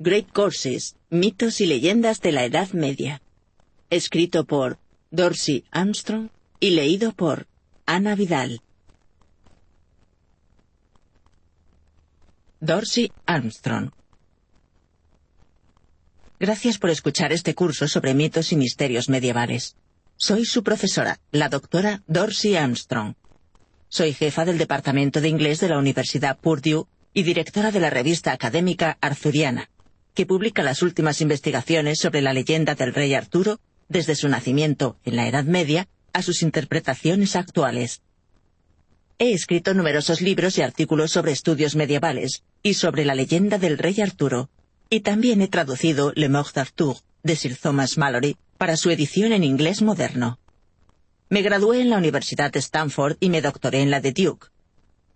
Great Courses, mitos y leyendas de la Edad Media. Escrito por Dorsey Armstrong y leído por Ana Vidal. Dorsey Armstrong. Gracias por escuchar este curso sobre mitos y misterios medievales. Soy su profesora, la doctora Dorsey Armstrong. Soy jefa del Departamento de Inglés de la Universidad Purdue y directora de la revista académica Arthuriana, que publica las últimas investigaciones sobre la leyenda del rey Arturo desde su nacimiento en la Edad Media a sus interpretaciones actuales. He escrito numerosos libros y artículos sobre estudios medievales y sobre la leyenda del rey Arturo, y también he traducido Le Mort d'Arthur de Sir Thomas Malory para su edición en inglés moderno. Me gradué en la Universidad de Stanford y me doctoré en la de Duke.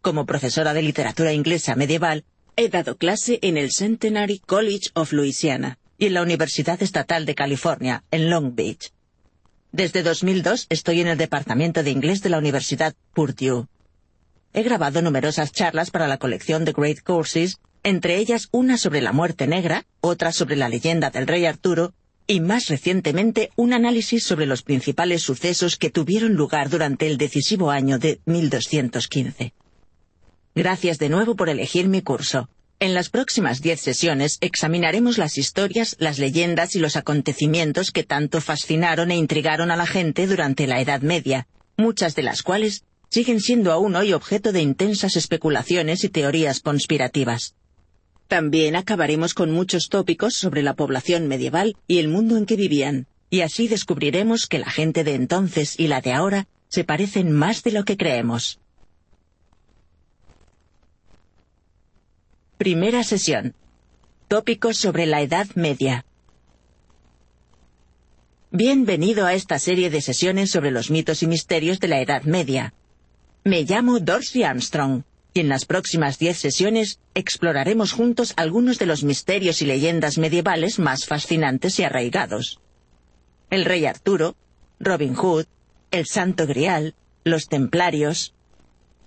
Como profesora de literatura inglesa medieval, he dado clase en el Centenary College of Louisiana y en la Universidad Estatal de California, en Long Beach. Desde 2002 estoy en el Departamento de Inglés de la Universidad Purdue. He grabado numerosas charlas para la colección de Great Courses, entre ellas una sobre la muerte negra, otra sobre la leyenda del rey Arturo y más recientemente un análisis sobre los principales sucesos que tuvieron lugar durante el decisivo año de 1215. Gracias de nuevo por elegir mi curso. En las próximas diez sesiones examinaremos las historias, las leyendas y los acontecimientos que tanto fascinaron e intrigaron a la gente durante la Edad Media, muchas de las cuales siguen siendo aún hoy objeto de intensas especulaciones y teorías conspirativas. También acabaremos con muchos tópicos sobre la población medieval y el mundo en que vivían, y así descubriremos que la gente de entonces y la de ahora se parecen más de lo que creemos. Primera sesión. Tópicos sobre la Edad Media. Bienvenido a esta serie de sesiones sobre los mitos y misterios de la Edad Media. Me llamo Dorsey Armstrong y en las próximas diez sesiones exploraremos juntos algunos de los misterios y leyendas medievales más fascinantes y arraigados. El rey Arturo, Robin Hood, el Santo Grial, los Templarios.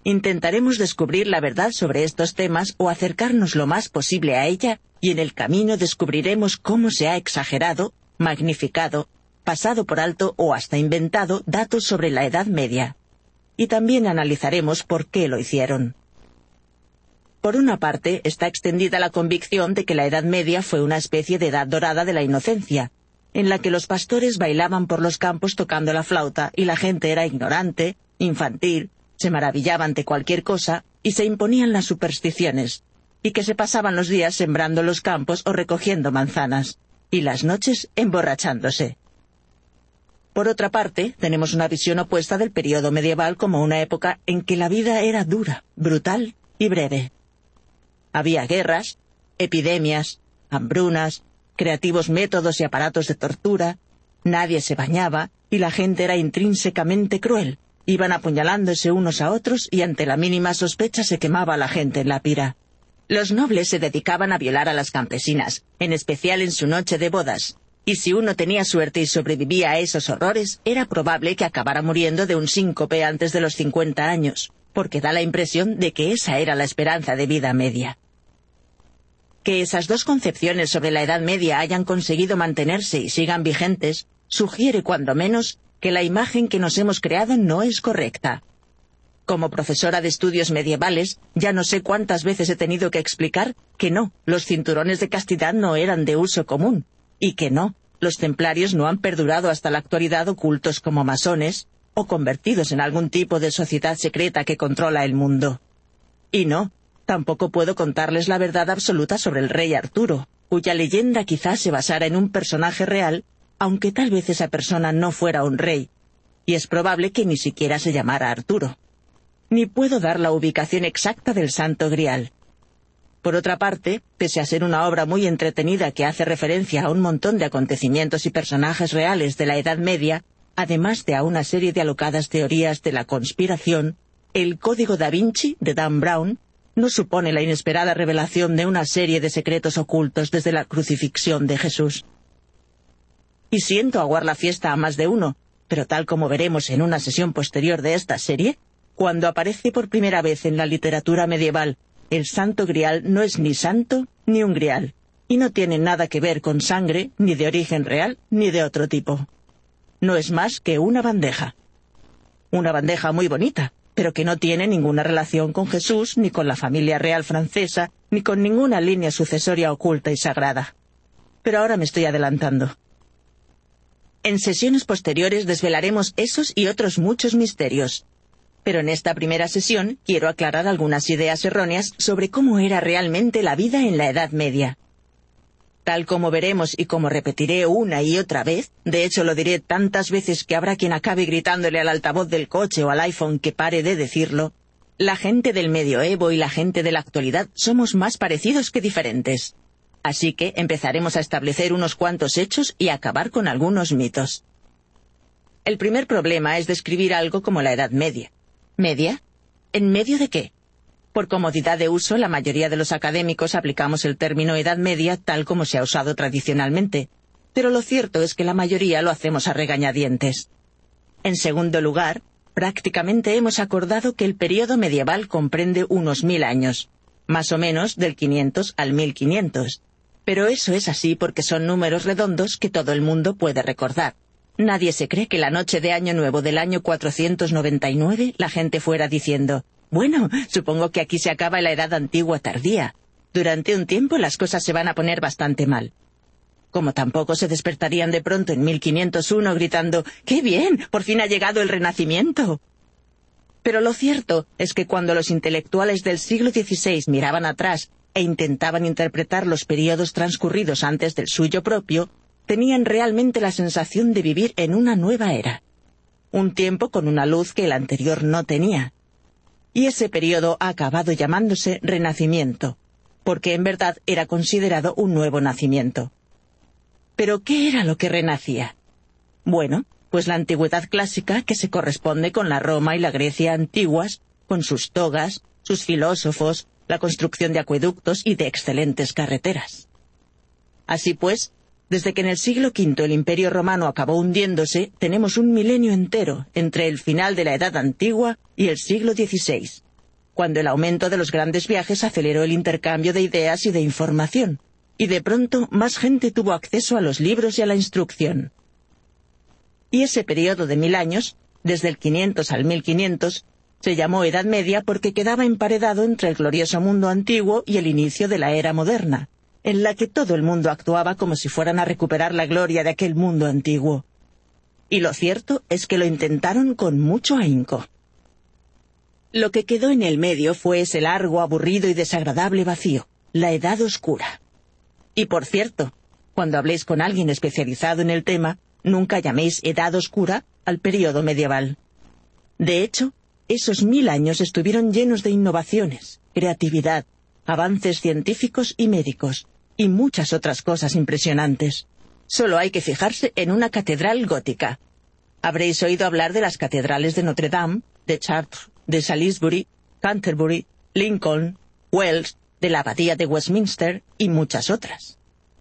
Intentaremos descubrir la verdad sobre estos temas o acercarnos lo más posible a ella y en el camino descubriremos cómo se ha exagerado, magnificado, pasado por alto o hasta inventado datos sobre la Edad Media. Y también analizaremos por qué lo hicieron. Por una parte, está extendida la convicción de que la Edad Media fue una especie de edad dorada de la inocencia, en la que los pastores bailaban por los campos tocando la flauta y la gente era ignorante, infantil, se maravillaba ante cualquier cosa y se imponían las supersticiones, y que se pasaban los días sembrando los campos o recogiendo manzanas, y las noches emborrachándose. Por otra parte, tenemos una visión opuesta del periodo medieval como una época en que la vida era dura, brutal y breve. Había guerras, epidemias, hambrunas, creativos métodos y aparatos de tortura, nadie se bañaba y la gente era intrínsecamente cruel. Iban apuñalándose unos a otros y ante la mínima sospecha se quemaba la gente en la pira. Los nobles se dedicaban a violar a las campesinas, en especial en su noche de bodas, y si uno tenía suerte y sobrevivía a esos horrores, era probable que acabara muriendo de un síncope antes de los cincuenta años porque da la impresión de que esa era la esperanza de vida media. Que esas dos concepciones sobre la Edad Media hayan conseguido mantenerse y sigan vigentes, sugiere cuando menos que la imagen que nos hemos creado no es correcta. Como profesora de estudios medievales, ya no sé cuántas veces he tenido que explicar que no, los cinturones de castidad no eran de uso común, y que no, los templarios no han perdurado hasta la actualidad ocultos como masones, o convertidos en algún tipo de sociedad secreta que controla el mundo. Y no, tampoco puedo contarles la verdad absoluta sobre el rey Arturo, cuya leyenda quizás se basara en un personaje real, aunque tal vez esa persona no fuera un rey, y es probable que ni siquiera se llamara Arturo. Ni puedo dar la ubicación exacta del Santo Grial. Por otra parte, pese a ser una obra muy entretenida que hace referencia a un montón de acontecimientos y personajes reales de la Edad Media, Además de a una serie de alocadas teorías de la conspiración, el Código da Vinci de Dan Brown no supone la inesperada revelación de una serie de secretos ocultos desde la crucifixión de Jesús. Y siento aguar la fiesta a más de uno, pero tal como veremos en una sesión posterior de esta serie, cuando aparece por primera vez en la literatura medieval, el Santo Grial no es ni santo ni un grial, y no tienen nada que ver con sangre, ni de origen real, ni de otro tipo. No es más que una bandeja. Una bandeja muy bonita, pero que no tiene ninguna relación con Jesús, ni con la familia real francesa, ni con ninguna línea sucesoria oculta y sagrada. Pero ahora me estoy adelantando. En sesiones posteriores desvelaremos esos y otros muchos misterios. Pero en esta primera sesión quiero aclarar algunas ideas erróneas sobre cómo era realmente la vida en la Edad Media. Tal como veremos y como repetiré una y otra vez, de hecho lo diré tantas veces que habrá quien acabe gritándole al altavoz del coche o al iPhone que pare de decirlo, la gente del medioevo y la gente de la actualidad somos más parecidos que diferentes. Así que empezaremos a establecer unos cuantos hechos y acabar con algunos mitos. El primer problema es describir algo como la Edad Media. ¿Media? ¿En medio de qué? Por comodidad de uso, la mayoría de los académicos aplicamos el término Edad Media tal como se ha usado tradicionalmente, pero lo cierto es que la mayoría lo hacemos a regañadientes. En segundo lugar, prácticamente hemos acordado que el periodo medieval comprende unos mil años, más o menos del 500 al 1500, pero eso es así porque son números redondos que todo el mundo puede recordar. Nadie se cree que la noche de Año Nuevo del año 499 la gente fuera diciendo, bueno, supongo que aquí se acaba la edad antigua tardía. Durante un tiempo las cosas se van a poner bastante mal. Como tampoco se despertarían de pronto en 1501 gritando, ¡Qué bien! ¡Por fin ha llegado el Renacimiento! Pero lo cierto es que cuando los intelectuales del siglo XVI miraban atrás e intentaban interpretar los periodos transcurridos antes del suyo propio, tenían realmente la sensación de vivir en una nueva era. Un tiempo con una luz que el anterior no tenía. Y ese periodo ha acabado llamándose Renacimiento, porque en verdad era considerado un nuevo nacimiento. Pero ¿qué era lo que renacía? Bueno, pues la antigüedad clásica que se corresponde con la Roma y la Grecia antiguas, con sus togas, sus filósofos, la construcción de acueductos y de excelentes carreteras. Así pues, desde que en el siglo V el Imperio romano acabó hundiéndose, tenemos un milenio entero entre el final de la Edad Antigua y el siglo XVI, cuando el aumento de los grandes viajes aceleró el intercambio de ideas y de información, y de pronto más gente tuvo acceso a los libros y a la instrucción. Y ese periodo de mil años, desde el 500 al 1500, se llamó Edad Media porque quedaba emparedado entre el glorioso mundo antiguo y el inicio de la era moderna, en la que todo el mundo actuaba como si fueran a recuperar la gloria de aquel mundo antiguo. Y lo cierto es que lo intentaron con mucho ahínco. Lo que quedó en el medio fue ese largo, aburrido y desagradable vacío, la Edad Oscura. Y por cierto, cuando habléis con alguien especializado en el tema, nunca llaméis Edad Oscura al período medieval. De hecho, esos mil años estuvieron llenos de innovaciones, creatividad, avances científicos y médicos, y muchas otras cosas impresionantes. Solo hay que fijarse en una catedral gótica. Habréis oído hablar de las catedrales de Notre Dame, de Chartres, de Salisbury, Canterbury, Lincoln, Wells, de la Abadía de Westminster y muchas otras.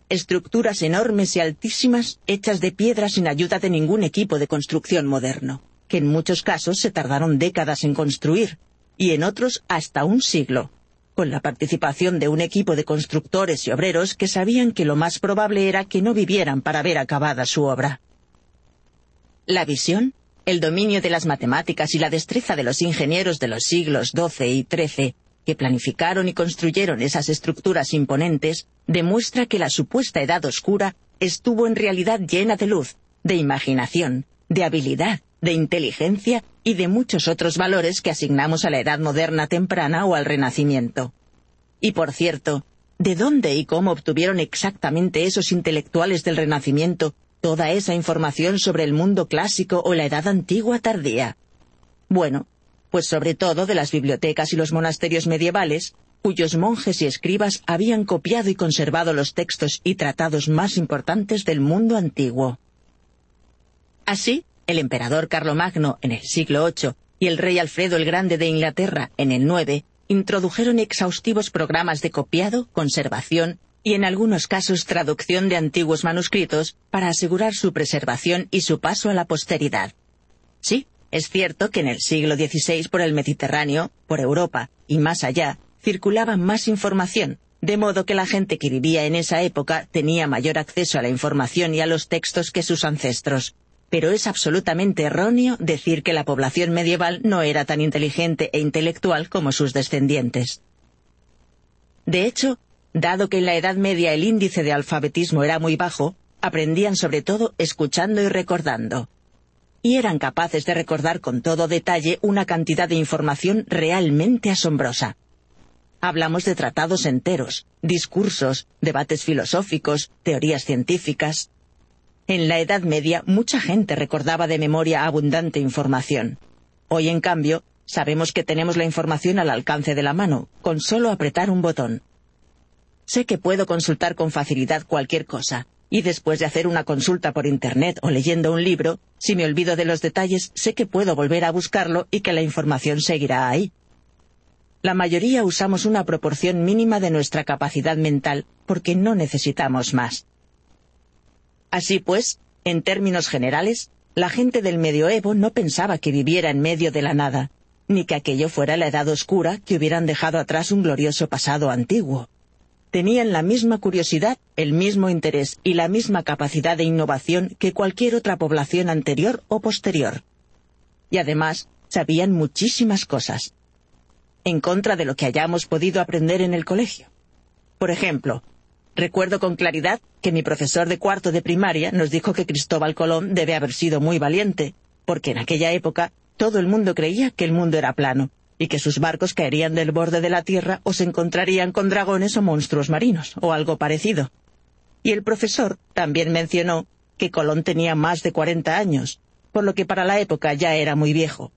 Estructuras enormes y altísimas hechas de piedra sin ayuda de ningún equipo de construcción moderno que en muchos casos se tardaron décadas en construir, y en otros hasta un siglo, con la participación de un equipo de constructores y obreros que sabían que lo más probable era que no vivieran para ver acabada su obra. La visión, el dominio de las matemáticas y la destreza de los ingenieros de los siglos XII y XIII, que planificaron y construyeron esas estructuras imponentes, demuestra que la supuesta Edad Oscura estuvo en realidad llena de luz, de imaginación, de habilidad, de inteligencia y de muchos otros valores que asignamos a la edad moderna temprana o al Renacimiento. Y por cierto, ¿de dónde y cómo obtuvieron exactamente esos intelectuales del Renacimiento toda esa información sobre el mundo clásico o la edad antigua tardía? Bueno, pues sobre todo de las bibliotecas y los monasterios medievales, cuyos monjes y escribas habían copiado y conservado los textos y tratados más importantes del mundo antiguo. Así, el emperador Carlomagno en el siglo VIII y el rey Alfredo el Grande de Inglaterra en el IX introdujeron exhaustivos programas de copiado, conservación y en algunos casos traducción de antiguos manuscritos para asegurar su preservación y su paso a la posteridad. Sí, es cierto que en el siglo XVI por el Mediterráneo, por Europa y más allá, circulaba más información, de modo que la gente que vivía en esa época tenía mayor acceso a la información y a los textos que sus ancestros. Pero es absolutamente erróneo decir que la población medieval no era tan inteligente e intelectual como sus descendientes. De hecho, dado que en la Edad Media el índice de alfabetismo era muy bajo, aprendían sobre todo escuchando y recordando. Y eran capaces de recordar con todo detalle una cantidad de información realmente asombrosa. Hablamos de tratados enteros, discursos, debates filosóficos, teorías científicas. En la Edad Media mucha gente recordaba de memoria abundante información. Hoy, en cambio, sabemos que tenemos la información al alcance de la mano, con solo apretar un botón. Sé que puedo consultar con facilidad cualquier cosa, y después de hacer una consulta por Internet o leyendo un libro, si me olvido de los detalles, sé que puedo volver a buscarlo y que la información seguirá ahí. La mayoría usamos una proporción mínima de nuestra capacidad mental porque no necesitamos más. Así pues, en términos generales, la gente del medioevo no pensaba que viviera en medio de la nada, ni que aquello fuera la edad oscura que hubieran dejado atrás un glorioso pasado antiguo. Tenían la misma curiosidad, el mismo interés y la misma capacidad de innovación que cualquier otra población anterior o posterior. Y además, sabían muchísimas cosas en contra de lo que hayamos podido aprender en el colegio. Por ejemplo, recuerdo con claridad que mi profesor de cuarto de primaria nos dijo que Cristóbal Colón debe haber sido muy valiente, porque en aquella época todo el mundo creía que el mundo era plano, y que sus barcos caerían del borde de la Tierra o se encontrarían con dragones o monstruos marinos, o algo parecido. Y el profesor también mencionó que Colón tenía más de cuarenta años, por lo que para la época ya era muy viejo,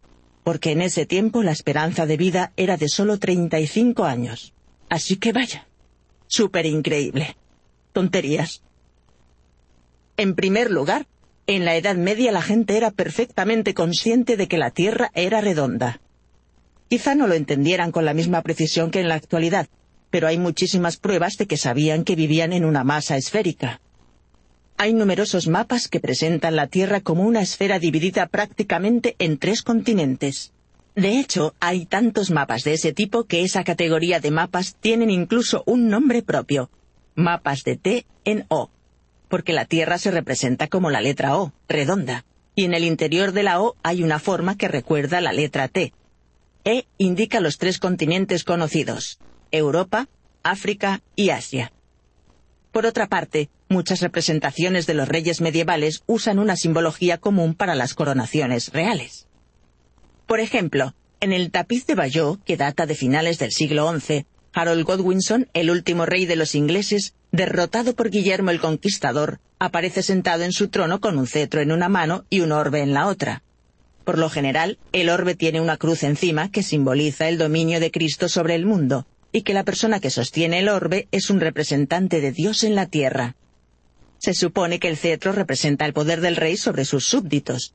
porque en ese tiempo la esperanza de vida era de solo 35 años. Así que vaya. Súper increíble. Tonterías. En primer lugar, en la Edad Media la gente era perfectamente consciente de que la Tierra era redonda. Quizá no lo entendieran con la misma precisión que en la actualidad, pero hay muchísimas pruebas de que sabían que vivían en una masa esférica. Hay numerosos mapas que presentan la Tierra como una esfera dividida prácticamente en tres continentes. De hecho, hay tantos mapas de ese tipo que esa categoría de mapas tienen incluso un nombre propio. Mapas de T en O. Porque la Tierra se representa como la letra O, redonda. Y en el interior de la O hay una forma que recuerda la letra T. E indica los tres continentes conocidos. Europa, África y Asia. Por otra parte, muchas representaciones de los reyes medievales usan una simbología común para las coronaciones reales. Por ejemplo, en el tapiz de Bayeux, que data de finales del siglo XI, Harold Godwinson, el último rey de los ingleses, derrotado por Guillermo el Conquistador, aparece sentado en su trono con un cetro en una mano y un orbe en la otra. Por lo general, el orbe tiene una cruz encima que simboliza el dominio de Cristo sobre el mundo, y que la persona que sostiene el orbe es un representante de Dios en la tierra. Se supone que el cetro representa el poder del rey sobre sus súbditos,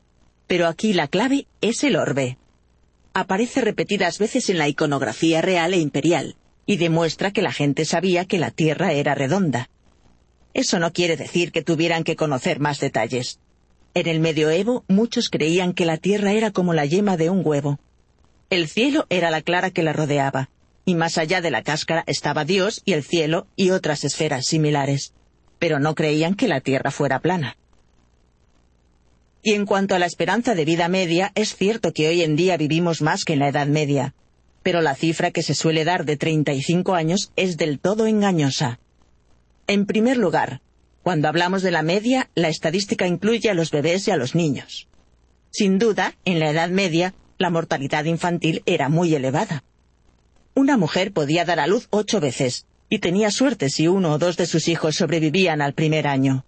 pero aquí la clave es el orbe. Aparece repetidas veces en la iconografía real e imperial, y demuestra que la gente sabía que la tierra era redonda. Eso no quiere decir que tuvieran que conocer más detalles. En el medioevo muchos creían que la tierra era como la yema de un huevo. El cielo era la clara que la rodeaba, y más allá de la cáscara estaba Dios y el cielo y otras esferas similares, pero no creían que la Tierra fuera plana. Y en cuanto a la esperanza de vida media, es cierto que hoy en día vivimos más que en la Edad Media, pero la cifra que se suele dar de 35 años es del todo engañosa. En primer lugar, cuando hablamos de la media, la estadística incluye a los bebés y a los niños. Sin duda, en la Edad Media, la mortalidad infantil era muy elevada. Una mujer podía dar a luz ocho veces, y tenía suerte si uno o dos de sus hijos sobrevivían al primer año.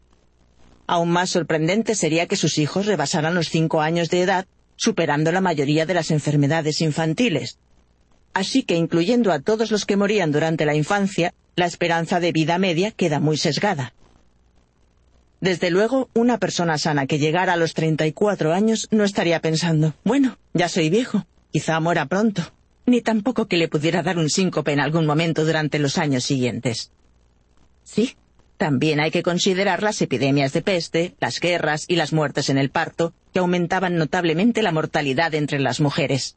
Aún más sorprendente sería que sus hijos rebasaran los cinco años de edad, superando la mayoría de las enfermedades infantiles. Así que, incluyendo a todos los que morían durante la infancia, la esperanza de vida media queda muy sesgada. Desde luego, una persona sana que llegara a los 34 años no estaría pensando, bueno, ya soy viejo, quizá muera pronto ni tampoco que le pudiera dar un síncope en algún momento durante los años siguientes. Sí, también hay que considerar las epidemias de peste, las guerras y las muertes en el parto, que aumentaban notablemente la mortalidad entre las mujeres.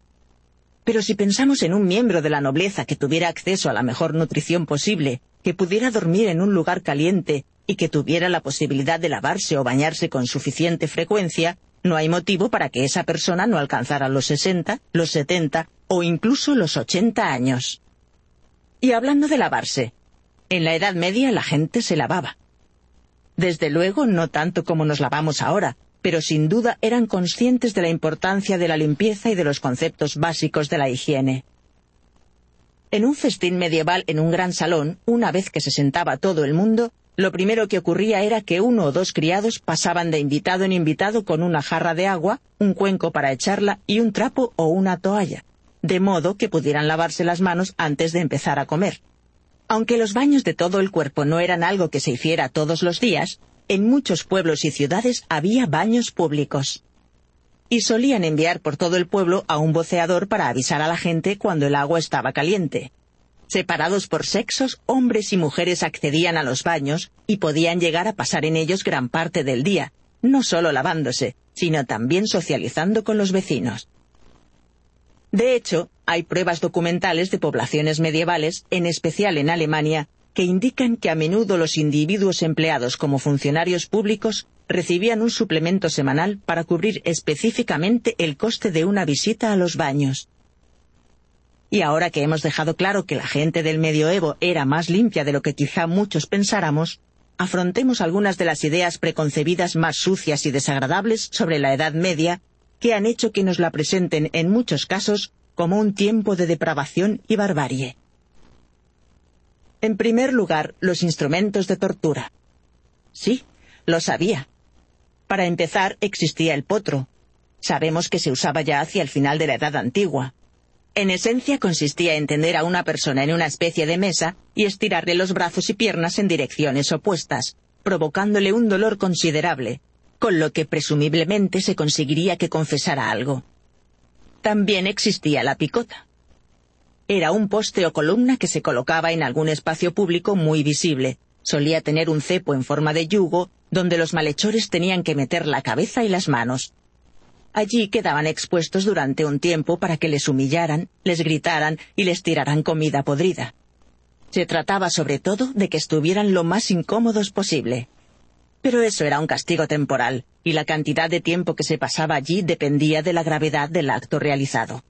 Pero si pensamos en un miembro de la nobleza que tuviera acceso a la mejor nutrición posible, que pudiera dormir en un lugar caliente y que tuviera la posibilidad de lavarse o bañarse con suficiente frecuencia, no hay motivo para que esa persona no alcanzara los 60, los 70 o incluso los 80 años. Y hablando de lavarse, en la Edad Media la gente se lavaba. Desde luego no tanto como nos lavamos ahora, pero sin duda eran conscientes de la importancia de la limpieza y de los conceptos básicos de la higiene. En un festín medieval en un gran salón, una vez que se sentaba todo el mundo, lo primero que ocurría era que uno o dos criados pasaban de invitado en invitado con una jarra de agua, un cuenco para echarla y un trapo o una toalla, de modo que pudieran lavarse las manos antes de empezar a comer. Aunque los baños de todo el cuerpo no eran algo que se hiciera todos los días, en muchos pueblos y ciudades había baños públicos. Y solían enviar por todo el pueblo a un voceador para avisar a la gente cuando el agua estaba caliente. Separados por sexos, hombres y mujeres accedían a los baños y podían llegar a pasar en ellos gran parte del día, no solo lavándose, sino también socializando con los vecinos. De hecho, hay pruebas documentales de poblaciones medievales, en especial en Alemania, que indican que a menudo los individuos empleados como funcionarios públicos recibían un suplemento semanal para cubrir específicamente el coste de una visita a los baños. Y ahora que hemos dejado claro que la gente del medioevo era más limpia de lo que quizá muchos pensáramos, afrontemos algunas de las ideas preconcebidas más sucias y desagradables sobre la Edad Media que han hecho que nos la presenten en muchos casos como un tiempo de depravación y barbarie. En primer lugar, los instrumentos de tortura. Sí, lo sabía. Para empezar, existía el potro. Sabemos que se usaba ya hacia el final de la Edad Antigua. En esencia consistía en tender a una persona en una especie de mesa y estirarle los brazos y piernas en direcciones opuestas, provocándole un dolor considerable, con lo que presumiblemente se conseguiría que confesara algo. También existía la picota. Era un poste o columna que se colocaba en algún espacio público muy visible. Solía tener un cepo en forma de yugo, donde los malhechores tenían que meter la cabeza y las manos. Allí quedaban expuestos durante un tiempo para que les humillaran, les gritaran y les tiraran comida podrida. Se trataba sobre todo de que estuvieran lo más incómodos posible. Pero eso era un castigo temporal, y la cantidad de tiempo que se pasaba allí dependía de la gravedad del acto realizado.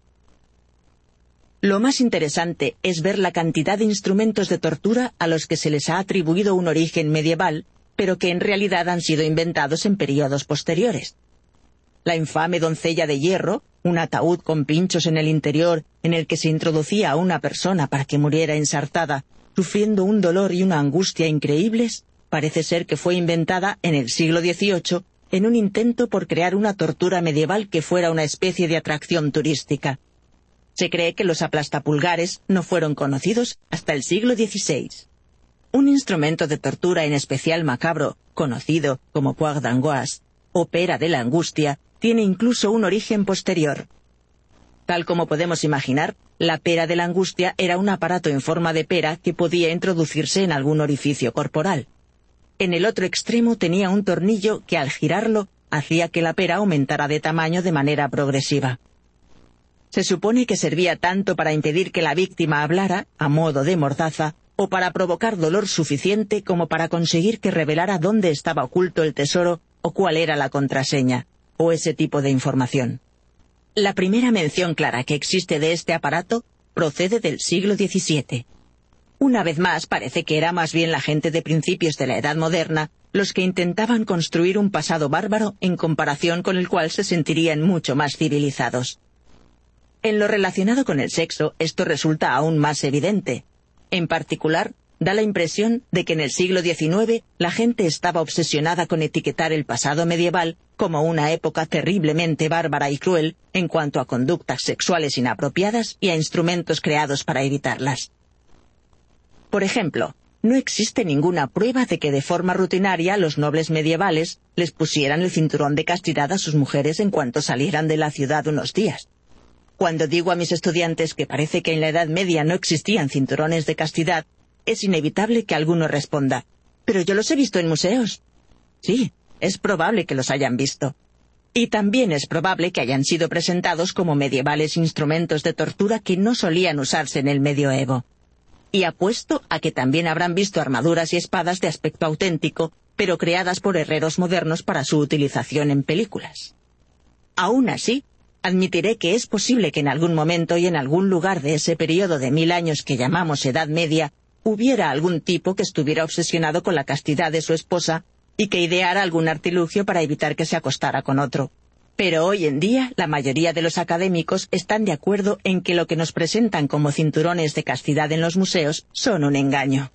Lo más interesante es ver la cantidad de instrumentos de tortura a los que se les ha atribuido un origen medieval, pero que en realidad han sido inventados en periodos posteriores. La infame doncella de hierro, un ataúd con pinchos en el interior en el que se introducía a una persona para que muriera ensartada, sufriendo un dolor y una angustia increíbles, parece ser que fue inventada en el siglo XVIII en un intento por crear una tortura medieval que fuera una especie de atracción turística. Se cree que los aplastapulgares no fueron conocidos hasta el siglo XVI. Un instrumento de tortura en especial macabro, conocido como poire d'angoisse, o pera de la angustia, tiene incluso un origen posterior. Tal como podemos imaginar, la pera de la angustia era un aparato en forma de pera que podía introducirse en algún orificio corporal. En el otro extremo tenía un tornillo que al girarlo hacía que la pera aumentara de tamaño de manera progresiva. Se supone que servía tanto para impedir que la víctima hablara, a modo de mordaza, o para provocar dolor suficiente como para conseguir que revelara dónde estaba oculto el tesoro o cuál era la contraseña, o ese tipo de información. La primera mención clara que existe de este aparato procede del siglo XVII. Una vez más, parece que era más bien la gente de principios de la Edad Moderna los que intentaban construir un pasado bárbaro en comparación con el cual se sentirían mucho más civilizados. En lo relacionado con el sexo, esto resulta aún más evidente. En particular, da la impresión de que en el siglo XIX la gente estaba obsesionada con etiquetar el pasado medieval como una época terriblemente bárbara y cruel en cuanto a conductas sexuales inapropiadas y a instrumentos creados para evitarlas. Por ejemplo, no existe ninguna prueba de que de forma rutinaria los nobles medievales les pusieran el cinturón de castidad a sus mujeres en cuanto salieran de la ciudad unos días. Cuando digo a mis estudiantes que parece que en la Edad Media no existían cinturones de castidad, es inevitable que alguno responda, pero yo los he visto en museos. Sí, es probable que los hayan visto. Y también es probable que hayan sido presentados como medievales instrumentos de tortura que no solían usarse en el medioevo. Y apuesto a que también habrán visto armaduras y espadas de aspecto auténtico, pero creadas por herreros modernos para su utilización en películas. Aún así, admitiré que es posible que en algún momento y en algún lugar de ese periodo de mil años que llamamos Edad Media, hubiera algún tipo que estuviera obsesionado con la castidad de su esposa y que ideara algún artilugio para evitar que se acostara con otro. Pero hoy en día la mayoría de los académicos están de acuerdo en que lo que nos presentan como cinturones de castidad en los museos son un engaño.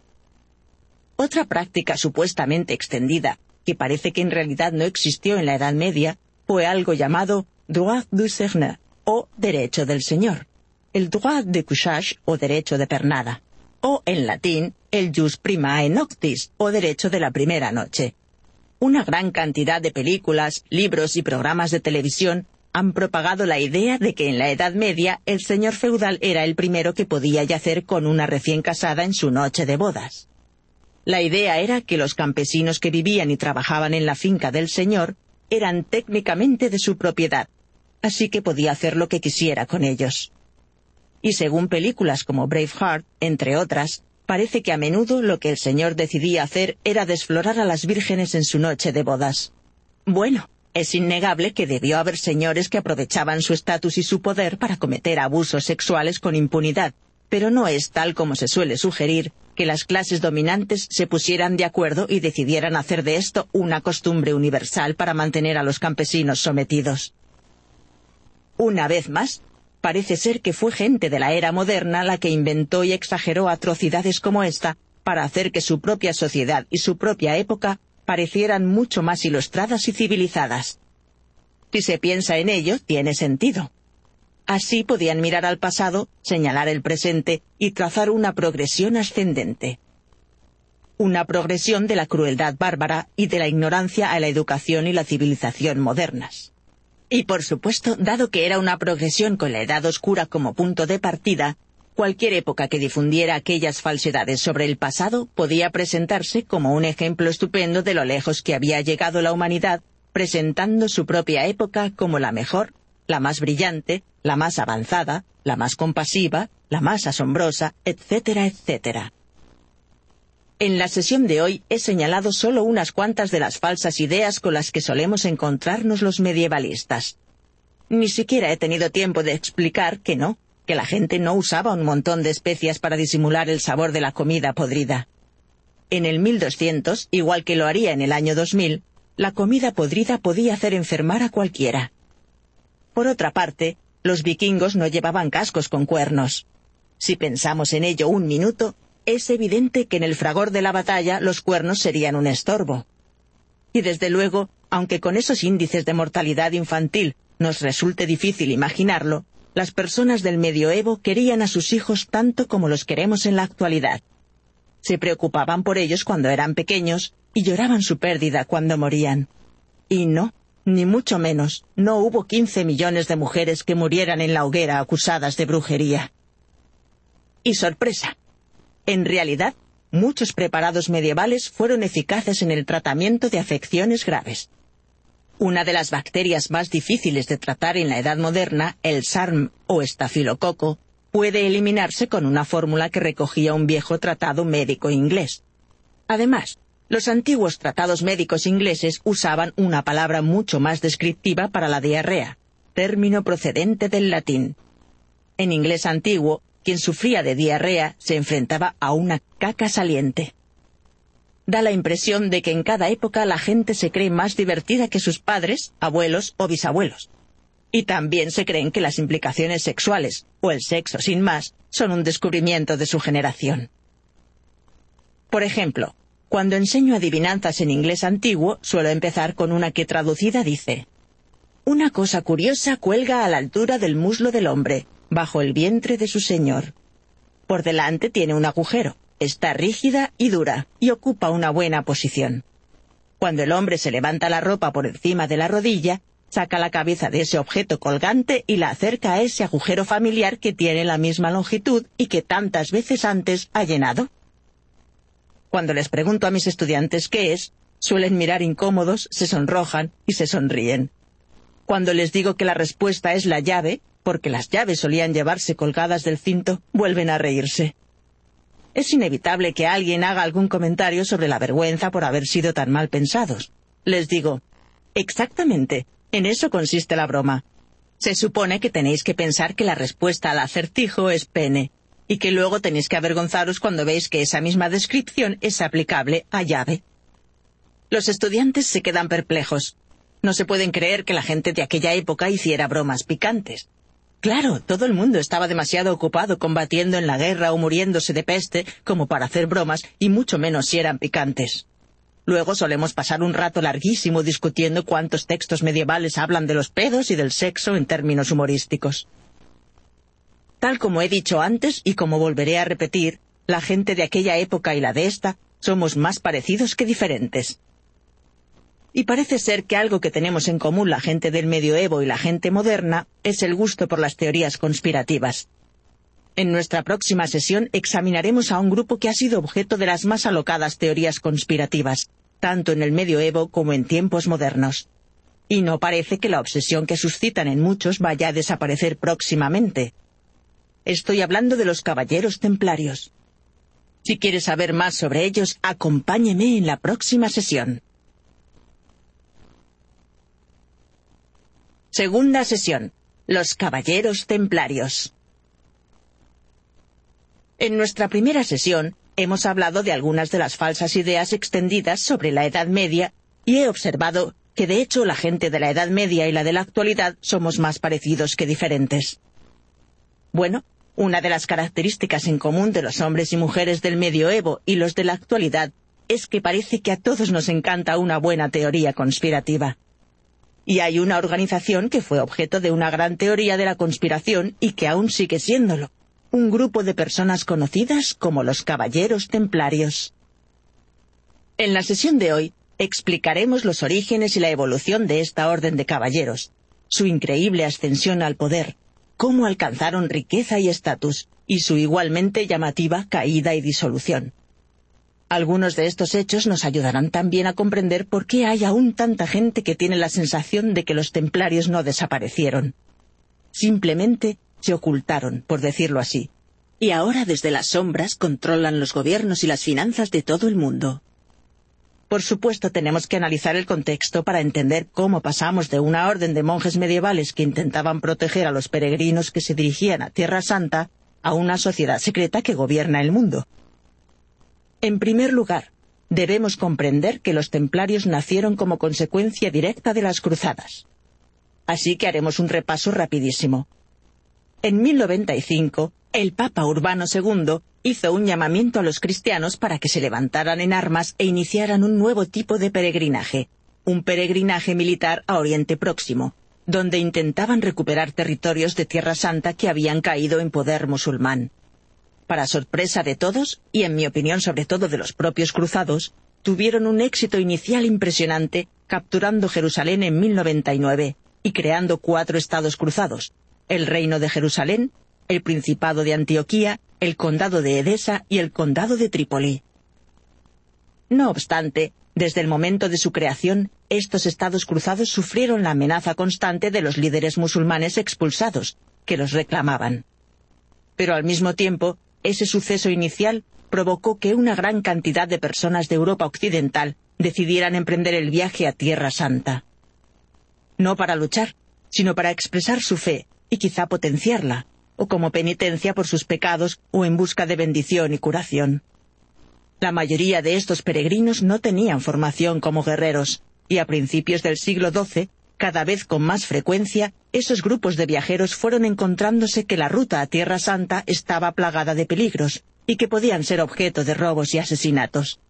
Otra práctica supuestamente extendida, que parece que en realidad no existió en la Edad Media, fue algo llamado droit du Seigneur, o derecho del señor, el droit de couchage, o derecho de pernada, o en latín, el jus primae noctis, o derecho de la primera noche. Una gran cantidad de películas, libros y programas de televisión han propagado la idea de que en la Edad Media el señor feudal era el primero que podía yacer con una recién casada en su noche de bodas. La idea era que los campesinos que vivían y trabajaban en la finca del señor eran técnicamente de su propiedad, así que podía hacer lo que quisiera con ellos. Y según películas como Braveheart, entre otras, parece que a menudo lo que el señor decidía hacer era desflorar a las vírgenes en su noche de bodas. Bueno, es innegable que debió haber señores que aprovechaban su estatus y su poder para cometer abusos sexuales con impunidad, pero no es tal como se suele sugerir que las clases dominantes se pusieran de acuerdo y decidieran hacer de esto una costumbre universal para mantener a los campesinos sometidos. Una vez más, parece ser que fue gente de la era moderna la que inventó y exageró atrocidades como esta para hacer que su propia sociedad y su propia época parecieran mucho más ilustradas y civilizadas. Si se piensa en ello, tiene sentido. Así podían mirar al pasado, señalar el presente y trazar una progresión ascendente. Una progresión de la crueldad bárbara y de la ignorancia a la educación y la civilización modernas. Y por supuesto, dado que era una progresión con la Edad Oscura como punto de partida, cualquier época que difundiera aquellas falsedades sobre el pasado podía presentarse como un ejemplo estupendo de lo lejos que había llegado la humanidad, presentando su propia época como la mejor la más brillante, la más avanzada, la más compasiva, la más asombrosa, etcétera, etcétera. En la sesión de hoy he señalado solo unas cuantas de las falsas ideas con las que solemos encontrarnos los medievalistas. Ni siquiera he tenido tiempo de explicar que no, que la gente no usaba un montón de especias para disimular el sabor de la comida podrida. En el 1200, igual que lo haría en el año 2000, la comida podrida podía hacer enfermar a cualquiera. Por otra parte, los vikingos no llevaban cascos con cuernos. Si pensamos en ello un minuto, es evidente que en el fragor de la batalla los cuernos serían un estorbo. Y desde luego, aunque con esos índices de mortalidad infantil nos resulte difícil imaginarlo, las personas del medioevo querían a sus hijos tanto como los queremos en la actualidad. Se preocupaban por ellos cuando eran pequeños y lloraban su pérdida cuando morían. Y no, ni mucho menos, no hubo quince millones de mujeres que murieran en la hoguera acusadas de brujería. Y sorpresa. En realidad, muchos preparados medievales fueron eficaces en el tratamiento de afecciones graves. Una de las bacterias más difíciles de tratar en la Edad Moderna, el SARM o estafilococo, puede eliminarse con una fórmula que recogía un viejo tratado médico inglés. Además, los antiguos tratados médicos ingleses usaban una palabra mucho más descriptiva para la diarrea, término procedente del latín. En inglés antiguo, quien sufría de diarrea se enfrentaba a una caca saliente. Da la impresión de que en cada época la gente se cree más divertida que sus padres, abuelos o bisabuelos. Y también se creen que las implicaciones sexuales, o el sexo sin más, son un descubrimiento de su generación. Por ejemplo, cuando enseño adivinanzas en inglés antiguo, suelo empezar con una que traducida dice, Una cosa curiosa cuelga a la altura del muslo del hombre, bajo el vientre de su señor. Por delante tiene un agujero, está rígida y dura, y ocupa una buena posición. Cuando el hombre se levanta la ropa por encima de la rodilla, saca la cabeza de ese objeto colgante y la acerca a ese agujero familiar que tiene la misma longitud y que tantas veces antes ha llenado. Cuando les pregunto a mis estudiantes qué es, suelen mirar incómodos, se sonrojan y se sonríen. Cuando les digo que la respuesta es la llave, porque las llaves solían llevarse colgadas del cinto, vuelven a reírse. es inevitable que alguien haga algún comentario sobre la vergüenza por haber sido tan mal pensados. Les digo, exactamente, en eso consiste la broma. Se supone que tenéis que pensar que la respuesta al acertijo es pene, y que luego tenéis que avergonzaros cuando veis que esa misma descripción es aplicable a llave. Los estudiantes se quedan perplejos. No se pueden creer que la gente de aquella época hiciera bromas picantes. Claro, todo el mundo estaba demasiado ocupado combatiendo en la guerra o muriéndose de peste como para hacer bromas, y mucho menos si eran picantes. Luego solemos pasar un rato larguísimo discutiendo cuántos textos medievales hablan de los pedos y del sexo en términos humorísticos. Tal como he dicho antes y como volveré a repetir, la gente de aquella época y la de esta somos más parecidos que diferentes. Y parece ser que algo que tenemos en común la gente del medioevo y la gente moderna es el gusto por las teorías conspirativas. En nuestra próxima sesión examinaremos a un grupo que ha sido objeto de las más alocadas teorías conspirativas, tanto en el medioevo como en tiempos modernos. Y no parece que la obsesión que suscitan en muchos vaya a desaparecer próximamente. Estoy hablando de los caballeros templarios. Si quieres saber más sobre ellos, acompáñeme en la próxima sesión. Segunda sesión. Los caballeros templarios. En nuestra primera sesión hemos hablado de algunas de las falsas ideas extendidas sobre la Edad Media y he observado que de hecho la gente de la Edad Media y la de la actualidad somos más parecidos que diferentes. Bueno, una de las características en común de los hombres y mujeres del medioevo y los de la actualidad es que parece que a todos nos encanta una buena teoría conspirativa. Y hay una organización que fue objeto de una gran teoría de la conspiración y que aún sigue siéndolo, un grupo de personas conocidas como los Caballeros Templarios. En la sesión de hoy explicaremos los orígenes y la evolución de esta orden de caballeros, su increíble ascensión al poder, cómo alcanzaron riqueza y estatus, y su igualmente llamativa caída y disolución. Algunos de estos hechos nos ayudarán también a comprender por qué hay aún tanta gente que tiene la sensación de que los templarios no desaparecieron. Simplemente se ocultaron, por decirlo así, y ahora desde las sombras controlan los gobiernos y las finanzas de todo el mundo. Por supuesto, tenemos que analizar el contexto para entender cómo pasamos de una orden de monjes medievales que intentaban proteger a los peregrinos que se dirigían a Tierra Santa a una sociedad secreta que gobierna el mundo. En primer lugar, debemos comprender que los templarios nacieron como consecuencia directa de las cruzadas. Así que haremos un repaso rapidísimo. En 1095, el Papa Urbano II hizo un llamamiento a los cristianos para que se levantaran en armas e iniciaran un nuevo tipo de peregrinaje, un peregrinaje militar a Oriente Próximo, donde intentaban recuperar territorios de Tierra Santa que habían caído en poder musulmán. Para sorpresa de todos, y en mi opinión sobre todo de los propios cruzados, tuvieron un éxito inicial impresionante, capturando Jerusalén en 1099 y creando cuatro estados cruzados, el Reino de Jerusalén, el Principado de Antioquía, el Condado de Edesa y el Condado de Trípoli. No obstante, desde el momento de su creación, estos estados cruzados sufrieron la amenaza constante de los líderes musulmanes expulsados, que los reclamaban. Pero al mismo tiempo, ese suceso inicial provocó que una gran cantidad de personas de Europa Occidental decidieran emprender el viaje a Tierra Santa. No para luchar, sino para expresar su fe, y quizá potenciarla, o como penitencia por sus pecados o en busca de bendición y curación. La mayoría de estos peregrinos no tenían formación como guerreros, y a principios del siglo XII, cada vez con más frecuencia, esos grupos de viajeros fueron encontrándose que la ruta a Tierra Santa estaba plagada de peligros, y que podían ser objeto de robos y asesinatos.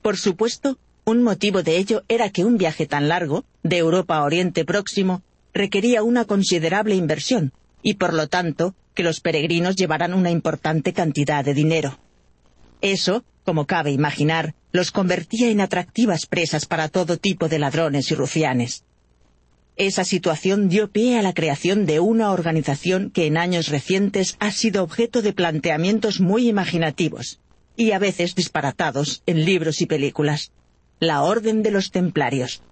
Por supuesto, un motivo de ello era que un viaje tan largo, de Europa a Oriente Próximo, requería una considerable inversión, y por lo tanto que los peregrinos llevaran una importante cantidad de dinero. Eso, como cabe imaginar, los convertía en atractivas presas para todo tipo de ladrones y rufianes. Esa situación dio pie a la creación de una organización que en años recientes ha sido objeto de planteamientos muy imaginativos y a veces disparatados en libros y películas. La Orden de los Templarios.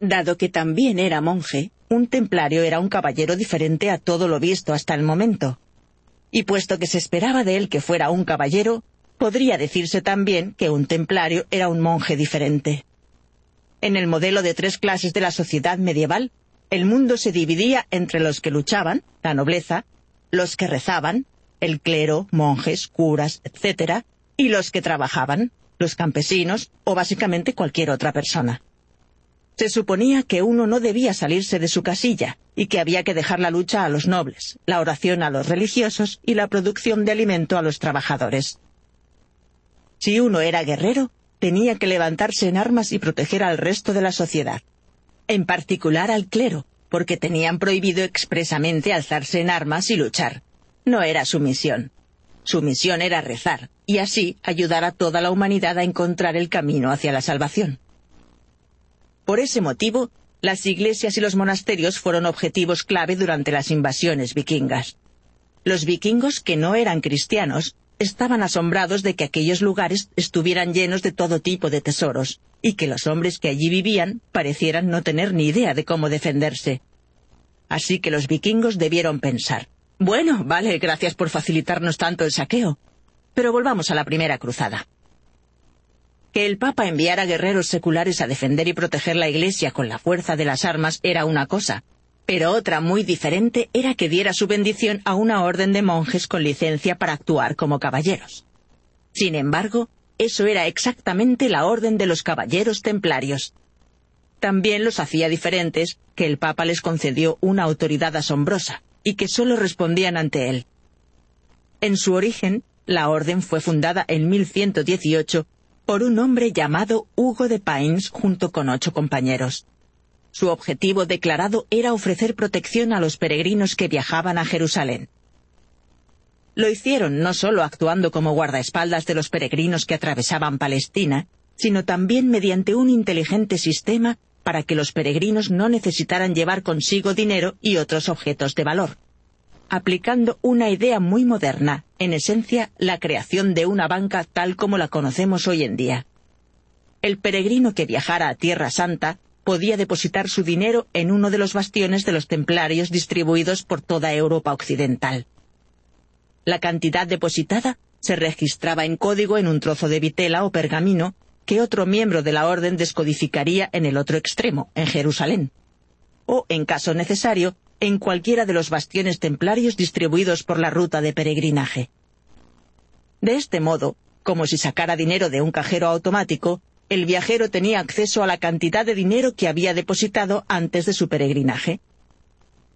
Dado que también era monje, un templario era un caballero diferente a todo lo visto hasta el momento. y puesto que se esperaba de él que fuera un caballero, podría decirse también que un templario era un monje diferente. En el modelo de tres clases de la sociedad medieval, el mundo se dividía entre los que luchaban, la nobleza, los que rezaban, el clero, monjes, curas, etc., y los que trabajaban, los campesinos o básicamente cualquier otra persona. Se suponía que uno no debía salirse de su casilla y que había que dejar la lucha a los nobles, la oración a los religiosos y la producción de alimento a los trabajadores. Si uno era guerrero, tenía que levantarse en armas y proteger al resto de la sociedad, en particular al clero, porque tenían prohibido expresamente alzarse en armas y luchar. No era su misión. Su misión era rezar, y así ayudar a toda la humanidad a encontrar el camino hacia la salvación. Por ese motivo, las iglesias y los monasterios fueron objetivos clave durante las invasiones vikingas. Los vikingos, que no eran cristianos, estaban asombrados de que aquellos lugares estuvieran llenos de todo tipo de tesoros, y que los hombres que allí vivían parecieran no tener ni idea de cómo defenderse. Así que los vikingos debieron pensar, bueno, vale, gracias por facilitarnos tanto el saqueo. Pero volvamos a la primera cruzada. Que el Papa enviara guerreros seculares a defender y proteger la Iglesia con la fuerza de las armas era una cosa, pero otra muy diferente era que diera su bendición a una orden de monjes con licencia para actuar como caballeros. Sin embargo, eso era exactamente la orden de los caballeros templarios. También los hacía diferentes que el Papa les concedió una autoridad asombrosa y que sólo respondían ante él. En su origen, la orden fue fundada en 1118 por un hombre llamado Hugo de Pines junto con ocho compañeros. Su objetivo declarado era ofrecer protección a los peregrinos que viajaban a Jerusalén. Lo hicieron no solo actuando como guardaespaldas de los peregrinos que atravesaban Palestina, sino también mediante un inteligente sistema para que los peregrinos no necesitaran llevar consigo dinero y otros objetos de valor, aplicando una idea muy moderna, en esencia la creación de una banca tal como la conocemos hoy en día. El peregrino que viajara a Tierra Santa podía depositar su dinero en uno de los bastiones de los templarios distribuidos por toda Europa occidental. La cantidad depositada se registraba en código en un trozo de vitela o pergamino que otro miembro de la orden descodificaría en el otro extremo, en Jerusalén. O, en caso necesario, en cualquiera de los bastiones templarios distribuidos por la ruta de peregrinaje. De este modo, como si sacara dinero de un cajero automático, el viajero tenía acceso a la cantidad de dinero que había depositado antes de su peregrinaje.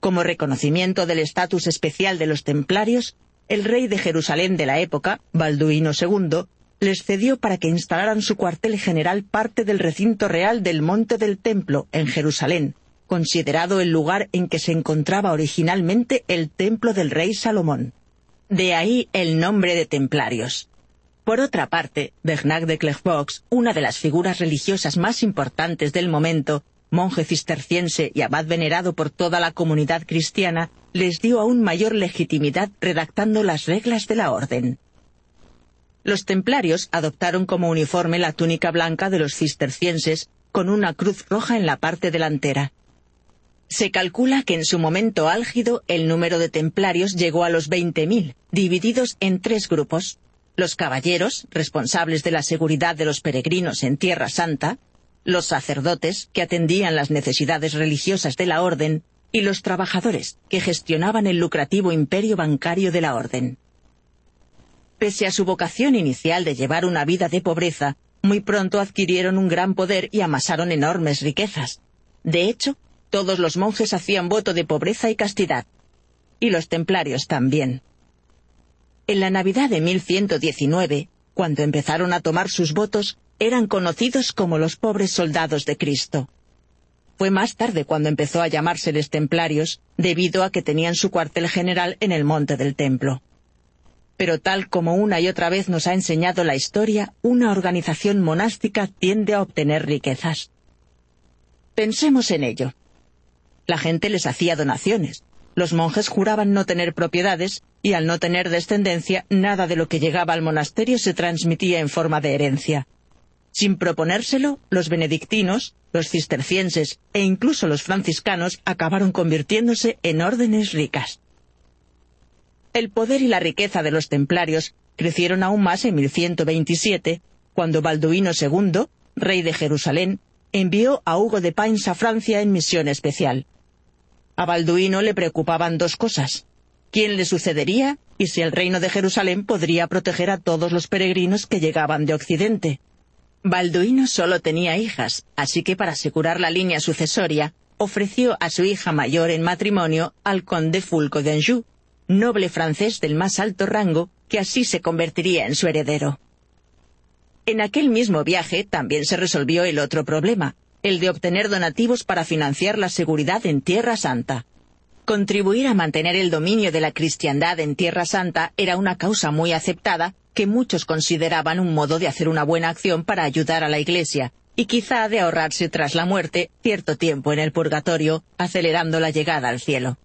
Como reconocimiento del estatus especial de los templarios, el rey de Jerusalén de la época, Balduino II, les cedió para que instalaran su cuartel general parte del recinto real del Monte del Templo, en Jerusalén, considerado el lugar en que se encontraba originalmente el templo del rey Salomón. De ahí el nombre de templarios. Por otra parte, Bernard de Clairvaux, una de las figuras religiosas más importantes del momento, monje cisterciense y abad venerado por toda la comunidad cristiana, les dio aún mayor legitimidad redactando las reglas de la orden. Los templarios adoptaron como uniforme la túnica blanca de los cistercienses, con una cruz roja en la parte delantera. Se calcula que en su momento álgido el número de templarios llegó a los 20.000, divididos en tres grupos. Los caballeros, responsables de la seguridad de los peregrinos en Tierra Santa, los sacerdotes, que atendían las necesidades religiosas de la orden, y los trabajadores, que gestionaban el lucrativo imperio bancario de la orden. Pese a su vocación inicial de llevar una vida de pobreza, muy pronto adquirieron un gran poder y amasaron enormes riquezas. De hecho, todos los monjes hacían voto de pobreza y castidad. Y los templarios también. En la Navidad de 1119, cuando empezaron a tomar sus votos, eran conocidos como los pobres soldados de Cristo. Fue más tarde cuando empezó a llamárseles templarios, debido a que tenían su cuartel general en el monte del templo pero tal como una y otra vez nos ha enseñado la historia, una organización monástica tiende a obtener riquezas. Pensemos en ello. La gente les hacía donaciones, los monjes juraban no tener propiedades, y al no tener descendencia, nada de lo que llegaba al monasterio se transmitía en forma de herencia. Sin proponérselo, los benedictinos, los cistercienses e incluso los franciscanos acabaron convirtiéndose en órdenes ricas. El poder y la riqueza de los templarios crecieron aún más en 1127, cuando Balduino II, rey de Jerusalén, envió a Hugo de Pines a Francia en misión especial. A Balduino le preocupaban dos cosas. ¿Quién le sucedería? Y si el reino de Jerusalén podría proteger a todos los peregrinos que llegaban de Occidente. Balduino solo tenía hijas, así que para asegurar la línea sucesoria, ofreció a su hija mayor en matrimonio al conde Fulco de Anjou, noble francés del más alto rango, que así se convertiría en su heredero. En aquel mismo viaje también se resolvió el otro problema, el de obtener donativos para financiar la seguridad en Tierra Santa. Contribuir a mantener el dominio de la cristiandad en Tierra Santa era una causa muy aceptada que muchos consideraban un modo de hacer una buena acción para ayudar a la Iglesia, y quizá de ahorrarse tras la muerte cierto tiempo en el purgatorio, acelerando la llegada al cielo.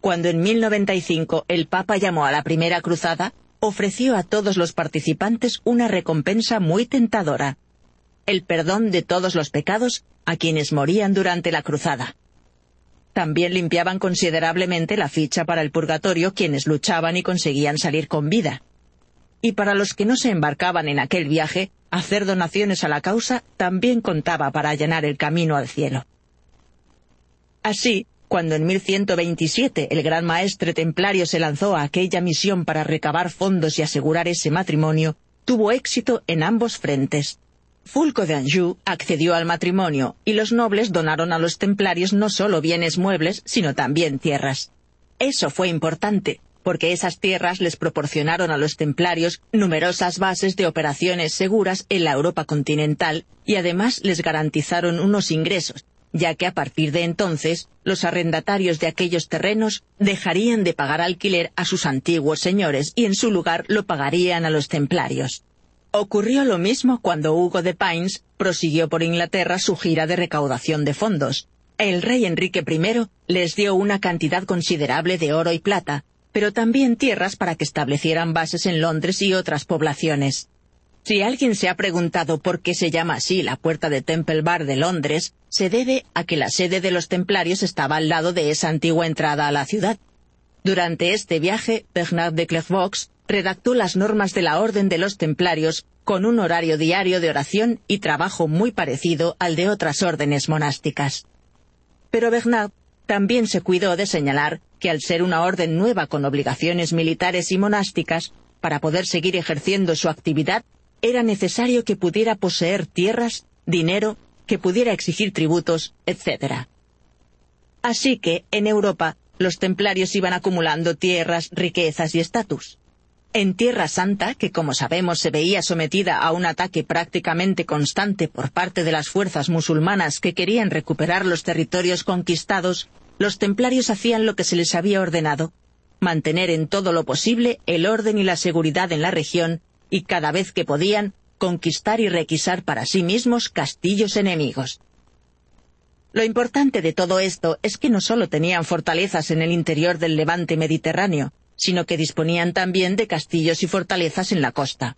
Cuando en 1095 el Papa llamó a la primera cruzada, ofreció a todos los participantes una recompensa muy tentadora, el perdón de todos los pecados a quienes morían durante la cruzada. También limpiaban considerablemente la ficha para el purgatorio quienes luchaban y conseguían salir con vida. Y para los que no se embarcaban en aquel viaje, hacer donaciones a la causa también contaba para allanar el camino al cielo. Así, cuando en 1127 el gran maestre templario se lanzó a aquella misión para recabar fondos y asegurar ese matrimonio, tuvo éxito en ambos frentes. Fulco de Anjou accedió al matrimonio y los nobles donaron a los templarios no solo bienes muebles, sino también tierras. Eso fue importante, porque esas tierras les proporcionaron a los templarios numerosas bases de operaciones seguras en la Europa continental y además les garantizaron unos ingresos, ya que a partir de entonces los arrendatarios de aquellos terrenos dejarían de pagar alquiler a sus antiguos señores y en su lugar lo pagarían a los templarios. Ocurrió lo mismo cuando Hugo de Pines prosiguió por Inglaterra su gira de recaudación de fondos. El rey Enrique I les dio una cantidad considerable de oro y plata, pero también tierras para que establecieran bases en Londres y otras poblaciones. Si alguien se ha preguntado por qué se llama así la puerta de Temple Bar de Londres, se debe a que la sede de los templarios estaba al lado de esa antigua entrada a la ciudad. Durante este viaje, Bernard de Clairvaux redactó las normas de la Orden de los Templarios con un horario diario de oración y trabajo muy parecido al de otras órdenes monásticas. Pero Bernard también se cuidó de señalar que al ser una orden nueva con obligaciones militares y monásticas, para poder seguir ejerciendo su actividad era necesario que pudiera poseer tierras, dinero, que pudiera exigir tributos, etc. Así que, en Europa, los templarios iban acumulando tierras, riquezas y estatus. En Tierra Santa, que como sabemos se veía sometida a un ataque prácticamente constante por parte de las fuerzas musulmanas que querían recuperar los territorios conquistados, los templarios hacían lo que se les había ordenado, mantener en todo lo posible el orden y la seguridad en la región y cada vez que podían, conquistar y requisar para sí mismos castillos enemigos. Lo importante de todo esto es que no solo tenían fortalezas en el interior del levante mediterráneo, sino que disponían también de castillos y fortalezas en la costa.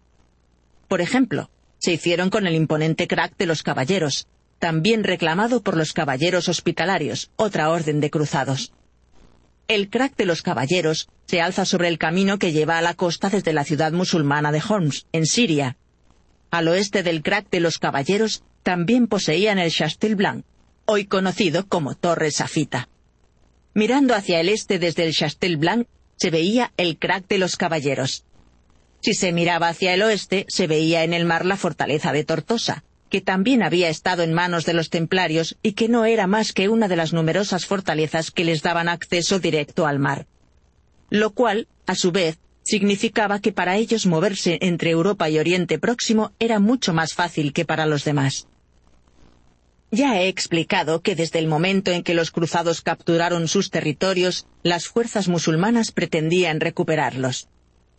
Por ejemplo, se hicieron con el imponente crack de los caballeros, también reclamado por los caballeros hospitalarios, otra orden de cruzados. El crack de los caballeros se alza sobre el camino que lleva a la costa desde la ciudad musulmana de Homs, en Siria. Al oeste del crack de los caballeros también poseían el Chastel Blanc, hoy conocido como Torre Safita. Mirando hacia el este desde el Chastel Blanc se veía el crack de los caballeros. Si se miraba hacia el oeste se veía en el mar la fortaleza de Tortosa, que también había estado en manos de los templarios y que no era más que una de las numerosas fortalezas que les daban acceso directo al mar. Lo cual, a su vez, significaba que para ellos moverse entre Europa y Oriente Próximo era mucho más fácil que para los demás. Ya he explicado que desde el momento en que los cruzados capturaron sus territorios, las fuerzas musulmanas pretendían recuperarlos.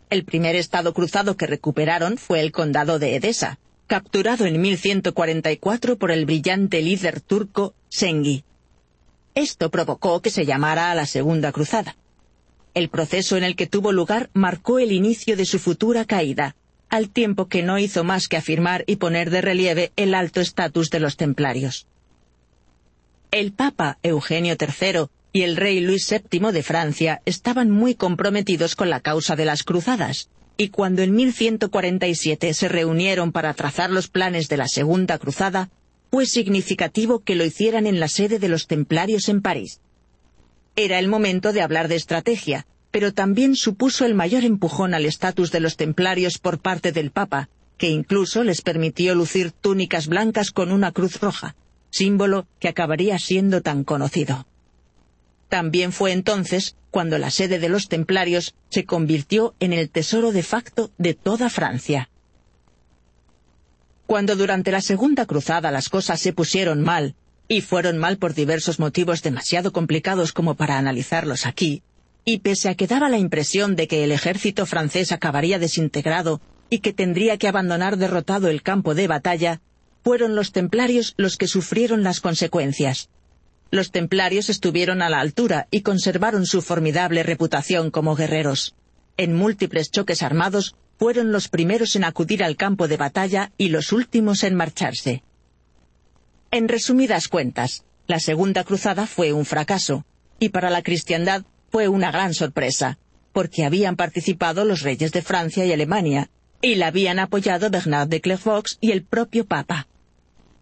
El primer estado cruzado que recuperaron fue el condado de Edesa, capturado en 1144 por el brillante líder turco Sengi. Esto provocó que se llamara a la Segunda Cruzada. El proceso en el que tuvo lugar marcó el inicio de su futura caída, al tiempo que no hizo más que afirmar y poner de relieve el alto estatus de los templarios. El Papa Eugenio III, y el rey Luis VII de Francia estaban muy comprometidos con la causa de las cruzadas, y cuando en 1147 se reunieron para trazar los planes de la Segunda Cruzada, fue significativo que lo hicieran en la sede de los templarios en París. Era el momento de hablar de estrategia, pero también supuso el mayor empujón al estatus de los templarios por parte del Papa, que incluso les permitió lucir túnicas blancas con una cruz roja, símbolo que acabaría siendo tan conocido. También fue entonces cuando la sede de los templarios se convirtió en el tesoro de facto de toda Francia. Cuando durante la Segunda Cruzada las cosas se pusieron mal, y fueron mal por diversos motivos demasiado complicados como para analizarlos aquí, y pese a que daba la impresión de que el ejército francés acabaría desintegrado y que tendría que abandonar derrotado el campo de batalla, fueron los templarios los que sufrieron las consecuencias. Los templarios estuvieron a la altura y conservaron su formidable reputación como guerreros. En múltiples choques armados fueron los primeros en acudir al campo de batalla y los últimos en marcharse. En resumidas cuentas, la Segunda Cruzada fue un fracaso, y para la cristiandad fue una gran sorpresa, porque habían participado los reyes de Francia y Alemania, y la habían apoyado Bernard de Clairvaux y el propio Papa.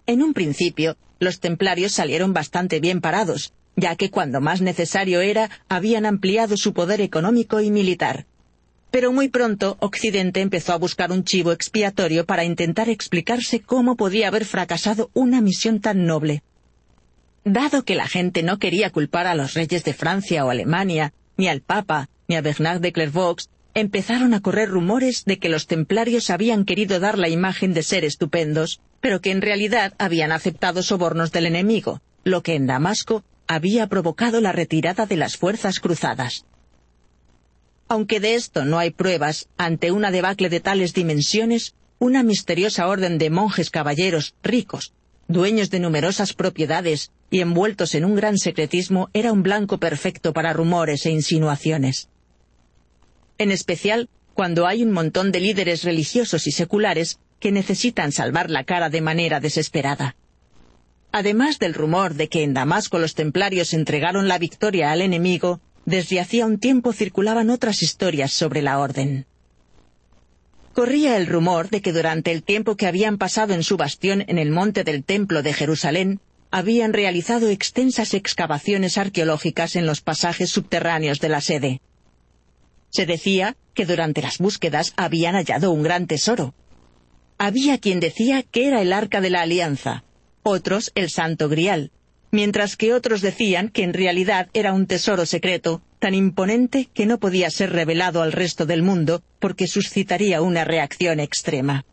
En un principio, los templarios salieron bastante bien parados, ya que cuando más necesario era, habían ampliado su poder económico y militar. Pero muy pronto Occidente empezó a buscar un chivo expiatorio para intentar explicarse cómo podía haber fracasado una misión tan noble. Dado que la gente no quería culpar a los reyes de Francia o Alemania, ni al Papa, ni a Bernard de Clairvaux, empezaron a correr rumores de que los templarios habían querido dar la imagen de ser estupendos, pero que en realidad habían aceptado sobornos del enemigo, lo que en Damasco había provocado la retirada de las fuerzas cruzadas. Aunque de esto no hay pruebas, ante una debacle de tales dimensiones, una misteriosa orden de monjes caballeros ricos, dueños de numerosas propiedades y envueltos en un gran secretismo, era un blanco perfecto para rumores e insinuaciones. En especial cuando hay un montón de líderes religiosos y seculares que necesitan salvar la cara de manera desesperada. Además del rumor de que en Damasco los templarios entregaron la victoria al enemigo, desde hacía un tiempo circulaban otras historias sobre la orden. Corría el rumor de que durante el tiempo que habían pasado en su bastión en el monte del Templo de Jerusalén, habían realizado extensas excavaciones arqueológicas en los pasajes subterráneos de la sede. Se decía que durante las búsquedas habían hallado un gran tesoro. Había quien decía que era el arca de la alianza, otros el santo grial, mientras que otros decían que en realidad era un tesoro secreto, tan imponente que no podía ser revelado al resto del mundo porque suscitaría una reacción extrema.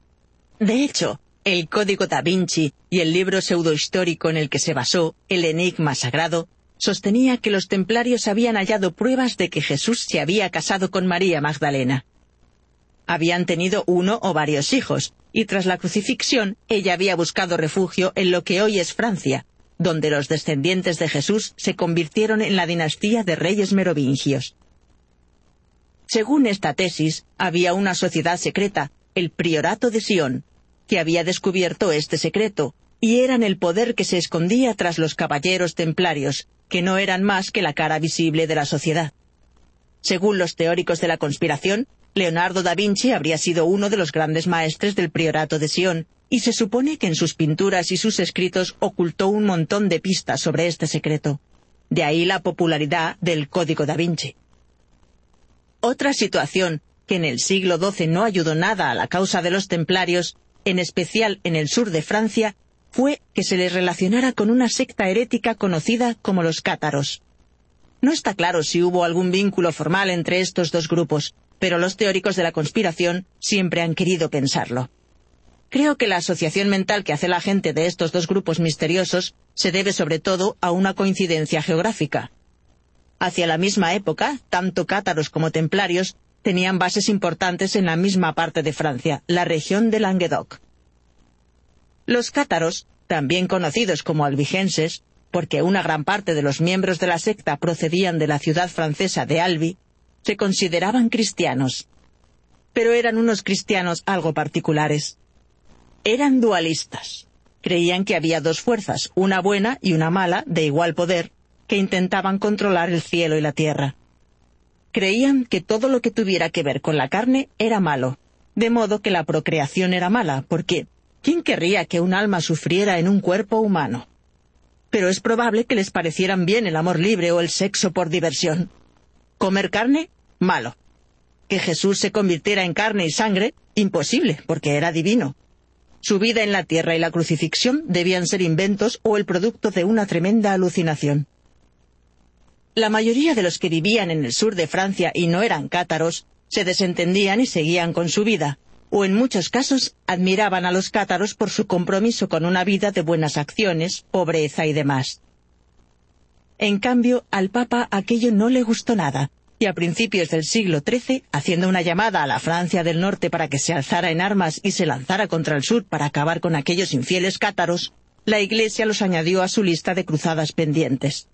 De hecho, el Código da Vinci y el libro pseudohistórico en el que se basó, el Enigma Sagrado, sostenía que los templarios habían hallado pruebas de que Jesús se había casado con María Magdalena. Habían tenido uno o varios hijos, y tras la crucifixión ella había buscado refugio en lo que hoy es Francia, donde los descendientes de Jesús se convirtieron en la dinastía de reyes merovingios. Según esta tesis, había una sociedad secreta, el Priorato de Sion, que había descubierto este secreto, y eran el poder que se escondía tras los caballeros templarios, que no eran más que la cara visible de la sociedad. Según los teóricos de la conspiración, Leonardo da Vinci habría sido uno de los grandes maestres del Priorato de Sion, y se supone que en sus pinturas y sus escritos ocultó un montón de pistas sobre este secreto. De ahí la popularidad del Código da Vinci. Otra situación que en el siglo XII no ayudó nada a la causa de los templarios, en especial en el sur de Francia, fue que se les relacionara con una secta herética conocida como los cátaros. No está claro si hubo algún vínculo formal entre estos dos grupos, pero los teóricos de la conspiración siempre han querido pensarlo. Creo que la asociación mental que hace la gente de estos dos grupos misteriosos se debe sobre todo a una coincidencia geográfica. Hacia la misma época, tanto cátaros como templarios tenían bases importantes en la misma parte de Francia, la región de Languedoc. Los cátaros, también conocidos como albigenses, porque una gran parte de los miembros de la secta procedían de la ciudad francesa de Albi, se consideraban cristianos. Pero eran unos cristianos algo particulares. Eran dualistas. Creían que había dos fuerzas, una buena y una mala, de igual poder, que intentaban controlar el cielo y la tierra. Creían que todo lo que tuviera que ver con la carne era malo, de modo que la procreación era mala, porque ¿quién querría que un alma sufriera en un cuerpo humano? Pero es probable que les parecieran bien el amor libre o el sexo por diversión. Comer carne, malo. Que Jesús se convirtiera en carne y sangre, imposible, porque era divino. Su vida en la tierra y la crucifixión debían ser inventos o el producto de una tremenda alucinación. La mayoría de los que vivían en el sur de Francia y no eran cátaros, se desentendían y seguían con su vida, o en muchos casos admiraban a los cátaros por su compromiso con una vida de buenas acciones, pobreza y demás. En cambio, al Papa aquello no le gustó nada, y a principios del siglo XIII, haciendo una llamada a la Francia del Norte para que se alzara en armas y se lanzara contra el sur para acabar con aquellos infieles cátaros, la Iglesia los añadió a su lista de cruzadas pendientes.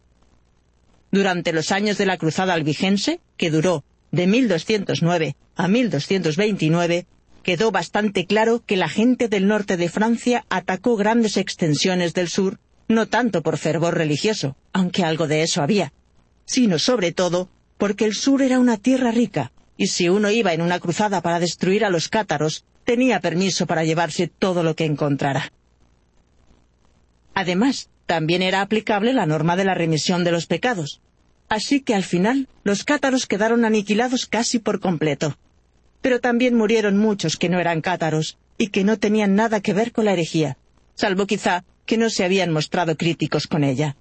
Durante los años de la Cruzada albigense, que duró de 1209 a 1229, quedó bastante claro que la gente del norte de Francia atacó grandes extensiones del sur, no tanto por fervor religioso, aunque algo de eso había, sino sobre todo porque el sur era una tierra rica, y si uno iba en una cruzada para destruir a los cátaros, tenía permiso para llevarse todo lo que encontrara. Además, también era aplicable la norma de la remisión de los pecados. Así que al final los cátaros quedaron aniquilados casi por completo. Pero también murieron muchos que no eran cátaros y que no tenían nada que ver con la herejía, salvo quizá que no se habían mostrado críticos con ella.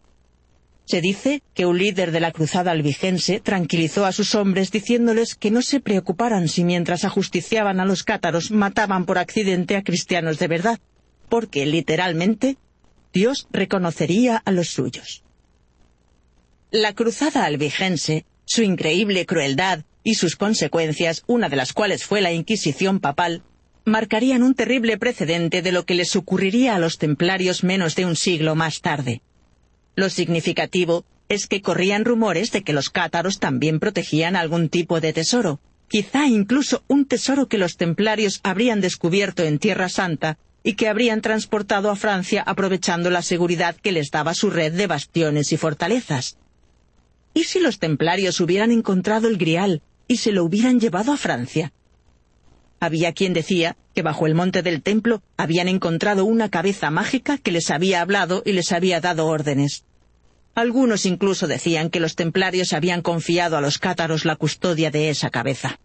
Se dice que un líder de la cruzada albigense tranquilizó a sus hombres diciéndoles que no se preocuparan si mientras ajusticiaban a los cátaros mataban por accidente a cristianos de verdad, porque literalmente Dios reconocería a los suyos. La cruzada albigense, su increíble crueldad y sus consecuencias, una de las cuales fue la Inquisición papal, marcarían un terrible precedente de lo que les ocurriría a los templarios menos de un siglo más tarde. Lo significativo es que corrían rumores de que los cátaros también protegían algún tipo de tesoro, quizá incluso un tesoro que los templarios habrían descubierto en Tierra Santa y que habrían transportado a Francia aprovechando la seguridad que les daba su red de bastiones y fortalezas. ¿Y si los templarios hubieran encontrado el grial y se lo hubieran llevado a Francia? Había quien decía que bajo el monte del templo habían encontrado una cabeza mágica que les había hablado y les había dado órdenes. Algunos incluso decían que los templarios habían confiado a los cátaros la custodia de esa cabeza.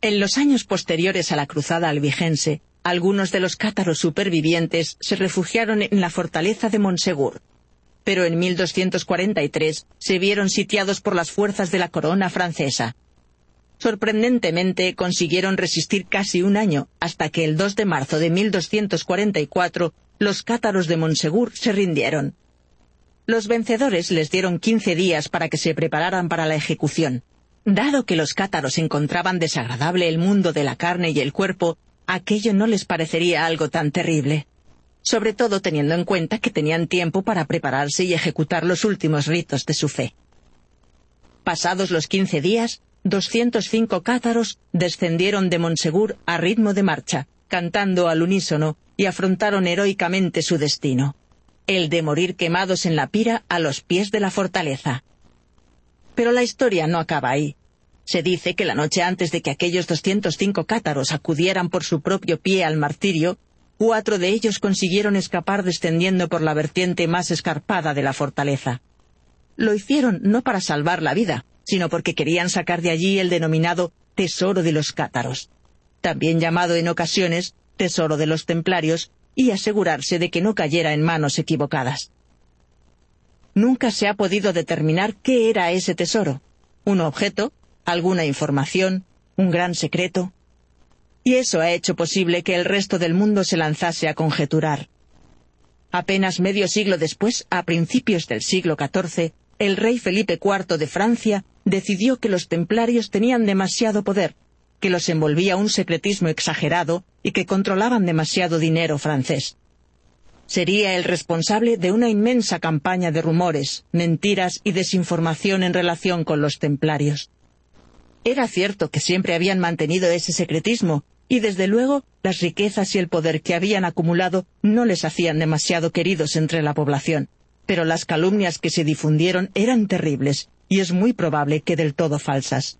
En los años posteriores a la cruzada albigense, algunos de los cátaros supervivientes se refugiaron en la fortaleza de Monsegur, pero en 1243 se vieron sitiados por las fuerzas de la corona francesa. Sorprendentemente consiguieron resistir casi un año, hasta que el 2 de marzo de 1244 los cátaros de Monsegur se rindieron. Los vencedores les dieron quince días para que se prepararan para la ejecución. Dado que los cátaros encontraban desagradable el mundo de la carne y el cuerpo, aquello no les parecería algo tan terrible. Sobre todo teniendo en cuenta que tenían tiempo para prepararse y ejecutar los últimos ritos de su fe. Pasados los quince días, 205 cátaros descendieron de Monsegur a ritmo de marcha, cantando al unísono, y afrontaron heroicamente su destino, el de morir quemados en la pira a los pies de la fortaleza. Pero la historia no acaba ahí. Se dice que la noche antes de que aquellos 205 cátaros acudieran por su propio pie al martirio, cuatro de ellos consiguieron escapar descendiendo por la vertiente más escarpada de la fortaleza. Lo hicieron no para salvar la vida, sino porque querían sacar de allí el denominado tesoro de los cátaros, también llamado en ocasiones tesoro de los templarios, y asegurarse de que no cayera en manos equivocadas. Nunca se ha podido determinar qué era ese tesoro, un objeto, alguna información, un gran secreto. Y eso ha hecho posible que el resto del mundo se lanzase a conjeturar. Apenas medio siglo después, a principios del siglo XIV, el rey Felipe IV de Francia decidió que los templarios tenían demasiado poder, que los envolvía un secretismo exagerado y que controlaban demasiado dinero francés. Sería el responsable de una inmensa campaña de rumores, mentiras y desinformación en relación con los templarios. Era cierto que siempre habían mantenido ese secretismo, y desde luego las riquezas y el poder que habían acumulado no les hacían demasiado queridos entre la población. pero las calumnias que se difundieron eran terribles y es muy probable que del todo falsas.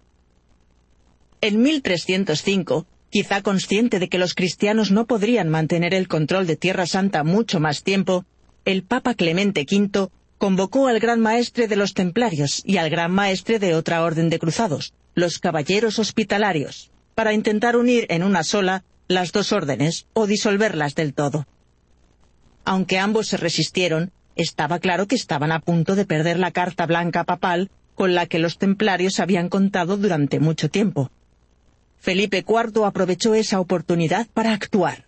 En 1305, quizá consciente de que los cristianos no podrían mantener el control de Tierra Santa mucho más tiempo, el Papa Clemente V convocó al gran maestre de los templarios y al gran maestre de otra orden de cruzados, los caballeros hospitalarios, para intentar unir en una sola las dos órdenes o disolverlas del todo. Aunque ambos se resistieron, estaba claro que estaban a punto de perder la carta blanca papal con la que los templarios habían contado durante mucho tiempo. Felipe IV aprovechó esa oportunidad para actuar.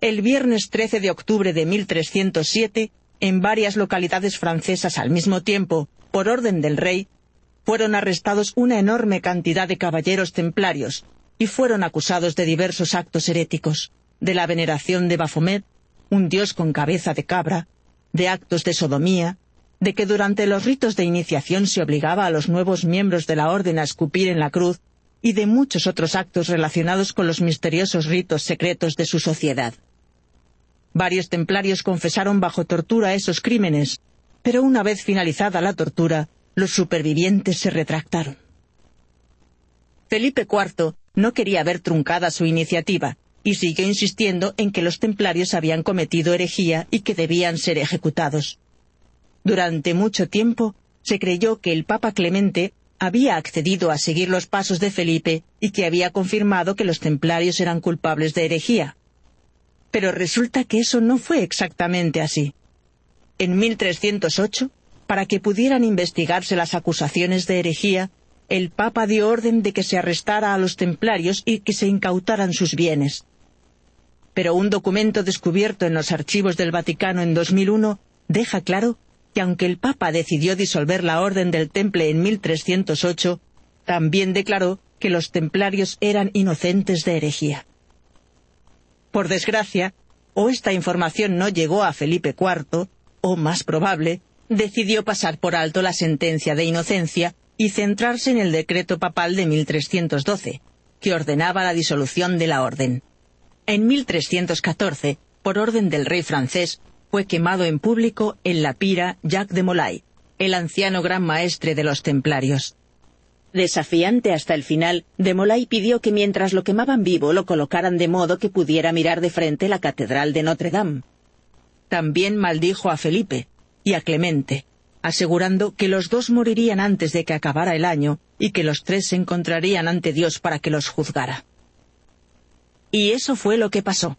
El viernes 13 de octubre de 1307, en varias localidades francesas al mismo tiempo, por orden del rey, fueron arrestados una enorme cantidad de caballeros templarios y fueron acusados de diversos actos heréticos, de la veneración de Baphomet, un dios con cabeza de cabra, de actos de sodomía, de que durante los ritos de iniciación se obligaba a los nuevos miembros de la orden a escupir en la cruz, y de muchos otros actos relacionados con los misteriosos ritos secretos de su sociedad. Varios templarios confesaron bajo tortura esos crímenes, pero una vez finalizada la tortura, los supervivientes se retractaron. Felipe IV no quería ver truncada su iniciativa, y siguió insistiendo en que los templarios habían cometido herejía y que debían ser ejecutados. Durante mucho tiempo se creyó que el Papa Clemente había accedido a seguir los pasos de Felipe y que había confirmado que los templarios eran culpables de herejía. Pero resulta que eso no fue exactamente así. En 1308, para que pudieran investigarse las acusaciones de herejía, el Papa dio orden de que se arrestara a los templarios y que se incautaran sus bienes. Pero un documento descubierto en los archivos del Vaticano en 2001 deja claro que aunque el Papa decidió disolver la Orden del Temple en 1308, también declaró que los templarios eran inocentes de herejía. Por desgracia, o esta información no llegó a Felipe IV, o más probable, decidió pasar por alto la sentencia de inocencia y centrarse en el decreto papal de 1312, que ordenaba la disolución de la orden. En 1314, por orden del rey francés, fue quemado en público en la pira Jacques de Molay, el anciano gran maestre de los templarios. Desafiante hasta el final, de Molay pidió que mientras lo quemaban vivo lo colocaran de modo que pudiera mirar de frente la catedral de Notre Dame. También maldijo a Felipe y a Clemente, asegurando que los dos morirían antes de que acabara el año y que los tres se encontrarían ante Dios para que los juzgara. Y eso fue lo que pasó.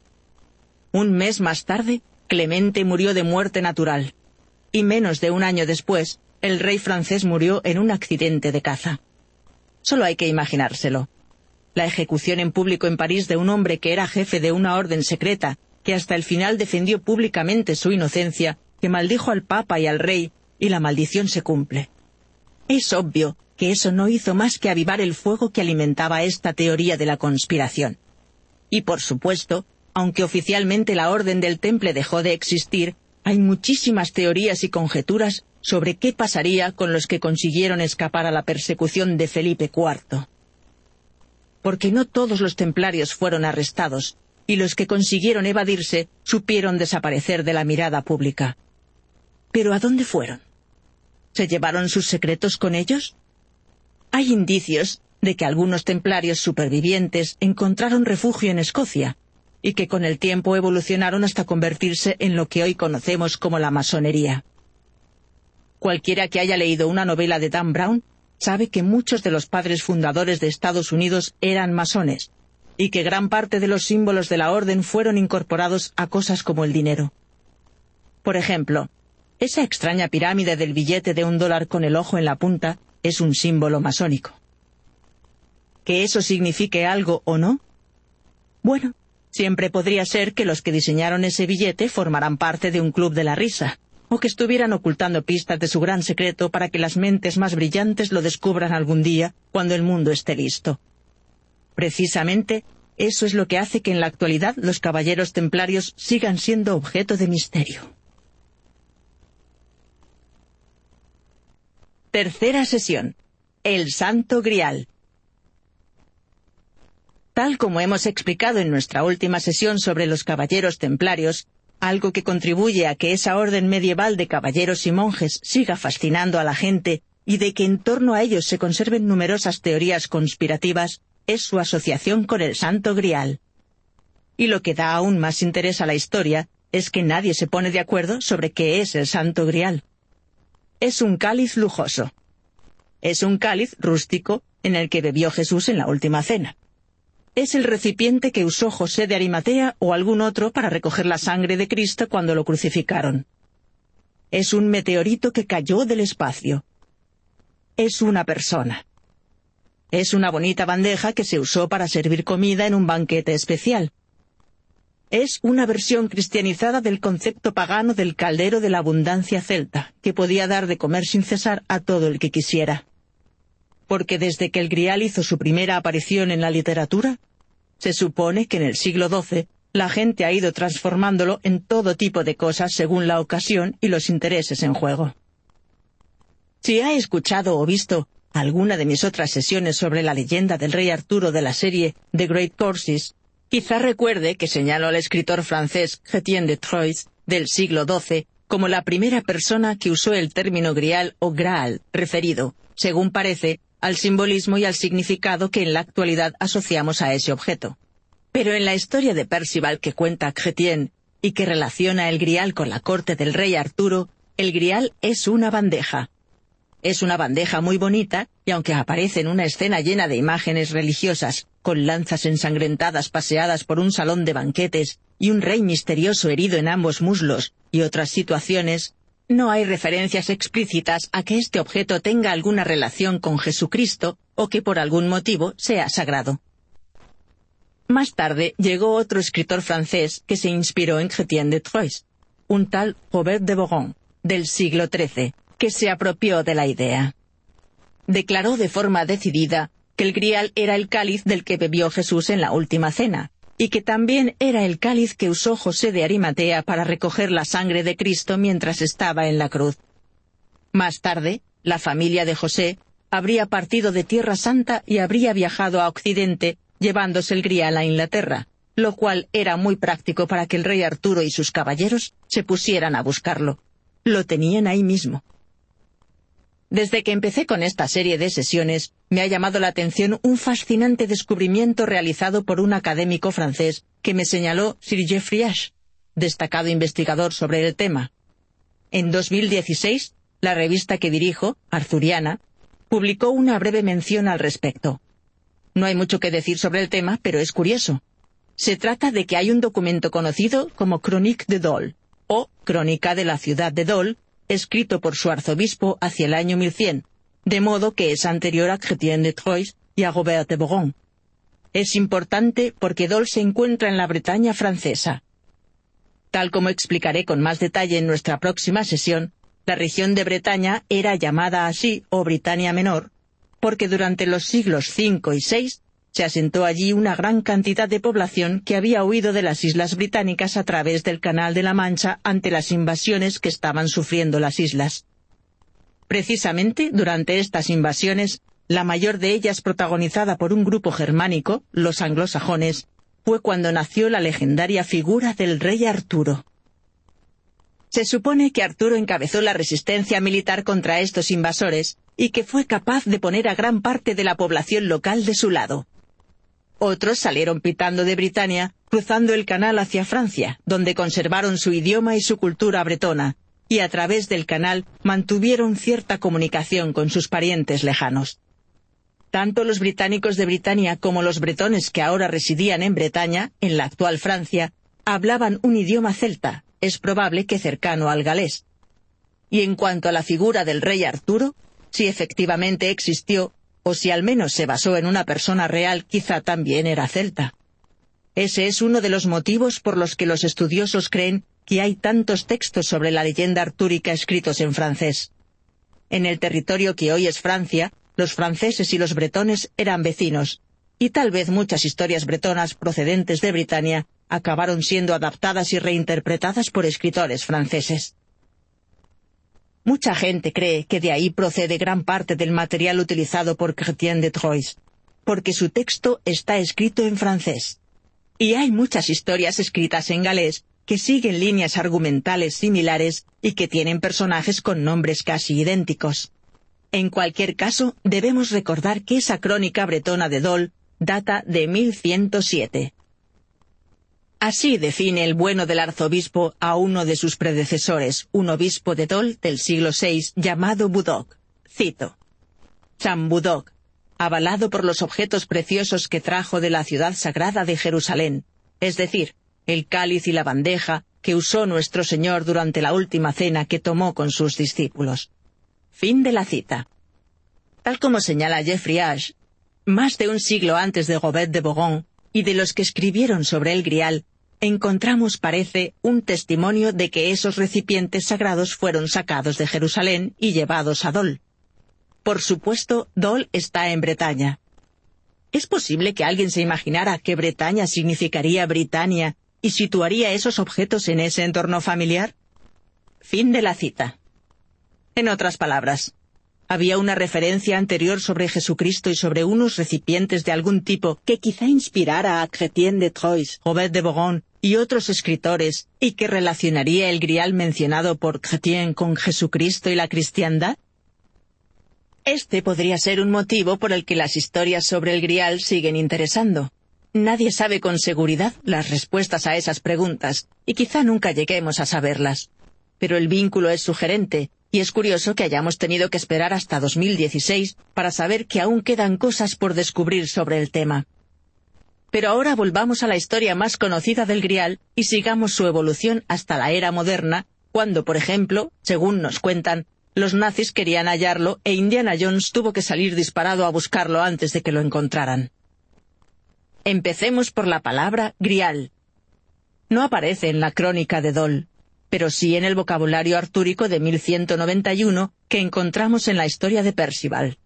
Un mes más tarde, Clemente murió de muerte natural, y menos de un año después, el rey francés murió en un accidente de caza. Solo hay que imaginárselo. La ejecución en público en París de un hombre que era jefe de una orden secreta, que hasta el final defendió públicamente su inocencia, que maldijo al Papa y al rey, y la maldición se cumple. Es obvio que eso no hizo más que avivar el fuego que alimentaba esta teoría de la conspiración. Y por supuesto, aunque oficialmente la Orden del Temple dejó de existir, hay muchísimas teorías y conjeturas sobre qué pasaría con los que consiguieron escapar a la persecución de Felipe IV. Porque no todos los templarios fueron arrestados, y los que consiguieron evadirse supieron desaparecer de la mirada pública. ¿Pero a dónde fueron? ¿Se llevaron sus secretos con ellos? Hay indicios de que algunos templarios supervivientes encontraron refugio en Escocia, y que con el tiempo evolucionaron hasta convertirse en lo que hoy conocemos como la masonería. Cualquiera que haya leído una novela de Dan Brown sabe que muchos de los padres fundadores de Estados Unidos eran masones, y que gran parte de los símbolos de la orden fueron incorporados a cosas como el dinero. Por ejemplo, esa extraña pirámide del billete de un dólar con el ojo en la punta es un símbolo masónico. ¿Que eso signifique algo o no? Bueno, Siempre podría ser que los que diseñaron ese billete formaran parte de un club de la risa, o que estuvieran ocultando pistas de su gran secreto para que las mentes más brillantes lo descubran algún día cuando el mundo esté listo. Precisamente, eso es lo que hace que en la actualidad los caballeros templarios sigan siendo objeto de misterio. Tercera sesión. El Santo Grial. Tal como hemos explicado en nuestra última sesión sobre los caballeros templarios, algo que contribuye a que esa orden medieval de caballeros y monjes siga fascinando a la gente y de que en torno a ellos se conserven numerosas teorías conspirativas, es su asociación con el Santo Grial. Y lo que da aún más interés a la historia es que nadie se pone de acuerdo sobre qué es el Santo Grial. Es un cáliz lujoso. Es un cáliz rústico en el que bebió Jesús en la última cena. Es el recipiente que usó José de Arimatea o algún otro para recoger la sangre de Cristo cuando lo crucificaron. Es un meteorito que cayó del espacio. Es una persona. Es una bonita bandeja que se usó para servir comida en un banquete especial. Es una versión cristianizada del concepto pagano del caldero de la abundancia celta, que podía dar de comer sin cesar a todo el que quisiera. Porque desde que el Grial hizo su primera aparición en la literatura, se supone que en el siglo XII la gente ha ido transformándolo en todo tipo de cosas según la ocasión y los intereses en juego. Si ha escuchado o visto alguna de mis otras sesiones sobre la leyenda del rey Arturo de la serie The Great Courses, quizá recuerde que señalo al escritor francés Chrétien de Troyes del siglo XII como la primera persona que usó el término grial o graal, referido, según parece, al simbolismo y al significado que en la actualidad asociamos a ese objeto. Pero en la historia de Percival que cuenta Chrétien y que relaciona el grial con la corte del rey Arturo, el grial es una bandeja. Es una bandeja muy bonita y aunque aparece en una escena llena de imágenes religiosas, con lanzas ensangrentadas paseadas por un salón de banquetes y un rey misterioso herido en ambos muslos y otras situaciones, no hay referencias explícitas a que este objeto tenga alguna relación con Jesucristo o que por algún motivo sea sagrado. Más tarde llegó otro escritor francés que se inspiró en Chrétien de Troyes, un tal Robert de Boron, del siglo XIII, que se apropió de la idea. Declaró de forma decidida que el grial era el cáliz del que bebió Jesús en la última cena, y que también era el cáliz que usó José de Arimatea para recoger la sangre de Cristo mientras estaba en la cruz. Más tarde, la familia de José habría partido de Tierra Santa y habría viajado a Occidente, llevándose el grial a Inglaterra, lo cual era muy práctico para que el rey Arturo y sus caballeros se pusieran a buscarlo. Lo tenían ahí mismo. Desde que empecé con esta serie de sesiones, me ha llamado la atención un fascinante descubrimiento realizado por un académico francés que me señaló Sir Geoffrey Ash, destacado investigador sobre el tema. En 2016, la revista que dirijo, Arthuriana, publicó una breve mención al respecto. No hay mucho que decir sobre el tema, pero es curioso. Se trata de que hay un documento conocido como Chronique de Dole, o Crónica de la ciudad de Dole, escrito por su arzobispo hacia el año 1100, de modo que es anterior a Chrétien de Troyes y a Robert de Boron. Es importante porque Dol se encuentra en la Bretaña francesa. Tal como explicaré con más detalle en nuestra próxima sesión, la región de Bretaña era llamada así, o Britania Menor, porque durante los siglos V y VI se asentó allí una gran cantidad de población que había huido de las islas británicas a través del Canal de la Mancha ante las invasiones que estaban sufriendo las islas. Precisamente durante estas invasiones, la mayor de ellas protagonizada por un grupo germánico, los anglosajones, fue cuando nació la legendaria figura del rey Arturo. Se supone que Arturo encabezó la resistencia militar contra estos invasores y que fue capaz de poner a gran parte de la población local de su lado. Otros salieron pitando de Britania, cruzando el canal hacia Francia, donde conservaron su idioma y su cultura bretona, y a través del canal mantuvieron cierta comunicación con sus parientes lejanos. Tanto los británicos de Britania como los bretones que ahora residían en Bretaña, en la actual Francia, hablaban un idioma celta, es probable que cercano al galés. Y en cuanto a la figura del rey Arturo, si efectivamente existió, o si al menos se basó en una persona real, quizá también era celta. Ese es uno de los motivos por los que los estudiosos creen que hay tantos textos sobre la leyenda artúrica escritos en francés. En el territorio que hoy es Francia, los franceses y los bretones eran vecinos, y tal vez muchas historias bretonas procedentes de Britania acabaron siendo adaptadas y reinterpretadas por escritores franceses. Mucha gente cree que de ahí procede gran parte del material utilizado por Chrétien de Troyes, porque su texto está escrito en francés. Y hay muchas historias escritas en galés que siguen líneas argumentales similares y que tienen personajes con nombres casi idénticos. En cualquier caso, debemos recordar que esa crónica bretona de Dol data de 1107. Así define el bueno del arzobispo a uno de sus predecesores, un obispo de Dol del siglo VI llamado Budok. Cito. San Budok, avalado por los objetos preciosos que trajo de la ciudad sagrada de Jerusalén, es decir, el cáliz y la bandeja que usó nuestro Señor durante la última cena que tomó con sus discípulos. Fin de la cita. Tal como señala Jeffrey Ash, más de un siglo antes de Robert de Boron y de los que escribieron sobre el grial, encontramos, parece, un testimonio de que esos recipientes sagrados fueron sacados de Jerusalén y llevados a Dol. Por supuesto, Dol está en Bretaña. ¿Es posible que alguien se imaginara que Bretaña significaría Britania y situaría esos objetos en ese entorno familiar? Fin de la cita. En otras palabras, había una referencia anterior sobre Jesucristo y sobre unos recipientes de algún tipo que quizá inspirara a Chrétien de Troyes, Robert de Boron y otros escritores, y que relacionaría el grial mencionado por Chrétien con Jesucristo y la cristiandad? Este podría ser un motivo por el que las historias sobre el grial siguen interesando. Nadie sabe con seguridad las respuestas a esas preguntas, y quizá nunca lleguemos a saberlas. Pero el vínculo es sugerente, y es curioso que hayamos tenido que esperar hasta 2016 para saber que aún quedan cosas por descubrir sobre el tema. Pero ahora volvamos a la historia más conocida del Grial y sigamos su evolución hasta la era moderna, cuando, por ejemplo, según nos cuentan, los nazis querían hallarlo e Indiana Jones tuvo que salir disparado a buscarlo antes de que lo encontraran. Empecemos por la palabra grial. No aparece en la crónica de Dol, pero sí en el vocabulario artúrico de 1191 que encontramos en la historia de Percival.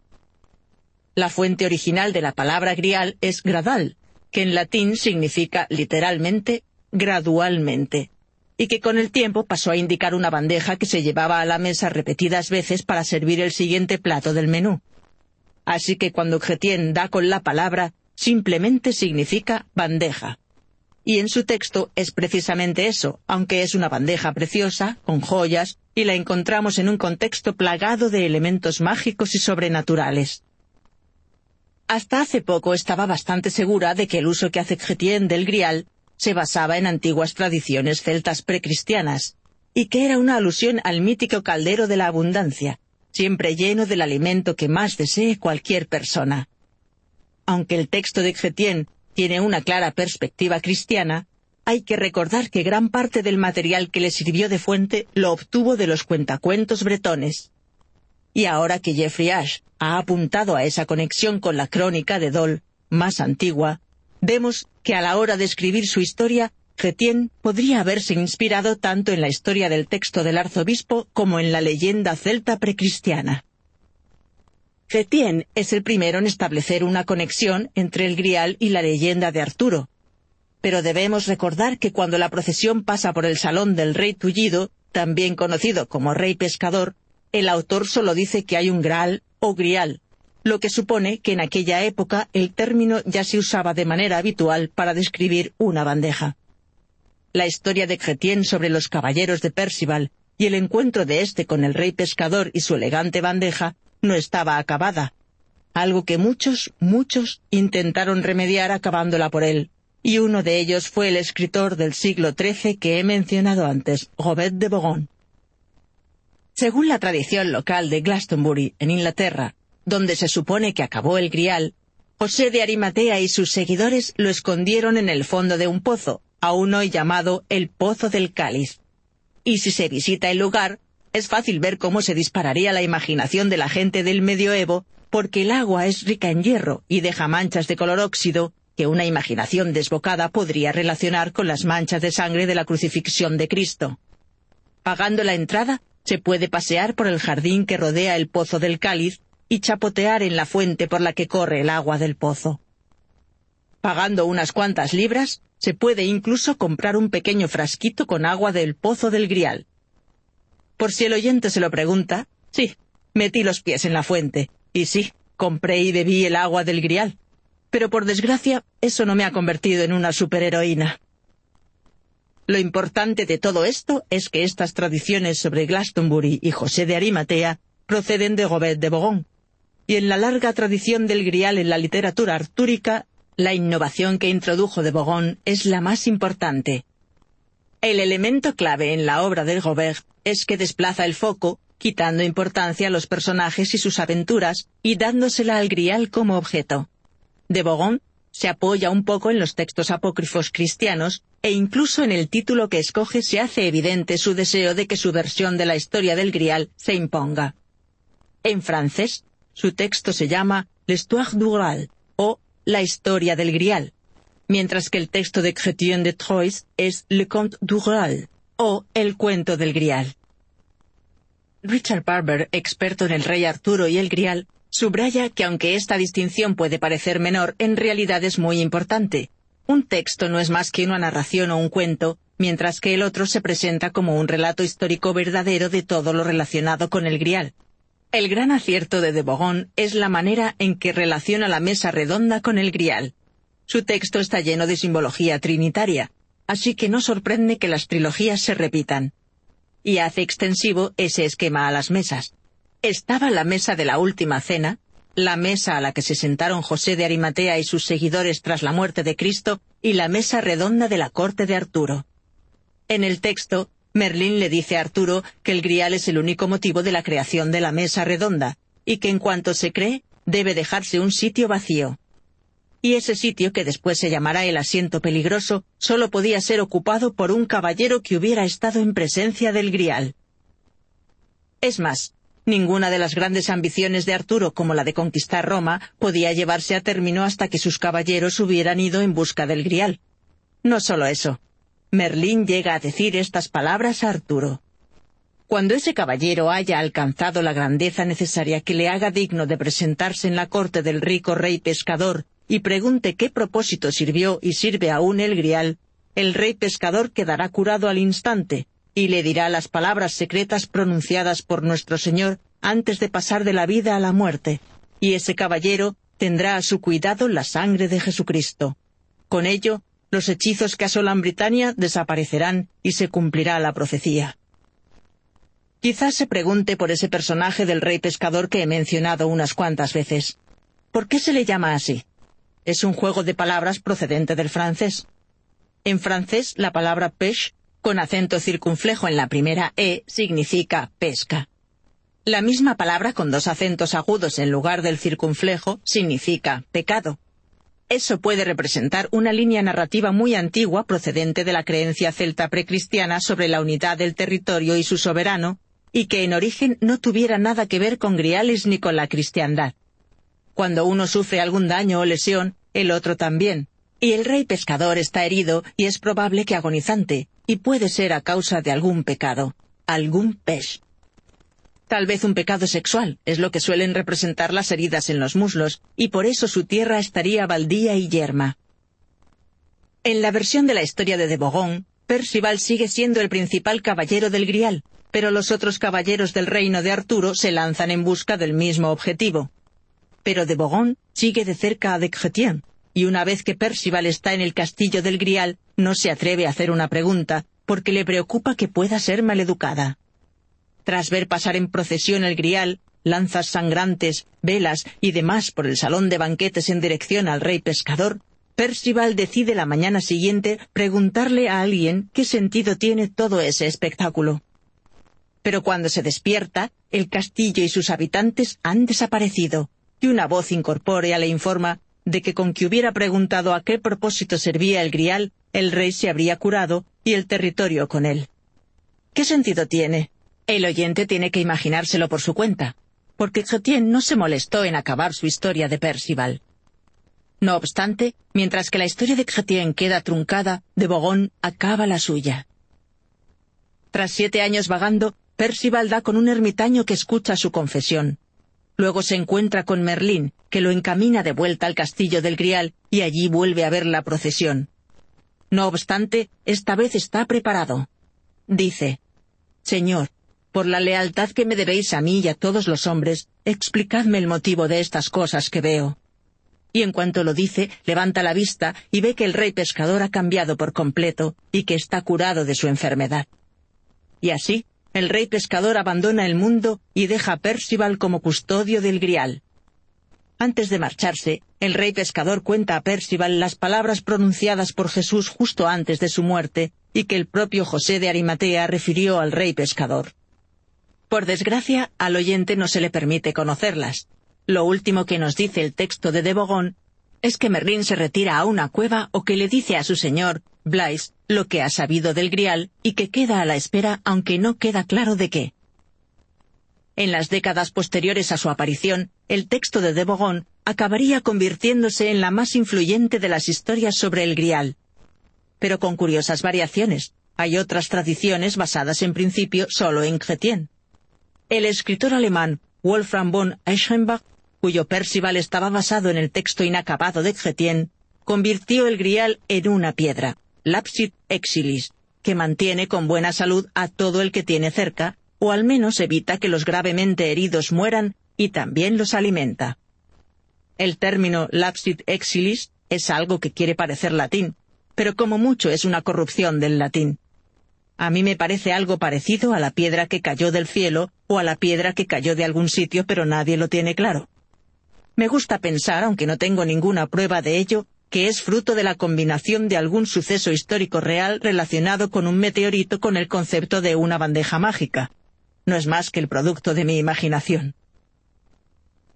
La fuente original de la palabra grial es gradal, que en latín significa literalmente gradualmente, y que con el tiempo pasó a indicar una bandeja que se llevaba a la mesa repetidas veces para servir el siguiente plato del menú. Así que cuando Chetien da con la palabra, simplemente significa bandeja. Y en su texto es precisamente eso, aunque es una bandeja preciosa, con joyas, y la encontramos en un contexto plagado de elementos mágicos y sobrenaturales. Hasta hace poco estaba bastante segura de que el uso que hace Chrétien del grial se basaba en antiguas tradiciones celtas precristianas, y que era una alusión al mítico caldero de la abundancia, siempre lleno del alimento que más desee cualquier persona. Aunque el texto de Chrétien tiene una clara perspectiva cristiana, hay que recordar que gran parte del material que le sirvió de fuente lo obtuvo de los cuentacuentos bretones. Y ahora que Jeffrey Ash ha apuntado a esa conexión con la crónica de Dol, más antigua, vemos que a la hora de escribir su historia, Chetien podría haberse inspirado tanto en la historia del texto del arzobispo como en la leyenda celta precristiana. Chetien es el primero en establecer una conexión entre el grial y la leyenda de Arturo. Pero debemos recordar que cuando la procesión pasa por el salón del rey tullido, también conocido como rey pescador, el autor solo dice que hay un graal o grial, lo que supone que en aquella época el término ya se usaba de manera habitual para describir una bandeja. La historia de Chetien sobre los caballeros de Percival y el encuentro de éste con el rey pescador y su elegante bandeja no estaba acabada, algo que muchos, muchos intentaron remediar acabándola por él, y uno de ellos fue el escritor del siglo XIII que he mencionado antes, Robert de Boron. Según la tradición local de Glastonbury, en Inglaterra, donde se supone que acabó el grial, José de Arimatea y sus seguidores lo escondieron en el fondo de un pozo, aún hoy llamado el Pozo del Cáliz. Y si se visita el lugar, es fácil ver cómo se dispararía la imaginación de la gente del medioevo, porque el agua es rica en hierro y deja manchas de color óxido que una imaginación desbocada podría relacionar con las manchas de sangre de la crucifixión de Cristo. Pagando la entrada, se puede pasear por el jardín que rodea el pozo del cáliz y chapotear en la fuente por la que corre el agua del pozo. Pagando unas cuantas libras, se puede incluso comprar un pequeño frasquito con agua del pozo del grial. Por si el oyente se lo pregunta, sí, metí los pies en la fuente, y sí, compré y bebí el agua del grial. Pero por desgracia, eso no me ha convertido en una superheroína. Lo importante de todo esto es que estas tradiciones sobre Glastonbury y José de Arimatea proceden de Robert de Bogon. Y en la larga tradición del grial en la literatura artúrica, la innovación que introdujo de Bogon es la más importante. El elemento clave en la obra de Robert es que desplaza el foco, quitando importancia a los personajes y sus aventuras y dándosela al grial como objeto. De Bogon se apoya un poco en los textos apócrifos cristianos e incluso en el título que escoge se hace evidente su deseo de que su versión de la historia del grial se imponga. En francés, su texto se llama L'Histoire du Graal o La historia del grial, mientras que el texto de Chrétien de Troyes es Le Conte du Graal, o El cuento del Grial. Richard Barber, experto en el rey Arturo y el Grial, subraya que aunque esta distinción puede parecer menor, en realidad es muy importante. Un texto no es más que una narración o un cuento, mientras que el otro se presenta como un relato histórico verdadero de todo lo relacionado con el Grial. El gran acierto de De Bogon es la manera en que relaciona la mesa redonda con el Grial. Su texto está lleno de simbología trinitaria, así que no sorprende que las trilogías se repitan. Y hace extensivo ese esquema a las mesas. Estaba la mesa de la última cena, la mesa a la que se sentaron José de Arimatea y sus seguidores tras la muerte de Cristo, y la mesa redonda de la corte de Arturo. En el texto, Merlín le dice a Arturo que el grial es el único motivo de la creación de la mesa redonda, y que en cuanto se cree, debe dejarse un sitio vacío y ese sitio, que después se llamará el asiento peligroso, solo podía ser ocupado por un caballero que hubiera estado en presencia del grial. Es más, ninguna de las grandes ambiciones de Arturo, como la de conquistar Roma, podía llevarse a término hasta que sus caballeros hubieran ido en busca del grial. No solo eso. Merlín llega a decir estas palabras a Arturo. Cuando ese caballero haya alcanzado la grandeza necesaria que le haga digno de presentarse en la corte del rico rey pescador y pregunte qué propósito sirvió y sirve aún el grial, el rey pescador quedará curado al instante, y le dirá las palabras secretas pronunciadas por nuestro Señor antes de pasar de la vida a la muerte, y ese caballero tendrá a su cuidado la sangre de Jesucristo. Con ello, los hechizos que asolan Britania desaparecerán y se cumplirá la profecía. Quizás se pregunte por ese personaje del rey pescador que he mencionado unas cuantas veces. ¿Por qué se le llama así? Es un juego de palabras procedente del francés. En francés, la palabra pêche, con acento circunflejo en la primera E, significa pesca. La misma palabra con dos acentos agudos en lugar del circunflejo significa pecado. Eso puede representar una línea narrativa muy antigua procedente de la creencia celta precristiana sobre la unidad del territorio y su soberano, y que en origen no tuviera nada que ver con griales ni con la cristiandad. Cuando uno sufre algún daño o lesión, el otro también. Y el rey pescador está herido y es probable que agonizante, y puede ser a causa de algún pecado, algún pez. Tal vez un pecado sexual, es lo que suelen representar las heridas en los muslos, y por eso su tierra estaría baldía y yerma. En la versión de la historia de De Bogon, Percival sigue siendo el principal caballero del Grial, pero los otros caballeros del reino de Arturo se lanzan en busca del mismo objetivo, pero de Bogon sigue de cerca a de Chrétien, y una vez que Percival está en el castillo del Grial, no se atreve a hacer una pregunta, porque le preocupa que pueda ser maleducada. Tras ver pasar en procesión el Grial, lanzas sangrantes, velas y demás por el salón de banquetes en dirección al rey pescador, Percival decide la mañana siguiente preguntarle a alguien qué sentido tiene todo ese espectáculo. Pero cuando se despierta, el castillo y sus habitantes han desaparecido, y una voz incorpórea le informa de que con que hubiera preguntado a qué propósito servía el grial, el rey se habría curado y el territorio con él. ¿Qué sentido tiene? El oyente tiene que imaginárselo por su cuenta, porque Chrétien no se molestó en acabar su historia de Percival. No obstante, mientras que la historia de Chrétien queda truncada, de Bogón acaba la suya. Tras siete años vagando, Percival da con un ermitaño que escucha su confesión. Luego se encuentra con Merlín, que lo encamina de vuelta al castillo del Grial y allí vuelve a ver la procesión. No obstante, esta vez está preparado. Dice, Señor, por la lealtad que me debéis a mí y a todos los hombres, explicadme el motivo de estas cosas que veo. y en cuanto lo dice, levanta la vista y ve que el rey pescador ha cambiado por completo y que está curado de su enfermedad. Y así, el rey pescador abandona el mundo y deja a Percival como custodio del grial. Antes de marcharse, el rey pescador cuenta a Percival las palabras pronunciadas por Jesús justo antes de su muerte y que el propio José de Arimatea refirió al rey pescador. Por desgracia, al oyente no se le permite conocerlas. Lo último que nos dice el texto de De Bogón es que Merlín se retira a una cueva o que le dice a su señor, Blaise, lo que ha sabido del grial y que queda a la espera aunque no queda claro de qué. En las décadas posteriores a su aparición, el texto de De Bogón acabaría convirtiéndose en la más influyente de las historias sobre el grial. Pero con curiosas variaciones. Hay otras tradiciones basadas en principio solo en Chrétien. El escritor alemán Wolfram von Eschenbach, cuyo Percival estaba basado en el texto inacabado de Chrétien, convirtió el grial en una piedra, lapsit exilis, que mantiene con buena salud a todo el que tiene cerca, o al menos evita que los gravemente heridos mueran y también los alimenta. El término lapsit exilis es algo que quiere parecer latín, pero como mucho es una corrupción del latín. A mí me parece algo parecido a la piedra que cayó del cielo o a la piedra que cayó de algún sitio, pero nadie lo tiene claro. Me gusta pensar, aunque no tengo ninguna prueba de ello, que es fruto de la combinación de algún suceso histórico real relacionado con un meteorito con el concepto de una bandeja mágica. No es más que el producto de mi imaginación.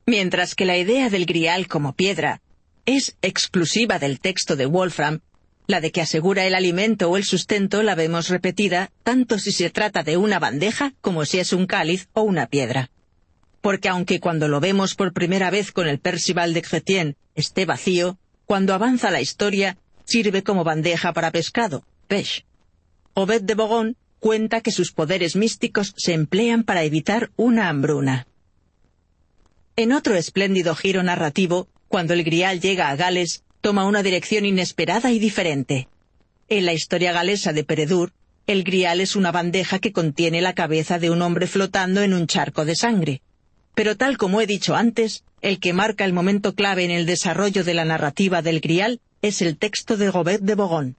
Mientras que la idea del grial como piedra es exclusiva del texto de Wolfram, la de que asegura el alimento o el sustento la vemos repetida tanto si se trata de una bandeja como si es un cáliz o una piedra. Porque aunque cuando lo vemos por primera vez con el Percival de Chrétien esté vacío, cuando avanza la historia sirve como bandeja para pescado, pêche. Obed de Bogón cuenta que sus poderes místicos se emplean para evitar una hambruna. En otro espléndido giro narrativo, cuando el grial llega a Gales, toma una dirección inesperada y diferente. En la historia galesa de Peredur, el grial es una bandeja que contiene la cabeza de un hombre flotando en un charco de sangre. Pero tal como he dicho antes, el que marca el momento clave en el desarrollo de la narrativa del grial es el texto de Gobet de Bogón.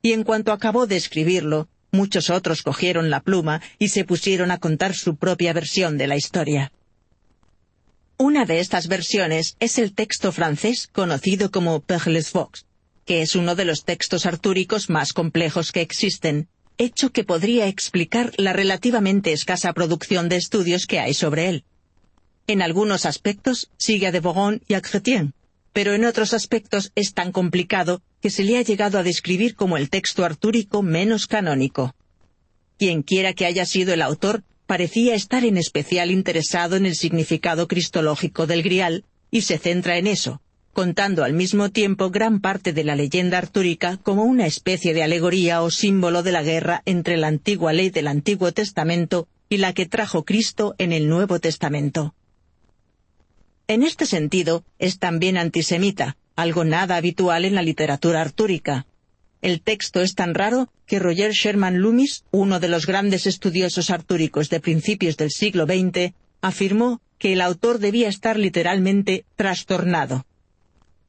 Y en cuanto acabó de escribirlo, muchos otros cogieron la pluma y se pusieron a contar su propia versión de la historia. Una de estas versiones es el texto francés conocido como Perles Fox, que es uno de los textos artúricos más complejos que existen, hecho que podría explicar la relativamente escasa producción de estudios que hay sobre él. En algunos aspectos sigue a de y a Chrétien, pero en otros aspectos es tan complicado que se le ha llegado a describir como el texto artúrico menos canónico. Quien quiera que haya sido el autor parecía estar en especial interesado en el significado cristológico del grial, y se centra en eso, contando al mismo tiempo gran parte de la leyenda artúrica como una especie de alegoría o símbolo de la guerra entre la antigua ley del Antiguo Testamento y la que trajo Cristo en el Nuevo Testamento. En este sentido, es también antisemita, algo nada habitual en la literatura artúrica. El texto es tan raro que Roger Sherman Loomis, uno de los grandes estudiosos artúricos de principios del siglo XX, afirmó que el autor debía estar literalmente trastornado.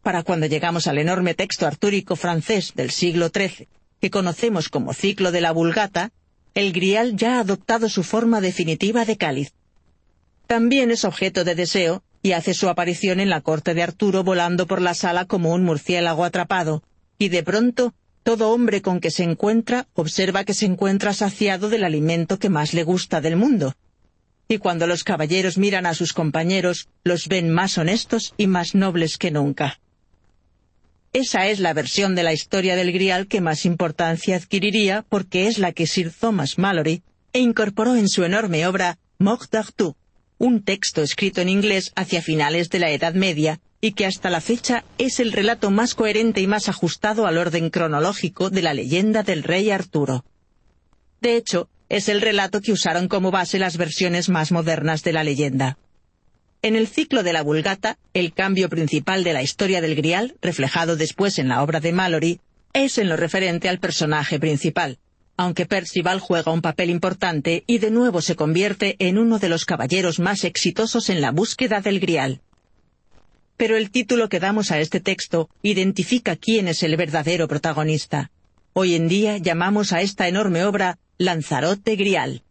Para cuando llegamos al enorme texto artúrico francés del siglo XIII, que conocemos como ciclo de la Vulgata, el grial ya ha adoptado su forma definitiva de cáliz. También es objeto de deseo y hace su aparición en la corte de Arturo volando por la sala como un murciélago atrapado, y de pronto todo hombre con que se encuentra observa que se encuentra saciado del alimento que más le gusta del mundo. Y cuando los caballeros miran a sus compañeros, los ven más honestos y más nobles que nunca. Esa es la versión de la historia del Grial que más importancia adquiriría porque es la que Sir Thomas Malory incorporó en su enorme obra Mort d'Arthur, un texto escrito en inglés hacia finales de la Edad Media y que hasta la fecha es el relato más coherente y más ajustado al orden cronológico de la leyenda del rey Arturo. De hecho, es el relato que usaron como base las versiones más modernas de la leyenda. En el ciclo de la Vulgata, el cambio principal de la historia del Grial, reflejado después en la obra de Mallory, es en lo referente al personaje principal, aunque Percival juega un papel importante y de nuevo se convierte en uno de los caballeros más exitosos en la búsqueda del Grial. Pero el título que damos a este texto identifica quién es el verdadero protagonista. Hoy en día llamamos a esta enorme obra Lanzarote Grial.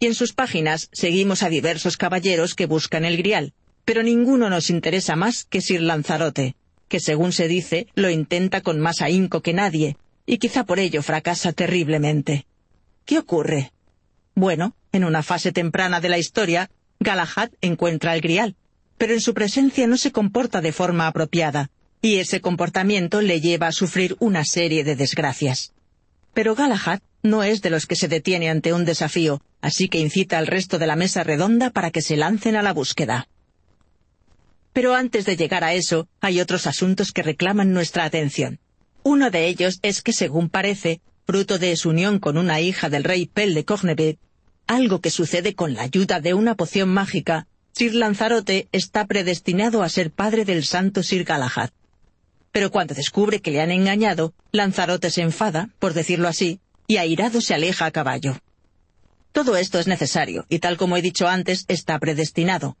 Y en sus páginas seguimos a diversos caballeros que buscan el Grial, pero ninguno nos interesa más que Sir Lanzarote, que según se dice lo intenta con más ahínco que nadie, y quizá por ello fracasa terriblemente. ¿Qué ocurre? Bueno, en una fase temprana de la historia, Galahad encuentra el Grial, pero en su presencia no se comporta de forma apropiada, y ese comportamiento le lleva a sufrir una serie de desgracias. Pero Galahad no es de los que se detiene ante un desafío, así que incita al resto de la mesa redonda para que se lancen a la búsqueda. Pero antes de llegar a eso, hay otros asuntos que reclaman nuestra atención. Uno de ellos es que, según parece, fruto de su unión con una hija del rey Pel de Cornebet, algo que sucede con la ayuda de una poción mágica, Sir Lanzarote está predestinado a ser padre del santo Sir Galahad. Pero cuando descubre que le han engañado, Lanzarote se enfada, por decirlo así, y airado se aleja a caballo. Todo esto es necesario, y tal como he dicho antes, está predestinado.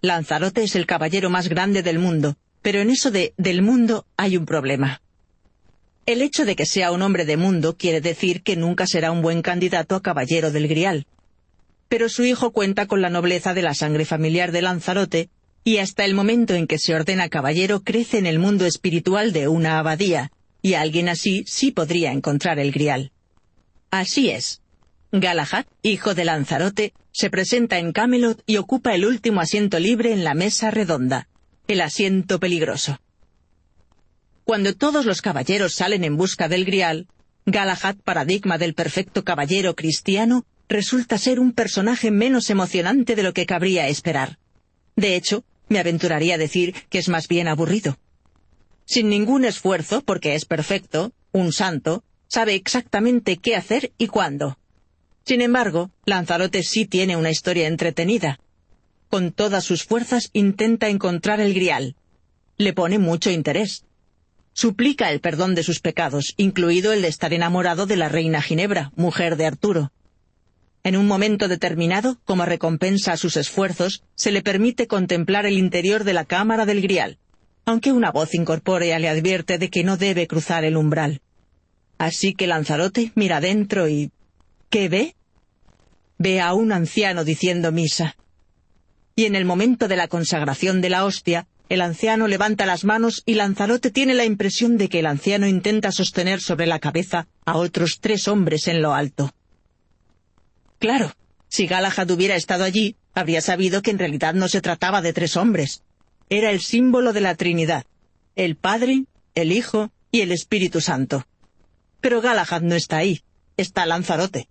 Lanzarote es el caballero más grande del mundo, pero en eso de del mundo hay un problema. El hecho de que sea un hombre de mundo quiere decir que nunca será un buen candidato a caballero del Grial. Pero su hijo cuenta con la nobleza de la sangre familiar de Lanzarote, y hasta el momento en que se ordena caballero crece en el mundo espiritual de una abadía, y alguien así sí podría encontrar el Grial. Así es. Galahad, hijo de Lanzarote, se presenta en Camelot y ocupa el último asiento libre en la mesa redonda, el asiento peligroso. Cuando todos los caballeros salen en busca del Grial, Galahad, paradigma del perfecto caballero cristiano, resulta ser un personaje menos emocionante de lo que cabría esperar. De hecho, me aventuraría a decir que es más bien aburrido. Sin ningún esfuerzo, porque es perfecto, un santo, sabe exactamente qué hacer y cuándo. Sin embargo, Lanzarote sí tiene una historia entretenida. Con todas sus fuerzas intenta encontrar el grial. Le pone mucho interés suplica el perdón de sus pecados, incluido el de estar enamorado de la reina Ginebra, mujer de Arturo. En un momento determinado, como recompensa a sus esfuerzos, se le permite contemplar el interior de la cámara del grial, aunque una voz incorpórea le advierte de que no debe cruzar el umbral. Así que Lanzarote mira dentro y... ¿Qué ve? Ve a un anciano diciendo misa. Y en el momento de la consagración de la hostia, el anciano levanta las manos y Lanzarote tiene la impresión de que el anciano intenta sostener sobre la cabeza a otros tres hombres en lo alto. Claro, si Galahad hubiera estado allí, habría sabido que en realidad no se trataba de tres hombres. Era el símbolo de la Trinidad, el Padre, el Hijo y el Espíritu Santo. Pero Galahad no está ahí, está Lanzarote.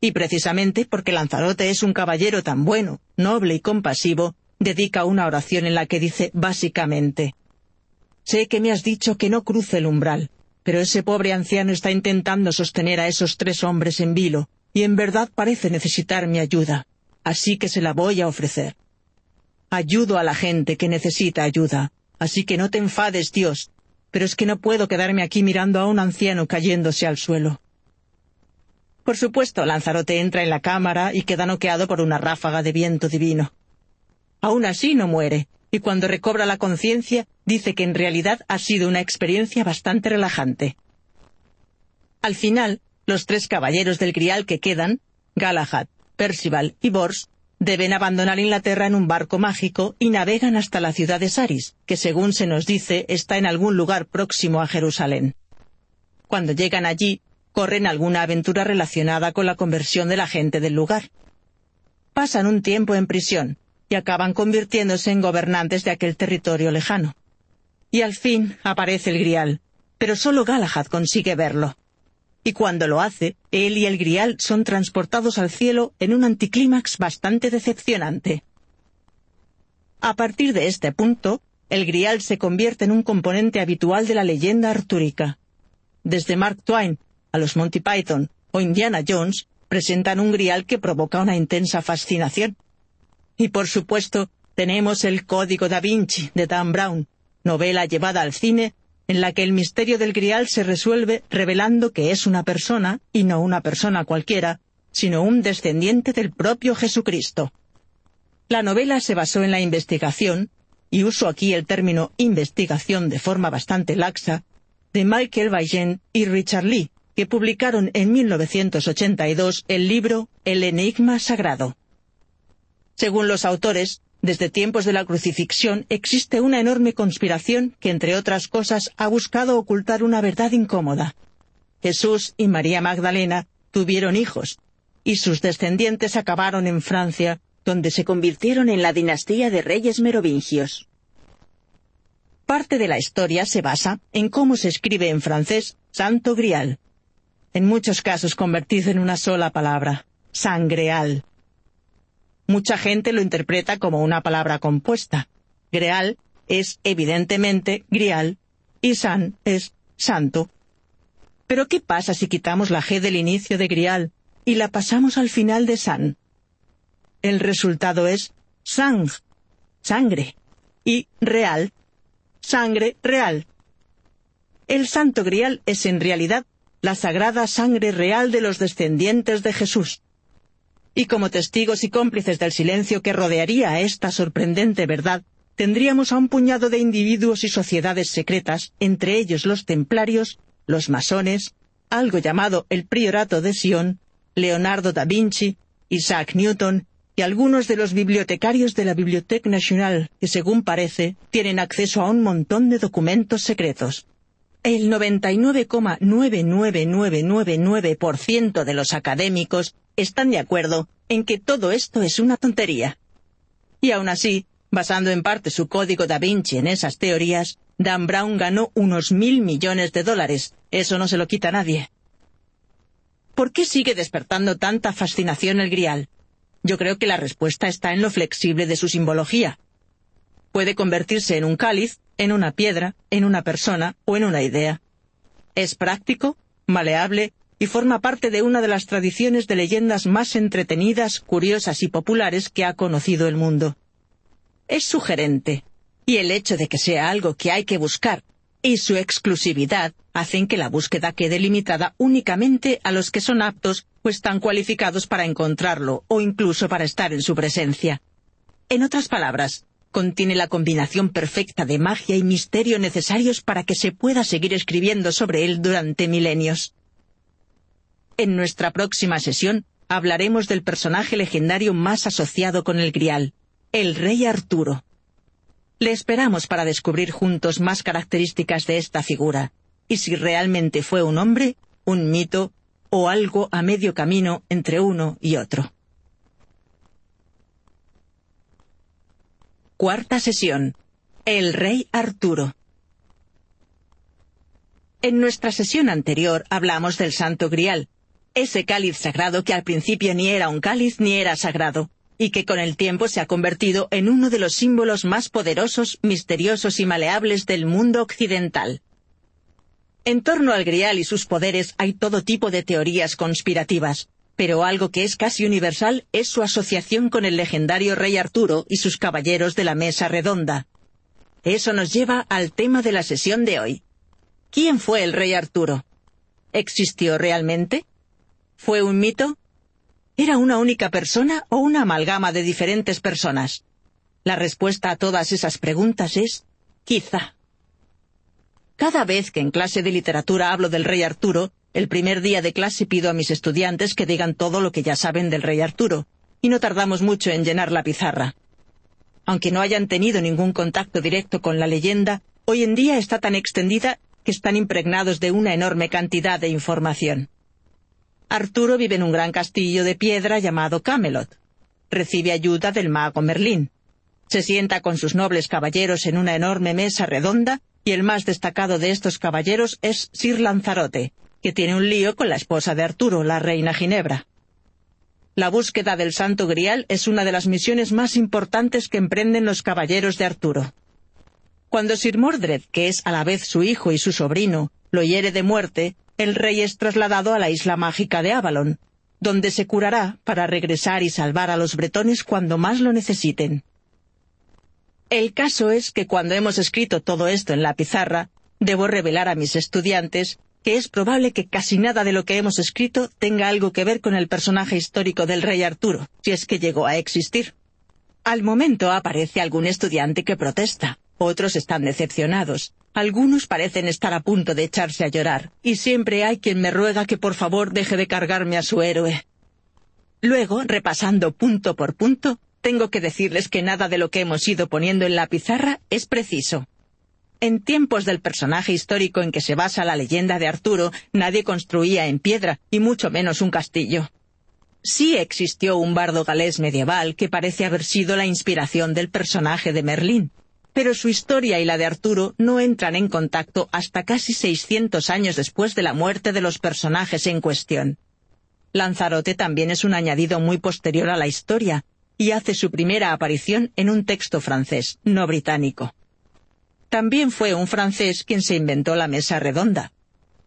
Y precisamente porque Lanzarote es un caballero tan bueno, noble y compasivo, dedica una oración en la que dice básicamente, Sé que me has dicho que no cruce el umbral, pero ese pobre anciano está intentando sostener a esos tres hombres en vilo, y en verdad parece necesitar mi ayuda, así que se la voy a ofrecer. Ayudo a la gente que necesita ayuda, así que no te enfades, Dios, pero es que no puedo quedarme aquí mirando a un anciano cayéndose al suelo. Por supuesto, Lanzarote entra en la cámara y queda noqueado por una ráfaga de viento divino. Aún así no muere, y cuando recobra la conciencia dice que en realidad ha sido una experiencia bastante relajante. Al final, los tres caballeros del Grial que quedan, Galahad, Percival y Bors, deben abandonar Inglaterra en un barco mágico y navegan hasta la ciudad de Saris, que según se nos dice está en algún lugar próximo a Jerusalén. Cuando llegan allí, corren alguna aventura relacionada con la conversión de la gente del lugar. Pasan un tiempo en prisión, y acaban convirtiéndose en gobernantes de aquel territorio lejano. Y al fin aparece el grial, pero solo Galahad consigue verlo. Y cuando lo hace, él y el grial son transportados al cielo en un anticlímax bastante decepcionante. A partir de este punto, el grial se convierte en un componente habitual de la leyenda artúrica. Desde Mark Twain a los Monty Python o Indiana Jones presentan un grial que provoca una intensa fascinación. Y por supuesto, tenemos el Código da Vinci de Dan Brown, novela llevada al cine, en la que el misterio del grial se resuelve revelando que es una persona, y no una persona cualquiera, sino un descendiente del propio Jesucristo. La novela se basó en la investigación, y uso aquí el término investigación de forma bastante laxa, de Michael Vaillant y Richard Lee, que publicaron en 1982 el libro El Enigma Sagrado. Según los autores, desde tiempos de la crucifixión existe una enorme conspiración que, entre otras cosas, ha buscado ocultar una verdad incómoda. Jesús y María Magdalena tuvieron hijos, y sus descendientes acabaron en Francia, donde se convirtieron en la dinastía de reyes merovingios. Parte de la historia se basa en cómo se escribe en francés Santo Grial, en muchos casos convertido en una sola palabra, sangreal. Mucha gente lo interpreta como una palabra compuesta. Greal es evidentemente grial y san es santo. Pero ¿qué pasa si quitamos la G del inicio de grial y la pasamos al final de san? El resultado es sang, sangre, y real, sangre real. El santo grial es en realidad la sagrada sangre real de los descendientes de Jesús y como testigos y cómplices del silencio que rodearía a esta sorprendente verdad, tendríamos a un puñado de individuos y sociedades secretas, entre ellos los templarios, los masones, algo llamado el Priorato de Sion, Leonardo da Vinci, Isaac Newton y algunos de los bibliotecarios de la Bibliothèque Nationale, que según parece, tienen acceso a un montón de documentos secretos. El 99,99999% de los académicos están de acuerdo en que todo esto es una tontería. Y aún así, basando en parte su código da Vinci en esas teorías, Dan Brown ganó unos mil millones de dólares. Eso no se lo quita nadie. ¿Por qué sigue despertando tanta fascinación el grial? Yo creo que la respuesta está en lo flexible de su simbología. Puede convertirse en un cáliz, en una piedra, en una persona o en una idea. Es práctico, maleable y forma parte de una de las tradiciones de leyendas más entretenidas, curiosas y populares que ha conocido el mundo. Es sugerente, y el hecho de que sea algo que hay que buscar y su exclusividad hacen que la búsqueda quede limitada únicamente a los que son aptos o están cualificados para encontrarlo o incluso para estar en su presencia. En otras palabras, contiene la combinación perfecta de magia y misterio necesarios para que se pueda seguir escribiendo sobre él durante milenios. En nuestra próxima sesión hablaremos del personaje legendario más asociado con el Grial, el rey Arturo. Le esperamos para descubrir juntos más características de esta figura, y si realmente fue un hombre, un mito o algo a medio camino entre uno y otro. Cuarta sesión. El rey Arturo. En nuestra sesión anterior hablamos del Santo Grial, ese cáliz sagrado que al principio ni era un cáliz ni era sagrado, y que con el tiempo se ha convertido en uno de los símbolos más poderosos, misteriosos y maleables del mundo occidental. En torno al grial y sus poderes hay todo tipo de teorías conspirativas, pero algo que es casi universal es su asociación con el legendario rey Arturo y sus caballeros de la mesa redonda. Eso nos lleva al tema de la sesión de hoy. ¿Quién fue el rey Arturo? ¿Existió realmente? ¿Fue un mito? ¿Era una única persona o una amalgama de diferentes personas? La respuesta a todas esas preguntas es quizá. Cada vez que en clase de literatura hablo del rey Arturo, el primer día de clase pido a mis estudiantes que digan todo lo que ya saben del rey Arturo, y no tardamos mucho en llenar la pizarra. Aunque no hayan tenido ningún contacto directo con la leyenda, hoy en día está tan extendida que están impregnados de una enorme cantidad de información. Arturo vive en un gran castillo de piedra llamado Camelot. Recibe ayuda del mago Merlín. Se sienta con sus nobles caballeros en una enorme mesa redonda y el más destacado de estos caballeros es Sir Lanzarote, que tiene un lío con la esposa de Arturo, la reina Ginebra. La búsqueda del Santo Grial es una de las misiones más importantes que emprenden los caballeros de Arturo. Cuando Sir Mordred, que es a la vez su hijo y su sobrino, lo hiere de muerte, el rey es trasladado a la isla mágica de Avalon, donde se curará para regresar y salvar a los bretones cuando más lo necesiten. El caso es que cuando hemos escrito todo esto en la pizarra, debo revelar a mis estudiantes que es probable que casi nada de lo que hemos escrito tenga algo que ver con el personaje histórico del rey Arturo, si es que llegó a existir. Al momento aparece algún estudiante que protesta, otros están decepcionados, algunos parecen estar a punto de echarse a llorar, y siempre hay quien me ruega que por favor deje de cargarme a su héroe. Luego, repasando punto por punto, tengo que decirles que nada de lo que hemos ido poniendo en la pizarra es preciso. En tiempos del personaje histórico en que se basa la leyenda de Arturo, nadie construía en piedra, y mucho menos un castillo. Sí existió un bardo galés medieval que parece haber sido la inspiración del personaje de Merlín, pero su historia y la de Arturo no entran en contacto hasta casi 600 años después de la muerte de los personajes en cuestión. Lanzarote también es un añadido muy posterior a la historia, y hace su primera aparición en un texto francés, no británico. También fue un francés quien se inventó la mesa redonda.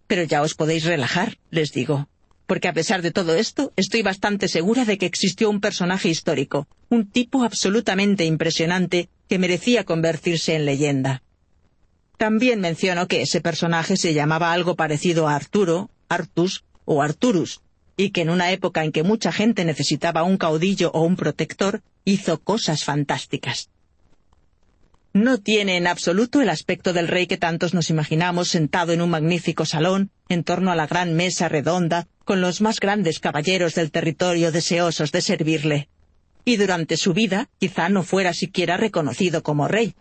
Pero ya os podéis relajar, les digo, porque a pesar de todo esto, estoy bastante segura de que existió un personaje histórico, un tipo absolutamente impresionante que merecía convertirse en leyenda. También menciono que ese personaje se llamaba algo parecido a Arturo, Artus o Arturus, y que en una época en que mucha gente necesitaba un caudillo o un protector, hizo cosas fantásticas. No tiene en absoluto el aspecto del rey que tantos nos imaginamos sentado en un magnífico salón, en torno a la gran mesa redonda, con los más grandes caballeros del territorio deseosos de servirle y durante su vida quizá no fuera siquiera reconocido como rey.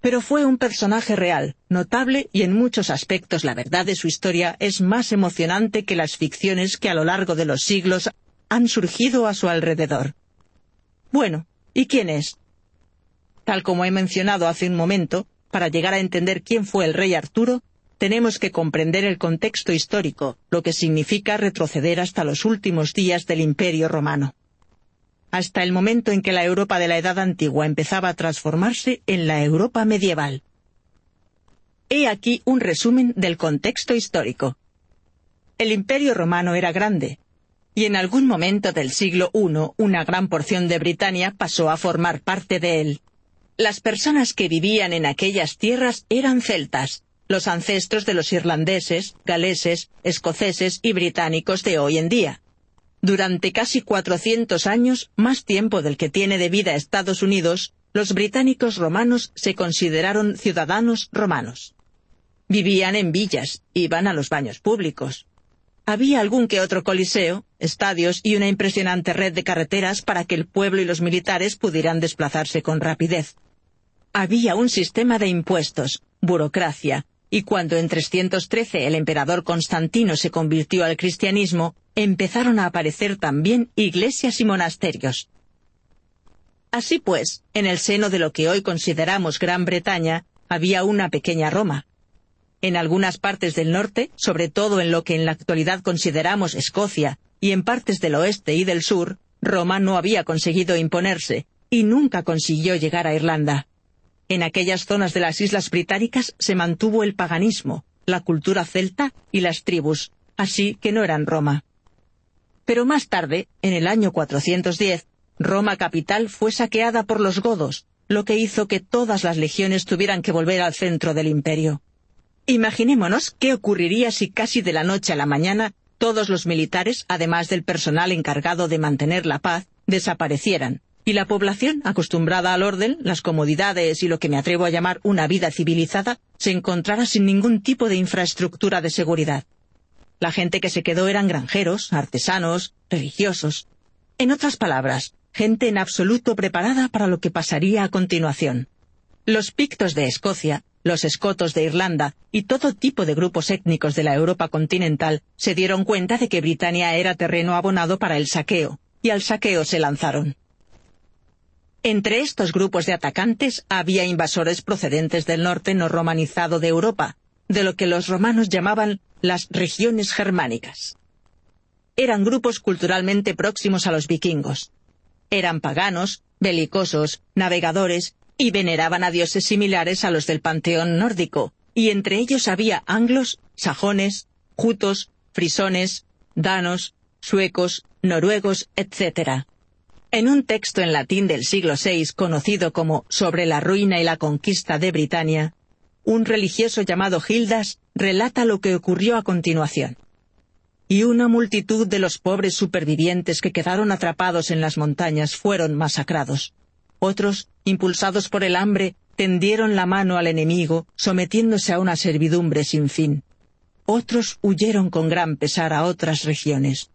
Pero fue un personaje real, notable y en muchos aspectos la verdad de su historia es más emocionante que las ficciones que a lo largo de los siglos han surgido a su alrededor. Bueno, ¿y quién es? Tal como he mencionado hace un momento, para llegar a entender quién fue el rey Arturo, tenemos que comprender el contexto histórico, lo que significa retroceder hasta los últimos días del Imperio romano hasta el momento en que la Europa de la Edad Antigua empezaba a transformarse en la Europa medieval. He aquí un resumen del contexto histórico. El Imperio romano era grande, y en algún momento del siglo I una gran porción de Britania pasó a formar parte de él. Las personas que vivían en aquellas tierras eran celtas, los ancestros de los irlandeses, galeses, escoceses y británicos de hoy en día. Durante casi 400 años, más tiempo del que tiene de vida Estados Unidos, los británicos romanos se consideraron ciudadanos romanos. Vivían en villas, iban a los baños públicos. Había algún que otro coliseo, estadios y una impresionante red de carreteras para que el pueblo y los militares pudieran desplazarse con rapidez. Había un sistema de impuestos, burocracia, y cuando en 313 el emperador Constantino se convirtió al cristianismo, empezaron a aparecer también iglesias y monasterios. Así pues, en el seno de lo que hoy consideramos Gran Bretaña, había una pequeña Roma. En algunas partes del norte, sobre todo en lo que en la actualidad consideramos Escocia, y en partes del oeste y del sur, Roma no había conseguido imponerse, y nunca consiguió llegar a Irlanda. En aquellas zonas de las islas británicas se mantuvo el paganismo, la cultura celta y las tribus, así que no eran Roma. Pero más tarde, en el año 410, Roma capital fue saqueada por los godos, lo que hizo que todas las legiones tuvieran que volver al centro del imperio. Imaginémonos qué ocurriría si casi de la noche a la mañana todos los militares, además del personal encargado de mantener la paz, desaparecieran, y la población, acostumbrada al orden, las comodidades y lo que me atrevo a llamar una vida civilizada, se encontrara sin ningún tipo de infraestructura de seguridad. La gente que se quedó eran granjeros, artesanos, religiosos. En otras palabras, gente en absoluto preparada para lo que pasaría a continuación. Los pictos de Escocia, los escotos de Irlanda y todo tipo de grupos étnicos de la Europa continental se dieron cuenta de que Britania era terreno abonado para el saqueo, y al saqueo se lanzaron. Entre estos grupos de atacantes había invasores procedentes del norte no romanizado de Europa, de lo que los romanos llamaban las regiones germánicas. Eran grupos culturalmente próximos a los vikingos. Eran paganos, belicosos, navegadores y veneraban a dioses similares a los del panteón nórdico, y entre ellos había anglos, sajones, jutos, frisones, danos, suecos, noruegos, etc. En un texto en latín del siglo VI conocido como Sobre la ruina y la conquista de Britania, un religioso llamado Gildas relata lo que ocurrió a continuación. Y una multitud de los pobres supervivientes que quedaron atrapados en las montañas fueron masacrados. Otros, impulsados por el hambre, tendieron la mano al enemigo, sometiéndose a una servidumbre sin fin. Otros huyeron con gran pesar a otras regiones.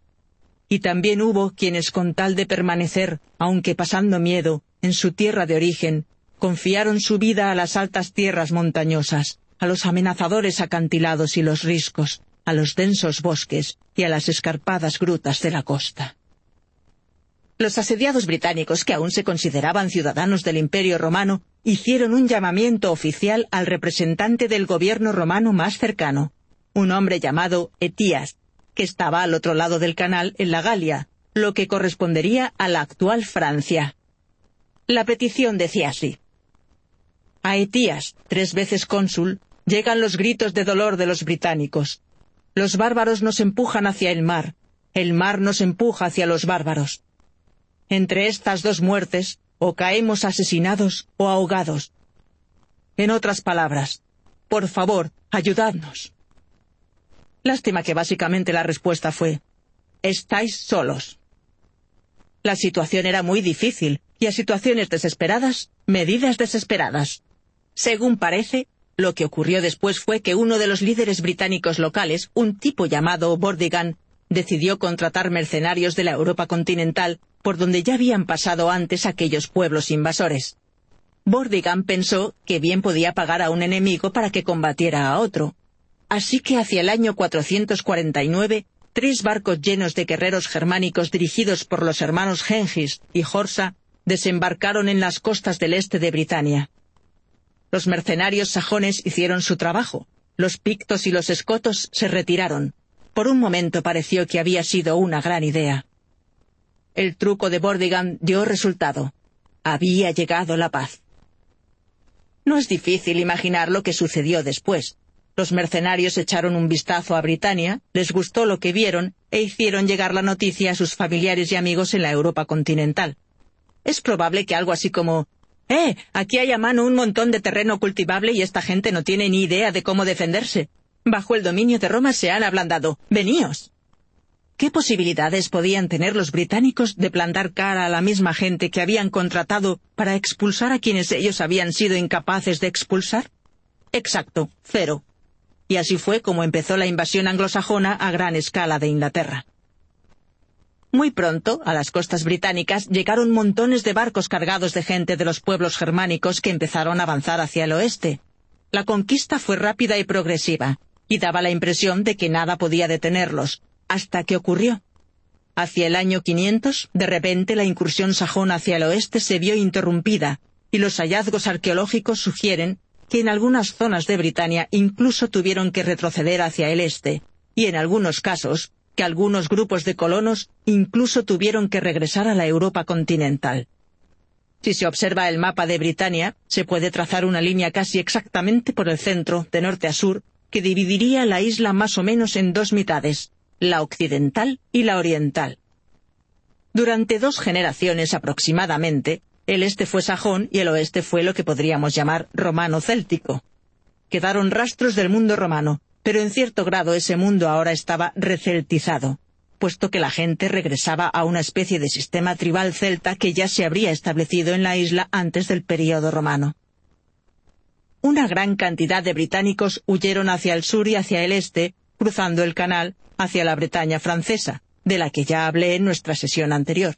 Y también hubo quienes con tal de permanecer, aunque pasando miedo, en su tierra de origen, confiaron su vida a las altas tierras montañosas, a los amenazadores acantilados y los riscos, a los densos bosques y a las escarpadas grutas de la costa. Los asediados británicos, que aún se consideraban ciudadanos del Imperio romano, hicieron un llamamiento oficial al representante del gobierno romano más cercano, un hombre llamado Etías, que estaba al otro lado del canal en la Galia, lo que correspondería a la actual Francia. La petición decía así. A Etías, tres veces cónsul, llegan los gritos de dolor de los británicos. Los bárbaros nos empujan hacia el mar, el mar nos empuja hacia los bárbaros. Entre estas dos muertes, o caemos asesinados o ahogados. En otras palabras, por favor, ayudadnos. Lástima que básicamente la respuesta fue, estáis solos. La situación era muy difícil, y a situaciones desesperadas, medidas desesperadas. Según parece, lo que ocurrió después fue que uno de los líderes británicos locales, un tipo llamado Bordigan, decidió contratar mercenarios de la Europa continental por donde ya habían pasado antes aquellos pueblos invasores. Bordigan pensó que bien podía pagar a un enemigo para que combatiera a otro. Así que hacia el año 449, tres barcos llenos de guerreros germánicos dirigidos por los hermanos Gengis y Horsa desembarcaron en las costas del este de Britania. Los mercenarios sajones hicieron su trabajo. Los pictos y los escotos se retiraron. Por un momento pareció que había sido una gran idea. El truco de Bordigan dio resultado. Había llegado la paz. No es difícil imaginar lo que sucedió después. Los mercenarios echaron un vistazo a Britania, les gustó lo que vieron e hicieron llegar la noticia a sus familiares y amigos en la Europa continental. Es probable que algo así como ¡Eh! Aquí hay a mano un montón de terreno cultivable y esta gente no tiene ni idea de cómo defenderse. Bajo el dominio de Roma se han ablandado. ¡Veníos! ¿Qué posibilidades podían tener los británicos de plantar cara a la misma gente que habían contratado para expulsar a quienes ellos habían sido incapaces de expulsar? Exacto, cero. Y así fue como empezó la invasión anglosajona a gran escala de Inglaterra. Muy pronto, a las costas británicas llegaron montones de barcos cargados de gente de los pueblos germánicos que empezaron a avanzar hacia el oeste. La conquista fue rápida y progresiva, y daba la impresión de que nada podía detenerlos, hasta que ocurrió. Hacia el año 500, de repente la incursión sajona hacia el oeste se vio interrumpida, y los hallazgos arqueológicos sugieren que en algunas zonas de Britania incluso tuvieron que retroceder hacia el este, y en algunos casos que algunos grupos de colonos incluso tuvieron que regresar a la Europa continental. Si se observa el mapa de Britania, se puede trazar una línea casi exactamente por el centro, de norte a sur, que dividiría la isla más o menos en dos mitades, la occidental y la oriental. Durante dos generaciones aproximadamente, el este fue sajón y el oeste fue lo que podríamos llamar romano-céltico. Quedaron rastros del mundo romano, pero en cierto grado ese mundo ahora estaba receltizado, puesto que la gente regresaba a una especie de sistema tribal celta que ya se habría establecido en la isla antes del período romano. Una gran cantidad de británicos huyeron hacia el sur y hacia el este, cruzando el canal hacia la Bretaña francesa, de la que ya hablé en nuestra sesión anterior.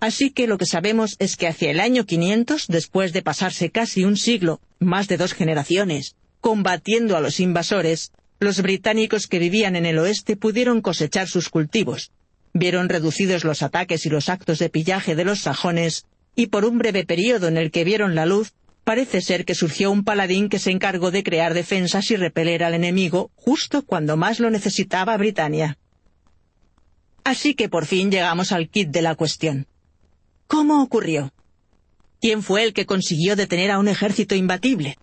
Así que lo que sabemos es que hacia el año 500, después de pasarse casi un siglo, más de dos generaciones, combatiendo a los invasores, los británicos que vivían en el oeste pudieron cosechar sus cultivos, vieron reducidos los ataques y los actos de pillaje de los sajones, y por un breve período en el que vieron la luz, parece ser que surgió un paladín que se encargó de crear defensas y repeler al enemigo justo cuando más lo necesitaba Britania. Así que por fin llegamos al kit de la cuestión. ¿Cómo ocurrió? ¿Quién fue el que consiguió detener a un ejército imbatible?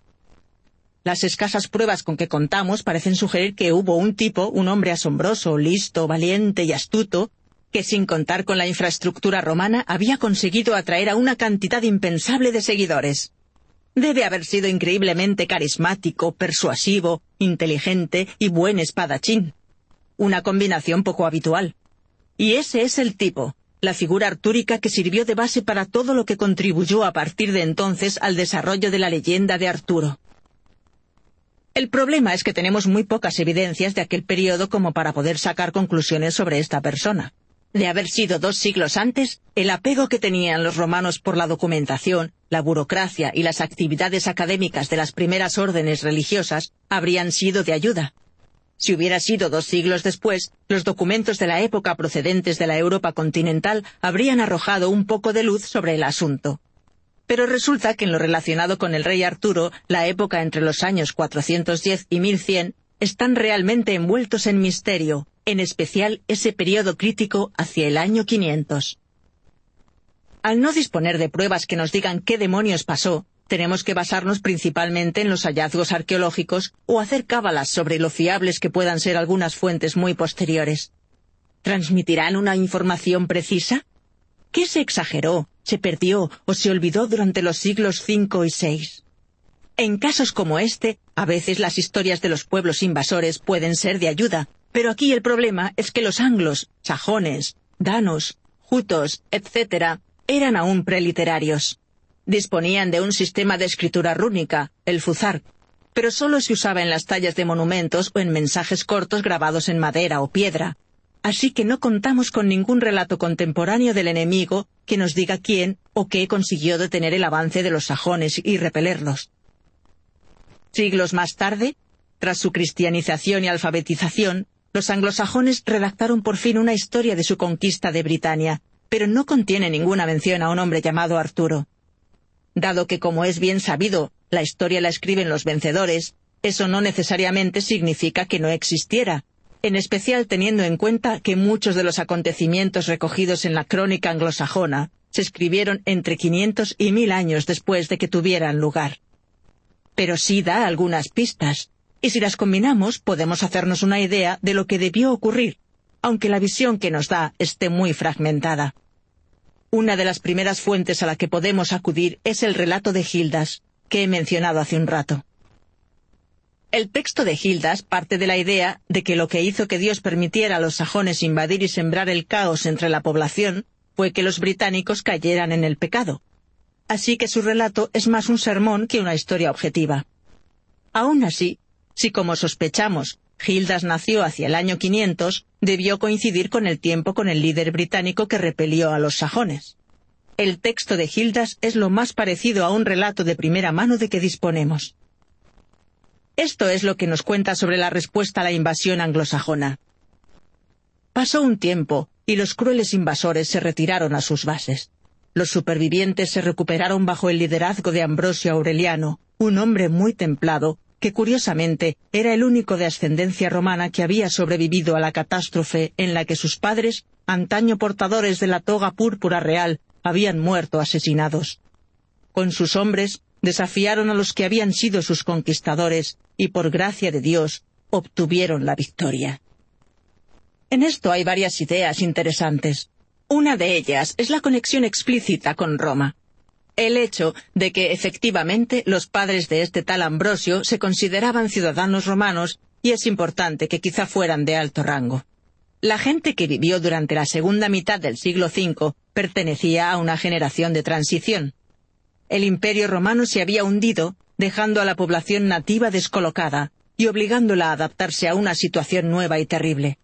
Las escasas pruebas con que contamos parecen sugerir que hubo un tipo, un hombre asombroso, listo, valiente y astuto, que sin contar con la infraestructura romana había conseguido atraer a una cantidad impensable de seguidores. Debe haber sido increíblemente carismático, persuasivo, inteligente y buen espadachín. Una combinación poco habitual. Y ese es el tipo, la figura artúrica que sirvió de base para todo lo que contribuyó a partir de entonces al desarrollo de la leyenda de Arturo. El problema es que tenemos muy pocas evidencias de aquel periodo como para poder sacar conclusiones sobre esta persona. De haber sido dos siglos antes, el apego que tenían los romanos por la documentación, la burocracia y las actividades académicas de las primeras órdenes religiosas habrían sido de ayuda. Si hubiera sido dos siglos después, los documentos de la época procedentes de la Europa continental habrían arrojado un poco de luz sobre el asunto. Pero resulta que en lo relacionado con el rey Arturo, la época entre los años 410 y 1100, están realmente envueltos en misterio, en especial ese periodo crítico hacia el año 500. Al no disponer de pruebas que nos digan qué demonios pasó, tenemos que basarnos principalmente en los hallazgos arqueológicos o hacer cábalas sobre lo fiables que puedan ser algunas fuentes muy posteriores. ¿Transmitirán una información precisa? ¿Qué se exageró, se perdió o se olvidó durante los siglos V y VI? En casos como este, a veces las historias de los pueblos invasores pueden ser de ayuda, pero aquí el problema es que los anglos, sajones, danos, jutos, etc., eran aún preliterarios. Disponían de un sistema de escritura rúnica, el fuzar, pero solo se usaba en las tallas de monumentos o en mensajes cortos grabados en madera o piedra, así que no contamos con ningún relato contemporáneo del enemigo que nos diga quién o qué consiguió detener el avance de los sajones y repelerlos. Siglos más tarde, tras su cristianización y alfabetización, los anglosajones redactaron por fin una historia de su conquista de Britania, pero no contiene ninguna mención a un hombre llamado Arturo. Dado que, como es bien sabido, la historia la escriben los vencedores, eso no necesariamente significa que no existiera, en especial teniendo en cuenta que muchos de los acontecimientos recogidos en la crónica anglosajona se escribieron entre 500 y 1000 años después de que tuvieran lugar. Pero sí da algunas pistas, y si las combinamos podemos hacernos una idea de lo que debió ocurrir, aunque la visión que nos da esté muy fragmentada. Una de las primeras fuentes a la que podemos acudir es el relato de Gildas, que he mencionado hace un rato. El texto de Gildas parte de la idea de que lo que hizo que Dios permitiera a los sajones invadir y sembrar el caos entre la población fue que los británicos cayeran en el pecado. Así que su relato es más un sermón que una historia objetiva. Aún así, si como sospechamos, Gildas nació hacia el año 500, debió coincidir con el tiempo con el líder británico que repelió a los sajones. El texto de Gildas es lo más parecido a un relato de primera mano de que disponemos. Esto es lo que nos cuenta sobre la respuesta a la invasión anglosajona. Pasó un tiempo, y los crueles invasores se retiraron a sus bases. Los supervivientes se recuperaron bajo el liderazgo de Ambrosio Aureliano, un hombre muy templado, que curiosamente era el único de ascendencia romana que había sobrevivido a la catástrofe en la que sus padres, antaño portadores de la toga púrpura real, habían muerto asesinados. Con sus hombres, desafiaron a los que habían sido sus conquistadores y por gracia de Dios obtuvieron la victoria. En esto hay varias ideas interesantes. Una de ellas es la conexión explícita con Roma. El hecho de que efectivamente los padres de este tal Ambrosio se consideraban ciudadanos romanos y es importante que quizá fueran de alto rango. La gente que vivió durante la segunda mitad del siglo V pertenecía a una generación de transición. El imperio romano se había hundido, dejando a la población nativa descolocada y obligándola a adaptarse a una situación nueva y terrible.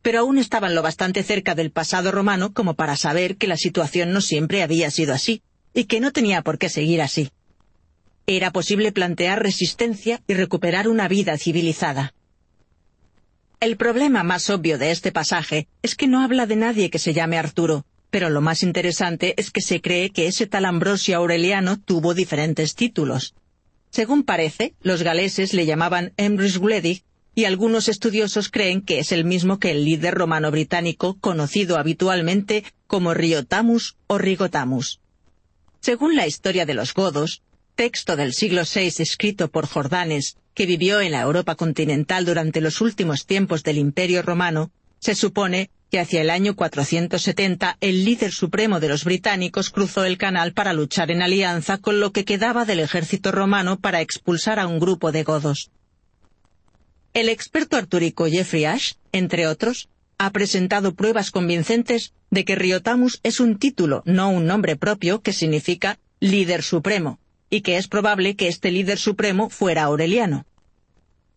Pero aún estaban lo bastante cerca del pasado romano como para saber que la situación no siempre había sido así, y que no tenía por qué seguir así. Era posible plantear resistencia y recuperar una vida civilizada. El problema más obvio de este pasaje es que no habla de nadie que se llame Arturo, pero lo más interesante es que se cree que ese tal Ambrosio Aureliano tuvo diferentes títulos. Según parece, los galeses le llamaban Emrys Gledig y algunos estudiosos creen que es el mismo que el líder romano británico conocido habitualmente como Riotamus o Rigotamus. Según la historia de los godos, texto del siglo VI escrito por Jordanes, que vivió en la Europa continental durante los últimos tiempos del Imperio romano, se supone que hacia el año 470 el líder supremo de los británicos cruzó el canal para luchar en alianza con lo que quedaba del ejército romano para expulsar a un grupo de godos. El experto artúrico Jeffrey Ash, entre otros, ha presentado pruebas convincentes de que Riotamus es un título, no un nombre propio, que significa líder supremo, y que es probable que este líder supremo fuera Aureliano.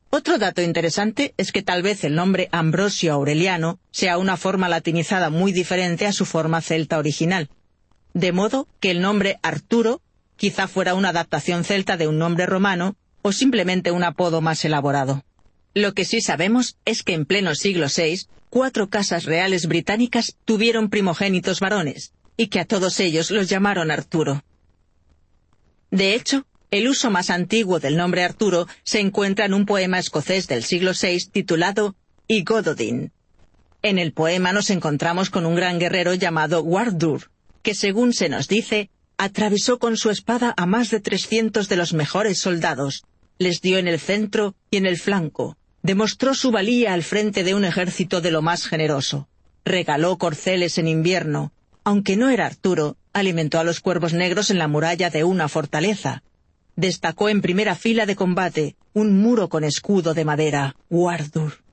Otro dato interesante es que tal vez el nombre Ambrosio Aureliano sea una forma latinizada muy diferente a su forma celta original, de modo que el nombre Arturo quizá fuera una adaptación celta de un nombre romano o simplemente un apodo más elaborado. Lo que sí sabemos es que en pleno siglo VI, cuatro casas reales británicas tuvieron primogénitos varones, y que a todos ellos los llamaron Arturo. De hecho, el uso más antiguo del nombre Arturo se encuentra en un poema escocés del siglo VI titulado Y Gododin. En el poema nos encontramos con un gran guerrero llamado Wardur, que según se nos dice, atravesó con su espada a más de trescientos de los mejores soldados, les dio en el centro y en el flanco, demostró su valía al frente de un ejército de lo más generoso, regaló corceles en invierno, aunque no era Arturo, alimentó a los cuervos negros en la muralla de una fortaleza, destacó en primera fila de combate un muro con escudo de madera, Wardur.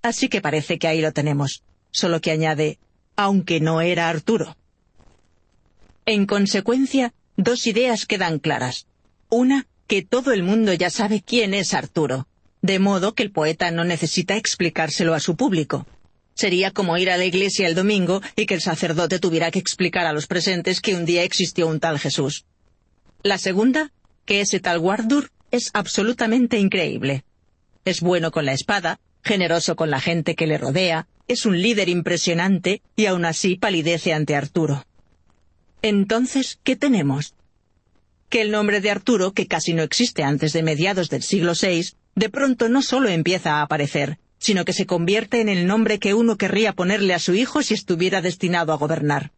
Así que parece que ahí lo tenemos, solo que añade, aunque no era Arturo. En consecuencia, dos ideas quedan claras. Una, que todo el mundo ya sabe quién es Arturo, de modo que el poeta no necesita explicárselo a su público. Sería como ir a la iglesia el domingo y que el sacerdote tuviera que explicar a los presentes que un día existió un tal Jesús. La segunda, que ese tal Wardur es absolutamente increíble. Es bueno con la espada, generoso con la gente que le rodea, es un líder impresionante y aún así palidece ante Arturo. Entonces, ¿qué tenemos? Que el nombre de Arturo, que casi no existe antes de mediados del siglo VI, de pronto no solo empieza a aparecer, sino que se convierte en el nombre que uno querría ponerle a su hijo si estuviera destinado a gobernar.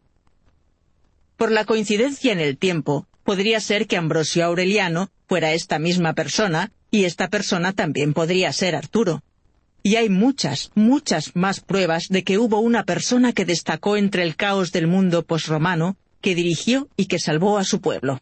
Por la coincidencia en el tiempo, podría ser que Ambrosio Aureliano fuera esta misma persona, y esta persona también podría ser Arturo. Y hay muchas, muchas más pruebas de que hubo una persona que destacó entre el caos del mundo posromano, que dirigió y que salvó a su pueblo.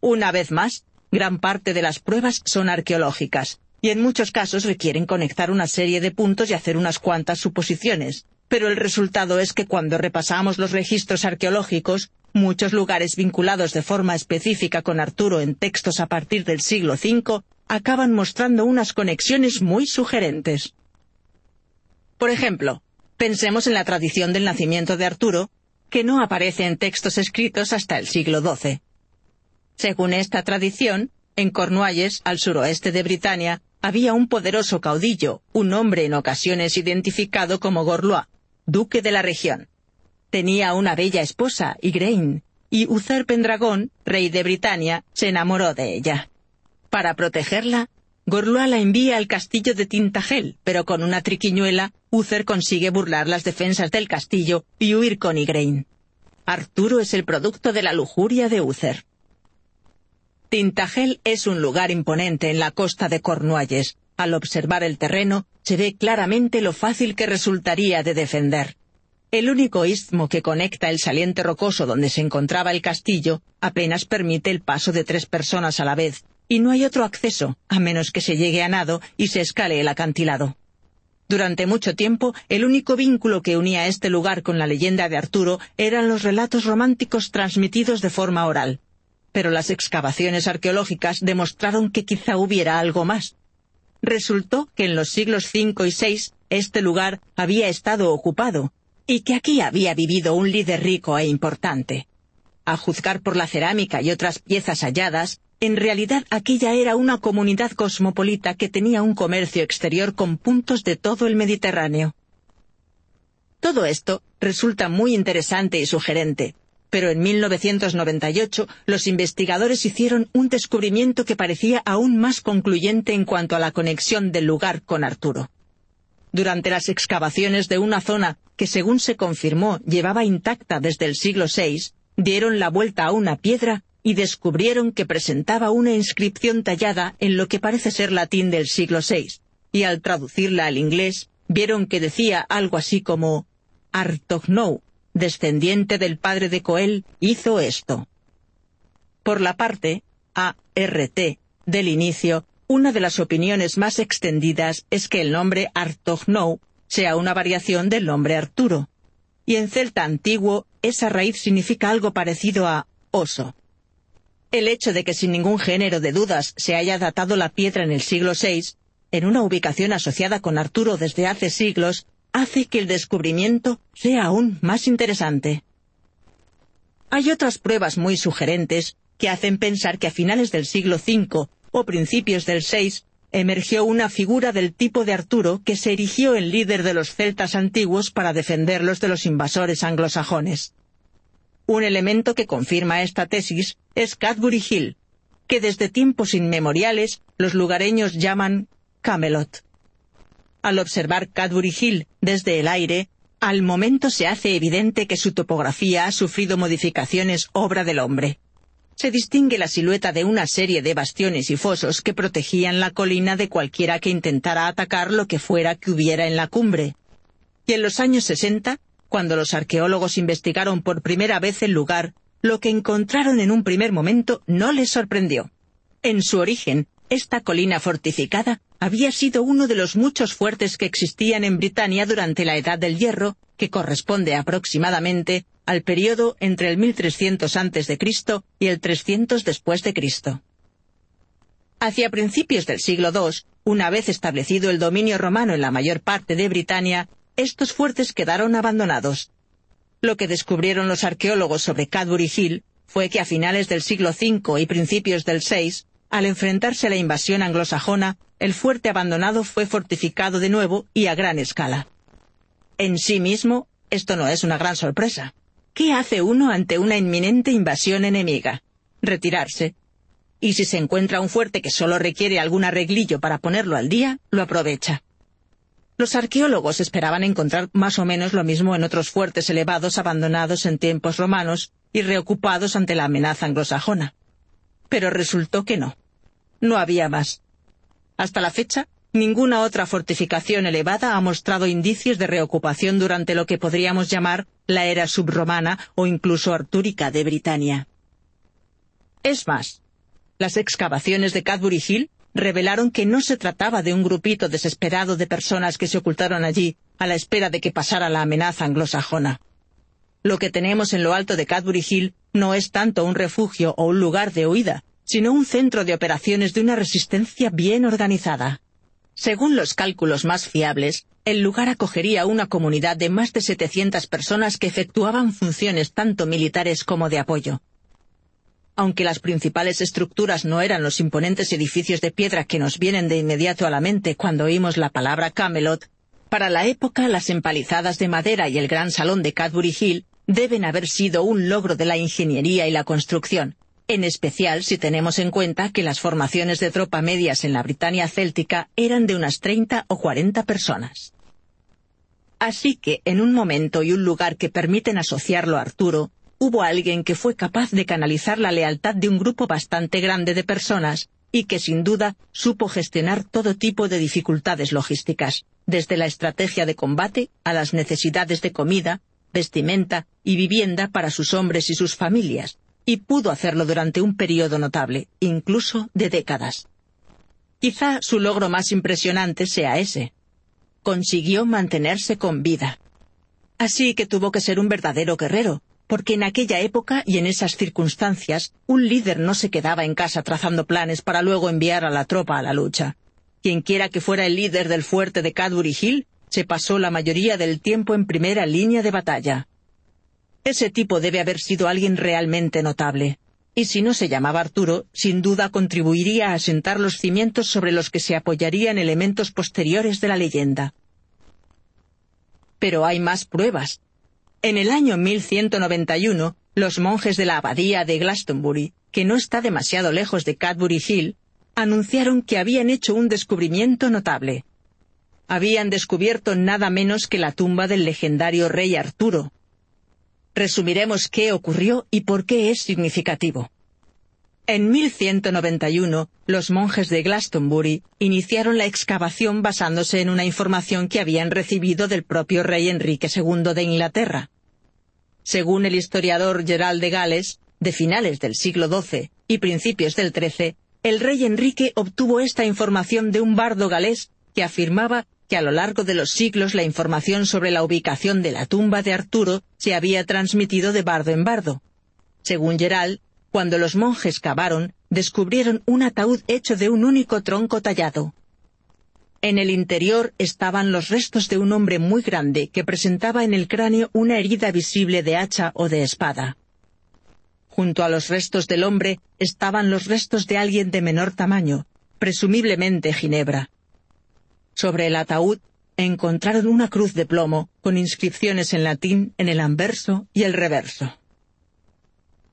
Una vez más, gran parte de las pruebas son arqueológicas, y en muchos casos requieren conectar una serie de puntos y hacer unas cuantas suposiciones, pero el resultado es que cuando repasamos los registros arqueológicos, muchos lugares vinculados de forma específica con Arturo en textos a partir del siglo V acaban mostrando unas conexiones muy sugerentes. Por ejemplo, pensemos en la tradición del nacimiento de Arturo, que no aparece en textos escritos hasta el siglo XII. Según esta tradición, en Cornualles, al suroeste de Britania, había un poderoso caudillo, un hombre en ocasiones identificado como Gorlois, duque de la región. Tenía una bella esposa, Igraine, y Uther Pendragón, rey de Britania, se enamoró de ella. Para protegerla, Gorlois la envía al castillo de Tintagel, pero con una triquiñuela, Uther consigue burlar las defensas del castillo y huir con Igraine. Arturo es el producto de la lujuria de Uther. Tintagel es un lugar imponente en la costa de Cornualles, al observar el terreno, se ve claramente lo fácil que resultaría de defender. El único istmo que conecta el saliente rocoso donde se encontraba el castillo apenas permite el paso de tres personas a la vez, y no hay otro acceso, a menos que se llegue a nado y se escale el acantilado. Durante mucho tiempo, el único vínculo que unía este lugar con la leyenda de Arturo eran los relatos románticos transmitidos de forma oral. Pero las excavaciones arqueológicas demostraron que quizá hubiera algo más. Resultó que en los siglos V y VI este lugar había estado ocupado, y que aquí había vivido un líder rico e importante. A juzgar por la cerámica y otras piezas halladas, en realidad aquella era una comunidad cosmopolita que tenía un comercio exterior con puntos de todo el Mediterráneo. Todo esto resulta muy interesante y sugerente, pero en 1998 los investigadores hicieron un descubrimiento que parecía aún más concluyente en cuanto a la conexión del lugar con Arturo. Durante las excavaciones de una zona que, según se confirmó, llevaba intacta desde el siglo VI, dieron la vuelta a una piedra y descubrieron que presentaba una inscripción tallada en lo que parece ser latín del siglo VI, y al traducirla al inglés, vieron que decía algo así como Artognou, descendiente del padre de Coel, hizo esto. Por la parte ART del inicio, una de las opiniones más extendidas es que el nombre Artognou sea una variación del nombre Arturo. Y en celta antiguo, esa raíz significa algo parecido a oso. El hecho de que sin ningún género de dudas se haya datado la piedra en el siglo VI, en una ubicación asociada con Arturo desde hace siglos, hace que el descubrimiento sea aún más interesante. Hay otras pruebas muy sugerentes que hacen pensar que a finales del siglo V o principios del VI emergió una figura del tipo de Arturo que se erigió en líder de los celtas antiguos para defenderlos de los invasores anglosajones. Un elemento que confirma esta tesis es Cadbury Hill, que desde tiempos inmemoriales los lugareños llaman Camelot. Al observar Cadbury Hill desde el aire, al momento se hace evidente que su topografía ha sufrido modificaciones obra del hombre. Se distingue la silueta de una serie de bastiones y fosos que protegían la colina de cualquiera que intentara atacar lo que fuera que hubiera en la cumbre. Y en los años 60, cuando los arqueólogos investigaron por primera vez el lugar, lo que encontraron en un primer momento no les sorprendió. En su origen, esta colina fortificada había sido uno de los muchos fuertes que existían en Britania durante la Edad del Hierro, que corresponde aproximadamente al periodo entre el 1300 a.C. y el 300 después de Cristo. Hacia principios del siglo II, una vez establecido el dominio romano en la mayor parte de Britania, estos fuertes quedaron abandonados. Lo que descubrieron los arqueólogos sobre Cadbury Hill fue que a finales del siglo V y principios del VI, al enfrentarse a la invasión anglosajona, el fuerte abandonado fue fortificado de nuevo y a gran escala. En sí mismo, esto no es una gran sorpresa. ¿Qué hace uno ante una inminente invasión enemiga? Retirarse. Y si se encuentra un fuerte que solo requiere algún arreglillo para ponerlo al día, lo aprovecha. Los arqueólogos esperaban encontrar más o menos lo mismo en otros fuertes elevados abandonados en tiempos romanos y reocupados ante la amenaza anglosajona. Pero resultó que no no había más. Hasta la fecha, ninguna otra fortificación elevada ha mostrado indicios de reocupación durante lo que podríamos llamar la era subromana o incluso artúrica de Britania. Es más, las excavaciones de Cadbury Hill revelaron que no se trataba de un grupito desesperado de personas que se ocultaron allí a la espera de que pasara la amenaza anglosajona. Lo que tenemos en lo alto de Cadbury Hill no es tanto un refugio o un lugar de huida, sino un centro de operaciones de una resistencia bien organizada. Según los cálculos más fiables, el lugar acogería una comunidad de más de 700 personas que efectuaban funciones tanto militares como de apoyo. Aunque las principales estructuras no eran los imponentes edificios de piedra que nos vienen de inmediato a la mente cuando oímos la palabra Camelot, para la época las empalizadas de madera y el gran salón de Cadbury Hill deben haber sido un logro de la ingeniería y la construcción, en especial si tenemos en cuenta que las formaciones de tropa medias en la Britania céltica eran de unas 30 o 40 personas. Así que, en un momento y un lugar que permiten asociarlo a Arturo, hubo alguien que fue capaz de canalizar la lealtad de un grupo bastante grande de personas y que sin duda supo gestionar todo tipo de dificultades logísticas, desde la estrategia de combate a las necesidades de comida, vestimenta y vivienda para sus hombres y sus familias, y pudo hacerlo durante un periodo notable, incluso de décadas. Quizá su logro más impresionante sea ese. Consiguió mantenerse con vida. Así que tuvo que ser un verdadero guerrero, porque en aquella época y en esas circunstancias, un líder no se quedaba en casa trazando planes para luego enviar a la tropa a la lucha. Quienquiera que fuera el líder del fuerte de Cadbury Hill, se pasó la mayoría del tiempo en primera línea de batalla. Ese tipo debe haber sido alguien realmente notable. Y si no se llamaba Arturo, sin duda contribuiría a asentar los cimientos sobre los que se apoyarían elementos posteriores de la leyenda. Pero hay más pruebas. En el año 1191, los monjes de la abadía de Glastonbury, que no está demasiado lejos de Cadbury Hill, anunciaron que habían hecho un descubrimiento notable. Habían descubierto nada menos que la tumba del legendario rey Arturo, resumiremos qué ocurrió y por qué es significativo. En 1191, los monjes de Glastonbury iniciaron la excavación basándose en una información que habían recibido del propio rey Enrique II de Inglaterra. Según el historiador Gerald de Gales, de finales del siglo XII y principios del XIII, el rey Enrique obtuvo esta información de un bardo galés que afirmaba que a lo largo de los siglos la información sobre la ubicación de la tumba de Arturo se había transmitido de bardo en bardo. Según Geral, cuando los monjes cavaron, descubrieron un ataúd hecho de un único tronco tallado. En el interior estaban los restos de un hombre muy grande que presentaba en el cráneo una herida visible de hacha o de espada. Junto a los restos del hombre estaban los restos de alguien de menor tamaño, presumiblemente Ginebra. Sobre el ataúd encontraron una cruz de plomo con inscripciones en latín en el anverso y el reverso.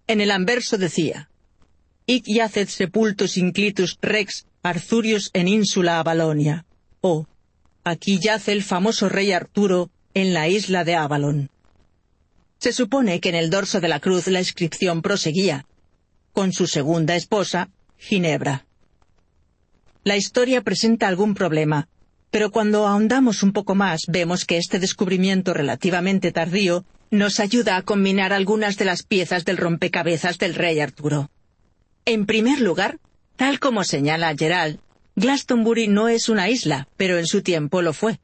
En el anverso decía, Ic yacet sepultus inclitus rex Arthurius en insula Avalonia, o aquí yace el famoso rey Arturo en la isla de Avalon. Se supone que en el dorso de la cruz la inscripción proseguía, con su segunda esposa, Ginebra. La historia presenta algún problema, pero cuando ahondamos un poco más vemos que este descubrimiento relativamente tardío nos ayuda a combinar algunas de las piezas del rompecabezas del rey Arturo. En primer lugar, tal como señala Gerald, Glastonbury no es una isla, pero en su tiempo lo fue.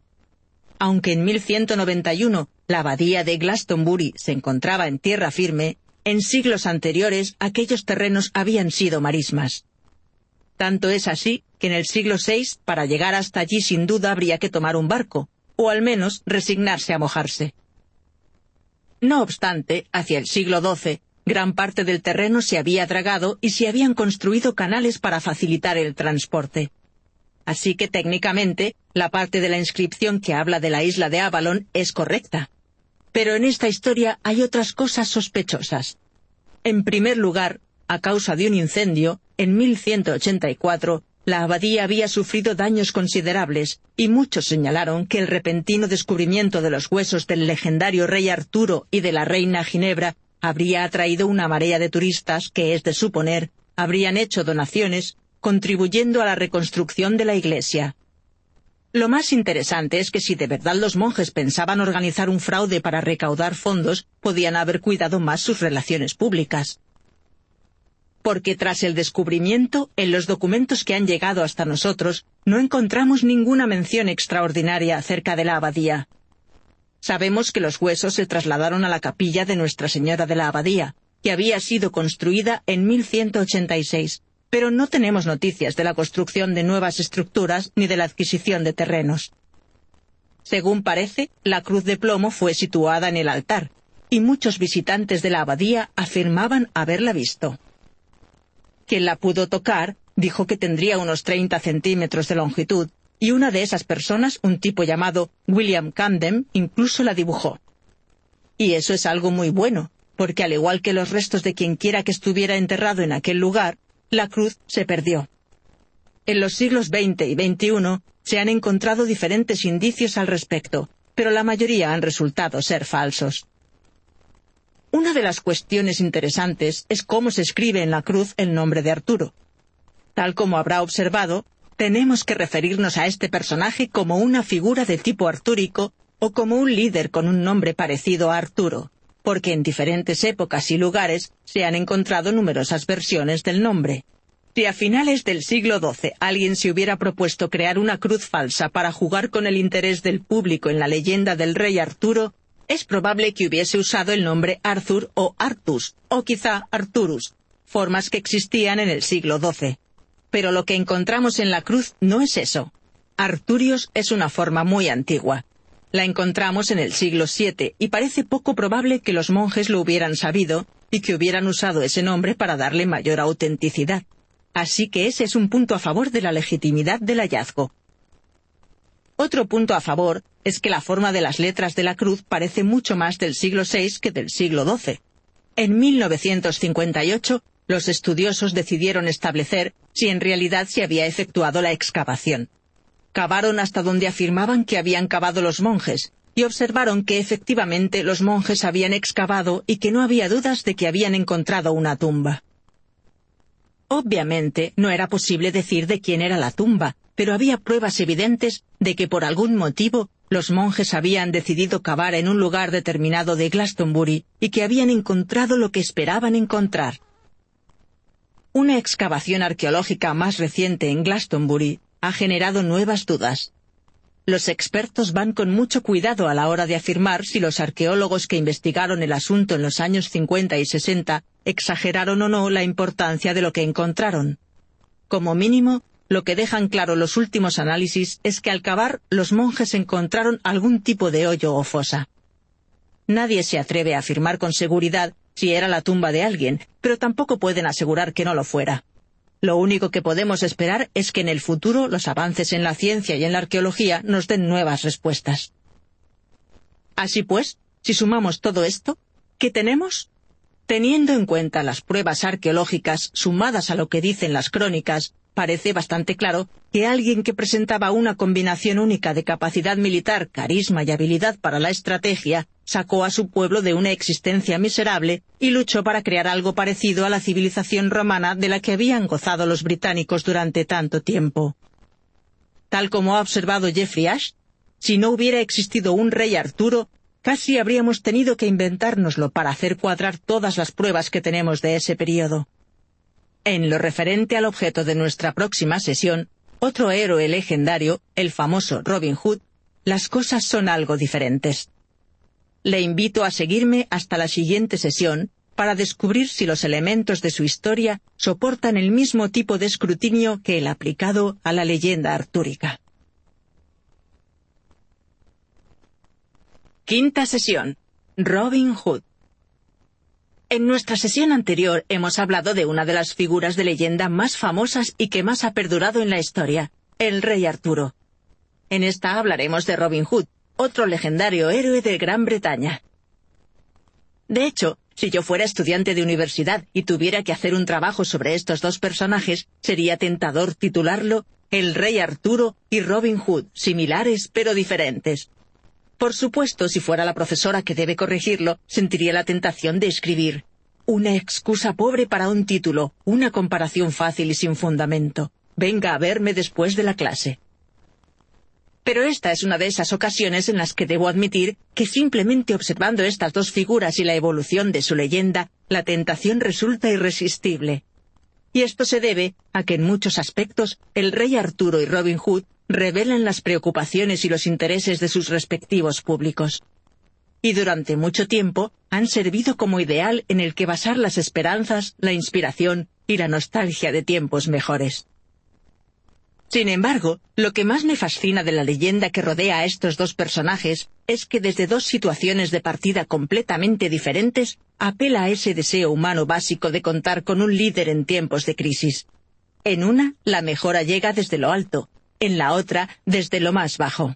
Aunque en 1191 la abadía de Glastonbury se encontraba en tierra firme, en siglos anteriores aquellos terrenos habían sido marismas. Tanto es así en el siglo VI, para llegar hasta allí sin duda habría que tomar un barco, o al menos resignarse a mojarse. No obstante, hacia el siglo XII, gran parte del terreno se había dragado y se habían construido canales para facilitar el transporte. Así que técnicamente, la parte de la inscripción que habla de la isla de Avalon es correcta. Pero en esta historia hay otras cosas sospechosas. En primer lugar, a causa de un incendio, en 1184, la abadía había sufrido daños considerables, y muchos señalaron que el repentino descubrimiento de los huesos del legendario rey Arturo y de la reina Ginebra habría atraído una marea de turistas que, es de suponer, habrían hecho donaciones, contribuyendo a la reconstrucción de la iglesia. Lo más interesante es que si de verdad los monjes pensaban organizar un fraude para recaudar fondos, podían haber cuidado más sus relaciones públicas porque tras el descubrimiento, en los documentos que han llegado hasta nosotros, no encontramos ninguna mención extraordinaria acerca de la abadía. Sabemos que los huesos se trasladaron a la capilla de Nuestra Señora de la Abadía, que había sido construida en 1186, pero no tenemos noticias de la construcción de nuevas estructuras ni de la adquisición de terrenos. Según parece, la cruz de plomo fue situada en el altar, y muchos visitantes de la abadía afirmaban haberla visto. Quien la pudo tocar dijo que tendría unos 30 centímetros de longitud, y una de esas personas, un tipo llamado William Camden, incluso la dibujó. Y eso es algo muy bueno, porque al igual que los restos de quien quiera que estuviera enterrado en aquel lugar, la cruz se perdió. En los siglos XX y XXI se han encontrado diferentes indicios al respecto, pero la mayoría han resultado ser falsos. Una de las cuestiones interesantes es cómo se escribe en la cruz el nombre de Arturo. Tal como habrá observado, tenemos que referirnos a este personaje como una figura de tipo artúrico o como un líder con un nombre parecido a Arturo, porque en diferentes épocas y lugares se han encontrado numerosas versiones del nombre. Si a finales del siglo XII alguien se hubiera propuesto crear una cruz falsa para jugar con el interés del público en la leyenda del rey Arturo, es probable que hubiese usado el nombre Arthur o Artus, o quizá Arturus, formas que existían en el siglo XII. Pero lo que encontramos en la cruz no es eso. Arturios es una forma muy antigua. La encontramos en el siglo VII y parece poco probable que los monjes lo hubieran sabido y que hubieran usado ese nombre para darle mayor autenticidad. Así que ese es un punto a favor de la legitimidad del hallazgo. Otro punto a favor es que la forma de las letras de la cruz parece mucho más del siglo VI que del siglo XII. En 1958, los estudiosos decidieron establecer si en realidad se había efectuado la excavación. Cavaron hasta donde afirmaban que habían cavado los monjes, y observaron que efectivamente los monjes habían excavado y que no había dudas de que habían encontrado una tumba. Obviamente no era posible decir de quién era la tumba, pero había pruebas evidentes de que por algún motivo los monjes habían decidido cavar en un lugar determinado de Glastonbury y que habían encontrado lo que esperaban encontrar. Una excavación arqueológica más reciente en Glastonbury ha generado nuevas dudas. Los expertos van con mucho cuidado a la hora de afirmar si los arqueólogos que investigaron el asunto en los años 50 y 60 exageraron o no la importancia de lo que encontraron. Como mínimo, lo que dejan claro los últimos análisis es que al cavar los monjes encontraron algún tipo de hoyo o fosa. Nadie se atreve a afirmar con seguridad si era la tumba de alguien, pero tampoco pueden asegurar que no lo fuera. Lo único que podemos esperar es que en el futuro los avances en la ciencia y en la arqueología nos den nuevas respuestas. Así pues, si sumamos todo esto, ¿qué tenemos? Teniendo en cuenta las pruebas arqueológicas sumadas a lo que dicen las crónicas, parece bastante claro que alguien que presentaba una combinación única de capacidad militar, carisma y habilidad para la estrategia, sacó a su pueblo de una existencia miserable y luchó para crear algo parecido a la civilización romana de la que habían gozado los británicos durante tanto tiempo. Tal como ha observado Jeffrey Ash, si no hubiera existido un rey Arturo, casi habríamos tenido que inventárnoslo para hacer cuadrar todas las pruebas que tenemos de ese período. En lo referente al objeto de nuestra próxima sesión, otro héroe legendario, el famoso Robin Hood, las cosas son algo diferentes. Le invito a seguirme hasta la siguiente sesión para descubrir si los elementos de su historia soportan el mismo tipo de escrutinio que el aplicado a la leyenda artúrica. Quinta sesión. Robin Hood. En nuestra sesión anterior hemos hablado de una de las figuras de leyenda más famosas y que más ha perdurado en la historia, el rey Arturo. En esta hablaremos de Robin Hood, otro legendario héroe de Gran Bretaña. De hecho, si yo fuera estudiante de universidad y tuviera que hacer un trabajo sobre estos dos personajes, sería tentador titularlo El Rey Arturo y Robin Hood, similares pero diferentes. Por supuesto, si fuera la profesora que debe corregirlo, sentiría la tentación de escribir una excusa pobre para un título, una comparación fácil y sin fundamento. Venga a verme después de la clase. Pero esta es una de esas ocasiones en las que debo admitir que simplemente observando estas dos figuras y la evolución de su leyenda, la tentación resulta irresistible. Y esto se debe a que en muchos aspectos el rey Arturo y Robin Hood revelan las preocupaciones y los intereses de sus respectivos públicos. Y durante mucho tiempo han servido como ideal en el que basar las esperanzas, la inspiración y la nostalgia de tiempos mejores. Sin embargo, lo que más me fascina de la leyenda que rodea a estos dos personajes es que desde dos situaciones de partida completamente diferentes apela a ese deseo humano básico de contar con un líder en tiempos de crisis. En una, la mejora llega desde lo alto, en la otra desde lo más bajo.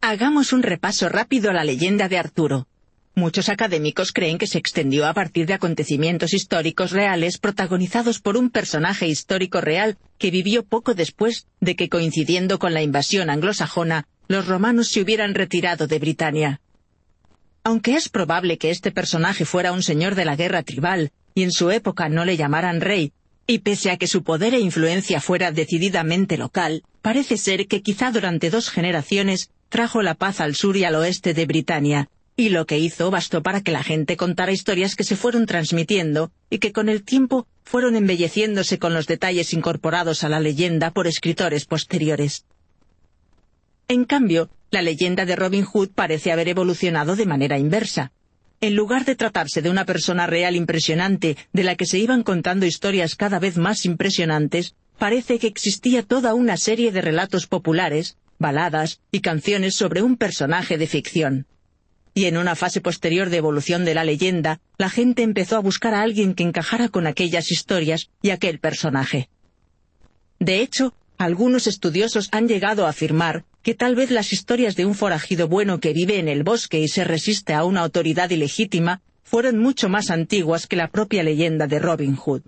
Hagamos un repaso rápido a la leyenda de Arturo. Muchos académicos creen que se extendió a partir de acontecimientos históricos reales protagonizados por un personaje histórico real que vivió poco después de que coincidiendo con la invasión anglosajona, los romanos se hubieran retirado de Britania. Aunque es probable que este personaje fuera un señor de la guerra tribal, y en su época no le llamaran rey, y pese a que su poder e influencia fuera decididamente local, parece ser que quizá durante dos generaciones trajo la paz al sur y al oeste de Britania, y lo que hizo bastó para que la gente contara historias que se fueron transmitiendo y que con el tiempo fueron embelleciéndose con los detalles incorporados a la leyenda por escritores posteriores. En cambio, la leyenda de Robin Hood parece haber evolucionado de manera inversa en lugar de tratarse de una persona real impresionante de la que se iban contando historias cada vez más impresionantes, parece que existía toda una serie de relatos populares, baladas y canciones sobre un personaje de ficción. Y en una fase posterior de evolución de la leyenda, la gente empezó a buscar a alguien que encajara con aquellas historias y aquel personaje. De hecho, algunos estudiosos han llegado a afirmar que tal vez las historias de un forajido bueno que vive en el bosque y se resiste a una autoridad ilegítima fueron mucho más antiguas que la propia leyenda de Robin Hood.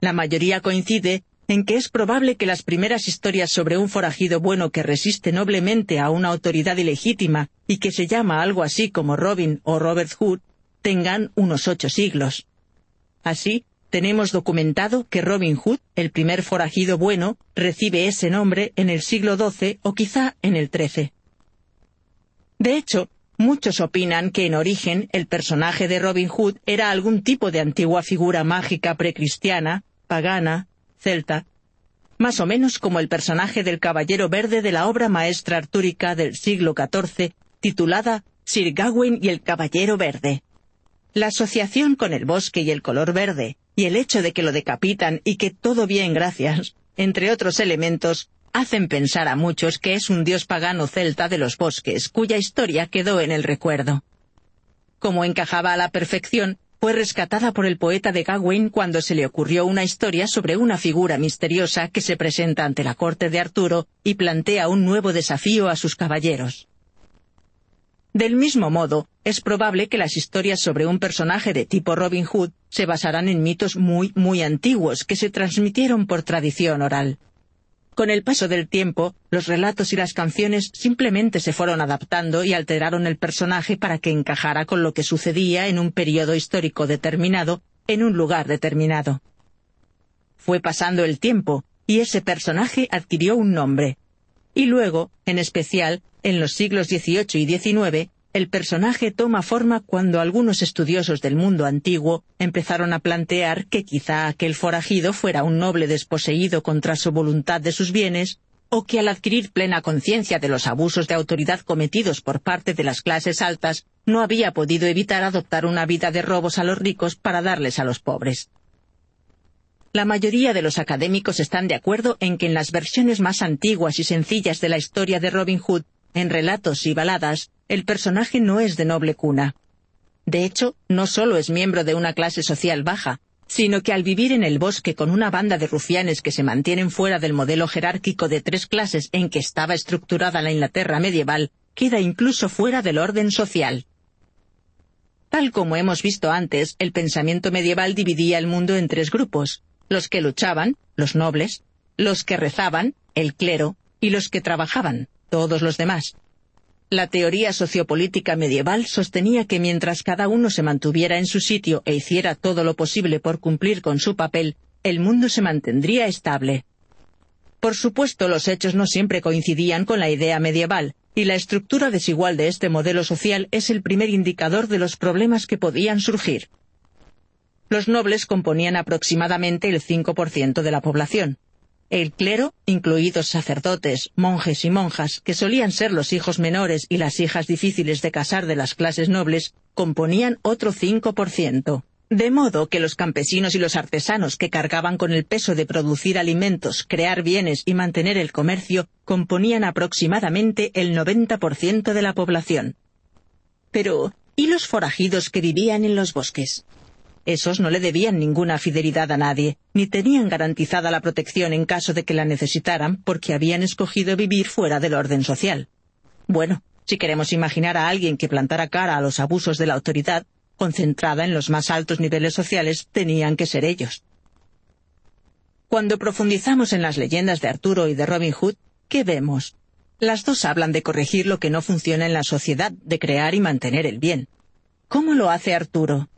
La mayoría coincide en que es probable que las primeras historias sobre un forajido bueno que resiste noblemente a una autoridad ilegítima y que se llama algo así como Robin o Robert Hood tengan unos ocho siglos. Así, tenemos documentado que Robin Hood, el primer forajido bueno, recibe ese nombre en el siglo XII o quizá en el XIII. De hecho, muchos opinan que en origen el personaje de Robin Hood era algún tipo de antigua figura mágica precristiana, pagana, celta. más o menos como el personaje del Caballero Verde de la obra maestra artúrica del siglo XIV, titulada Sir Gawain y el Caballero Verde. La asociación con el bosque y el color verde, y el hecho de que lo decapitan y que todo bien gracias, entre otros elementos, hacen pensar a muchos que es un dios pagano celta de los bosques, cuya historia quedó en el recuerdo. Como encajaba a la perfección, fue rescatada por el poeta de Gawain cuando se le ocurrió una historia sobre una figura misteriosa que se presenta ante la corte de Arturo y plantea un nuevo desafío a sus caballeros. Del mismo modo, es probable que las historias sobre un personaje de tipo Robin Hood se basarán en mitos muy, muy antiguos que se transmitieron por tradición oral. Con el paso del tiempo, los relatos y las canciones simplemente se fueron adaptando y alteraron el personaje para que encajara con lo que sucedía en un periodo histórico determinado, en un lugar determinado. Fue pasando el tiempo, y ese personaje adquirió un nombre. Y luego, en especial, en los siglos XVIII y XIX, el personaje toma forma cuando algunos estudiosos del mundo antiguo empezaron a plantear que quizá aquel forajido fuera un noble desposeído contra su voluntad de sus bienes, o que al adquirir plena conciencia de los abusos de autoridad cometidos por parte de las clases altas, no había podido evitar adoptar una vida de robos a los ricos para darles a los pobres. La mayoría de los académicos están de acuerdo en que en las versiones más antiguas y sencillas de la historia de Robin Hood en relatos y baladas, el personaje no es de noble cuna. De hecho, no solo es miembro de una clase social baja, sino que al vivir en el bosque con una banda de rufianes que se mantienen fuera del modelo jerárquico de tres clases en que estaba estructurada la Inglaterra medieval, queda incluso fuera del orden social. Tal como hemos visto antes, el pensamiento medieval dividía el mundo en tres grupos, los que luchaban, los nobles, los que rezaban, el clero, y los que trabajaban, todos los demás. La teoría sociopolítica medieval sostenía que mientras cada uno se mantuviera en su sitio e hiciera todo lo posible por cumplir con su papel, el mundo se mantendría estable. Por supuesto, los hechos no siempre coincidían con la idea medieval, y la estructura desigual de este modelo social es el primer indicador de los problemas que podían surgir. Los nobles componían aproximadamente el 5% de la población. El clero, incluidos sacerdotes, monjes y monjas, que solían ser los hijos menores y las hijas difíciles de casar de las clases nobles, componían otro 5%. De modo que los campesinos y los artesanos que cargaban con el peso de producir alimentos, crear bienes y mantener el comercio componían aproximadamente el 90% de la población. Pero, ¿y los forajidos que vivían en los bosques? Esos no le debían ninguna fidelidad a nadie, ni tenían garantizada la protección en caso de que la necesitaran porque habían escogido vivir fuera del orden social. Bueno, si queremos imaginar a alguien que plantara cara a los abusos de la autoridad, concentrada en los más altos niveles sociales, tenían que ser ellos. Cuando profundizamos en las leyendas de Arturo y de Robin Hood, ¿qué vemos? Las dos hablan de corregir lo que no funciona en la sociedad, de crear y mantener el bien. ¿Cómo lo hace Arturo?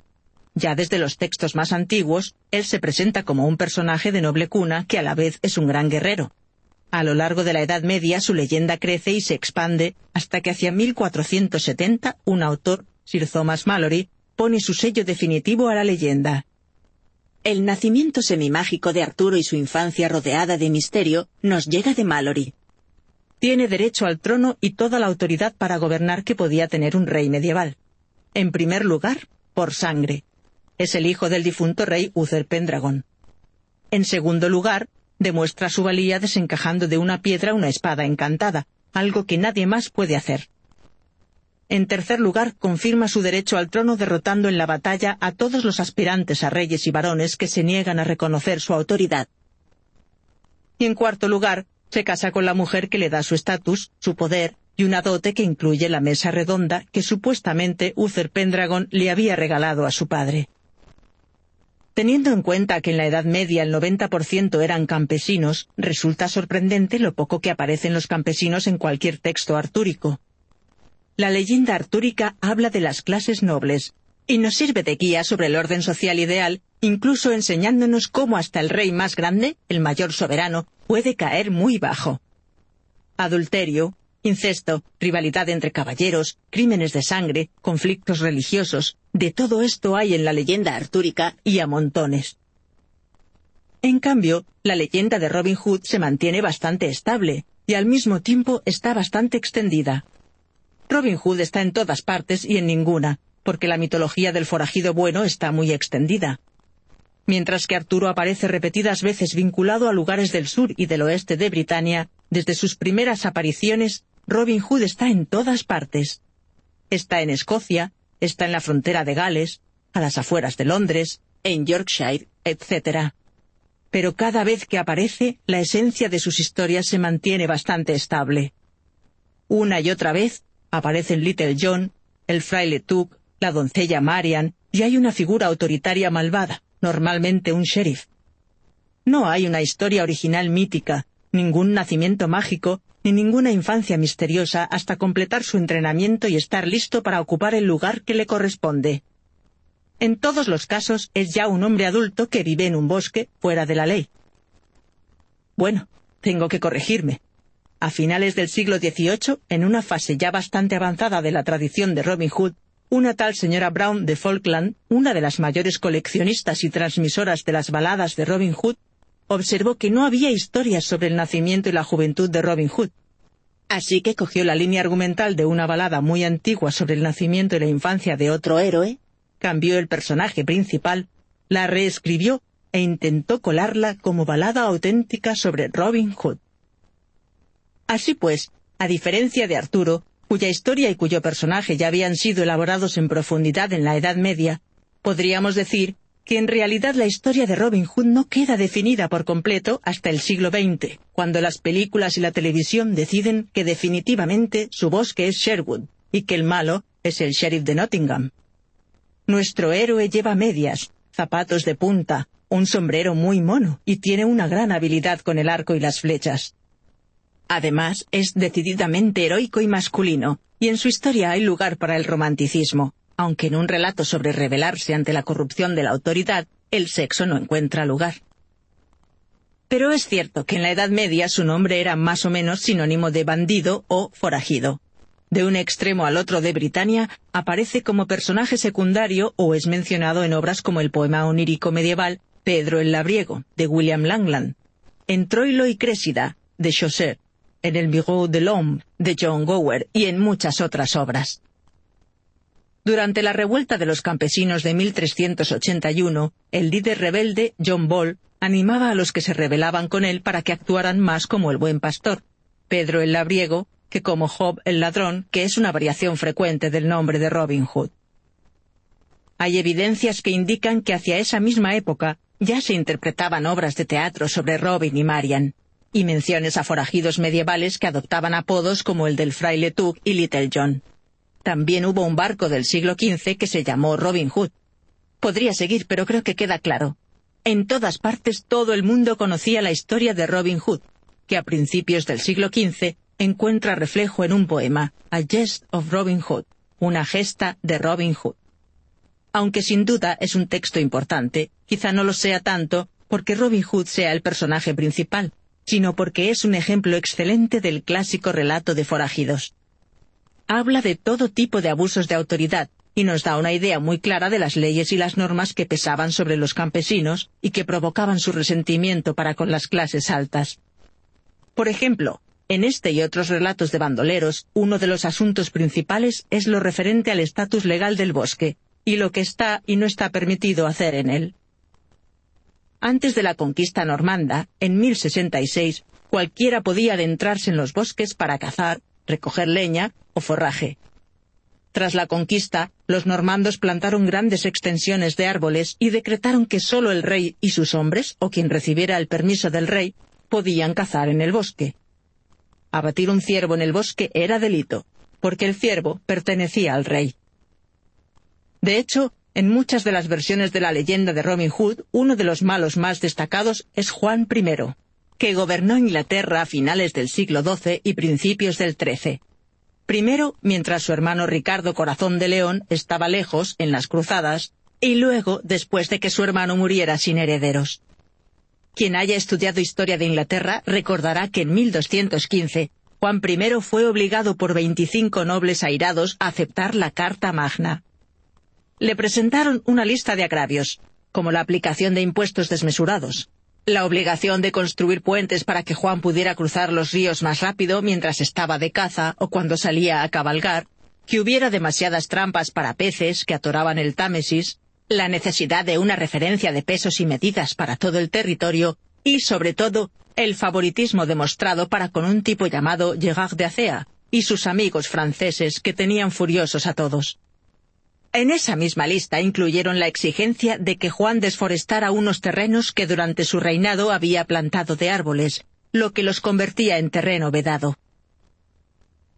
Ya desde los textos más antiguos, él se presenta como un personaje de noble cuna que a la vez es un gran guerrero. A lo largo de la Edad Media su leyenda crece y se expande hasta que hacia 1470 un autor, Sir Thomas Mallory, pone su sello definitivo a la leyenda. El nacimiento semimágico de Arturo y su infancia rodeada de misterio nos llega de Mallory. Tiene derecho al trono y toda la autoridad para gobernar que podía tener un rey medieval. En primer lugar, por sangre. Es el hijo del difunto rey Uther Pendragon. En segundo lugar, demuestra su valía desencajando de una piedra una espada encantada, algo que nadie más puede hacer. En tercer lugar, confirma su derecho al trono derrotando en la batalla a todos los aspirantes a reyes y varones que se niegan a reconocer su autoridad. Y en cuarto lugar, se casa con la mujer que le da su estatus, su poder y una dote que incluye la mesa redonda que supuestamente Uther Pendragon le había regalado a su padre. Teniendo en cuenta que en la Edad Media el 90% eran campesinos, resulta sorprendente lo poco que aparecen los campesinos en cualquier texto artúrico. La leyenda artúrica habla de las clases nobles, y nos sirve de guía sobre el orden social ideal, incluso enseñándonos cómo hasta el rey más grande, el mayor soberano, puede caer muy bajo. Adulterio, Incesto, rivalidad entre caballeros, crímenes de sangre, conflictos religiosos, de todo esto hay en la leyenda artúrica y a montones. En cambio, la leyenda de Robin Hood se mantiene bastante estable, y al mismo tiempo está bastante extendida. Robin Hood está en todas partes y en ninguna, porque la mitología del forajido bueno está muy extendida. Mientras que Arturo aparece repetidas veces vinculado a lugares del sur y del oeste de Britania, desde sus primeras apariciones, Robin Hood está en todas partes. Está en Escocia, está en la frontera de Gales, a las afueras de Londres, en Yorkshire, etc. Pero cada vez que aparece, la esencia de sus historias se mantiene bastante estable. Una y otra vez aparecen Little John, el fraile Tuck, la doncella Marian, y hay una figura autoritaria malvada, normalmente un sheriff. No hay una historia original mítica, ningún nacimiento mágico, ni ninguna infancia misteriosa hasta completar su entrenamiento y estar listo para ocupar el lugar que le corresponde. En todos los casos es ya un hombre adulto que vive en un bosque fuera de la ley. Bueno, tengo que corregirme. A finales del siglo XVIII, en una fase ya bastante avanzada de la tradición de Robin Hood, una tal señora Brown de Falkland, una de las mayores coleccionistas y transmisoras de las baladas de Robin Hood, observó que no había historias sobre el nacimiento y la juventud de Robin Hood. Así que cogió la línea argumental de una balada muy antigua sobre el nacimiento y la infancia de otro héroe, cambió el personaje principal, la reescribió e intentó colarla como balada auténtica sobre Robin Hood. Así pues, a diferencia de Arturo, cuya historia y cuyo personaje ya habían sido elaborados en profundidad en la Edad Media, podríamos decir que en realidad la historia de Robin Hood no queda definida por completo hasta el siglo XX, cuando las películas y la televisión deciden que definitivamente su bosque es Sherwood y que el malo es el sheriff de Nottingham. Nuestro héroe lleva medias, zapatos de punta, un sombrero muy mono y tiene una gran habilidad con el arco y las flechas. Además, es decididamente heroico y masculino, y en su historia hay lugar para el romanticismo, aunque en un relato sobre rebelarse ante la corrupción de la autoridad, el sexo no encuentra lugar. Pero es cierto que en la Edad Media su nombre era más o menos sinónimo de bandido o forajido. De un extremo al otro de Britania, aparece como personaje secundario o es mencionado en obras como el poema onírico medieval Pedro el Labriego, de William Langland, en Troilo y Crésida, de Chaucer, en El Miró de l'Homme, de John Gower, y en muchas otras obras. Durante la revuelta de los campesinos de 1381, el líder rebelde, John Ball, animaba a los que se rebelaban con él para que actuaran más como el buen pastor, Pedro el Labriego, que como Job el ladrón, que es una variación frecuente del nombre de Robin Hood. Hay evidencias que indican que hacia esa misma época ya se interpretaban obras de teatro sobre Robin y Marian y menciones a forajidos medievales que adoptaban apodos como el del fraile Tuck y Little John. También hubo un barco del siglo XV que se llamó Robin Hood. Podría seguir, pero creo que queda claro. En todas partes todo el mundo conocía la historia de Robin Hood, que a principios del siglo XV encuentra reflejo en un poema, A Jest of Robin Hood, una gesta de Robin Hood. Aunque sin duda es un texto importante, quizá no lo sea tanto porque Robin Hood sea el personaje principal, sino porque es un ejemplo excelente del clásico relato de forajidos. Habla de todo tipo de abusos de autoridad y nos da una idea muy clara de las leyes y las normas que pesaban sobre los campesinos y que provocaban su resentimiento para con las clases altas. Por ejemplo, en este y otros relatos de bandoleros, uno de los asuntos principales es lo referente al estatus legal del bosque, y lo que está y no está permitido hacer en él. Antes de la conquista normanda, en 1066, cualquiera podía adentrarse en los bosques para cazar, recoger leña o forraje. Tras la conquista, los normandos plantaron grandes extensiones de árboles y decretaron que sólo el rey y sus hombres, o quien recibiera el permiso del rey, podían cazar en el bosque. Abatir un ciervo en el bosque era delito, porque el ciervo pertenecía al rey. De hecho, en muchas de las versiones de la leyenda de Robin Hood, uno de los malos más destacados es Juan I, que gobernó Inglaterra a finales del siglo XII y principios del XIII. Primero, mientras su hermano Ricardo Corazón de León estaba lejos, en las cruzadas, y luego, después de que su hermano muriera sin herederos. Quien haya estudiado historia de Inglaterra recordará que en 1215 Juan I fue obligado por 25 nobles airados a aceptar la Carta Magna le presentaron una lista de agravios, como la aplicación de impuestos desmesurados, la obligación de construir puentes para que Juan pudiera cruzar los ríos más rápido mientras estaba de caza o cuando salía a cabalgar, que hubiera demasiadas trampas para peces que atoraban el Támesis, la necesidad de una referencia de pesos y medidas para todo el territorio y, sobre todo, el favoritismo demostrado para con un tipo llamado Gerard de Acea y sus amigos franceses que tenían furiosos a todos. En esa misma lista incluyeron la exigencia de que Juan desforestara unos terrenos que durante su reinado había plantado de árboles, lo que los convertía en terreno vedado.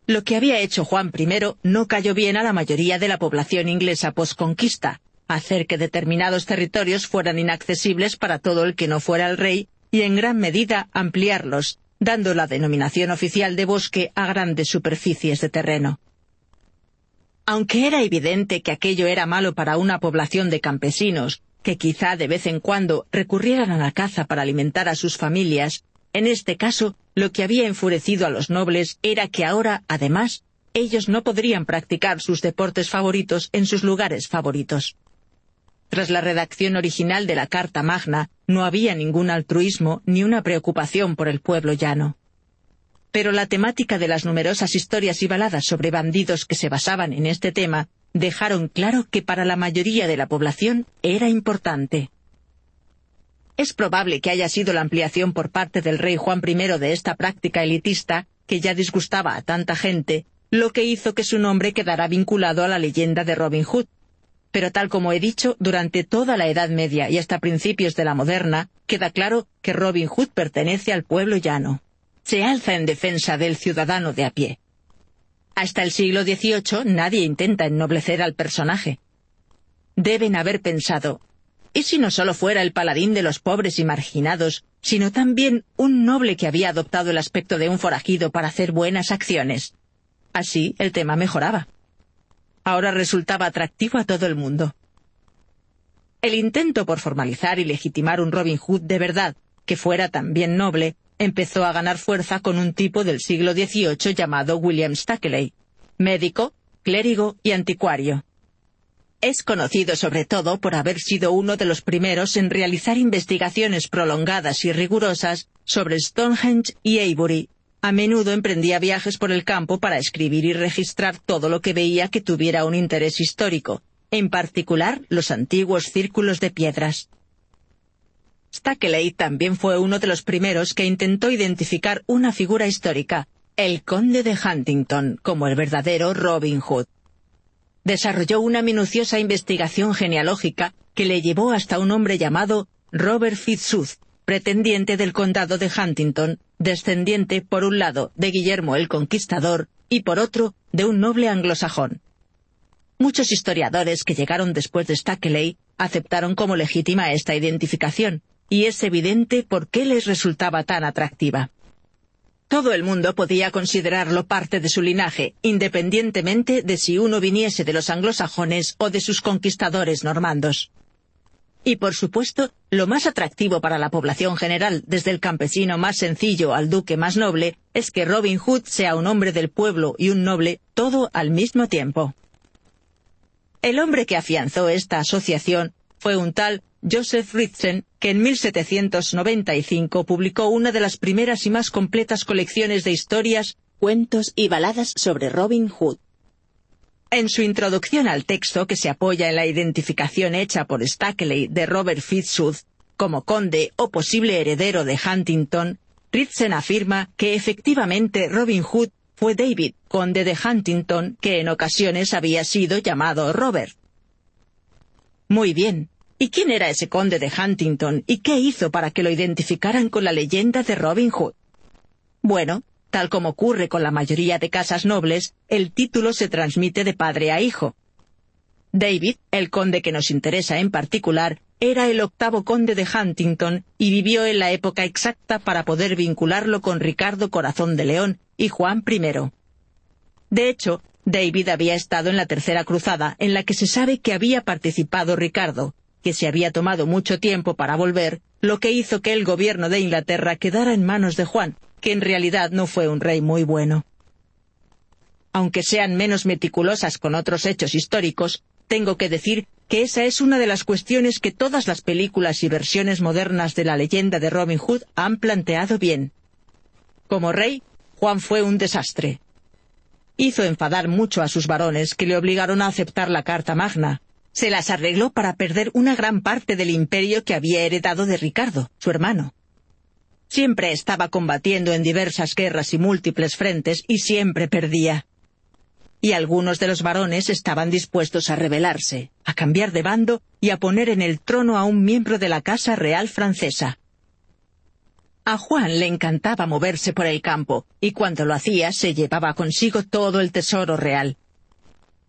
Lo que había hecho Juan I no cayó bien a la mayoría de la población inglesa posconquista, hacer que determinados territorios fueran inaccesibles para todo el que no fuera el rey y en gran medida ampliarlos, dando la denominación oficial de bosque a grandes superficies de terreno. Aunque era evidente que aquello era malo para una población de campesinos, que quizá de vez en cuando recurrieran a la caza para alimentar a sus familias, en este caso lo que había enfurecido a los nobles era que ahora, además, ellos no podrían practicar sus deportes favoritos en sus lugares favoritos. Tras la redacción original de la Carta Magna, no había ningún altruismo ni una preocupación por el pueblo llano pero la temática de las numerosas historias y baladas sobre bandidos que se basaban en este tema dejaron claro que para la mayoría de la población era importante. Es probable que haya sido la ampliación por parte del rey Juan I de esta práctica elitista, que ya disgustaba a tanta gente, lo que hizo que su nombre quedara vinculado a la leyenda de Robin Hood. Pero tal como he dicho, durante toda la Edad Media y hasta principios de la moderna, queda claro que Robin Hood pertenece al pueblo llano se alza en defensa del ciudadano de a pie. Hasta el siglo XVIII nadie intenta ennoblecer al personaje. Deben haber pensado, ¿y si no solo fuera el paladín de los pobres y marginados, sino también un noble que había adoptado el aspecto de un forajido para hacer buenas acciones? Así el tema mejoraba. Ahora resultaba atractivo a todo el mundo. El intento por formalizar y legitimar un Robin Hood de verdad, que fuera también noble, empezó a ganar fuerza con un tipo del siglo XVIII llamado William Stackley, médico, clérigo y anticuario. Es conocido sobre todo por haber sido uno de los primeros en realizar investigaciones prolongadas y rigurosas sobre Stonehenge y Avebury. A menudo emprendía viajes por el campo para escribir y registrar todo lo que veía que tuviera un interés histórico, en particular los antiguos círculos de piedras. Stackeley también fue uno de los primeros que intentó identificar una figura histórica, el conde de Huntington, como el verdadero Robin Hood. Desarrolló una minuciosa investigación genealógica que le llevó hasta un hombre llamado Robert Fitzooth, pretendiente del condado de Huntington, descendiente por un lado de Guillermo el Conquistador y por otro de un noble anglosajón. Muchos historiadores que llegaron después de Stackeley aceptaron como legítima esta identificación, y es evidente por qué les resultaba tan atractiva. Todo el mundo podía considerarlo parte de su linaje, independientemente de si uno viniese de los anglosajones o de sus conquistadores normandos. Y por supuesto, lo más atractivo para la población general, desde el campesino más sencillo al duque más noble, es que Robin Hood sea un hombre del pueblo y un noble, todo al mismo tiempo. El hombre que afianzó esta asociación fue un tal Joseph Ritson, que en 1795 publicó una de las primeras y más completas colecciones de historias, cuentos y baladas sobre Robin Hood. En su introducción al texto, que se apoya en la identificación hecha por Stackley de Robert Fitzooth como conde o posible heredero de Huntington, Ritson afirma que efectivamente Robin Hood fue David, conde de Huntington, que en ocasiones había sido llamado Robert. Muy bien, ¿Y quién era ese conde de Huntington y qué hizo para que lo identificaran con la leyenda de Robin Hood? Bueno, tal como ocurre con la mayoría de casas nobles, el título se transmite de padre a hijo. David, el conde que nos interesa en particular, era el octavo conde de Huntington y vivió en la época exacta para poder vincularlo con Ricardo Corazón de León y Juan I. De hecho, David había estado en la Tercera Cruzada, en la que se sabe que había participado Ricardo, que se había tomado mucho tiempo para volver, lo que hizo que el gobierno de Inglaterra quedara en manos de Juan, que en realidad no fue un rey muy bueno. Aunque sean menos meticulosas con otros hechos históricos, tengo que decir que esa es una de las cuestiones que todas las películas y versiones modernas de la leyenda de Robin Hood han planteado bien. Como rey, Juan fue un desastre. Hizo enfadar mucho a sus varones que le obligaron a aceptar la Carta Magna. Se las arregló para perder una gran parte del imperio que había heredado de Ricardo, su hermano. Siempre estaba combatiendo en diversas guerras y múltiples frentes y siempre perdía y algunos de los varones estaban dispuestos a rebelarse, a cambiar de bando y a poner en el trono a un miembro de la Casa Real francesa. A Juan le encantaba moverse por el campo, y cuando lo hacía se llevaba consigo todo el tesoro real.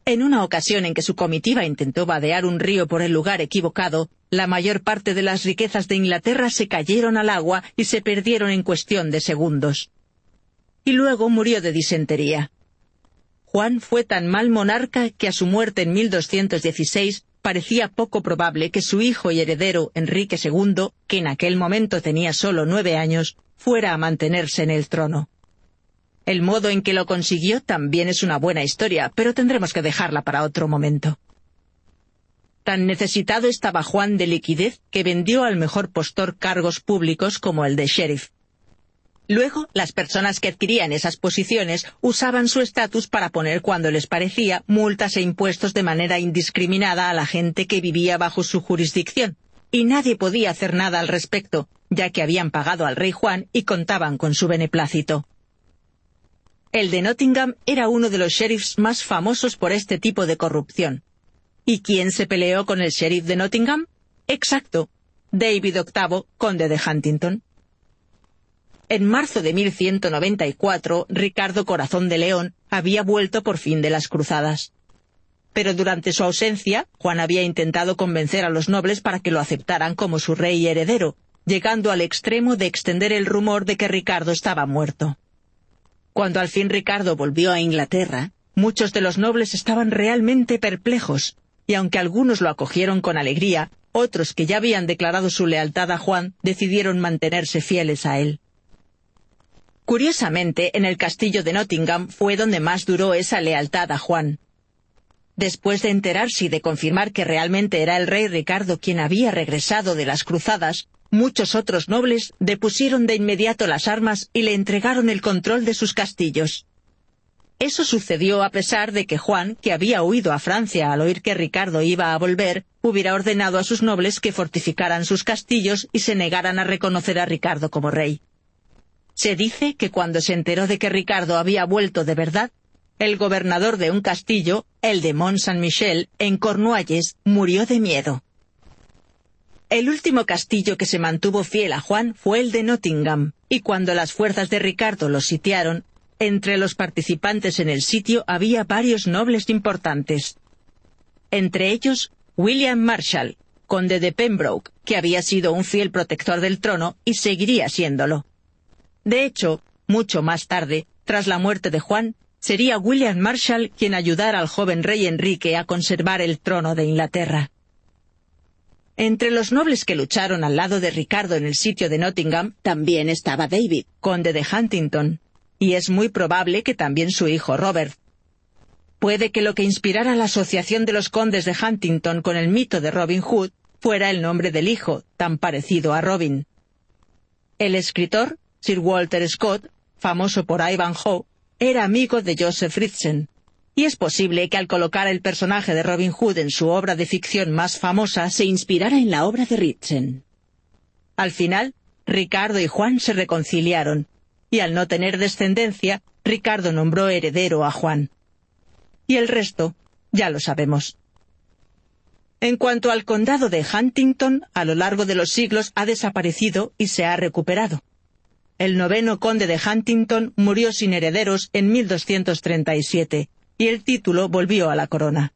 En una ocasión en que su comitiva intentó vadear un río por el lugar equivocado, la mayor parte de las riquezas de Inglaterra se cayeron al agua y se perdieron en cuestión de segundos. Y luego murió de disentería. Juan fue tan mal monarca que a su muerte en 1216 parecía poco probable que su hijo y heredero Enrique II, que en aquel momento tenía solo nueve años, fuera a mantenerse en el trono. El modo en que lo consiguió también es una buena historia, pero tendremos que dejarla para otro momento. Tan necesitado estaba Juan de liquidez que vendió al mejor postor cargos públicos como el de sheriff. Luego, las personas que adquirían esas posiciones usaban su estatus para poner cuando les parecía multas e impuestos de manera indiscriminada a la gente que vivía bajo su jurisdicción, y nadie podía hacer nada al respecto, ya que habían pagado al rey Juan y contaban con su beneplácito. El de Nottingham era uno de los sheriffs más famosos por este tipo de corrupción. ¿Y quién se peleó con el sheriff de Nottingham? Exacto, David VIII, conde de Huntington. En marzo de 1194, Ricardo Corazón de León había vuelto por fin de las cruzadas. Pero durante su ausencia, Juan había intentado convencer a los nobles para que lo aceptaran como su rey y heredero, llegando al extremo de extender el rumor de que Ricardo estaba muerto. Cuando al fin Ricardo volvió a Inglaterra, muchos de los nobles estaban realmente perplejos, y aunque algunos lo acogieron con alegría, otros que ya habían declarado su lealtad a Juan decidieron mantenerse fieles a él. Curiosamente, en el castillo de Nottingham fue donde más duró esa lealtad a Juan. Después de enterarse y de confirmar que realmente era el rey Ricardo quien había regresado de las cruzadas, muchos otros nobles depusieron de inmediato las armas y le entregaron el control de sus castillos. Eso sucedió a pesar de que Juan, que había huido a Francia al oír que Ricardo iba a volver, hubiera ordenado a sus nobles que fortificaran sus castillos y se negaran a reconocer a Ricardo como rey. Se dice que cuando se enteró de que Ricardo había vuelto de verdad, el gobernador de un castillo, el de Mont Saint-Michel, en Cornualles, murió de miedo. El último castillo que se mantuvo fiel a Juan fue el de Nottingham, y cuando las fuerzas de Ricardo lo sitiaron, entre los participantes en el sitio había varios nobles importantes. Entre ellos, William Marshall, conde de Pembroke, que había sido un fiel protector del trono y seguiría siéndolo. De hecho, mucho más tarde, tras la muerte de Juan, sería William Marshall quien ayudara al joven rey Enrique a conservar el trono de Inglaterra. Entre los nobles que lucharon al lado de Ricardo en el sitio de Nottingham también estaba David, conde de Huntington, y es muy probable que también su hijo Robert. Puede que lo que inspirara la asociación de los condes de Huntington con el mito de Robin Hood fuera el nombre del hijo, tan parecido a Robin. El escritor Sir Walter Scott, famoso por Ivanhoe, era amigo de Joseph Ritson, y es posible que al colocar el personaje de Robin Hood en su obra de ficción más famosa se inspirara en la obra de Ritson. Al final, Ricardo y Juan se reconciliaron, y al no tener descendencia, Ricardo nombró heredero a Juan. Y el resto, ya lo sabemos. En cuanto al condado de Huntington, a lo largo de los siglos ha desaparecido y se ha recuperado. El noveno conde de Huntington murió sin herederos en 1237, y el título volvió a la corona.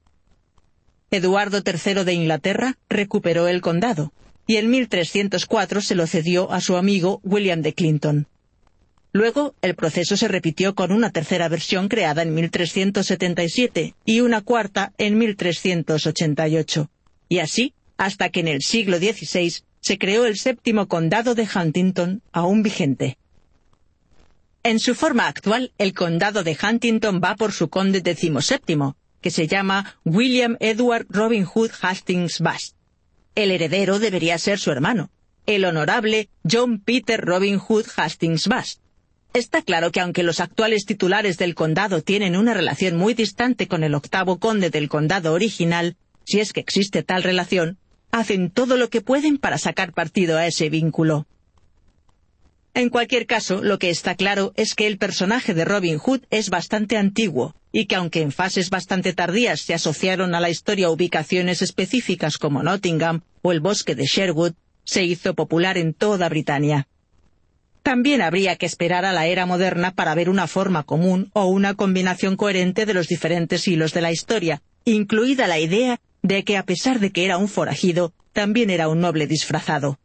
Eduardo III de Inglaterra recuperó el condado, y en 1304 se lo cedió a su amigo William de Clinton. Luego, el proceso se repitió con una tercera versión creada en 1377 y una cuarta en 1388. Y así, hasta que en el siglo XVI se creó el séptimo condado de Huntington, aún vigente. En su forma actual, el condado de Huntington va por su conde XVII, que se llama William Edward Robin Hood Hastings Bast. El heredero debería ser su hermano, el honorable John Peter Robin Hood Hastings Bast. Está claro que aunque los actuales titulares del condado tienen una relación muy distante con el octavo conde del condado original, si es que existe tal relación, hacen todo lo que pueden para sacar partido a ese vínculo. En cualquier caso, lo que está claro es que el personaje de Robin Hood es bastante antiguo, y que aunque en fases bastante tardías se asociaron a la historia ubicaciones específicas como Nottingham o el bosque de Sherwood, se hizo popular en toda Britania. También habría que esperar a la era moderna para ver una forma común o una combinación coherente de los diferentes hilos de la historia, incluida la idea de que a pesar de que era un forajido, también era un noble disfrazado.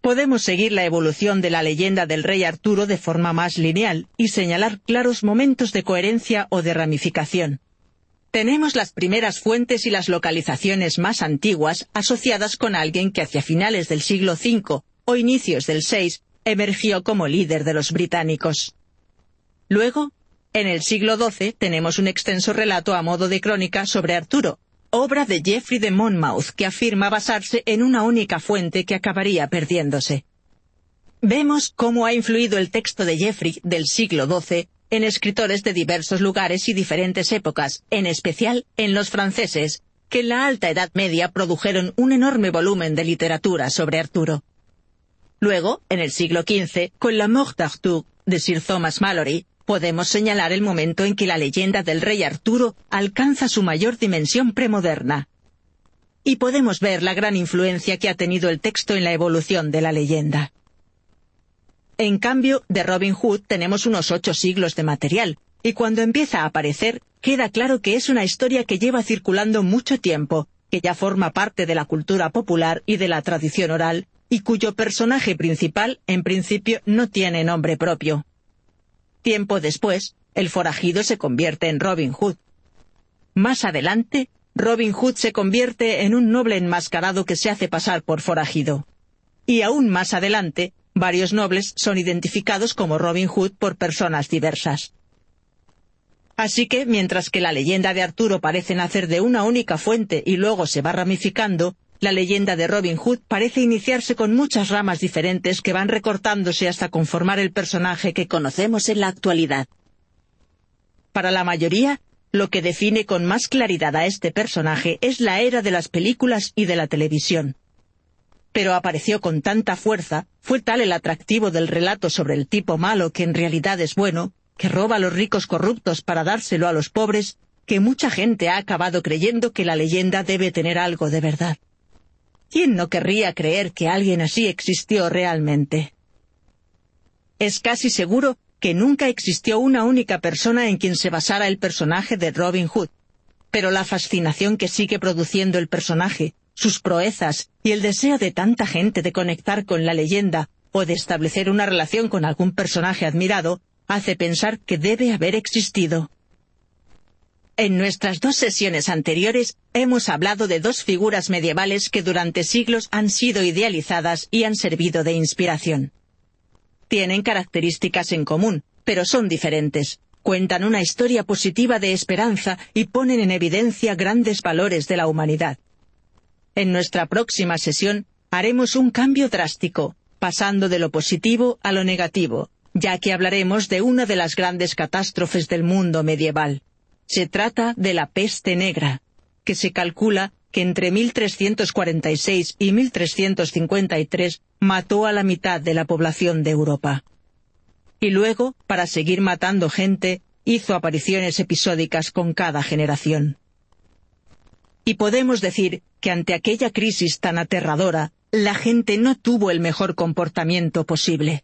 Podemos seguir la evolución de la leyenda del rey Arturo de forma más lineal y señalar claros momentos de coherencia o de ramificación. Tenemos las primeras fuentes y las localizaciones más antiguas asociadas con alguien que hacia finales del siglo V o inicios del VI emergió como líder de los británicos. Luego, en el siglo XII tenemos un extenso relato a modo de crónica sobre Arturo, obra de Geoffrey de Monmouth que afirma basarse en una única fuente que acabaría perdiéndose. Vemos cómo ha influido el texto de Geoffrey del siglo XII en escritores de diversos lugares y diferentes épocas, en especial en los franceses, que en la Alta Edad Media produjeron un enorme volumen de literatura sobre Arturo. Luego, en el siglo XV, con la Mort d'Arthur de Sir Thomas Malory, podemos señalar el momento en que la leyenda del rey Arturo alcanza su mayor dimensión premoderna. Y podemos ver la gran influencia que ha tenido el texto en la evolución de la leyenda. En cambio, de Robin Hood tenemos unos ocho siglos de material, y cuando empieza a aparecer, queda claro que es una historia que lleva circulando mucho tiempo, que ya forma parte de la cultura popular y de la tradición oral, y cuyo personaje principal, en principio, no tiene nombre propio. Tiempo después, el forajido se convierte en Robin Hood. Más adelante, Robin Hood se convierte en un noble enmascarado que se hace pasar por forajido. Y aún más adelante, varios nobles son identificados como Robin Hood por personas diversas. Así que, mientras que la leyenda de Arturo parece nacer de una única fuente y luego se va ramificando, la leyenda de Robin Hood parece iniciarse con muchas ramas diferentes que van recortándose hasta conformar el personaje que conocemos en la actualidad. Para la mayoría, lo que define con más claridad a este personaje es la era de las películas y de la televisión. Pero apareció con tanta fuerza, fue tal el atractivo del relato sobre el tipo malo que en realidad es bueno, que roba a los ricos corruptos para dárselo a los pobres, que mucha gente ha acabado creyendo que la leyenda debe tener algo de verdad. ¿Quién no querría creer que alguien así existió realmente? Es casi seguro que nunca existió una única persona en quien se basara el personaje de Robin Hood. Pero la fascinación que sigue produciendo el personaje, sus proezas y el deseo de tanta gente de conectar con la leyenda o de establecer una relación con algún personaje admirado, hace pensar que debe haber existido. En nuestras dos sesiones anteriores hemos hablado de dos figuras medievales que durante siglos han sido idealizadas y han servido de inspiración. Tienen características en común, pero son diferentes. Cuentan una historia positiva de esperanza y ponen en evidencia grandes valores de la humanidad. En nuestra próxima sesión haremos un cambio drástico, pasando de lo positivo a lo negativo, ya que hablaremos de una de las grandes catástrofes del mundo medieval. Se trata de la peste negra, que se calcula que entre 1346 y 1353 mató a la mitad de la población de Europa. Y luego, para seguir matando gente, hizo apariciones episódicas con cada generación. Y podemos decir que ante aquella crisis tan aterradora, la gente no tuvo el mejor comportamiento posible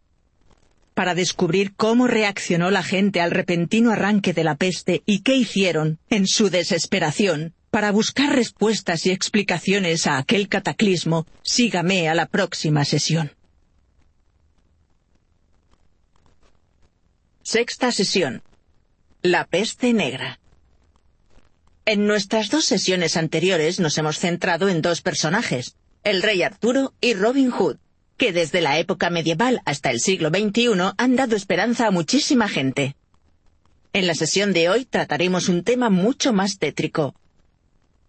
para descubrir cómo reaccionó la gente al repentino arranque de la peste y qué hicieron, en su desesperación, para buscar respuestas y explicaciones a aquel cataclismo, sígame a la próxima sesión. Sexta sesión. La peste negra. En nuestras dos sesiones anteriores nos hemos centrado en dos personajes, el rey Arturo y Robin Hood, que desde la época medieval hasta el siglo XXI han dado esperanza a muchísima gente. En la sesión de hoy trataremos un tema mucho más tétrico.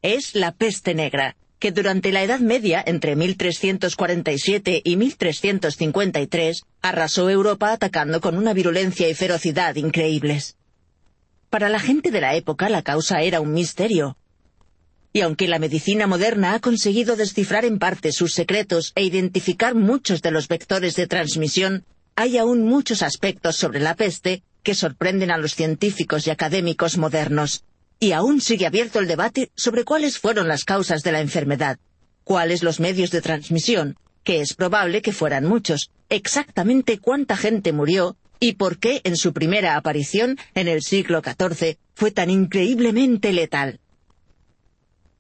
Es la peste negra, que durante la Edad Media, entre 1347 y 1353, arrasó Europa atacando con una virulencia y ferocidad increíbles. Para la gente de la época la causa era un misterio. Y aunque la medicina moderna ha conseguido descifrar en parte sus secretos e identificar muchos de los vectores de transmisión, hay aún muchos aspectos sobre la peste que sorprenden a los científicos y académicos modernos. Y aún sigue abierto el debate sobre cuáles fueron las causas de la enfermedad, cuáles los medios de transmisión, que es probable que fueran muchos, exactamente cuánta gente murió y por qué en su primera aparición, en el siglo XIV, fue tan increíblemente letal.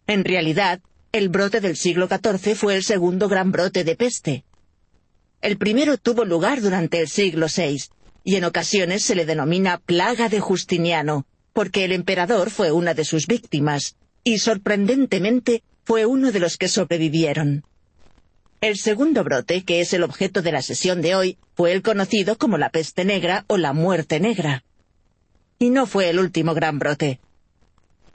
En realidad, el brote del siglo XIV fue el segundo gran brote de peste. El primero tuvo lugar durante el siglo VI, y en ocasiones se le denomina plaga de Justiniano, porque el emperador fue una de sus víctimas, y sorprendentemente fue uno de los que sobrevivieron. El segundo brote, que es el objeto de la sesión de hoy, fue el conocido como la peste negra o la muerte negra. Y no fue el último gran brote.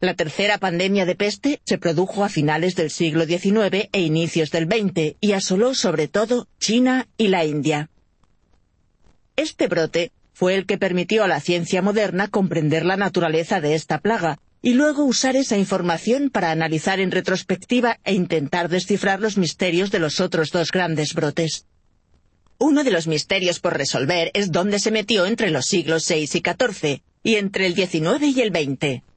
La tercera pandemia de peste se produjo a finales del siglo XIX e inicios del XX y asoló sobre todo China y la India. Este brote fue el que permitió a la ciencia moderna comprender la naturaleza de esta plaga y luego usar esa información para analizar en retrospectiva e intentar descifrar los misterios de los otros dos grandes brotes. Uno de los misterios por resolver es dónde se metió entre los siglos VI y XIV, y entre el XIX y el XX.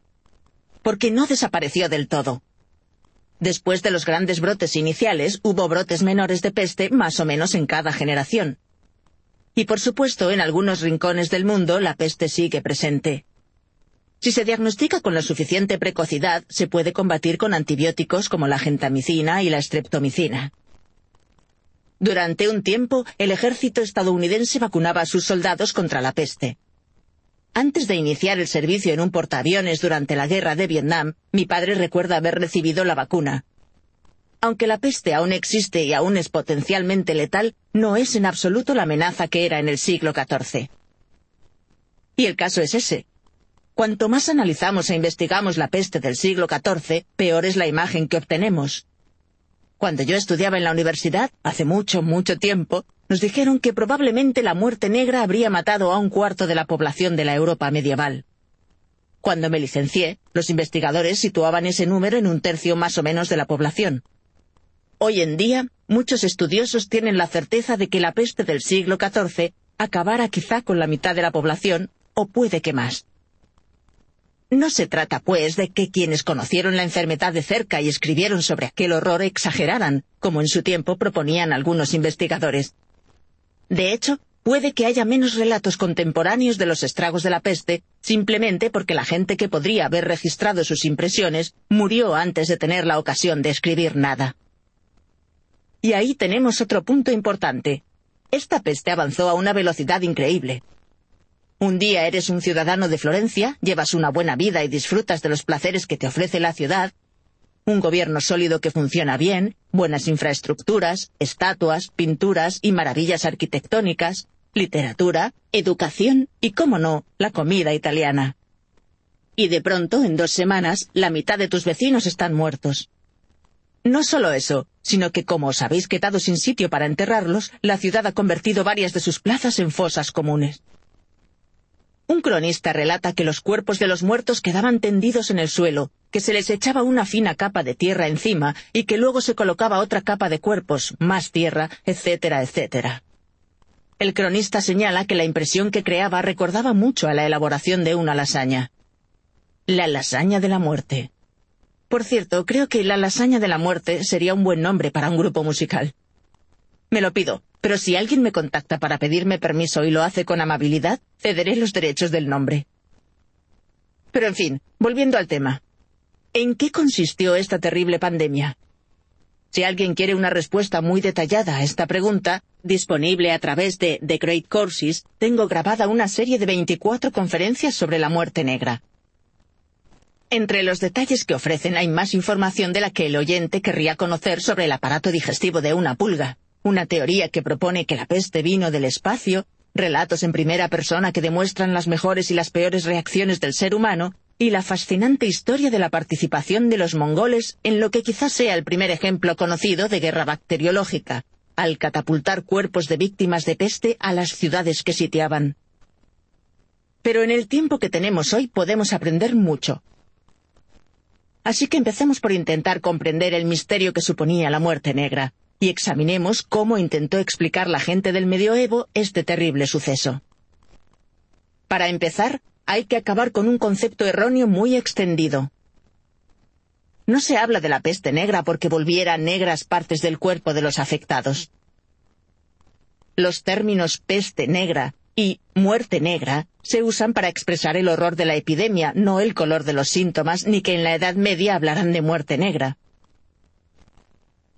Porque no desapareció del todo. Después de los grandes brotes iniciales, hubo brotes menores de peste más o menos en cada generación. Y por supuesto, en algunos rincones del mundo la peste sigue presente. Si se diagnostica con la suficiente precocidad, se puede combatir con antibióticos como la gentamicina y la streptomicina. Durante un tiempo, el ejército estadounidense vacunaba a sus soldados contra la peste. Antes de iniciar el servicio en un portaaviones durante la guerra de Vietnam, mi padre recuerda haber recibido la vacuna. Aunque la peste aún existe y aún es potencialmente letal, no es en absoluto la amenaza que era en el siglo XIV. Y el caso es ese. Cuanto más analizamos e investigamos la peste del siglo XIV, peor es la imagen que obtenemos. Cuando yo estudiaba en la universidad, hace mucho, mucho tiempo, nos dijeron que probablemente la muerte negra habría matado a un cuarto de la población de la Europa medieval. Cuando me licencié, los investigadores situaban ese número en un tercio más o menos de la población. Hoy en día, muchos estudiosos tienen la certeza de que la peste del siglo XIV acabara quizá con la mitad de la población, o puede que más. No se trata, pues, de que quienes conocieron la enfermedad de cerca y escribieron sobre aquel horror exageraran, como en su tiempo proponían algunos investigadores. De hecho, puede que haya menos relatos contemporáneos de los estragos de la peste, simplemente porque la gente que podría haber registrado sus impresiones murió antes de tener la ocasión de escribir nada. Y ahí tenemos otro punto importante. Esta peste avanzó a una velocidad increíble. Un día eres un ciudadano de Florencia, llevas una buena vida y disfrutas de los placeres que te ofrece la ciudad, un gobierno sólido que funciona bien, buenas infraestructuras, estatuas, pinturas y maravillas arquitectónicas, literatura, educación y, cómo no, la comida italiana. Y de pronto, en dos semanas, la mitad de tus vecinos están muertos. No solo eso, sino que como os habéis quedado sin sitio para enterrarlos, la ciudad ha convertido varias de sus plazas en fosas comunes. Un cronista relata que los cuerpos de los muertos quedaban tendidos en el suelo, que se les echaba una fina capa de tierra encima y que luego se colocaba otra capa de cuerpos, más tierra, etcétera, etcétera. El cronista señala que la impresión que creaba recordaba mucho a la elaboración de una lasaña. La lasaña de la muerte. Por cierto, creo que La lasaña de la muerte sería un buen nombre para un grupo musical. Me lo pido, pero si alguien me contacta para pedirme permiso y lo hace con amabilidad, cederé los derechos del nombre. Pero en fin, volviendo al tema. ¿En qué consistió esta terrible pandemia? Si alguien quiere una respuesta muy detallada a esta pregunta, disponible a través de The Great Courses, tengo grabada una serie de 24 conferencias sobre la muerte negra. Entre los detalles que ofrecen hay más información de la que el oyente querría conocer sobre el aparato digestivo de una pulga, una teoría que propone que la peste vino del espacio, relatos en primera persona que demuestran las mejores y las peores reacciones del ser humano, y la fascinante historia de la participación de los mongoles en lo que quizás sea el primer ejemplo conocido de guerra bacteriológica, al catapultar cuerpos de víctimas de peste a las ciudades que sitiaban. Pero en el tiempo que tenemos hoy podemos aprender mucho. Así que empecemos por intentar comprender el misterio que suponía la muerte negra, y examinemos cómo intentó explicar la gente del medioevo este terrible suceso. Para empezar, hay que acabar con un concepto erróneo muy extendido. No se habla de la peste negra porque volviera negras partes del cuerpo de los afectados. Los términos peste negra y muerte negra se usan para expresar el horror de la epidemia, no el color de los síntomas, ni que en la Edad Media hablaran de muerte negra.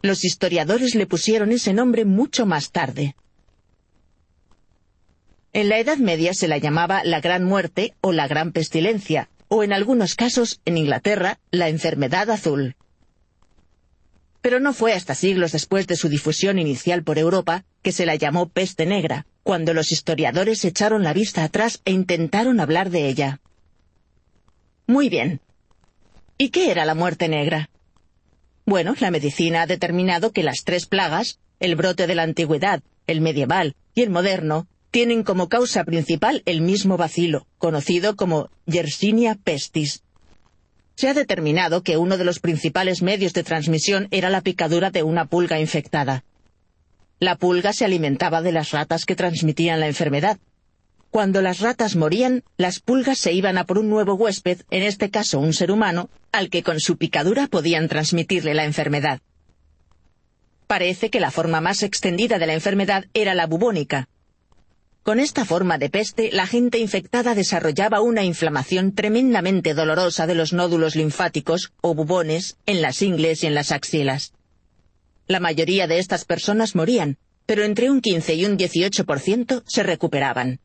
Los historiadores le pusieron ese nombre mucho más tarde. En la Edad Media se la llamaba la Gran Muerte o la Gran Pestilencia, o en algunos casos, en Inglaterra, la Enfermedad Azul. Pero no fue hasta siglos después de su difusión inicial por Europa que se la llamó peste negra, cuando los historiadores echaron la vista atrás e intentaron hablar de ella. Muy bien. ¿Y qué era la muerte negra? Bueno, la medicina ha determinado que las tres plagas, el brote de la antigüedad, el medieval y el moderno, tienen como causa principal el mismo bacilo, conocido como Yersinia pestis. Se ha determinado que uno de los principales medios de transmisión era la picadura de una pulga infectada. La pulga se alimentaba de las ratas que transmitían la enfermedad. Cuando las ratas morían, las pulgas se iban a por un nuevo huésped, en este caso un ser humano, al que con su picadura podían transmitirle la enfermedad. Parece que la forma más extendida de la enfermedad era la bubónica, con esta forma de peste, la gente infectada desarrollaba una inflamación tremendamente dolorosa de los nódulos linfáticos o bubones en las ingles y en las axilas. La mayoría de estas personas morían, pero entre un 15 y un 18% se recuperaban.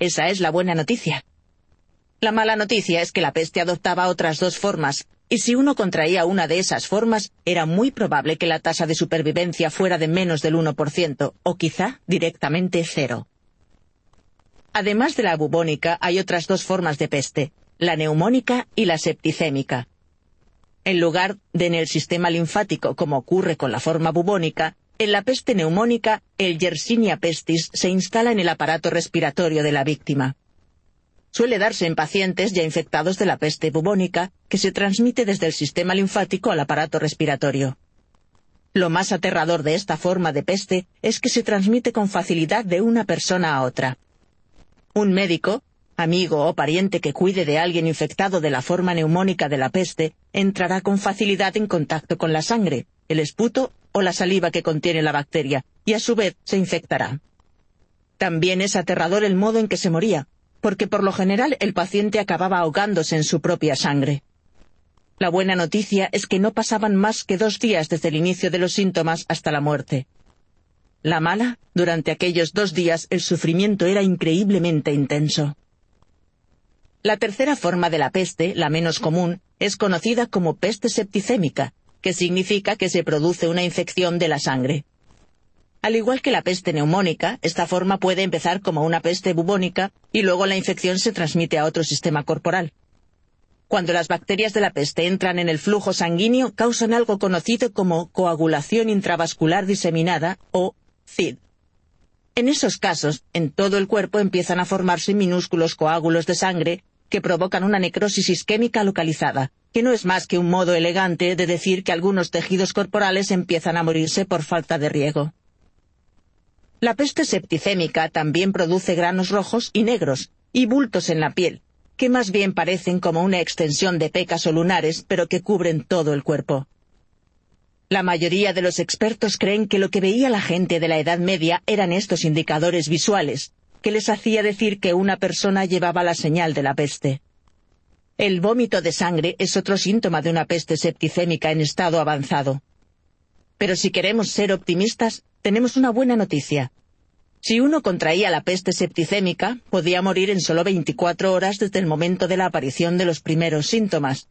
Esa es la buena noticia. La mala noticia es que la peste adoptaba otras dos formas, y si uno contraía una de esas formas, era muy probable que la tasa de supervivencia fuera de menos del 1%, o quizá directamente cero. Además de la bubónica, hay otras dos formas de peste, la neumónica y la septicémica. En lugar de en el sistema linfático, como ocurre con la forma bubónica, en la peste neumónica, el Yersinia pestis se instala en el aparato respiratorio de la víctima. Suele darse en pacientes ya infectados de la peste bubónica, que se transmite desde el sistema linfático al aparato respiratorio. Lo más aterrador de esta forma de peste es que se transmite con facilidad de una persona a otra. Un médico, amigo o pariente que cuide de alguien infectado de la forma neumónica de la peste, entrará con facilidad en contacto con la sangre, el esputo o la saliva que contiene la bacteria, y a su vez se infectará. También es aterrador el modo en que se moría, porque por lo general el paciente acababa ahogándose en su propia sangre. La buena noticia es que no pasaban más que dos días desde el inicio de los síntomas hasta la muerte. La mala, durante aquellos dos días el sufrimiento era increíblemente intenso. La tercera forma de la peste, la menos común, es conocida como peste septicémica, que significa que se produce una infección de la sangre. Al igual que la peste neumónica, esta forma puede empezar como una peste bubónica y luego la infección se transmite a otro sistema corporal. Cuando las bacterias de la peste entran en el flujo sanguíneo, causan algo conocido como coagulación intravascular diseminada o CID. En esos casos, en todo el cuerpo empiezan a formarse minúsculos coágulos de sangre que provocan una necrosis isquémica localizada, que no es más que un modo elegante de decir que algunos tejidos corporales empiezan a morirse por falta de riego. La peste septicémica también produce granos rojos y negros, y bultos en la piel, que más bien parecen como una extensión de pecas o lunares, pero que cubren todo el cuerpo. La mayoría de los expertos creen que lo que veía la gente de la Edad Media eran estos indicadores visuales, que les hacía decir que una persona llevaba la señal de la peste. El vómito de sangre es otro síntoma de una peste septicémica en estado avanzado. Pero si queremos ser optimistas, tenemos una buena noticia. Si uno contraía la peste septicémica, podía morir en solo 24 horas desde el momento de la aparición de los primeros síntomas.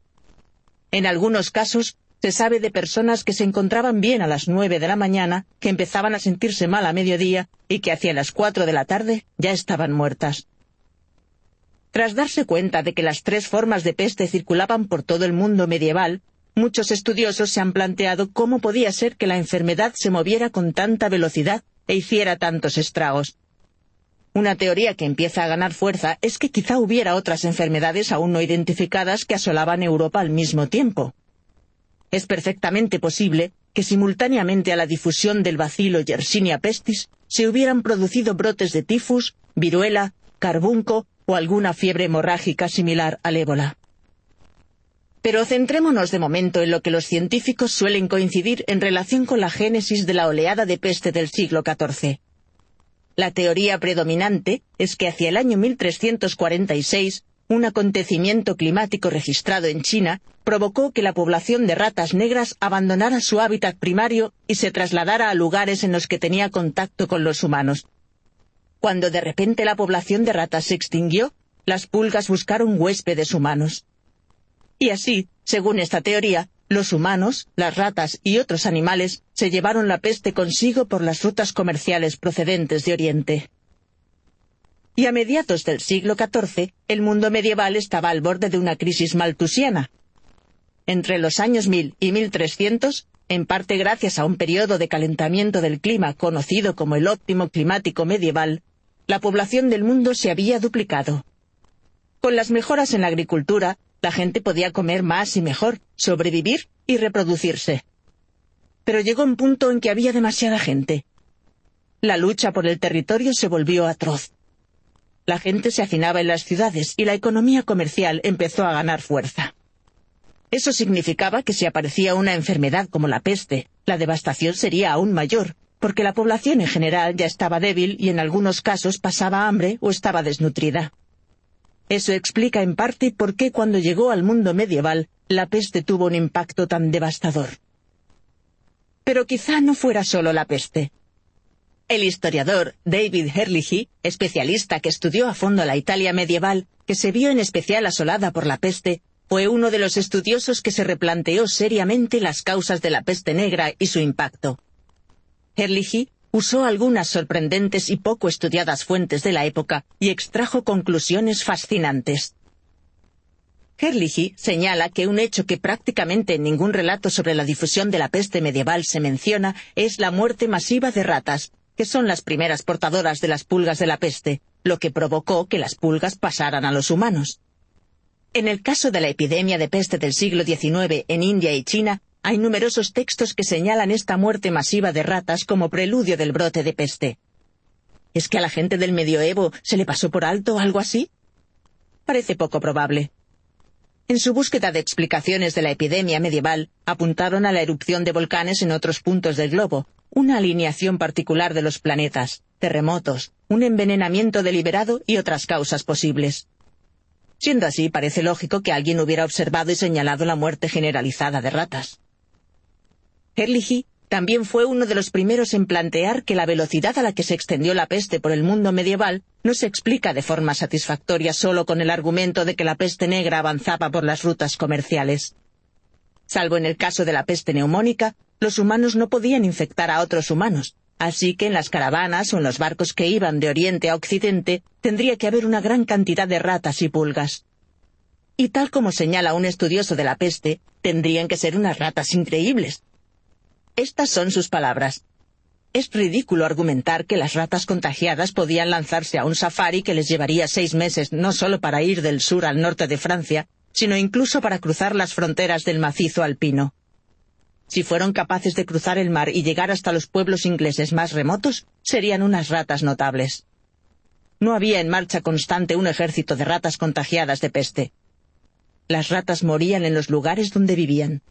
En algunos casos, Se sabe de personas que se encontraban bien a las nueve de la mañana, que empezaban a sentirse mal a mediodía y que hacia las cuatro de la tarde ya estaban muertas. Tras darse cuenta de que las tres formas de peste circulaban por todo el mundo medieval, muchos estudiosos se han planteado cómo podía ser que la enfermedad se moviera con tanta velocidad e hiciera tantos estragos. Una teoría que empieza a ganar fuerza es que quizá hubiera otras enfermedades aún no identificadas que asolaban Europa al mismo tiempo. Es perfectamente posible que simultáneamente a la difusión del bacilo Yersinia pestis se hubieran producido brotes de tifus, viruela, carbunco o alguna fiebre hemorrágica similar al ébola. Pero centrémonos de momento en lo que los científicos suelen coincidir en relación con la génesis de la oleada de peste del siglo XIV. La teoría predominante es que hacia el año 1346 un acontecimiento climático registrado en China provocó que la población de ratas negras abandonara su hábitat primario y se trasladara a lugares en los que tenía contacto con los humanos, cuando de repente la población de ratas se extinguió, las pulgas buscaron huéspedes humanos. Y así, según esta teoría, los humanos, las ratas y otros animales se llevaron la peste consigo por las rutas comerciales procedentes de Oriente. Y a mediados del siglo XIV, el mundo medieval estaba al borde de una crisis maltusiana. Entre los años 1000 y 1300, en parte gracias a un periodo de calentamiento del clima conocido como el óptimo climático medieval, la población del mundo se había duplicado. Con las mejoras en la agricultura, la gente podía comer más y mejor, sobrevivir y reproducirse. Pero llegó un punto en que había demasiada gente. La lucha por el territorio se volvió atroz. La gente se hacinaba en las ciudades y la economía comercial empezó a ganar fuerza. Eso significaba que si aparecía una enfermedad como la peste, la devastación sería aún mayor, porque la población en general ya estaba débil y en algunos casos pasaba hambre o estaba desnutrida. Eso explica en parte por qué cuando llegó al mundo medieval la peste tuvo un impacto tan devastador. Pero quizá no fuera solo la peste. El historiador David Herlihy, especialista que estudió a fondo la Italia medieval, que se vio en especial asolada por la peste, fue uno de los estudiosos que se replanteó seriamente las causas de la peste negra y su impacto. Herlihy usó algunas sorprendentes y poco estudiadas fuentes de la época y extrajo conclusiones fascinantes. Herlihy señala que un hecho que prácticamente en ningún relato sobre la difusión de la peste medieval se menciona es la muerte masiva de ratas, que son las primeras portadoras de las pulgas de la peste, lo que provocó que las pulgas pasaran a los humanos. En el caso de la epidemia de peste del siglo XIX en India y China, hay numerosos textos que señalan esta muerte masiva de ratas como preludio del brote de peste. ¿Es que a la gente del medioevo se le pasó por alto algo así? Parece poco probable. En su búsqueda de explicaciones de la epidemia medieval, apuntaron a la erupción de volcanes en otros puntos del globo, una alineación particular de los planetas, terremotos, un envenenamiento deliberado y otras causas posibles. Siendo así, parece lógico que alguien hubiera observado y señalado la muerte generalizada de ratas. Herlihy también fue uno de los primeros en plantear que la velocidad a la que se extendió la peste por el mundo medieval no se explica de forma satisfactoria solo con el argumento de que la peste negra avanzaba por las rutas comerciales. Salvo en el caso de la peste neumónica, los humanos no podían infectar a otros humanos, así que en las caravanas o en los barcos que iban de oriente a occidente tendría que haber una gran cantidad de ratas y pulgas. Y tal como señala un estudioso de la peste, tendrían que ser unas ratas increíbles, estas son sus palabras. Es ridículo argumentar que las ratas contagiadas podían lanzarse a un safari que les llevaría seis meses no solo para ir del sur al norte de Francia, sino incluso para cruzar las fronteras del macizo alpino. Si fueron capaces de cruzar el mar y llegar hasta los pueblos ingleses más remotos, serían unas ratas notables. No había en marcha constante un ejército de ratas contagiadas de peste. Las ratas morían en los lugares donde vivían.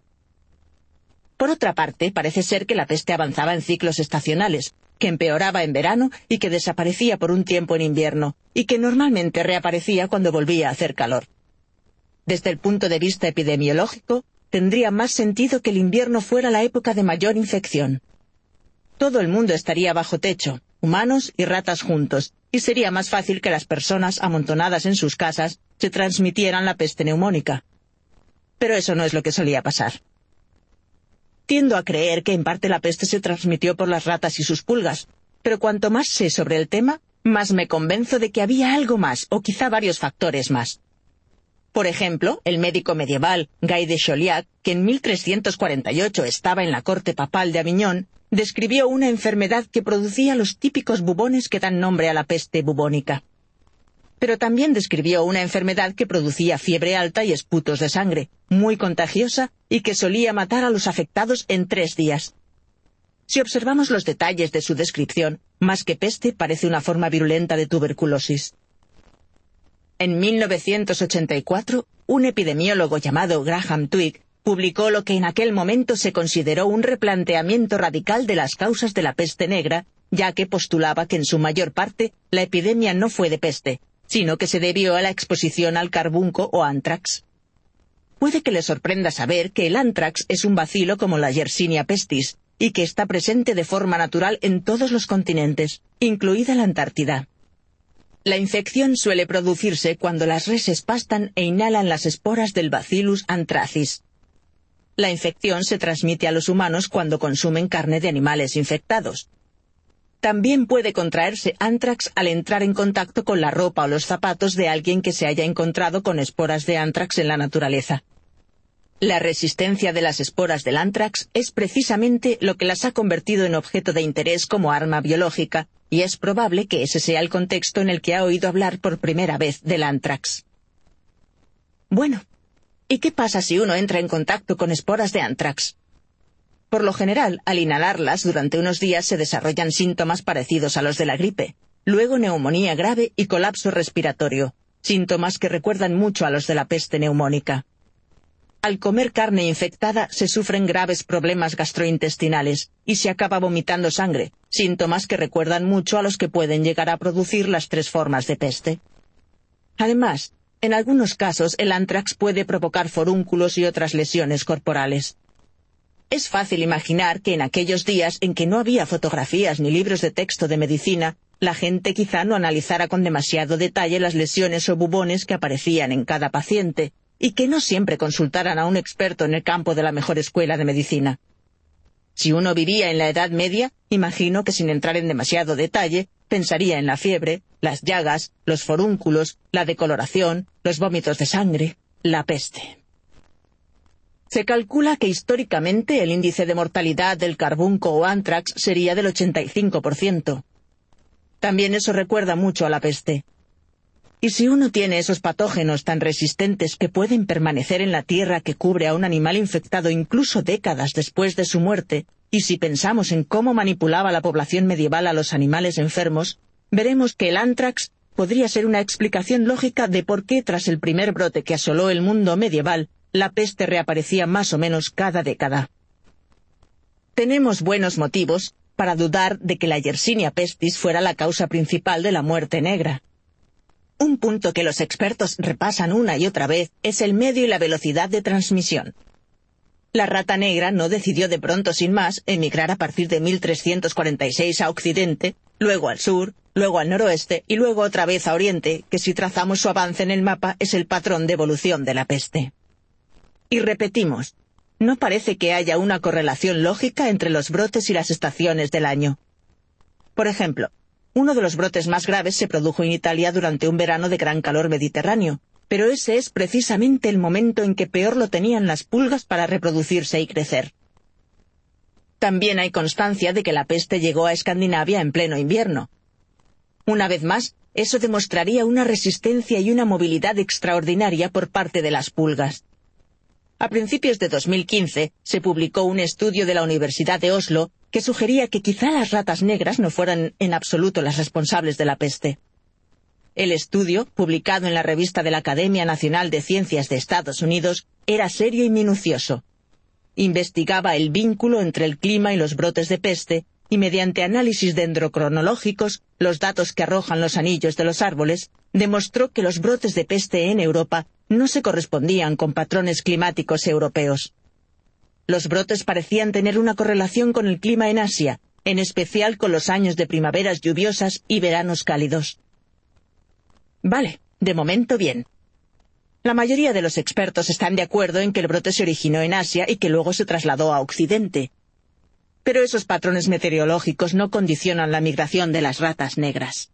Por otra parte, parece ser que la peste avanzaba en ciclos estacionales, que empeoraba en verano y que desaparecía por un tiempo en invierno, y que normalmente reaparecía cuando volvía a hacer calor. Desde el punto de vista epidemiológico, tendría más sentido que el invierno fuera la época de mayor infección. Todo el mundo estaría bajo techo, humanos y ratas juntos, y sería más fácil que las personas amontonadas en sus casas se transmitieran la peste neumónica. Pero eso no es lo que solía pasar. Tiendo a creer que en parte la peste se transmitió por las ratas y sus pulgas, pero cuanto más sé sobre el tema, más me convenzo de que había algo más, o quizá varios factores más. Por ejemplo, el médico medieval Guy de Chauliac, que en 1348 estaba en la corte papal de Aviñón, describió una enfermedad que producía los típicos bubones que dan nombre a la peste bubónica. Pero también describió una enfermedad que producía fiebre alta y esputos de sangre, muy contagiosa y que solía matar a los afectados en tres días. Si observamos los detalles de su descripción, más que peste parece una forma virulenta de tuberculosis. En 1984, un epidemiólogo llamado Graham Twigg publicó lo que en aquel momento se consideró un replanteamiento radical de las causas de la peste negra, ya que postulaba que en su mayor parte la epidemia no fue de peste, sino que se debió a la exposición al carbunco o antrax. Puede que le sorprenda saber que el antrax es un bacilo como la Yersinia pestis, y que está presente de forma natural en todos los continentes, incluida la Antártida. La infección suele producirse cuando las reses pastan e inhalan las esporas del Bacillus anthracis. La infección se transmite a los humanos cuando consumen carne de animales infectados. También puede contraerse antrax al entrar en contacto con la ropa o los zapatos de alguien que se haya encontrado con esporas de antrax en la naturaleza. La resistencia de las esporas del antrax es precisamente lo que las ha convertido en objeto de interés como arma biológica, y es probable que ese sea el contexto en el que ha oído hablar por primera vez del antrax. Bueno, ¿Y qué pasa si uno entra en contacto con esporas de antrax? Por lo general, al inhalarlas durante unos días se desarrollan síntomas parecidos a los de la gripe, luego neumonía grave y colapso respiratorio, síntomas que recuerdan mucho a los de la peste neumónica. Al comer carne infectada se sufren graves problemas gastrointestinales y se acaba vomitando sangre, síntomas que recuerdan mucho a los que pueden llegar a producir las tres formas de peste. Además, en algunos casos, el antrax puede provocar forúnculos y otras lesiones corporales. Es fácil imaginar que en aquellos días en que no había fotografías ni libros de texto de medicina, la gente quizá no analizara con demasiado detalle las lesiones o bubones que aparecían en cada paciente, y que no siempre consultaran a un experto en el campo de la mejor escuela de medicina. Si uno vivía en la Edad Media, imagino que sin entrar en demasiado detalle, pensaría en la fiebre, las llagas, los forúnculos, la decoloración, los vómitos de sangre, la peste. Se calcula que históricamente el índice de mortalidad del carbunco o antrax sería del 85%. También eso recuerda mucho a la peste. Y si uno tiene esos patógenos tan resistentes que pueden permanecer en la tierra que cubre a un animal infectado incluso décadas después de su muerte, y si pensamos en cómo manipulaba la población medieval a los animales enfermos, veremos que el antrax podría ser una explicación lógica de por qué tras el primer brote que asoló el mundo medieval, la peste reaparecía más o menos cada década. Tenemos buenos motivos para dudar de que la Yersinia pestis fuera la causa principal de la muerte negra. Un punto que los expertos repasan una y otra vez es el medio y la velocidad de transmisión. La rata negra no decidió de pronto sin más emigrar a partir de 1346 a Occidente, luego al sur, luego al noroeste y luego otra vez a Oriente, que si trazamos su avance en el mapa es el patrón de evolución de la peste. Y repetimos, no parece que haya una correlación lógica entre los brotes y las estaciones del año. Por ejemplo, uno de los brotes más graves se produjo en Italia durante un verano de gran calor mediterráneo, pero ese es precisamente el momento en que peor lo tenían las pulgas para reproducirse y crecer. También hay constancia de que la peste llegó a Escandinavia en pleno invierno. Una vez más, eso demostraría una resistencia y una movilidad extraordinaria por parte de las pulgas. A principios de 2015 se publicó un estudio de la Universidad de Oslo que sugería que quizá las ratas negras no fueran en absoluto las responsables de la peste. El estudio, publicado en la revista de la Academia Nacional de Ciencias de Estados Unidos, era serio y minucioso. Investigaba el vínculo entre el clima y los brotes de peste, y mediante análisis dendrocronológicos, los datos que arrojan los anillos de los árboles, demostró que los brotes de peste en Europa no se correspondían con patrones climáticos europeos. Los brotes parecían tener una correlación con el clima en Asia, en especial con los años de primaveras lluviosas y veranos cálidos. Vale, de momento bien. La mayoría de los expertos están de acuerdo en que el brote se originó en Asia y que luego se trasladó a Occidente. Pero esos patrones meteorológicos no condicionan la migración de las ratas negras.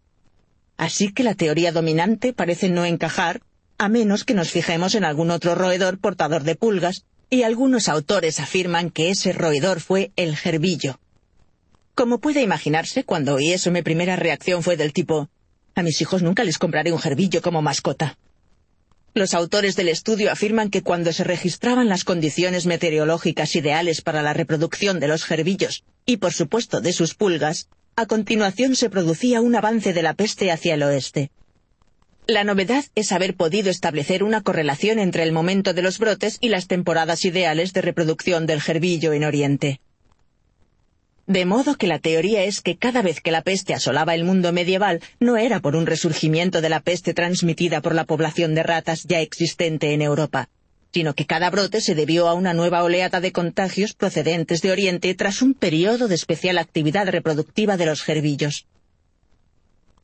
Así que la teoría dominante parece no encajar, a menos que nos fijemos en algún otro roedor portador de pulgas, y algunos autores afirman que ese roedor fue el gerbillo. Como puede imaginarse, cuando oí eso mi primera reacción fue del tipo a mis hijos nunca les compraré un gerbillo como mascota. Los autores del estudio afirman que cuando se registraban las condiciones meteorológicas ideales para la reproducción de los gerbillos, y por supuesto de sus pulgas, a continuación se producía un avance de la peste hacia el oeste. La novedad es haber podido establecer una correlación entre el momento de los brotes y las temporadas ideales de reproducción del gerbillo en Oriente. De modo que la teoría es que cada vez que la peste asolaba el mundo medieval no era por un resurgimiento de la peste transmitida por la población de ratas ya existente en Europa, sino que cada brote se debió a una nueva oleada de contagios procedentes de Oriente tras un periodo de especial actividad reproductiva de los gerbillos.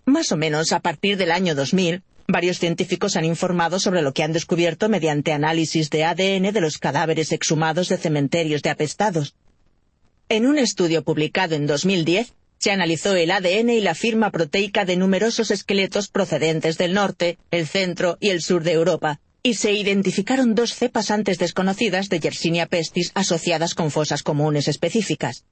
Más o menos a partir del año 2000, varios científicos han informado sobre lo que han descubierto mediante análisis de ADN de los cadáveres exhumados de cementerios de apestados. En un estudio publicado en 2010, se analizó el ADN y la firma proteica de numerosos esqueletos procedentes del norte, el centro y el sur de Europa, y se identificaron dos cepas antes desconocidas de Yersinia pestis asociadas con fosas comunes específicas.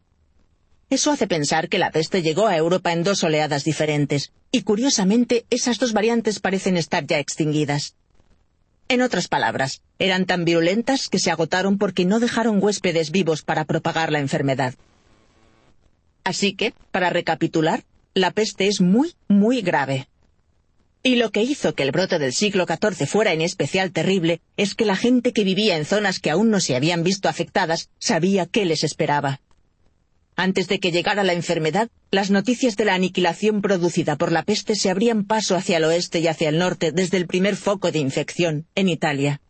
Eso hace pensar que la peste llegó a Europa en dos oleadas diferentes, y curiosamente esas dos variantes parecen estar ya extinguidas. En otras palabras, eran tan virulentas que se agotaron porque no dejaron huéspedes vivos para propagar la enfermedad. Así que, para recapitular, la peste es muy, muy grave. Y lo que hizo que el brote del siglo XIV fuera en especial terrible es que la gente que vivía en zonas que aún no se habían visto afectadas sabía qué les esperaba. Antes de que llegara la enfermedad, las noticias de la aniquilación producida por la peste se abrían paso hacia el oeste y hacia el norte desde el primer foco de infección, en Italia.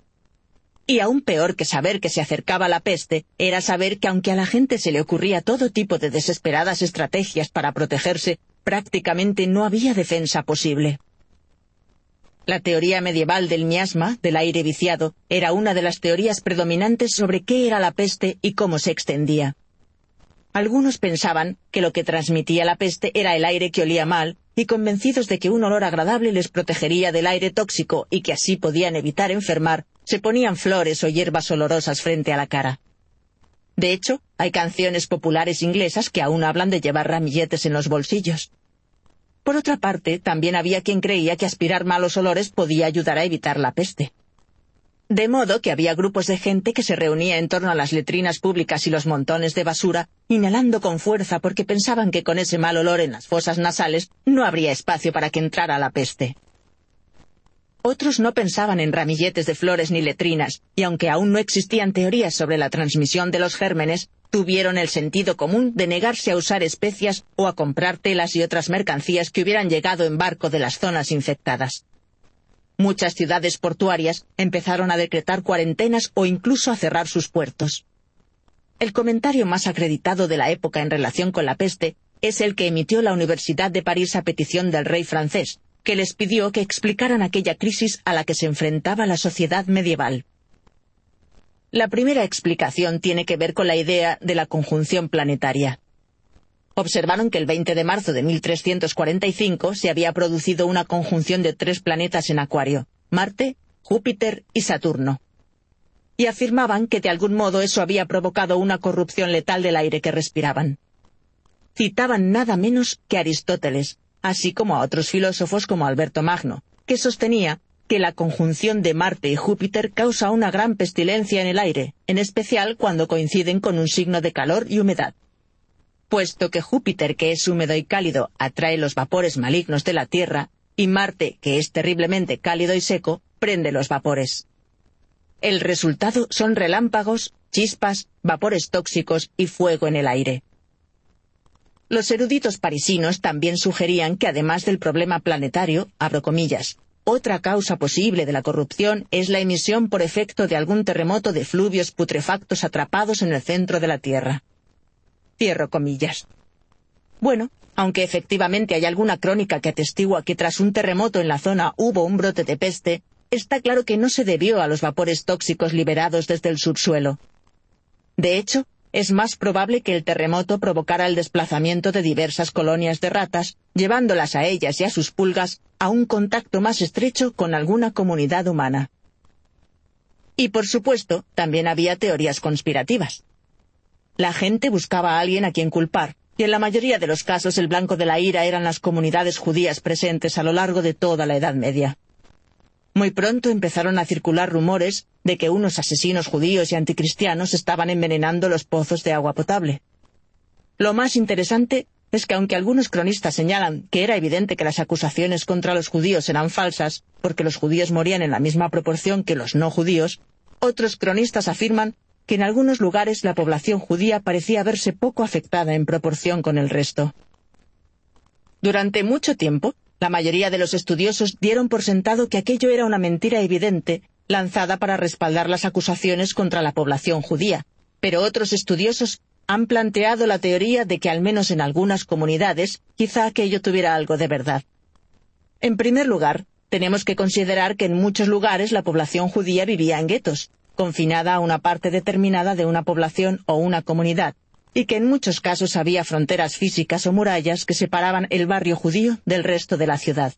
Y aún peor que saber que se acercaba la peste, era saber que aunque a la gente se le ocurría todo tipo de desesperadas estrategias para protegerse, prácticamente no había defensa posible. La teoría medieval del miasma, del aire viciado, era una de las teorías predominantes sobre qué era la peste y cómo se extendía. Algunos pensaban que lo que transmitía la peste era el aire que olía mal, y convencidos de que un olor agradable les protegería del aire tóxico y que así podían evitar enfermar, se ponían flores o hierbas olorosas frente a la cara. De hecho, hay canciones populares inglesas que aún hablan de llevar ramilletes en los bolsillos. Por otra parte, también había quien creía que aspirar malos olores podía ayudar a evitar la peste. De modo que había grupos de gente que se reunía en torno a las letrinas públicas y los montones de basura, inhalando con fuerza porque pensaban que con ese mal olor en las fosas nasales no habría espacio para que entrara la peste. Otros no pensaban en ramilletes de flores ni letrinas, y aunque aún no existían teorías sobre la transmisión de los gérmenes, tuvieron el sentido común de negarse a usar especias o a comprar telas y otras mercancías que hubieran llegado en barco de las zonas infectadas. Muchas ciudades portuarias empezaron a decretar cuarentenas o incluso a cerrar sus puertos. El comentario más acreditado de la época en relación con la peste es el que emitió la Universidad de París a petición del rey francés, que les pidió que explicaran aquella crisis a la que se enfrentaba la sociedad medieval. La primera explicación tiene que ver con la idea de la conjunción planetaria. Observaron que el 20 de marzo de 1345 se había producido una conjunción de tres planetas en Acuario, Marte, Júpiter y Saturno. Y afirmaban que de algún modo eso había provocado una corrupción letal del aire que respiraban. Citaban nada menos que Aristóteles, así como a otros filósofos como Alberto Magno, que sostenía que la conjunción de Marte y Júpiter causa una gran pestilencia en el aire, en especial cuando coinciden con un signo de calor y humedad. Puesto que Júpiter, que es húmedo y cálido, atrae los vapores malignos de la Tierra, y Marte, que es terriblemente cálido y seco, prende los vapores. El resultado son relámpagos, chispas, vapores tóxicos y fuego en el aire. Los eruditos parisinos también sugerían que además del problema planetario, abro comillas, otra causa posible de la corrupción es la emisión por efecto de algún terremoto de fluvios putrefactos atrapados en el centro de la Tierra. Cierro comillas. Bueno, aunque efectivamente hay alguna crónica que atestigua que tras un terremoto en la zona hubo un brote de peste, está claro que no se debió a los vapores tóxicos liberados desde el subsuelo. De hecho, es más probable que el terremoto provocara el desplazamiento de diversas colonias de ratas, llevándolas a ellas y a sus pulgas a un contacto más estrecho con alguna comunidad humana. Y por supuesto, también había teorías conspirativas. La gente buscaba a alguien a quien culpar, y en la mayoría de los casos el blanco de la ira eran las comunidades judías presentes a lo largo de toda la Edad Media. Muy pronto empezaron a circular rumores de que unos asesinos judíos y anticristianos estaban envenenando los pozos de agua potable. Lo más interesante es que aunque algunos cronistas señalan que era evidente que las acusaciones contra los judíos eran falsas, porque los judíos morían en la misma proporción que los no judíos, otros cronistas afirman que en algunos lugares la población judía parecía verse poco afectada en proporción con el resto. Durante mucho tiempo, la mayoría de los estudiosos dieron por sentado que aquello era una mentira evidente, lanzada para respaldar las acusaciones contra la población judía, pero otros estudiosos han planteado la teoría de que al menos en algunas comunidades quizá aquello tuviera algo de verdad. En primer lugar, tenemos que considerar que en muchos lugares la población judía vivía en guetos, confinada a una parte determinada de una población o una comunidad, y que en muchos casos había fronteras físicas o murallas que separaban el barrio judío del resto de la ciudad.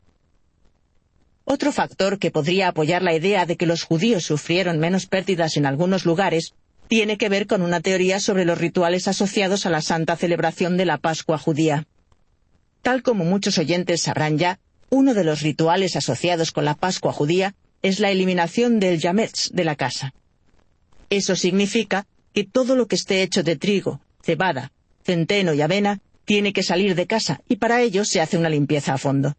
Otro factor que podría apoyar la idea de que los judíos sufrieron menos pérdidas en algunos lugares tiene que ver con una teoría sobre los rituales asociados a la santa celebración de la Pascua judía. Tal como muchos oyentes sabrán ya, uno de los rituales asociados con la Pascua judía es la eliminación del yametz de la casa. Eso significa que todo lo que esté hecho de trigo, cebada, centeno y avena tiene que salir de casa y para ello se hace una limpieza a fondo.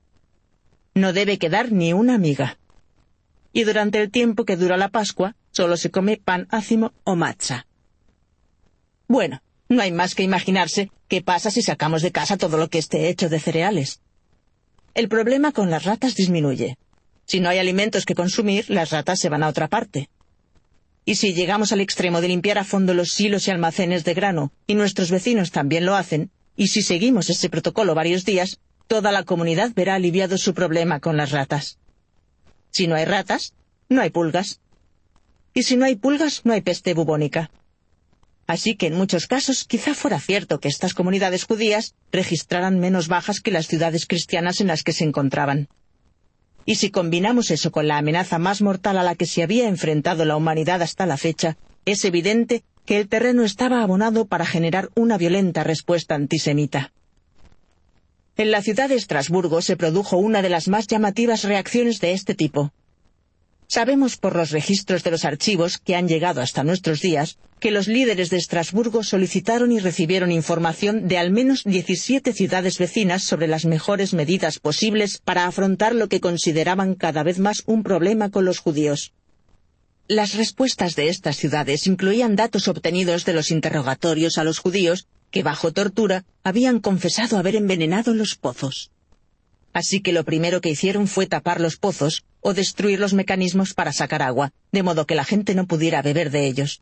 No debe quedar ni una miga. Y durante el tiempo que dura la Pascua solo se come pan ácimo o matza. Bueno, no hay más que imaginarse qué pasa si sacamos de casa todo lo que esté hecho de cereales. El problema con las ratas disminuye. Si no hay alimentos que consumir, las ratas se van a otra parte. Y si llegamos al extremo de limpiar a fondo los silos y almacenes de grano, y nuestros vecinos también lo hacen, y si seguimos ese protocolo varios días, toda la comunidad verá aliviado su problema con las ratas. Si no hay ratas, no hay pulgas. Y si no hay pulgas, no hay peste bubónica. Así que en muchos casos quizá fuera cierto que estas comunidades judías registraran menos bajas que las ciudades cristianas en las que se encontraban. Y si combinamos eso con la amenaza más mortal a la que se había enfrentado la humanidad hasta la fecha, es evidente que el terreno estaba abonado para generar una violenta respuesta antisemita. En la ciudad de Estrasburgo se produjo una de las más llamativas reacciones de este tipo. Sabemos por los registros de los archivos que han llegado hasta nuestros días que los líderes de Estrasburgo solicitaron y recibieron información de al menos 17 ciudades vecinas sobre las mejores medidas posibles para afrontar lo que consideraban cada vez más un problema con los judíos. Las respuestas de estas ciudades incluían datos obtenidos de los interrogatorios a los judíos que bajo tortura habían confesado haber envenenado los pozos. Así que lo primero que hicieron fue tapar los pozos o destruir los mecanismos para sacar agua, de modo que la gente no pudiera beber de ellos.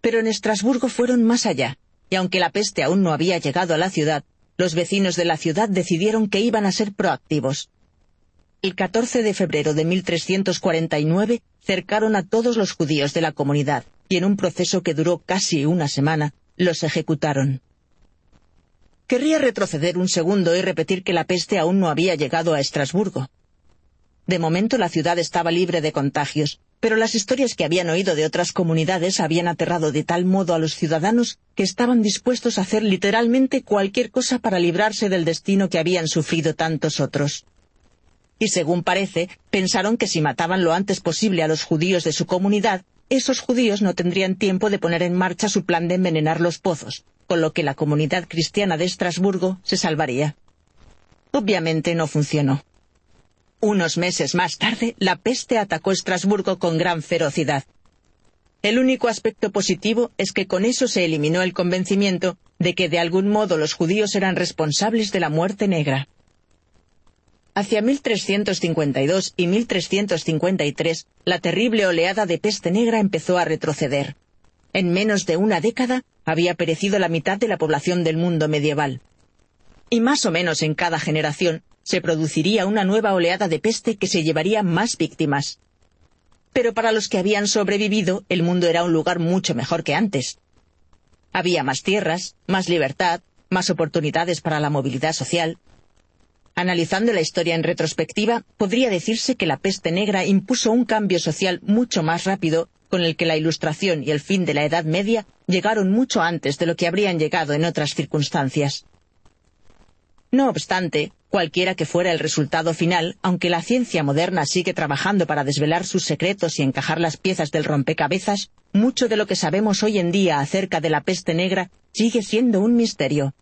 Pero en Estrasburgo fueron más allá, y aunque la peste aún no había llegado a la ciudad, los vecinos de la ciudad decidieron que iban a ser proactivos. El 14 de febrero de 1349 cercaron a todos los judíos de la comunidad, y en un proceso que duró casi una semana, los ejecutaron. Querría retroceder un segundo y repetir que la peste aún no había llegado a Estrasburgo. De momento la ciudad estaba libre de contagios, pero las historias que habían oído de otras comunidades habían aterrado de tal modo a los ciudadanos que estaban dispuestos a hacer literalmente cualquier cosa para librarse del destino que habían sufrido tantos otros. Y según parece, pensaron que si mataban lo antes posible a los judíos de su comunidad, esos judíos no tendrían tiempo de poner en marcha su plan de envenenar los pozos, con lo que la comunidad cristiana de Estrasburgo se salvaría. Obviamente no funcionó. Unos meses más tarde, la peste atacó Estrasburgo con gran ferocidad. El único aspecto positivo es que con eso se eliminó el convencimiento de que de algún modo los judíos eran responsables de la muerte negra. Hacia 1352 y 1353, la terrible oleada de peste negra empezó a retroceder. En menos de una década había perecido la mitad de la población del mundo medieval. Y más o menos en cada generación se produciría una nueva oleada de peste que se llevaría más víctimas. Pero para los que habían sobrevivido, el mundo era un lugar mucho mejor que antes. Había más tierras, más libertad, más oportunidades para la movilidad social. Analizando la historia en retrospectiva, podría decirse que la peste negra impuso un cambio social mucho más rápido con el que la Ilustración y el fin de la Edad Media llegaron mucho antes de lo que habrían llegado en otras circunstancias. No obstante, cualquiera que fuera el resultado final, aunque la ciencia moderna sigue trabajando para desvelar sus secretos y encajar las piezas del rompecabezas, mucho de lo que sabemos hoy en día acerca de la peste negra sigue siendo un misterio.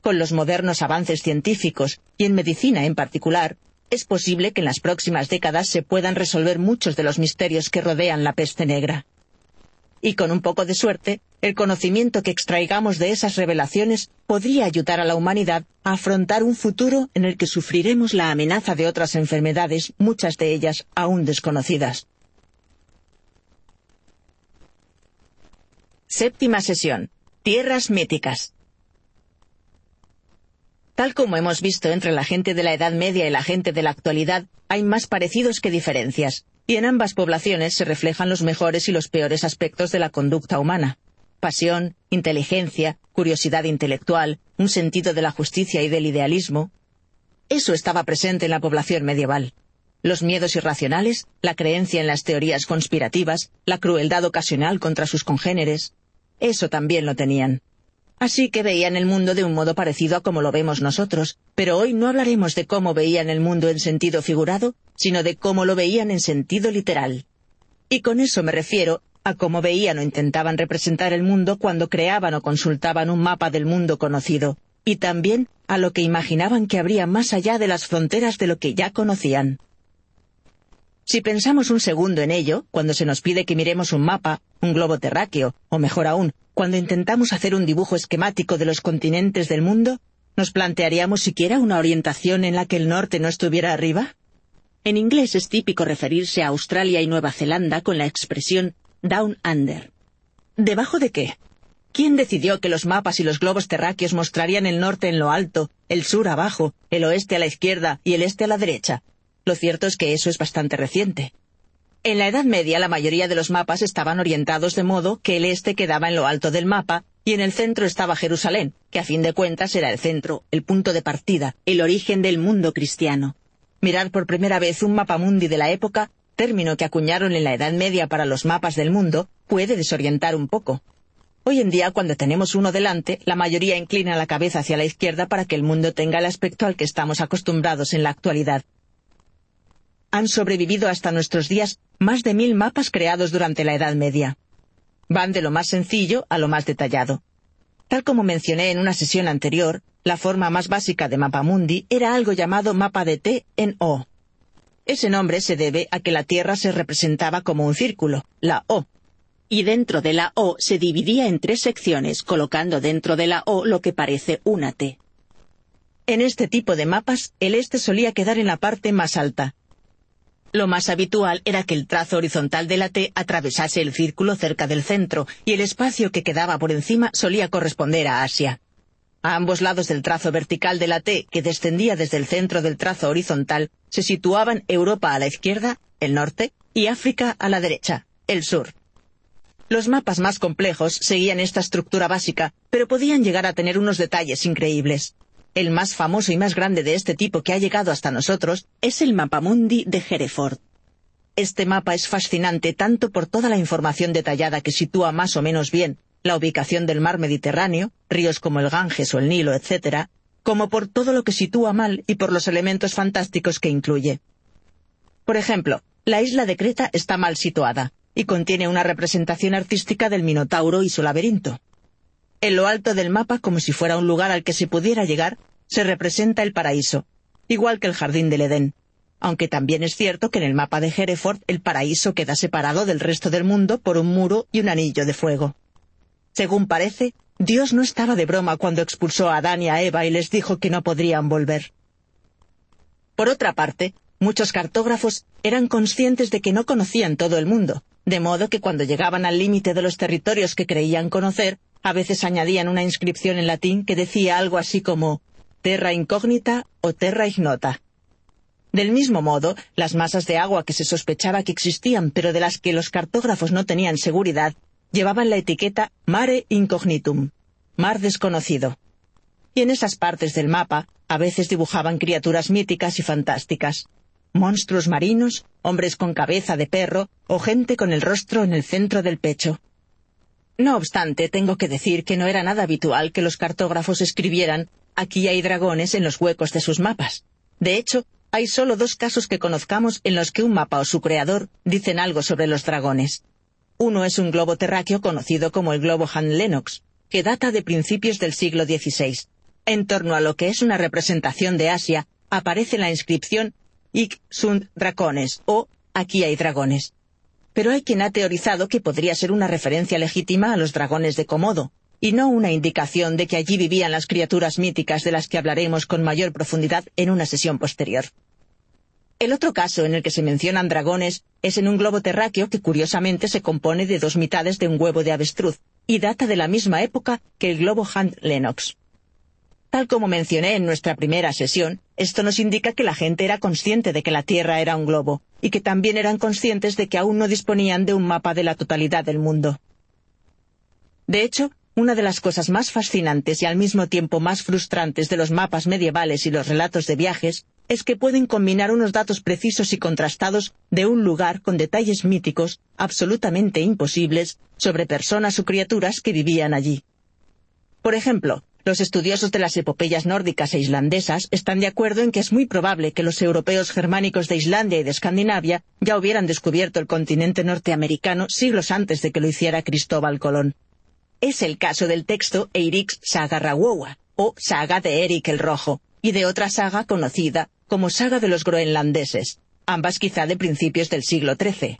Con los modernos avances científicos, y en medicina en particular, es posible que en las próximas décadas se puedan resolver muchos de los misterios que rodean la peste negra. Y con un poco de suerte, el conocimiento que extraigamos de esas revelaciones podría ayudar a la humanidad a afrontar un futuro en el que sufriremos la amenaza de otras enfermedades, muchas de ellas aún desconocidas. Séptima sesión. Tierras míticas. Tal como hemos visto entre la gente de la Edad Media y la gente de la actualidad, hay más parecidos que diferencias, y en ambas poblaciones se reflejan los mejores y los peores aspectos de la conducta humana. Pasión, inteligencia, curiosidad intelectual, un sentido de la justicia y del idealismo. Eso estaba presente en la población medieval. Los miedos irracionales, la creencia en las teorías conspirativas, la crueldad ocasional contra sus congéneres. Eso también lo tenían. Así que veían el mundo de un modo parecido a como lo vemos nosotros, pero hoy no hablaremos de cómo veían el mundo en sentido figurado, sino de cómo lo veían en sentido literal. Y con eso me refiero a cómo veían o intentaban representar el mundo cuando creaban o consultaban un mapa del mundo conocido, y también a lo que imaginaban que habría más allá de las fronteras de lo que ya conocían. Si pensamos un segundo en ello, cuando se nos pide que miremos un mapa, un globo terráqueo, o mejor aún, cuando intentamos hacer un dibujo esquemático de los continentes del mundo, ¿nos plantearíamos siquiera una orientación en la que el norte no estuviera arriba? En inglés es típico referirse a Australia y Nueva Zelanda con la expresión down under. ¿Debajo de qué? ¿Quién decidió que los mapas y los globos terráqueos mostrarían el norte en lo alto, el sur abajo, el oeste a la izquierda y el este a la derecha? Lo cierto es que eso es bastante reciente. En la Edad Media la mayoría de los mapas estaban orientados de modo que el este quedaba en lo alto del mapa y en el centro estaba Jerusalén, que a fin de cuentas era el centro, el punto de partida, el origen del mundo cristiano. Mirar por primera vez un mapa mundi de la época, término que acuñaron en la Edad Media para los mapas del mundo, puede desorientar un poco. Hoy en día, cuando tenemos uno delante, la mayoría inclina la cabeza hacia la izquierda para que el mundo tenga el aspecto al que estamos acostumbrados en la actualidad, han sobrevivido hasta nuestros días más de mil mapas creados durante la Edad Media. Van de lo más sencillo a lo más detallado. Tal como mencioné en una sesión anterior, la forma más básica de mapa mundi era algo llamado mapa de T en O. Ese nombre se debe a que la Tierra se representaba como un círculo, la O, y dentro de la O se dividía en tres secciones, colocando dentro de la O lo que parece una T. En este tipo de mapas, el este solía quedar en la parte más alta, lo más habitual era que el trazo horizontal de la T atravesase el círculo cerca del centro, y el espacio que quedaba por encima solía corresponder a Asia. A ambos lados del trazo vertical de la T, que descendía desde el centro del trazo horizontal, se situaban Europa a la izquierda, el norte, y África a la derecha, el sur. Los mapas más complejos seguían esta estructura básica, pero podían llegar a tener unos detalles increíbles. El más famoso y más grande de este tipo que ha llegado hasta nosotros es el Mapamundi de Hereford. Este mapa es fascinante tanto por toda la información detallada que sitúa más o menos bien la ubicación del mar Mediterráneo, ríos como el Ganges o el Nilo, etc., como por todo lo que sitúa mal y por los elementos fantásticos que incluye. Por ejemplo, la isla de Creta está mal situada y contiene una representación artística del Minotauro y su laberinto. En lo alto del mapa, como si fuera un lugar al que se pudiera llegar, se representa el paraíso, igual que el jardín del Edén. Aunque también es cierto que en el mapa de Hereford el paraíso queda separado del resto del mundo por un muro y un anillo de fuego. Según parece, Dios no estaba de broma cuando expulsó a Adán y a Eva y les dijo que no podrían volver. Por otra parte, muchos cartógrafos eran conscientes de que no conocían todo el mundo, de modo que cuando llegaban al límite de los territorios que creían conocer, a veces añadían una inscripción en latín que decía algo así como terra incógnita o terra ignota. Del mismo modo, las masas de agua que se sospechaba que existían, pero de las que los cartógrafos no tenían seguridad, llevaban la etiqueta Mare Incognitum, mar desconocido. Y en esas partes del mapa, a veces dibujaban criaturas míticas y fantásticas. Monstruos marinos, hombres con cabeza de perro o gente con el rostro en el centro del pecho. No obstante, tengo que decir que no era nada habitual que los cartógrafos escribieran aquí hay dragones en los huecos de sus mapas. De hecho, hay solo dos casos que conozcamos en los que un mapa o su creador dicen algo sobre los dragones. Uno es un globo terráqueo conocido como el globo Han Lennox, que data de principios del siglo XVI. En torno a lo que es una representación de Asia, aparece la inscripción Ik sunt dragones o Aquí hay dragones. Pero hay quien ha teorizado que podría ser una referencia legítima a los dragones de Komodo, y no una indicación de que allí vivían las criaturas míticas de las que hablaremos con mayor profundidad en una sesión posterior. El otro caso en el que se mencionan dragones es en un globo terráqueo que curiosamente se compone de dos mitades de un huevo de avestruz y data de la misma época que el globo Hunt Lennox. Tal como mencioné en nuestra primera sesión, esto nos indica que la gente era consciente de que la Tierra era un globo, y que también eran conscientes de que aún no disponían de un mapa de la totalidad del mundo. De hecho, una de las cosas más fascinantes y al mismo tiempo más frustrantes de los mapas medievales y los relatos de viajes es que pueden combinar unos datos precisos y contrastados de un lugar con detalles míticos absolutamente imposibles sobre personas o criaturas que vivían allí. Por ejemplo, los estudiosos de las epopeyas nórdicas e islandesas están de acuerdo en que es muy probable que los europeos germánicos de Islandia y de Escandinavia ya hubieran descubierto el continente norteamericano siglos antes de que lo hiciera Cristóbal Colón. Es el caso del texto Eirik's Saga Rawowa, o Saga de Eric el Rojo, y de otra saga conocida como Saga de los Groenlandeses, ambas quizá de principios del siglo XIII.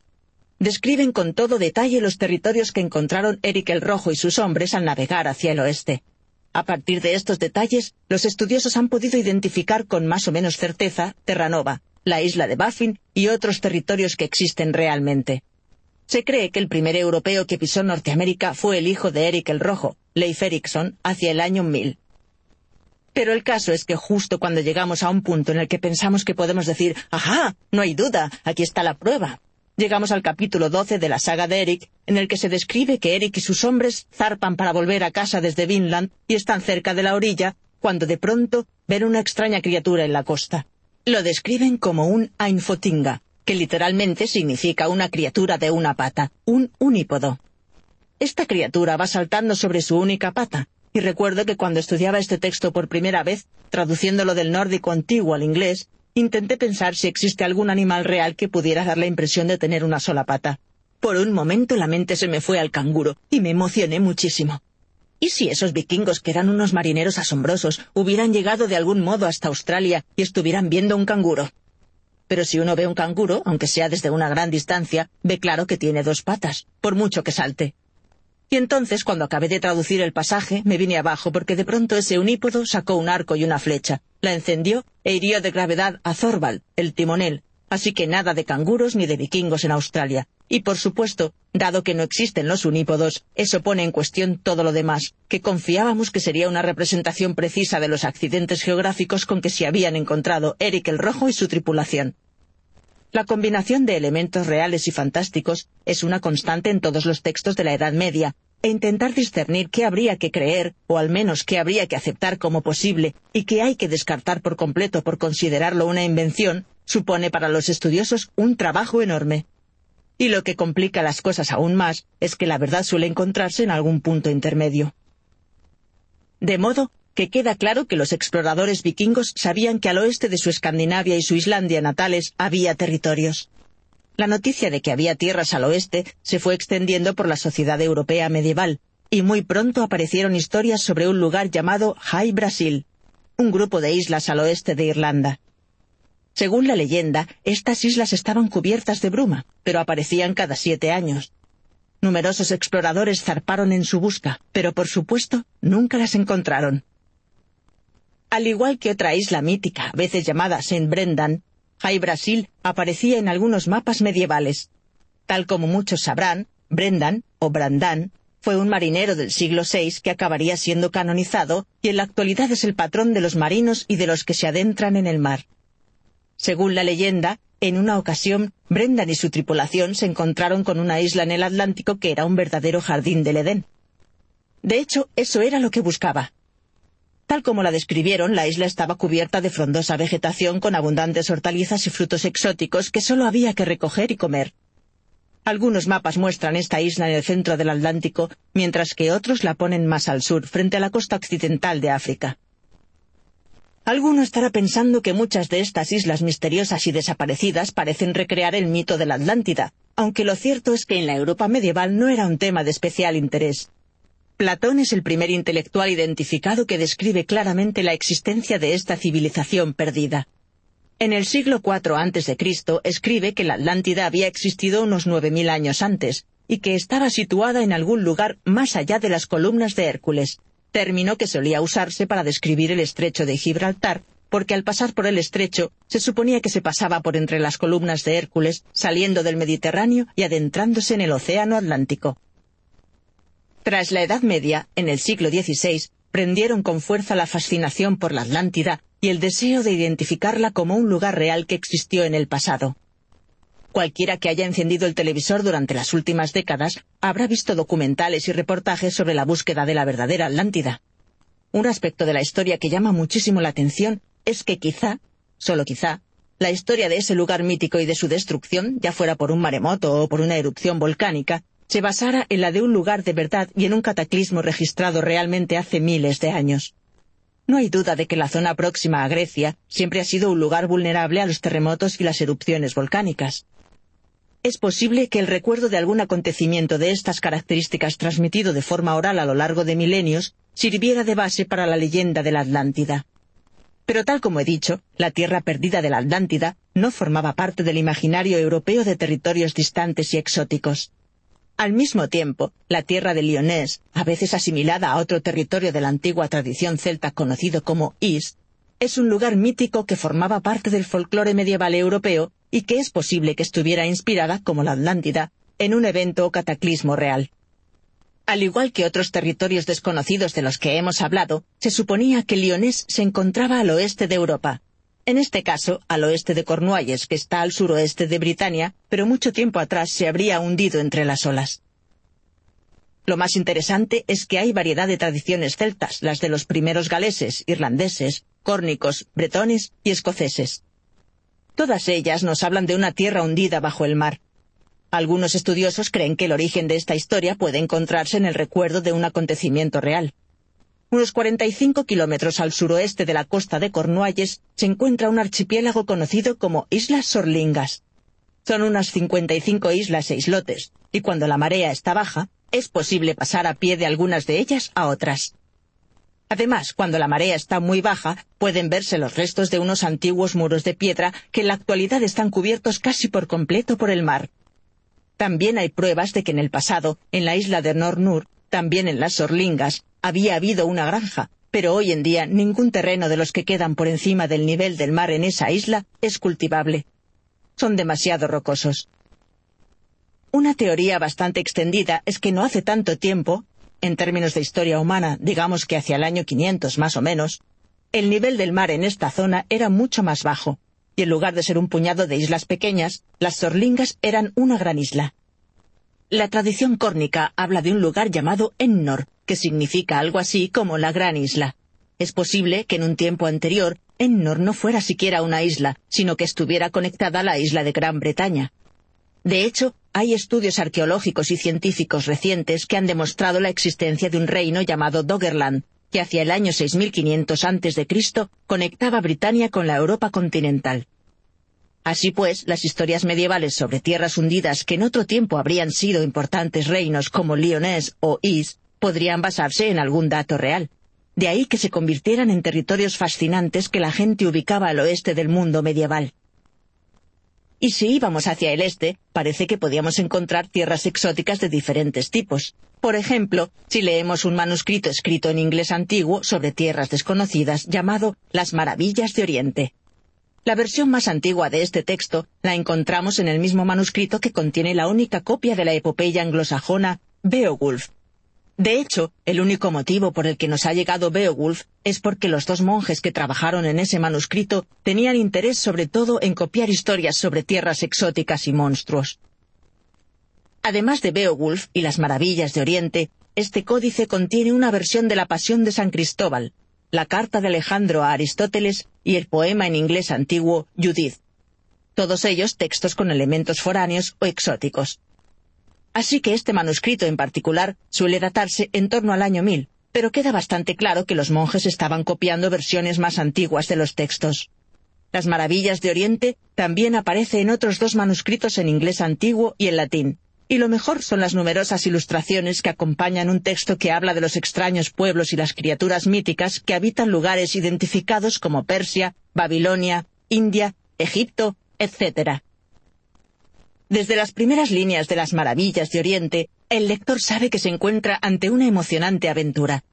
Describen con todo detalle los territorios que encontraron Eric el Rojo y sus hombres al navegar hacia el oeste. A partir de estos detalles, los estudiosos han podido identificar con más o menos certeza Terranova, la isla de Baffin y otros territorios que existen realmente. Se cree que el primer europeo que pisó Norteamérica fue el hijo de Eric el Rojo, Leif Erikson, hacia el año 1000. Pero el caso es que justo cuando llegamos a un punto en el que pensamos que podemos decir, ¡ajá! No hay duda, aquí está la prueba. Llegamos al capítulo 12 de la saga de Eric, en el que se describe que Eric y sus hombres zarpan para volver a casa desde Vinland y están cerca de la orilla, cuando de pronto ven una extraña criatura en la costa. Lo describen como un Ainfotinga, que literalmente significa una criatura de una pata, un unípodo. Esta criatura va saltando sobre su única pata, y recuerdo que cuando estudiaba este texto por primera vez, traduciéndolo del nórdico antiguo al inglés, intenté pensar si existe algún animal real que pudiera dar la impresión de tener una sola pata. Por un momento la mente se me fue al canguro, y me emocioné muchísimo. ¿Y si esos vikingos, que eran unos marineros asombrosos, hubieran llegado de algún modo hasta Australia y estuvieran viendo un canguro? Pero si uno ve un canguro, aunque sea desde una gran distancia, ve claro que tiene dos patas, por mucho que salte. Y entonces, cuando acabé de traducir el pasaje, me vine abajo porque de pronto ese unípodo sacó un arco y una flecha, la encendió e hirió de gravedad a Thorvald, el timonel. Así que nada de canguros ni de vikingos en Australia. Y por supuesto, dado que no existen los unípodos, eso pone en cuestión todo lo demás, que confiábamos que sería una representación precisa de los accidentes geográficos con que se habían encontrado Eric el Rojo y su tripulación. La combinación de elementos reales y fantásticos es una constante en todos los textos de la Edad Media, e intentar discernir qué habría que creer, o al menos qué habría que aceptar como posible, y qué hay que descartar por completo por considerarlo una invención, supone para los estudiosos un trabajo enorme. Y lo que complica las cosas aún más es que la verdad suele encontrarse en algún punto intermedio. De modo que queda claro que los exploradores vikingos sabían que al oeste de su Escandinavia y su Islandia natales había territorios. La noticia de que había tierras al oeste se fue extendiendo por la sociedad europea medieval, y muy pronto aparecieron historias sobre un lugar llamado High Brasil, un grupo de islas al oeste de Irlanda. Según la leyenda, estas islas estaban cubiertas de bruma, pero aparecían cada siete años. Numerosos exploradores zarparon en su busca, pero por supuesto nunca las encontraron. Al igual que otra isla mítica, a veces llamada Saint Brendan, High Brasil aparecía en algunos mapas medievales. Tal como muchos sabrán, Brendan, o Brandán, fue un marinero del siglo VI que acabaría siendo canonizado y en la actualidad es el patrón de los marinos y de los que se adentran en el mar. Según la leyenda, en una ocasión, Brendan y su tripulación se encontraron con una isla en el Atlántico que era un verdadero jardín del Edén. De hecho, eso era lo que buscaba. Tal como la describieron, la isla estaba cubierta de frondosa vegetación con abundantes hortalizas y frutos exóticos que solo había que recoger y comer. Algunos mapas muestran esta isla en el centro del Atlántico, mientras que otros la ponen más al sur, frente a la costa occidental de África. Alguno estará pensando que muchas de estas islas misteriosas y desaparecidas parecen recrear el mito de la Atlántida, aunque lo cierto es que en la Europa medieval no era un tema de especial interés. Platón es el primer intelectual identificado que describe claramente la existencia de esta civilización perdida. En el siglo IV a.C. escribe que la Atlántida había existido unos nueve mil años antes, y que estaba situada en algún lugar más allá de las columnas de Hércules, término que solía usarse para describir el estrecho de Gibraltar, porque al pasar por el estrecho se suponía que se pasaba por entre las columnas de Hércules, saliendo del Mediterráneo y adentrándose en el Océano Atlántico. Tras la Edad Media, en el siglo XVI, prendieron con fuerza la fascinación por la Atlántida y el deseo de identificarla como un lugar real que existió en el pasado. Cualquiera que haya encendido el televisor durante las últimas décadas habrá visto documentales y reportajes sobre la búsqueda de la verdadera Atlántida. Un aspecto de la historia que llama muchísimo la atención es que quizá, solo quizá, la historia de ese lugar mítico y de su destrucción, ya fuera por un maremoto o por una erupción volcánica, se basara en la de un lugar de verdad y en un cataclismo registrado realmente hace miles de años. No hay duda de que la zona próxima a Grecia siempre ha sido un lugar vulnerable a los terremotos y las erupciones volcánicas. Es posible que el recuerdo de algún acontecimiento de estas características transmitido de forma oral a lo largo de milenios sirviera de base para la leyenda de la Atlántida. Pero tal como he dicho, la tierra perdida de la Atlántida no formaba parte del imaginario europeo de territorios distantes y exóticos. Al mismo tiempo, la tierra de Lyonés, a veces asimilada a otro territorio de la antigua tradición celta conocido como Is, es un lugar mítico que formaba parte del folclore medieval europeo y que es posible que estuviera inspirada, como la Atlántida, en un evento o cataclismo real. Al igual que otros territorios desconocidos de los que hemos hablado, se suponía que Lyonés se encontraba al oeste de Europa, en este caso al oeste de Cornualles, que está al suroeste de Britania, pero mucho tiempo atrás se habría hundido entre las olas. Lo más interesante es que hay variedad de tradiciones celtas, las de los primeros galeses, irlandeses, córnicos, bretones y escoceses. Todas ellas nos hablan de una tierra hundida bajo el mar. Algunos estudiosos creen que el origen de esta historia puede encontrarse en el recuerdo de un acontecimiento real. Unos 45 kilómetros al suroeste de la costa de Cornualles se encuentra un archipiélago conocido como Islas Sorlingas. Son unas 55 islas e islotes, y cuando la marea está baja, es posible pasar a pie de algunas de ellas a otras. Además, cuando la marea está muy baja, pueden verse los restos de unos antiguos muros de piedra que en la actualidad están cubiertos casi por completo por el mar. También hay pruebas de que en el pasado, en la isla de Nornur, también en las Sorlingas, había habido una granja, pero hoy en día ningún terreno de los que quedan por encima del nivel del mar en esa isla es cultivable. Son demasiado rocosos. Una teoría bastante extendida es que no hace tanto tiempo, en términos de historia humana, digamos que hacia el año 500 más o menos, el nivel del mar en esta zona era mucho más bajo, y en lugar de ser un puñado de islas pequeñas, las Sorlingas eran una gran isla. La tradición córnica habla de un lugar llamado Ennor, que significa algo así como la gran isla. Es posible que en un tiempo anterior Ennor no fuera siquiera una isla, sino que estuviera conectada a la isla de Gran Bretaña. De hecho, hay estudios arqueológicos y científicos recientes que han demostrado la existencia de un reino llamado Doggerland, que hacia el año 6500 a.C. conectaba Britania con la Europa continental. Así pues, las historias medievales sobre tierras hundidas que en otro tiempo habrían sido importantes reinos como Lyonés o Is podrían basarse en algún dato real. De ahí que se convirtieran en territorios fascinantes que la gente ubicaba al oeste del mundo medieval. Y si íbamos hacia el este, parece que podíamos encontrar tierras exóticas de diferentes tipos. Por ejemplo, si leemos un manuscrito escrito en inglés antiguo sobre tierras desconocidas llamado Las Maravillas de Oriente. La versión más antigua de este texto la encontramos en el mismo manuscrito que contiene la única copia de la epopeya anglosajona Beowulf. De hecho, el único motivo por el que nos ha llegado Beowulf es porque los dos monjes que trabajaron en ese manuscrito tenían interés sobre todo en copiar historias sobre tierras exóticas y monstruos. Además de Beowulf y las maravillas de Oriente, este códice contiene una versión de la Pasión de San Cristóbal, la carta de Alejandro a Aristóteles y el poema en inglés antiguo Judith. Todos ellos textos con elementos foráneos o exóticos. Así que este manuscrito en particular suele datarse en torno al año 1000, pero queda bastante claro que los monjes estaban copiando versiones más antiguas de los textos. Las maravillas de Oriente también aparece en otros dos manuscritos en inglés antiguo y en latín, y lo mejor son las numerosas ilustraciones que acompañan un texto que habla de los extraños pueblos y las criaturas míticas que habitan lugares identificados como Persia, Babilonia, India, Egipto, etc. Desde las primeras líneas de las maravillas de Oriente, el lector sabe que se encuentra ante una emocionante aventura.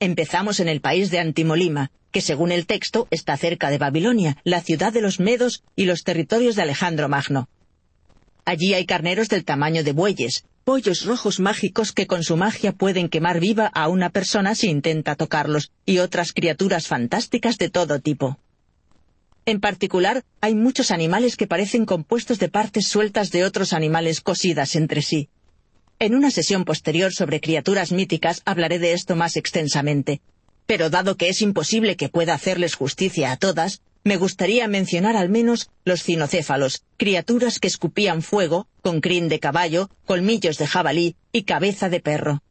Empezamos en el país de Antimolima, que según el texto está cerca de Babilonia, la ciudad de los Medos y los territorios de Alejandro Magno. Allí hay carneros del tamaño de bueyes, pollos rojos mágicos que con su magia pueden quemar viva a una persona si intenta tocarlos, y otras criaturas fantásticas de todo tipo. En particular, hay muchos animales que parecen compuestos de partes sueltas de otros animales cosidas entre sí. En una sesión posterior sobre criaturas míticas hablaré de esto más extensamente. Pero dado que es imposible que pueda hacerles justicia a todas, me gustaría mencionar al menos los cinocéfalos, criaturas que escupían fuego, con crin de caballo, colmillos de jabalí y cabeza de perro.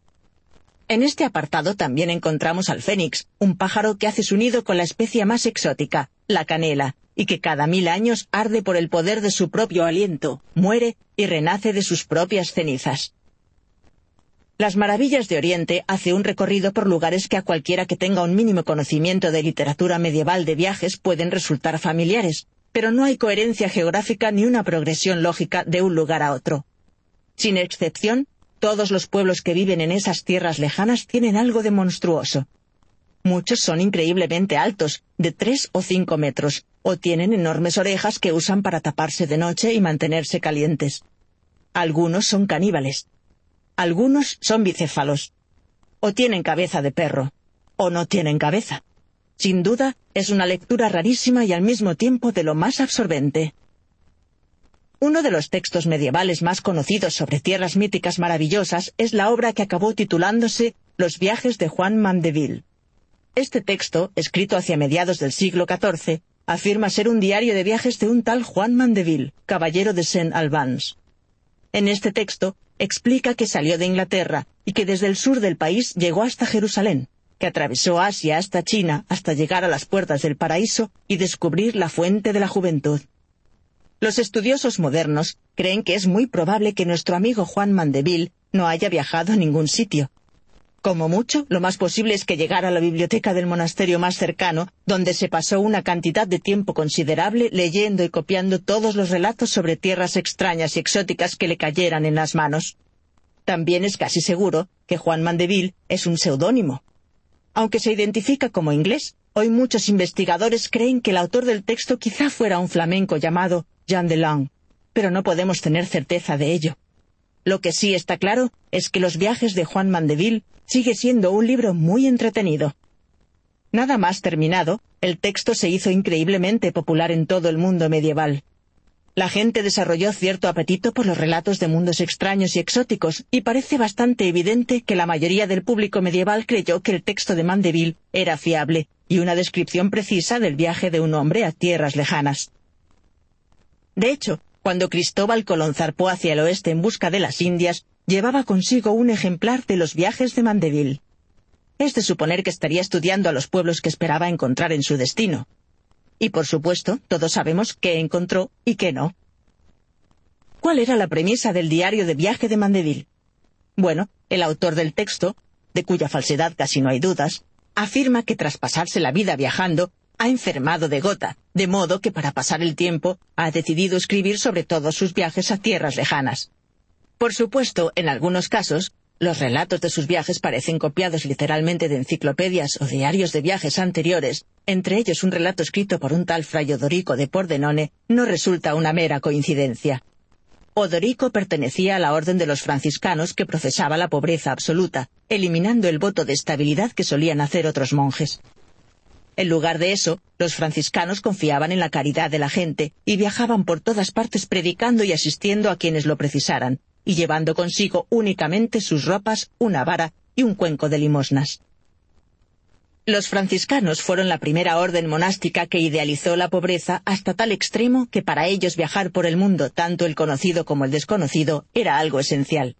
En este apartado también encontramos al fénix, un pájaro que hace su nido con la especie más exótica, la canela, y que cada mil años arde por el poder de su propio aliento, muere y renace de sus propias cenizas. Las Maravillas de Oriente hace un recorrido por lugares que a cualquiera que tenga un mínimo conocimiento de literatura medieval de viajes pueden resultar familiares, pero no hay coherencia geográfica ni una progresión lógica de un lugar a otro. Sin excepción, todos los pueblos que viven en esas tierras lejanas tienen algo de monstruoso. Muchos son increíblemente altos, de tres o cinco metros, o tienen enormes orejas que usan para taparse de noche y mantenerse calientes. Algunos son caníbales. Algunos son bicéfalos. O tienen cabeza de perro, o no tienen cabeza. Sin duda, es una lectura rarísima y al mismo tiempo de lo más absorbente. Uno de los textos medievales más conocidos sobre tierras míticas maravillosas es la obra que acabó titulándose Los viajes de Juan Mandeville. Este texto, escrito hacia mediados del siglo XIV, afirma ser un diario de viajes de un tal Juan Mandeville, caballero de Saint Albans. En este texto explica que salió de Inglaterra y que desde el sur del país llegó hasta Jerusalén, que atravesó Asia hasta China hasta llegar a las puertas del paraíso y descubrir la fuente de la juventud. Los estudiosos modernos creen que es muy probable que nuestro amigo Juan Mandeville no haya viajado a ningún sitio. Como mucho, lo más posible es que llegara a la biblioteca del monasterio más cercano, donde se pasó una cantidad de tiempo considerable leyendo y copiando todos los relatos sobre tierras extrañas y exóticas que le cayeran en las manos. También es casi seguro que Juan Mandeville es un seudónimo. Aunque se identifica como inglés, hoy muchos investigadores creen que el autor del texto quizá fuera un flamenco llamado Jean Lang, pero no podemos tener certeza de ello. Lo que sí está claro es que Los viajes de Juan Mandeville sigue siendo un libro muy entretenido. Nada más terminado, el texto se hizo increíblemente popular en todo el mundo medieval. La gente desarrolló cierto apetito por los relatos de mundos extraños y exóticos, y parece bastante evidente que la mayoría del público medieval creyó que el texto de Mandeville era fiable y una descripción precisa del viaje de un hombre a tierras lejanas. De hecho, cuando Cristóbal Colón zarpó hacia el oeste en busca de las Indias, llevaba consigo un ejemplar de los viajes de Mandeville. Es de suponer que estaría estudiando a los pueblos que esperaba encontrar en su destino. Y por supuesto, todos sabemos qué encontró y qué no. ¿Cuál era la premisa del diario de viaje de Mandeville? Bueno, el autor del texto, de cuya falsedad casi no hay dudas, afirma que tras pasarse la vida viajando, ha enfermado de gota, de modo que para pasar el tiempo ha decidido escribir sobre todos sus viajes a tierras lejanas. Por supuesto, en algunos casos, los relatos de sus viajes parecen copiados literalmente de enciclopedias o diarios de viajes anteriores, entre ellos un relato escrito por un tal Fray Odorico de Pordenone, no resulta una mera coincidencia. Odorico pertenecía a la orden de los franciscanos que profesaba la pobreza absoluta, eliminando el voto de estabilidad que solían hacer otros monjes. En lugar de eso, los franciscanos confiaban en la caridad de la gente y viajaban por todas partes predicando y asistiendo a quienes lo precisaran, y llevando consigo únicamente sus ropas, una vara y un cuenco de limosnas. Los franciscanos fueron la primera orden monástica que idealizó la pobreza hasta tal extremo que para ellos viajar por el mundo, tanto el conocido como el desconocido, era algo esencial.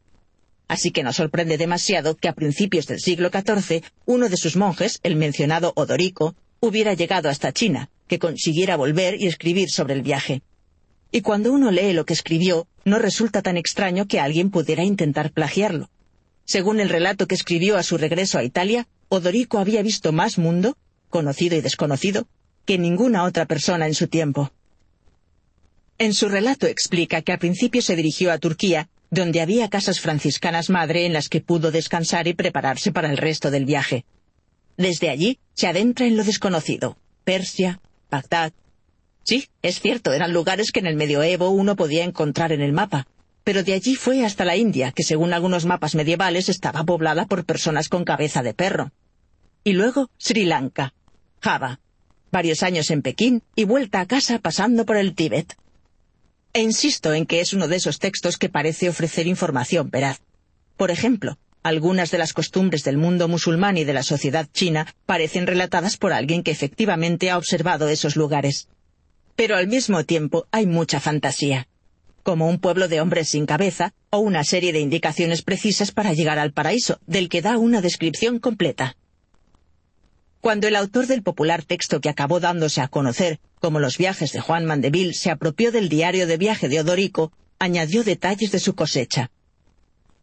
Así que no sorprende demasiado que a principios del siglo XIV uno de sus monjes, el mencionado Odorico, hubiera llegado hasta China, que consiguiera volver y escribir sobre el viaje. Y cuando uno lee lo que escribió, no resulta tan extraño que alguien pudiera intentar plagiarlo. Según el relato que escribió a su regreso a Italia, Odorico había visto más mundo, conocido y desconocido, que ninguna otra persona en su tiempo. En su relato explica que al principio se dirigió a Turquía, donde había casas franciscanas madre en las que pudo descansar y prepararse para el resto del viaje. Desde allí se adentra en lo desconocido, Persia, Bagdad. Sí, es cierto, eran lugares que en el medioevo uno podía encontrar en el mapa, pero de allí fue hasta la India, que según algunos mapas medievales estaba poblada por personas con cabeza de perro. Y luego Sri Lanka, Java, varios años en Pekín y vuelta a casa pasando por el Tíbet. E insisto en que es uno de esos textos que parece ofrecer información veraz. Por ejemplo, algunas de las costumbres del mundo musulmán y de la sociedad china parecen relatadas por alguien que efectivamente ha observado esos lugares. Pero al mismo tiempo hay mucha fantasía como un pueblo de hombres sin cabeza, o una serie de indicaciones precisas para llegar al paraíso, del que da una descripción completa. Cuando el autor del popular texto que acabó dándose a conocer como los viajes de Juan Mandeville se apropió del diario de viaje de Odorico, añadió detalles de su cosecha.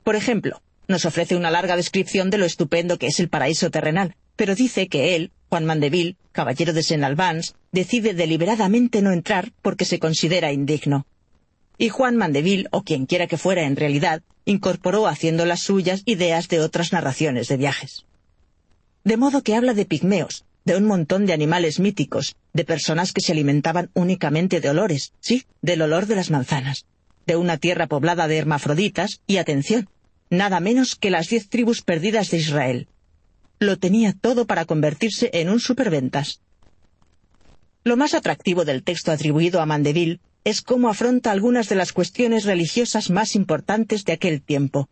Por ejemplo, nos ofrece una larga descripción de lo estupendo que es el paraíso terrenal, pero dice que él, Juan Mandeville, caballero de Saint Albans, decide deliberadamente no entrar porque se considera indigno y Juan Mandeville, o quien quiera que fuera en realidad, incorporó haciendo las suyas ideas de otras narraciones de viajes. De modo que habla de pigmeos, de un montón de animales míticos, de personas que se alimentaban únicamente de olores, sí, del olor de las manzanas, de una tierra poblada de hermafroditas y, atención, nada menos que las diez tribus perdidas de Israel. Lo tenía todo para convertirse en un superventas. Lo más atractivo del texto atribuido a Mandeville es cómo afronta algunas de las cuestiones religiosas más importantes de aquel tiempo.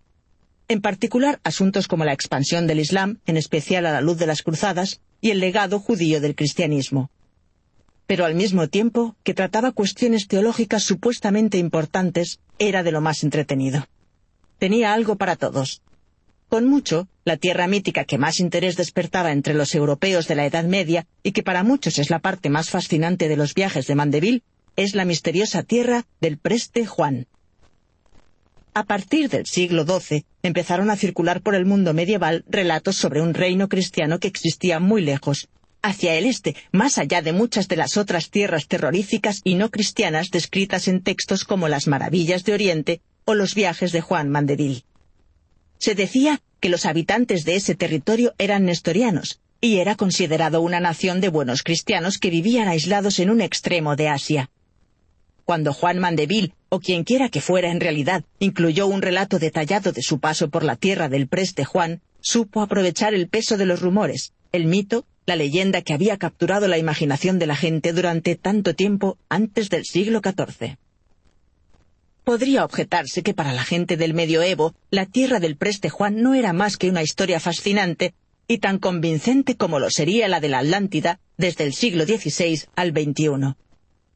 En particular, asuntos como la expansión del Islam, en especial a la luz de las cruzadas, y el legado judío del cristianismo. Pero al mismo tiempo que trataba cuestiones teológicas supuestamente importantes, era de lo más entretenido. Tenía algo para todos. Con mucho, la tierra mítica que más interés despertaba entre los europeos de la Edad Media y que para muchos es la parte más fascinante de los viajes de Mandeville, es la misteriosa tierra del Preste Juan. A partir del siglo XII empezaron a circular por el mundo medieval relatos sobre un reino cristiano que existía muy lejos, hacia el este, más allá de muchas de las otras tierras terroríficas y no cristianas descritas en textos como las Maravillas de Oriente o los viajes de Juan Mandeville. Se decía que los habitantes de ese territorio eran nestorianos, y era considerado una nación de buenos cristianos que vivían aislados en un extremo de Asia. Cuando Juan Mandeville, o quien quiera que fuera en realidad, incluyó un relato detallado de su paso por la tierra del preste Juan, supo aprovechar el peso de los rumores, el mito, la leyenda que había capturado la imaginación de la gente durante tanto tiempo antes del siglo XIV. Podría objetarse que para la gente del medioevo, la tierra del preste Juan no era más que una historia fascinante y tan convincente como lo sería la de la Atlántida desde el siglo XVI al XXI.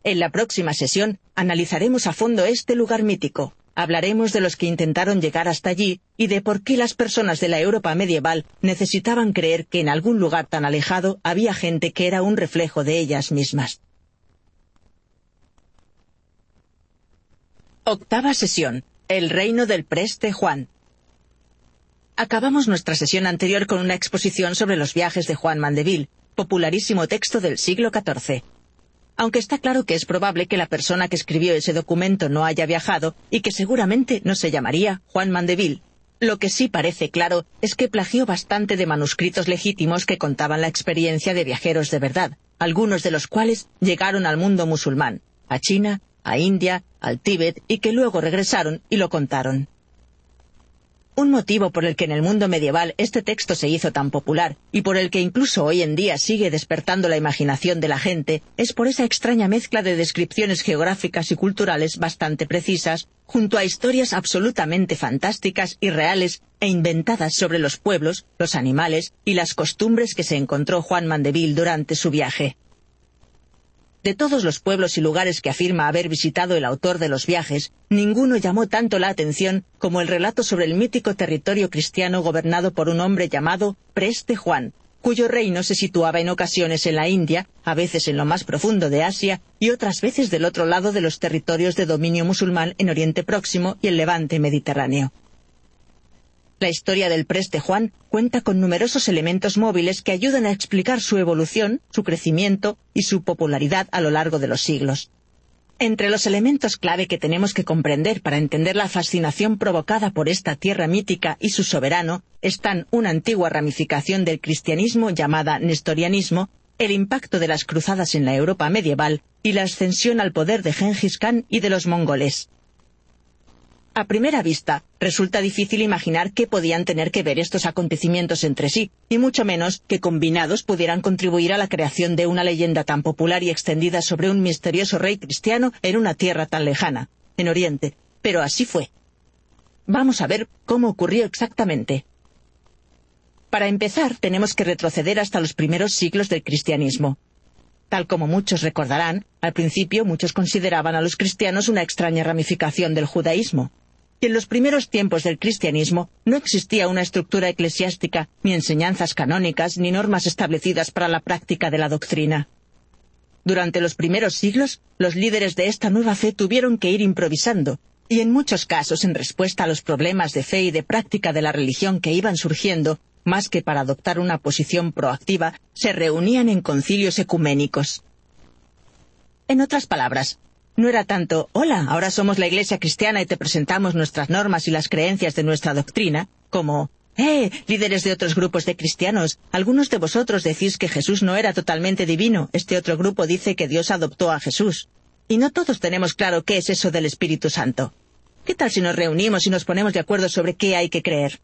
En la próxima sesión analizaremos a fondo este lugar mítico. Hablaremos de los que intentaron llegar hasta allí y de por qué las personas de la Europa medieval necesitaban creer que en algún lugar tan alejado había gente que era un reflejo de ellas mismas. Octava sesión. El reino del preste Juan. Acabamos nuestra sesión anterior con una exposición sobre los viajes de Juan Mandeville, popularísimo texto del siglo XIV aunque está claro que es probable que la persona que escribió ese documento no haya viajado y que seguramente no se llamaría Juan Mandeville. Lo que sí parece claro es que plagió bastante de manuscritos legítimos que contaban la experiencia de viajeros de verdad, algunos de los cuales llegaron al mundo musulmán, a China, a India, al Tíbet y que luego regresaron y lo contaron. Un motivo por el que en el mundo medieval este texto se hizo tan popular y por el que incluso hoy en día sigue despertando la imaginación de la gente es por esa extraña mezcla de descripciones geográficas y culturales bastante precisas, junto a historias absolutamente fantásticas y reales e inventadas sobre los pueblos, los animales y las costumbres que se encontró Juan Mandeville durante su viaje. De todos los pueblos y lugares que afirma haber visitado el autor de los viajes, ninguno llamó tanto la atención como el relato sobre el mítico territorio cristiano gobernado por un hombre llamado Preste Juan, cuyo reino se situaba en ocasiones en la India, a veces en lo más profundo de Asia y otras veces del otro lado de los territorios de dominio musulmán en Oriente Próximo y el Levante Mediterráneo. La historia del Preste Juan cuenta con numerosos elementos móviles que ayudan a explicar su evolución, su crecimiento y su popularidad a lo largo de los siglos. Entre los elementos clave que tenemos que comprender para entender la fascinación provocada por esta tierra mítica y su soberano están una antigua ramificación del cristianismo llamada nestorianismo, el impacto de las cruzadas en la Europa medieval y la ascensión al poder de Gengis Khan y de los mongoles. A primera vista, resulta difícil imaginar qué podían tener que ver estos acontecimientos entre sí, y mucho menos que combinados pudieran contribuir a la creación de una leyenda tan popular y extendida sobre un misterioso rey cristiano en una tierra tan lejana, en Oriente. Pero así fue. Vamos a ver cómo ocurrió exactamente. Para empezar, tenemos que retroceder hasta los primeros siglos del cristianismo. Tal como muchos recordarán, al principio muchos consideraban a los cristianos una extraña ramificación del judaísmo que en los primeros tiempos del cristianismo no existía una estructura eclesiástica, ni enseñanzas canónicas, ni normas establecidas para la práctica de la doctrina. Durante los primeros siglos, los líderes de esta nueva fe tuvieron que ir improvisando, y en muchos casos, en respuesta a los problemas de fe y de práctica de la religión que iban surgiendo, más que para adoptar una posición proactiva, se reunían en concilios ecuménicos. En otras palabras, no era tanto, hola, ahora somos la Iglesia cristiana y te presentamos nuestras normas y las creencias de nuestra doctrina, como, eh, líderes de otros grupos de cristianos, algunos de vosotros decís que Jesús no era totalmente divino, este otro grupo dice que Dios adoptó a Jesús. Y no todos tenemos claro qué es eso del Espíritu Santo. ¿Qué tal si nos reunimos y nos ponemos de acuerdo sobre qué hay que creer?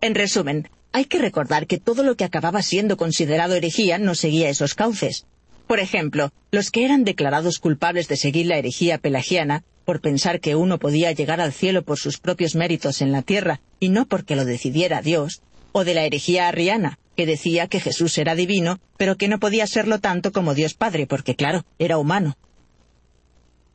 En resumen, hay que recordar que todo lo que acababa siendo considerado herejía no seguía esos cauces. Por ejemplo, los que eran declarados culpables de seguir la herejía pelagiana, por pensar que uno podía llegar al cielo por sus propios méritos en la tierra y no porque lo decidiera Dios, o de la herejía arriana, que decía que Jesús era divino, pero que no podía serlo tanto como Dios Padre, porque claro, era humano.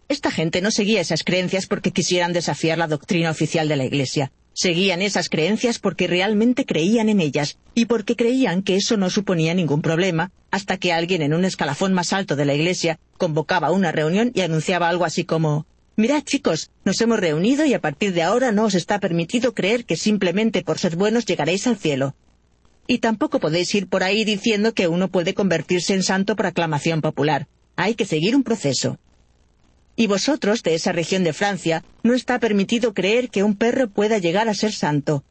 Esta gente no seguía esas creencias porque quisieran desafiar la doctrina oficial de la Iglesia. Seguían esas creencias porque realmente creían en ellas y porque creían que eso no suponía ningún problema, hasta que alguien en un escalafón más alto de la iglesia convocaba una reunión y anunciaba algo así como Mirad chicos, nos hemos reunido y a partir de ahora no os está permitido creer que simplemente por ser buenos llegaréis al cielo. Y tampoco podéis ir por ahí diciendo que uno puede convertirse en santo por aclamación popular. Hay que seguir un proceso. Y vosotros, de esa región de Francia, no está permitido creer que un perro pueda llegar a ser santo.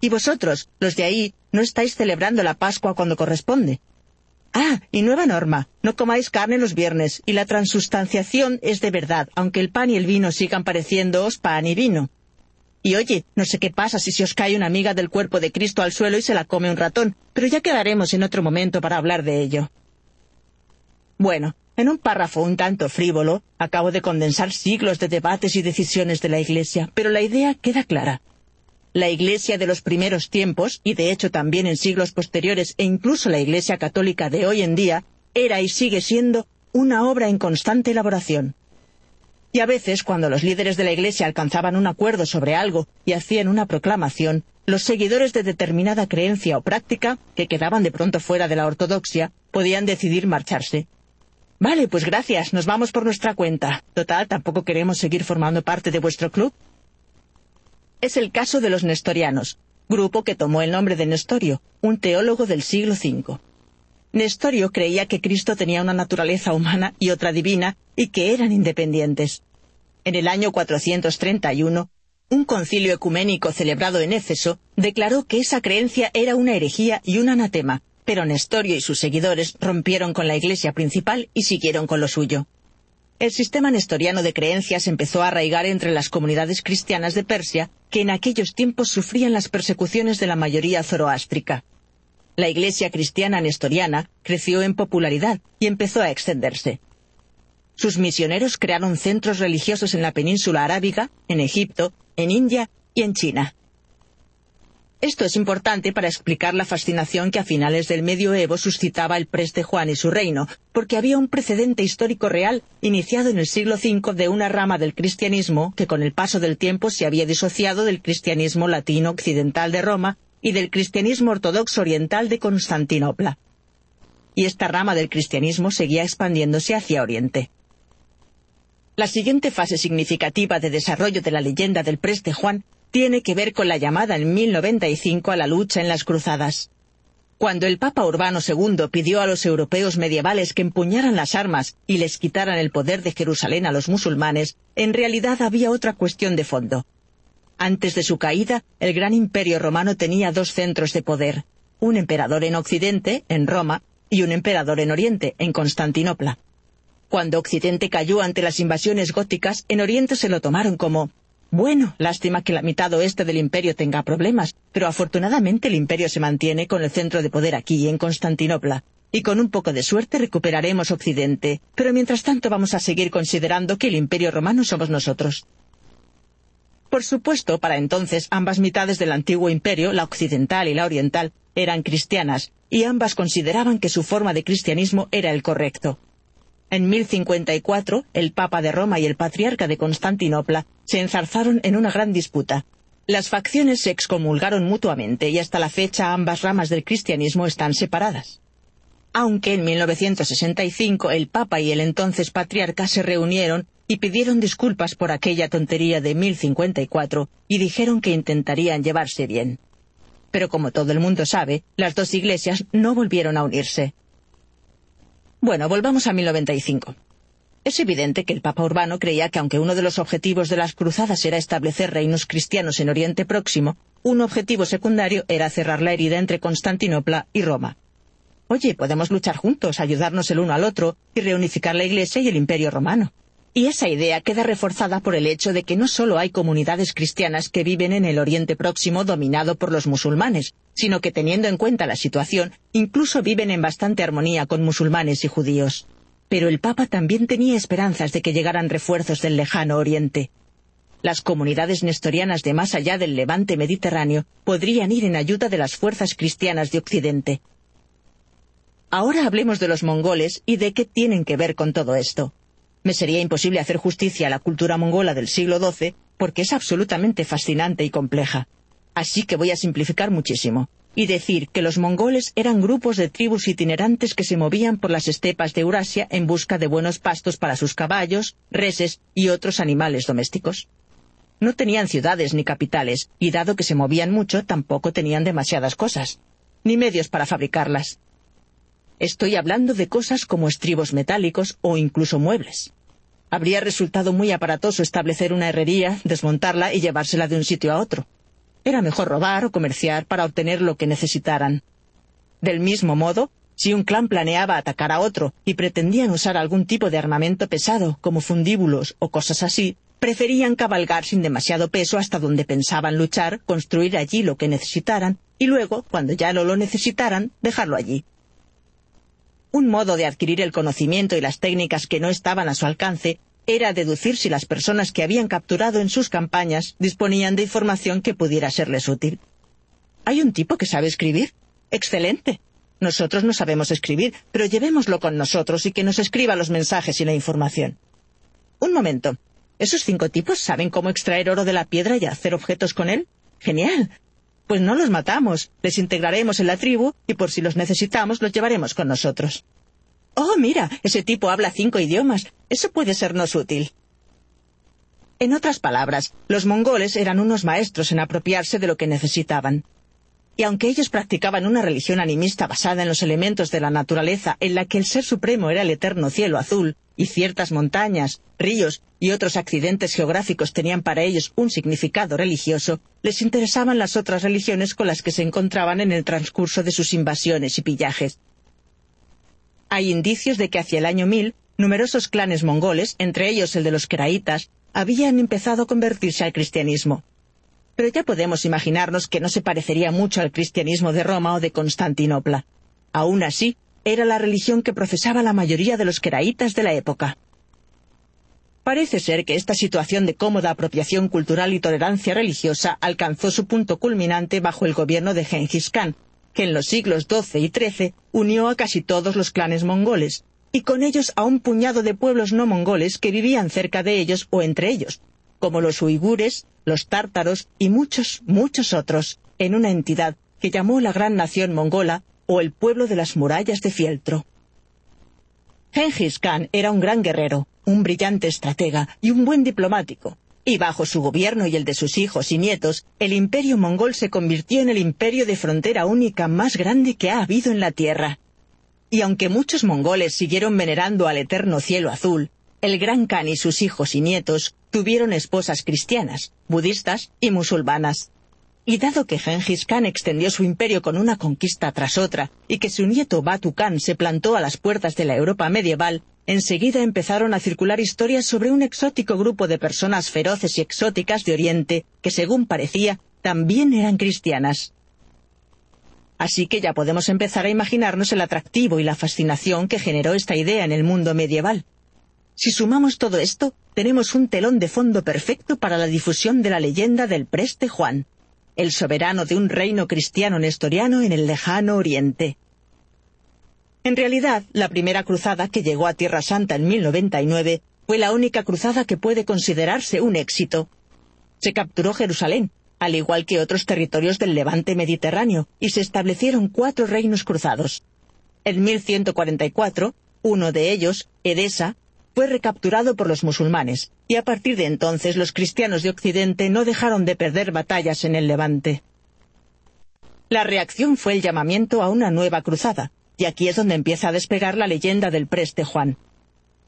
Y vosotros, los de ahí, no estáis celebrando la Pascua cuando corresponde. Ah, y nueva norma, no comáis carne los viernes, y la transustanciación es de verdad, aunque el pan y el vino sigan pareciéndoos pan y vino. Y oye, no sé qué pasa si se os cae una amiga del cuerpo de Cristo al suelo y se la come un ratón, pero ya quedaremos en otro momento para hablar de ello. Bueno, en un párrafo un tanto frívolo, acabo de condensar siglos de debates y decisiones de la Iglesia, pero la idea queda clara. La Iglesia de los primeros tiempos, y de hecho también en siglos posteriores e incluso la Iglesia católica de hoy en día, era y sigue siendo una obra en constante elaboración. Y a veces, cuando los líderes de la Iglesia alcanzaban un acuerdo sobre algo y hacían una proclamación, los seguidores de determinada creencia o práctica, que quedaban de pronto fuera de la ortodoxia, podían decidir marcharse, Vale, pues gracias, nos vamos por nuestra cuenta. Total, tampoco queremos seguir formando parte de vuestro club. Es el caso de los nestorianos, grupo que tomó el nombre de Nestorio, un teólogo del siglo V. Nestorio creía que Cristo tenía una naturaleza humana y otra divina, y que eran independientes. En el año 431, un concilio ecuménico celebrado en Éfeso declaró que esa creencia era una herejía y un anatema, pero Nestorio y sus seguidores rompieron con la iglesia principal y siguieron con lo suyo. el sistema nestoriano de creencias empezó a arraigar entre las comunidades cristianas de Persia, que en aquellos tiempos sufrían las persecuciones de la mayoría zoroástrica. La iglesia cristiana nestoriana creció en popularidad y empezó a extenderse. Sus misioneros crearon centros religiosos en la península arábiga, en Egipto, en India y en China. Esto es importante para explicar la fascinación que a finales del medioevo suscitaba el preste Juan y su reino, porque había un precedente histórico real iniciado en el siglo V de una rama del cristianismo que con el paso del tiempo se había disociado del cristianismo latino occidental de Roma y del cristianismo ortodoxo oriental de Constantinopla. Y esta rama del cristianismo seguía expandiéndose hacia Oriente. La siguiente fase significativa de desarrollo de la leyenda del preste Juan tiene que ver con la llamada en 1095 a la lucha en las cruzadas. Cuando el Papa Urbano II pidió a los europeos medievales que empuñaran las armas y les quitaran el poder de Jerusalén a los musulmanes, en realidad había otra cuestión de fondo. Antes de su caída, el gran imperio romano tenía dos centros de poder, un emperador en Occidente, en Roma, y un emperador en Oriente, en Constantinopla. Cuando Occidente cayó ante las invasiones góticas, en Oriente se lo tomaron como bueno, lástima que la mitad oeste del imperio tenga problemas, pero afortunadamente el imperio se mantiene con el centro de poder aquí, en Constantinopla, y con un poco de suerte recuperaremos Occidente, pero mientras tanto vamos a seguir considerando que el imperio romano somos nosotros. Por supuesto, para entonces ambas mitades del antiguo imperio, la occidental y la oriental, eran cristianas, y ambas consideraban que su forma de cristianismo era el correcto. En 1054, el Papa de Roma y el Patriarca de Constantinopla se enzarzaron en una gran disputa. Las facciones se excomulgaron mutuamente y hasta la fecha ambas ramas del cristianismo están separadas. Aunque en 1965 el Papa y el entonces Patriarca se reunieron y pidieron disculpas por aquella tontería de 1054 y dijeron que intentarían llevarse bien. Pero como todo el mundo sabe, las dos iglesias no volvieron a unirse. Bueno, volvamos a 1095. Es evidente que el Papa Urbano creía que aunque uno de los objetivos de las cruzadas era establecer reinos cristianos en Oriente Próximo, un objetivo secundario era cerrar la herida entre Constantinopla y Roma. Oye, podemos luchar juntos, ayudarnos el uno al otro y reunificar la Iglesia y el Imperio Romano. Y esa idea queda reforzada por el hecho de que no solo hay comunidades cristianas que viven en el Oriente Próximo dominado por los musulmanes, sino que teniendo en cuenta la situación, incluso viven en bastante armonía con musulmanes y judíos. Pero el Papa también tenía esperanzas de que llegaran refuerzos del lejano Oriente. Las comunidades nestorianas de más allá del levante mediterráneo podrían ir en ayuda de las fuerzas cristianas de Occidente. Ahora hablemos de los mongoles y de qué tienen que ver con todo esto. Me sería imposible hacer justicia a la cultura mongola del siglo XII porque es absolutamente fascinante y compleja. Así que voy a simplificar muchísimo y decir que los mongoles eran grupos de tribus itinerantes que se movían por las estepas de Eurasia en busca de buenos pastos para sus caballos, reses y otros animales domésticos. No tenían ciudades ni capitales, y dado que se movían mucho, tampoco tenían demasiadas cosas, ni medios para fabricarlas. Estoy hablando de cosas como estribos metálicos o incluso muebles. Habría resultado muy aparatoso establecer una herrería, desmontarla y llevársela de un sitio a otro. Era mejor robar o comerciar para obtener lo que necesitaran. Del mismo modo, si un clan planeaba atacar a otro y pretendían usar algún tipo de armamento pesado, como fundíbulos o cosas así, preferían cabalgar sin demasiado peso hasta donde pensaban luchar, construir allí lo que necesitaran y luego, cuando ya no lo necesitaran, dejarlo allí. Un modo de adquirir el conocimiento y las técnicas que no estaban a su alcance era deducir si las personas que habían capturado en sus campañas disponían de información que pudiera serles útil. ¿Hay un tipo que sabe escribir? Excelente. Nosotros no sabemos escribir, pero llevémoslo con nosotros y que nos escriba los mensajes y la información. Un momento. ¿Esos cinco tipos saben cómo extraer oro de la piedra y hacer objetos con él? Genial. Pues no los matamos, les integraremos en la tribu y por si los necesitamos los llevaremos con nosotros. Oh, mira, ese tipo habla cinco idiomas. Eso puede sernos útil. En otras palabras, los mongoles eran unos maestros en apropiarse de lo que necesitaban. Y aunque ellos practicaban una religión animista basada en los elementos de la naturaleza, en la que el Ser Supremo era el eterno cielo azul, y ciertas montañas, ríos y otros accidentes geográficos tenían para ellos un significado religioso, les interesaban las otras religiones con las que se encontraban en el transcurso de sus invasiones y pillajes. Hay indicios de que hacia el año 1000 numerosos clanes mongoles, entre ellos el de los Keraitas, habían empezado a convertirse al cristianismo. Pero ya podemos imaginarnos que no se parecería mucho al cristianismo de Roma o de Constantinopla. Aún así, era la religión que profesaba la mayoría de los Keraitas de la época. Parece ser que esta situación de cómoda apropiación cultural y tolerancia religiosa alcanzó su punto culminante bajo el gobierno de Genghis Khan, que en los siglos XII y XIII unió a casi todos los clanes mongoles, y con ellos a un puñado de pueblos no mongoles que vivían cerca de ellos o entre ellos, como los uigures, los tártaros y muchos, muchos otros, en una entidad que llamó la Gran Nación Mongola o el pueblo de las murallas de fieltro. Genghis Khan era un gran guerrero, un brillante estratega y un buen diplomático, y bajo su gobierno y el de sus hijos y nietos, el imperio mongol se convirtió en el imperio de frontera única más grande que ha habido en la tierra. Y aunque muchos mongoles siguieron venerando al eterno cielo azul, el gran Khan y sus hijos y nietos tuvieron esposas cristianas, budistas y musulmanas. Y dado que Genghis Khan extendió su imperio con una conquista tras otra, y que su nieto Batu Khan se plantó a las puertas de la Europa medieval, enseguida empezaron a circular historias sobre un exótico grupo de personas feroces y exóticas de Oriente, que según parecía, también eran cristianas. Así que ya podemos empezar a imaginarnos el atractivo y la fascinación que generó esta idea en el mundo medieval. Si sumamos todo esto, tenemos un telón de fondo perfecto para la difusión de la leyenda del preste Juan el soberano de un reino cristiano nestoriano en el lejano Oriente. En realidad, la primera cruzada que llegó a Tierra Santa en 1099 fue la única cruzada que puede considerarse un éxito. Se capturó Jerusalén, al igual que otros territorios del levante mediterráneo, y se establecieron cuatro reinos cruzados. En 1144, uno de ellos, Edesa, fue recapturado por los musulmanes, y a partir de entonces los cristianos de Occidente no dejaron de perder batallas en el Levante. La reacción fue el llamamiento a una nueva cruzada, y aquí es donde empieza a despegar la leyenda del preste Juan.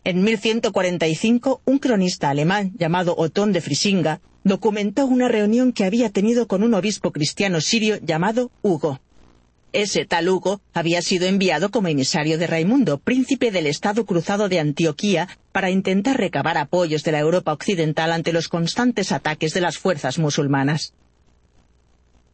En 1145, un cronista alemán llamado Otón de Frisinga documentó una reunión que había tenido con un obispo cristiano sirio llamado Hugo. Ese tal Hugo había sido enviado como emisario de Raimundo, príncipe del Estado Cruzado de Antioquía, para intentar recabar apoyos de la Europa occidental ante los constantes ataques de las fuerzas musulmanas.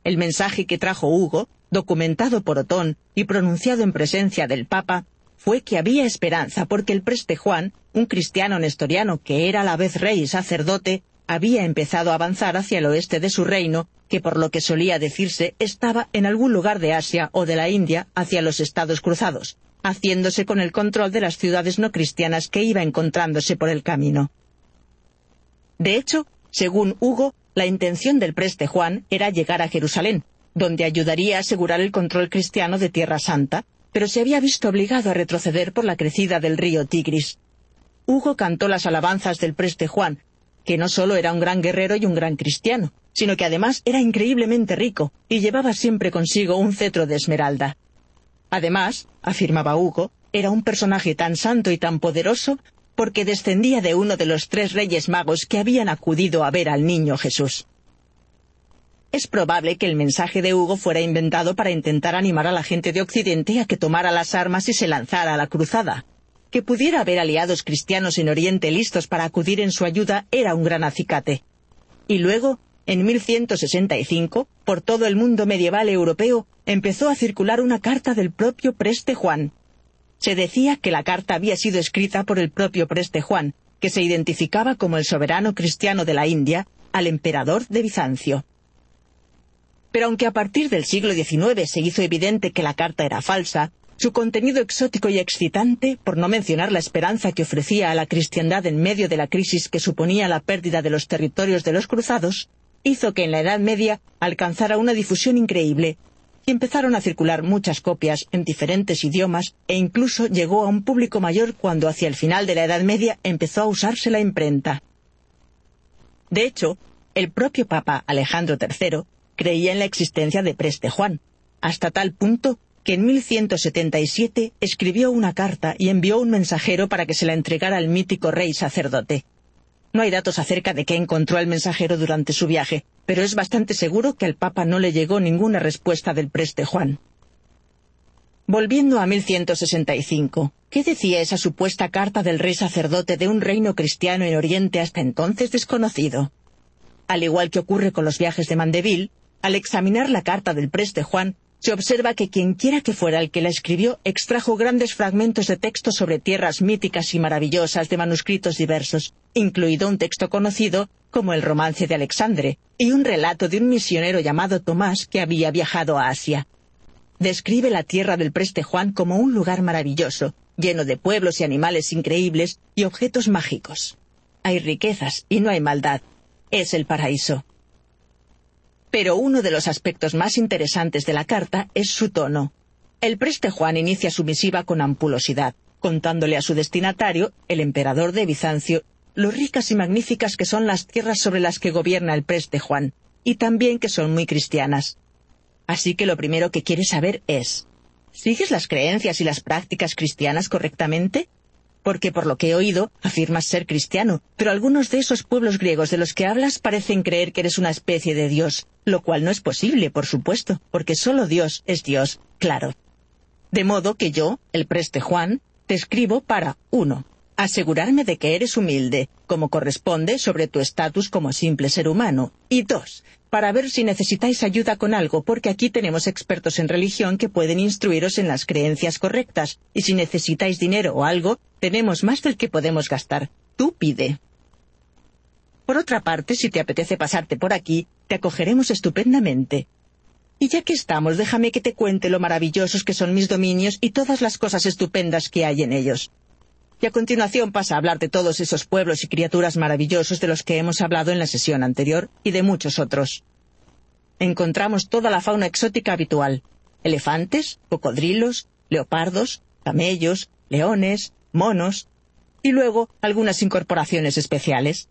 El mensaje que trajo Hugo, documentado por Otón y pronunciado en presencia del Papa, fue que había esperanza porque el preste Juan, un cristiano nestoriano que era a la vez rey y sacerdote, había empezado a avanzar hacia el oeste de su reino, que por lo que solía decirse estaba en algún lugar de Asia o de la India hacia los estados cruzados, haciéndose con el control de las ciudades no cristianas que iba encontrándose por el camino. De hecho, según Hugo, la intención del preste Juan era llegar a Jerusalén, donde ayudaría a asegurar el control cristiano de Tierra Santa, pero se había visto obligado a retroceder por la crecida del río Tigris. Hugo cantó las alabanzas del preste Juan, que no solo era un gran guerrero y un gran cristiano, sino que además era increíblemente rico y llevaba siempre consigo un cetro de esmeralda. Además, afirmaba Hugo, era un personaje tan santo y tan poderoso porque descendía de uno de los tres reyes magos que habían acudido a ver al niño Jesús. Es probable que el mensaje de Hugo fuera inventado para intentar animar a la gente de Occidente a que tomara las armas y se lanzara a la cruzada. Que pudiera haber aliados cristianos en Oriente listos para acudir en su ayuda era un gran acicate. Y luego, en 1165, por todo el mundo medieval europeo, empezó a circular una carta del propio preste Juan. Se decía que la carta había sido escrita por el propio preste Juan, que se identificaba como el soberano cristiano de la India, al emperador de Bizancio. Pero aunque a partir del siglo XIX se hizo evidente que la carta era falsa, su contenido exótico y excitante, por no mencionar la esperanza que ofrecía a la cristiandad en medio de la crisis que suponía la pérdida de los territorios de los cruzados, hizo que en la Edad Media alcanzara una difusión increíble, y empezaron a circular muchas copias en diferentes idiomas e incluso llegó a un público mayor cuando hacia el final de la Edad Media empezó a usarse la imprenta. De hecho, el propio Papa Alejandro III creía en la existencia de Preste Juan, hasta tal punto que en 1177 escribió una carta y envió un mensajero para que se la entregara al mítico rey sacerdote. No hay datos acerca de qué encontró el mensajero durante su viaje, pero es bastante seguro que al Papa no le llegó ninguna respuesta del preste Juan. Volviendo a 1165, ¿qué decía esa supuesta carta del rey sacerdote de un reino cristiano en Oriente hasta entonces desconocido? Al igual que ocurre con los viajes de Mandeville, al examinar la carta del preste Juan, se observa que quienquiera que fuera el que la escribió extrajo grandes fragmentos de texto sobre tierras míticas y maravillosas de manuscritos diversos, incluido un texto conocido como el Romance de Alexandre y un relato de un misionero llamado Tomás que había viajado a Asia. Describe la tierra del preste Juan como un lugar maravilloso, lleno de pueblos y animales increíbles y objetos mágicos. Hay riquezas y no hay maldad. Es el paraíso. Pero uno de los aspectos más interesantes de la carta es su tono. El preste Juan inicia su misiva con ampulosidad, contándole a su destinatario, el emperador de Bizancio, lo ricas y magníficas que son las tierras sobre las que gobierna el preste Juan, y también que son muy cristianas. Así que lo primero que quiere saber es, ¿sigues las creencias y las prácticas cristianas correctamente? Porque por lo que he oído, afirmas ser cristiano, pero algunos de esos pueblos griegos de los que hablas parecen creer que eres una especie de Dios, lo cual no es posible, por supuesto, porque solo Dios es Dios, claro. De modo que yo, el preste Juan, te escribo para, uno, asegurarme de que eres humilde, como corresponde sobre tu estatus como simple ser humano, y dos, para ver si necesitáis ayuda con algo, porque aquí tenemos expertos en religión que pueden instruiros en las creencias correctas, y si necesitáis dinero o algo, tenemos más del que podemos gastar. Tú pide. Por otra parte, si te apetece pasarte por aquí, te acogeremos estupendamente. Y ya que estamos, déjame que te cuente lo maravillosos que son mis dominios y todas las cosas estupendas que hay en ellos. Y a continuación pasa a hablar de todos esos pueblos y criaturas maravillosos de los que hemos hablado en la sesión anterior y de muchos otros. Encontramos toda la fauna exótica habitual. Elefantes, cocodrilos, leopardos, camellos, leones, monos, y luego algunas incorporaciones especiales.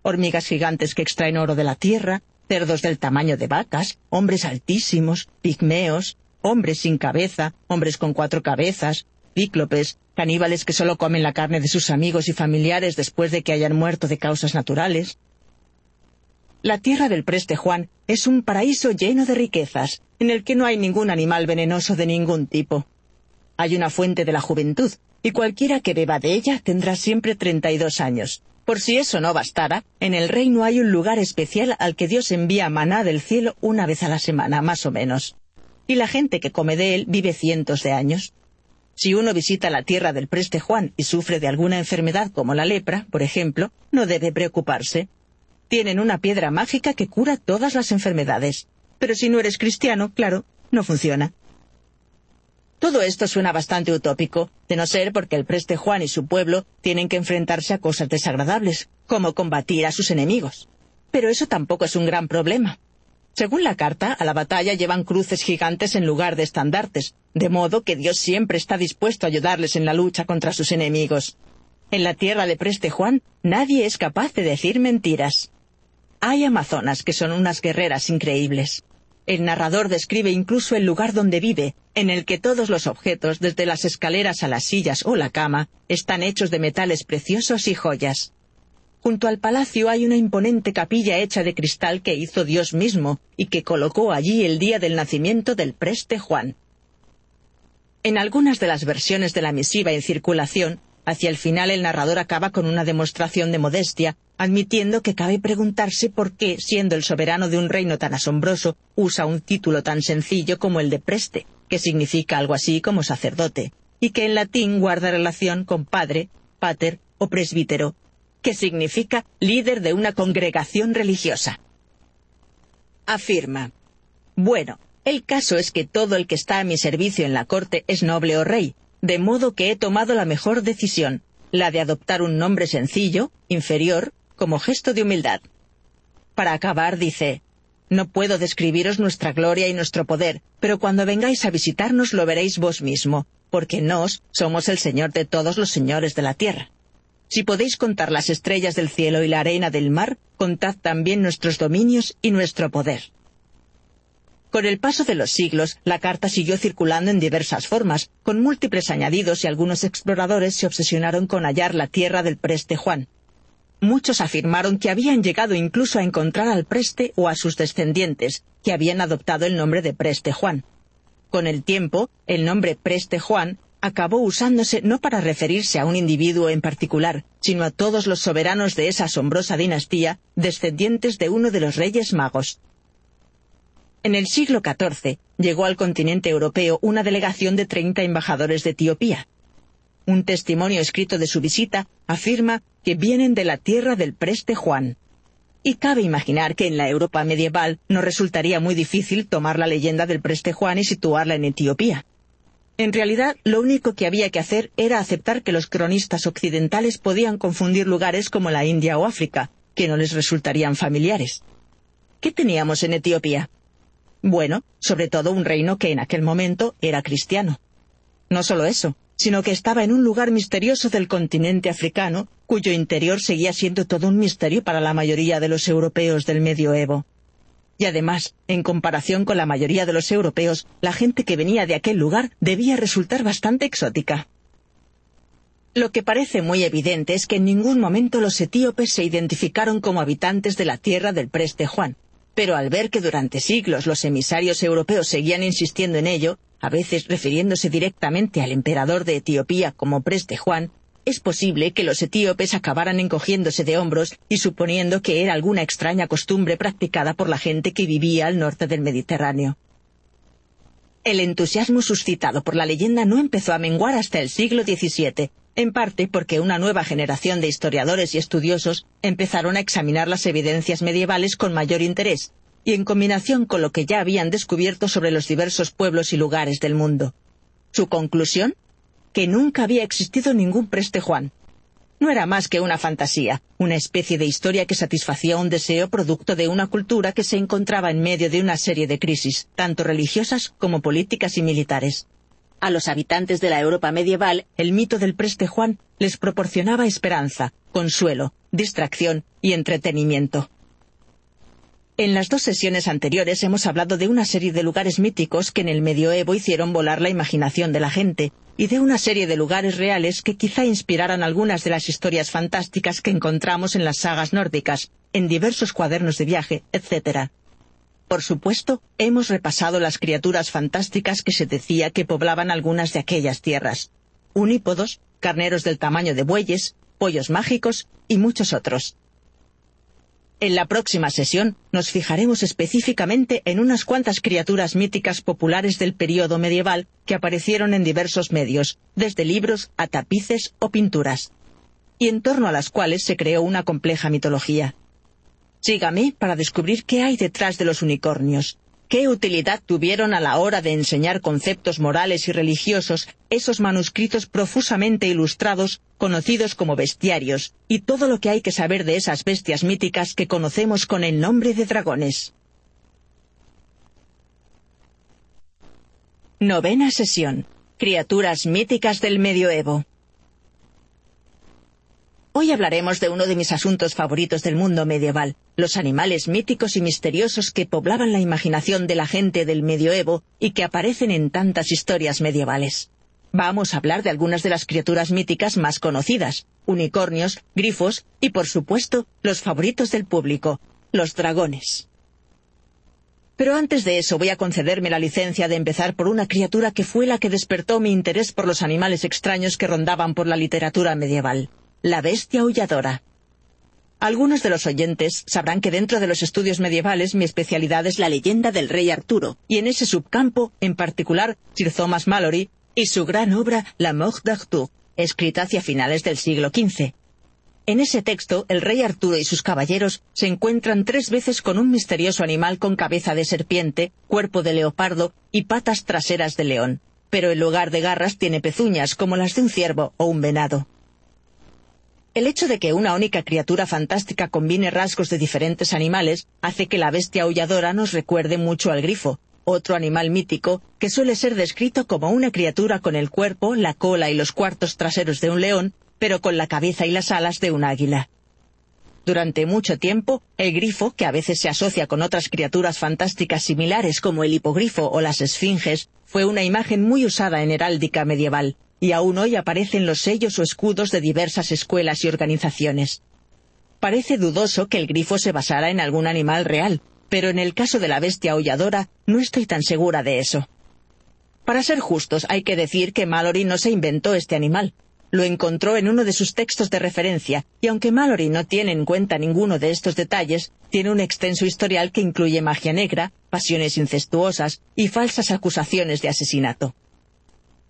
Hormigas gigantes que extraen oro de la tierra, cerdos del tamaño de vacas, hombres altísimos, pigmeos, hombres sin cabeza, hombres con cuatro cabezas, cíclopes, caníbales que solo comen la carne de sus amigos y familiares después de que hayan muerto de causas naturales. La tierra del preste Juan es un paraíso lleno de riquezas, en el que no hay ningún animal venenoso de ningún tipo. Hay una fuente de la juventud, y cualquiera que beba de ella tendrá siempre treinta y dos años. Por si eso no bastara, en el reino hay un lugar especial al que Dios envía maná del cielo una vez a la semana, más o menos. Y la gente que come de él vive cientos de años. Si uno visita la tierra del preste Juan y sufre de alguna enfermedad como la lepra, por ejemplo, no debe preocuparse. Tienen una piedra mágica que cura todas las enfermedades. Pero si no eres cristiano, claro, no funciona. Todo esto suena bastante utópico, de no ser porque el preste Juan y su pueblo tienen que enfrentarse a cosas desagradables, como combatir a sus enemigos. Pero eso tampoco es un gran problema. Según la carta, a la batalla llevan cruces gigantes en lugar de estandartes, de modo que Dios siempre está dispuesto a ayudarles en la lucha contra sus enemigos. En la tierra de Preste Juan, nadie es capaz de decir mentiras. Hay amazonas que son unas guerreras increíbles. El narrador describe incluso el lugar donde vive, en el que todos los objetos, desde las escaleras a las sillas o la cama, están hechos de metales preciosos y joyas. Junto al palacio hay una imponente capilla hecha de cristal que hizo Dios mismo y que colocó allí el día del nacimiento del preste Juan. En algunas de las versiones de la misiva en circulación, hacia el final el narrador acaba con una demostración de modestia, admitiendo que cabe preguntarse por qué, siendo el soberano de un reino tan asombroso, usa un título tan sencillo como el de preste, que significa algo así como sacerdote, y que en latín guarda relación con padre, pater o presbítero, que significa líder de una congregación religiosa. Afirma. Bueno, el caso es que todo el que está a mi servicio en la corte es noble o rey, de modo que he tomado la mejor decisión, la de adoptar un nombre sencillo, inferior, como gesto de humildad. Para acabar, dice, no puedo describiros nuestra gloria y nuestro poder, pero cuando vengáis a visitarnos lo veréis vos mismo, porque nos somos el Señor de todos los señores de la tierra. Si podéis contar las estrellas del cielo y la arena del mar, contad también nuestros dominios y nuestro poder. Con el paso de los siglos, la carta siguió circulando en diversas formas, con múltiples añadidos y algunos exploradores se obsesionaron con hallar la tierra del preste Juan. Muchos afirmaron que habían llegado incluso a encontrar al preste o a sus descendientes, que habían adoptado el nombre de preste Juan. Con el tiempo, el nombre Preste Juan acabó usándose no para referirse a un individuo en particular, sino a todos los soberanos de esa asombrosa dinastía, descendientes de uno de los reyes magos. En el siglo XIV llegó al continente europeo una delegación de treinta embajadores de Etiopía. Un testimonio escrito de su visita afirma que vienen de la tierra del Preste Juan. Y cabe imaginar que en la Europa medieval no resultaría muy difícil tomar la leyenda del Preste Juan y situarla en Etiopía. En realidad, lo único que había que hacer era aceptar que los cronistas occidentales podían confundir lugares como la India o África, que no les resultarían familiares. ¿Qué teníamos en Etiopía? Bueno, sobre todo un reino que en aquel momento era cristiano. No solo eso, sino que estaba en un lugar misterioso del continente africano, cuyo interior seguía siendo todo un misterio para la mayoría de los europeos del medioevo. Y además, en comparación con la mayoría de los europeos, la gente que venía de aquel lugar debía resultar bastante exótica. Lo que parece muy evidente es que en ningún momento los etíopes se identificaron como habitantes de la tierra del Preste Juan, pero al ver que durante siglos los emisarios europeos seguían insistiendo en ello, a veces refiriéndose directamente al emperador de Etiopía como Preste Juan, es posible que los etíopes acabaran encogiéndose de hombros y suponiendo que era alguna extraña costumbre practicada por la gente que vivía al norte del Mediterráneo. El entusiasmo suscitado por la leyenda no empezó a menguar hasta el siglo XVII, en parte porque una nueva generación de historiadores y estudiosos empezaron a examinar las evidencias medievales con mayor interés, y en combinación con lo que ya habían descubierto sobre los diversos pueblos y lugares del mundo. Su conclusión que nunca había existido ningún preste Juan. No era más que una fantasía, una especie de historia que satisfacía un deseo producto de una cultura que se encontraba en medio de una serie de crisis, tanto religiosas como políticas y militares. A los habitantes de la Europa medieval, el mito del preste Juan les proporcionaba esperanza, consuelo, distracción y entretenimiento. En las dos sesiones anteriores hemos hablado de una serie de lugares míticos que en el medioevo hicieron volar la imaginación de la gente, y de una serie de lugares reales que quizá inspiraran algunas de las historias fantásticas que encontramos en las sagas nórdicas, en diversos cuadernos de viaje, etc. Por supuesto, hemos repasado las criaturas fantásticas que se decía que poblaban algunas de aquellas tierras. Unípodos, carneros del tamaño de bueyes, pollos mágicos y muchos otros. En la próxima sesión nos fijaremos específicamente en unas cuantas criaturas míticas populares del período medieval que aparecieron en diversos medios, desde libros a tapices o pinturas, y en torno a las cuales se creó una compleja mitología. Sígame para descubrir qué hay detrás de los unicornios, ¿Qué utilidad tuvieron a la hora de enseñar conceptos morales y religiosos esos manuscritos profusamente ilustrados, conocidos como bestiarios, y todo lo que hay que saber de esas bestias míticas que conocemos con el nombre de dragones? Novena sesión. Criaturas míticas del medioevo. Hoy hablaremos de uno de mis asuntos favoritos del mundo medieval, los animales míticos y misteriosos que poblaban la imaginación de la gente del medioevo y que aparecen en tantas historias medievales. Vamos a hablar de algunas de las criaturas míticas más conocidas, unicornios, grifos y, por supuesto, los favoritos del público, los dragones. Pero antes de eso voy a concederme la licencia de empezar por una criatura que fue la que despertó mi interés por los animales extraños que rondaban por la literatura medieval la bestia aulladora. Algunos de los oyentes sabrán que dentro de los estudios medievales mi especialidad es la leyenda del rey Arturo, y en ese subcampo, en particular, Sir Thomas Malory y su gran obra La Mort d'Arthur, escrita hacia finales del siglo XV. En ese texto, el rey Arturo y sus caballeros se encuentran tres veces con un misterioso animal con cabeza de serpiente, cuerpo de leopardo y patas traseras de león, pero en lugar de garras tiene pezuñas como las de un ciervo o un venado. El hecho de que una única criatura fantástica combine rasgos de diferentes animales hace que la bestia aulladora nos recuerde mucho al grifo, otro animal mítico que suele ser descrito como una criatura con el cuerpo, la cola y los cuartos traseros de un león, pero con la cabeza y las alas de un águila. Durante mucho tiempo, el grifo, que a veces se asocia con otras criaturas fantásticas similares como el hipogrifo o las esfinges, fue una imagen muy usada en heráldica medieval y aún hoy aparecen los sellos o escudos de diversas escuelas y organizaciones. Parece dudoso que el grifo se basara en algún animal real, pero en el caso de la bestia aulladora no estoy tan segura de eso. Para ser justos, hay que decir que Mallory no se inventó este animal. Lo encontró en uno de sus textos de referencia, y aunque Mallory no tiene en cuenta ninguno de estos detalles, tiene un extenso historial que incluye magia negra, pasiones incestuosas y falsas acusaciones de asesinato.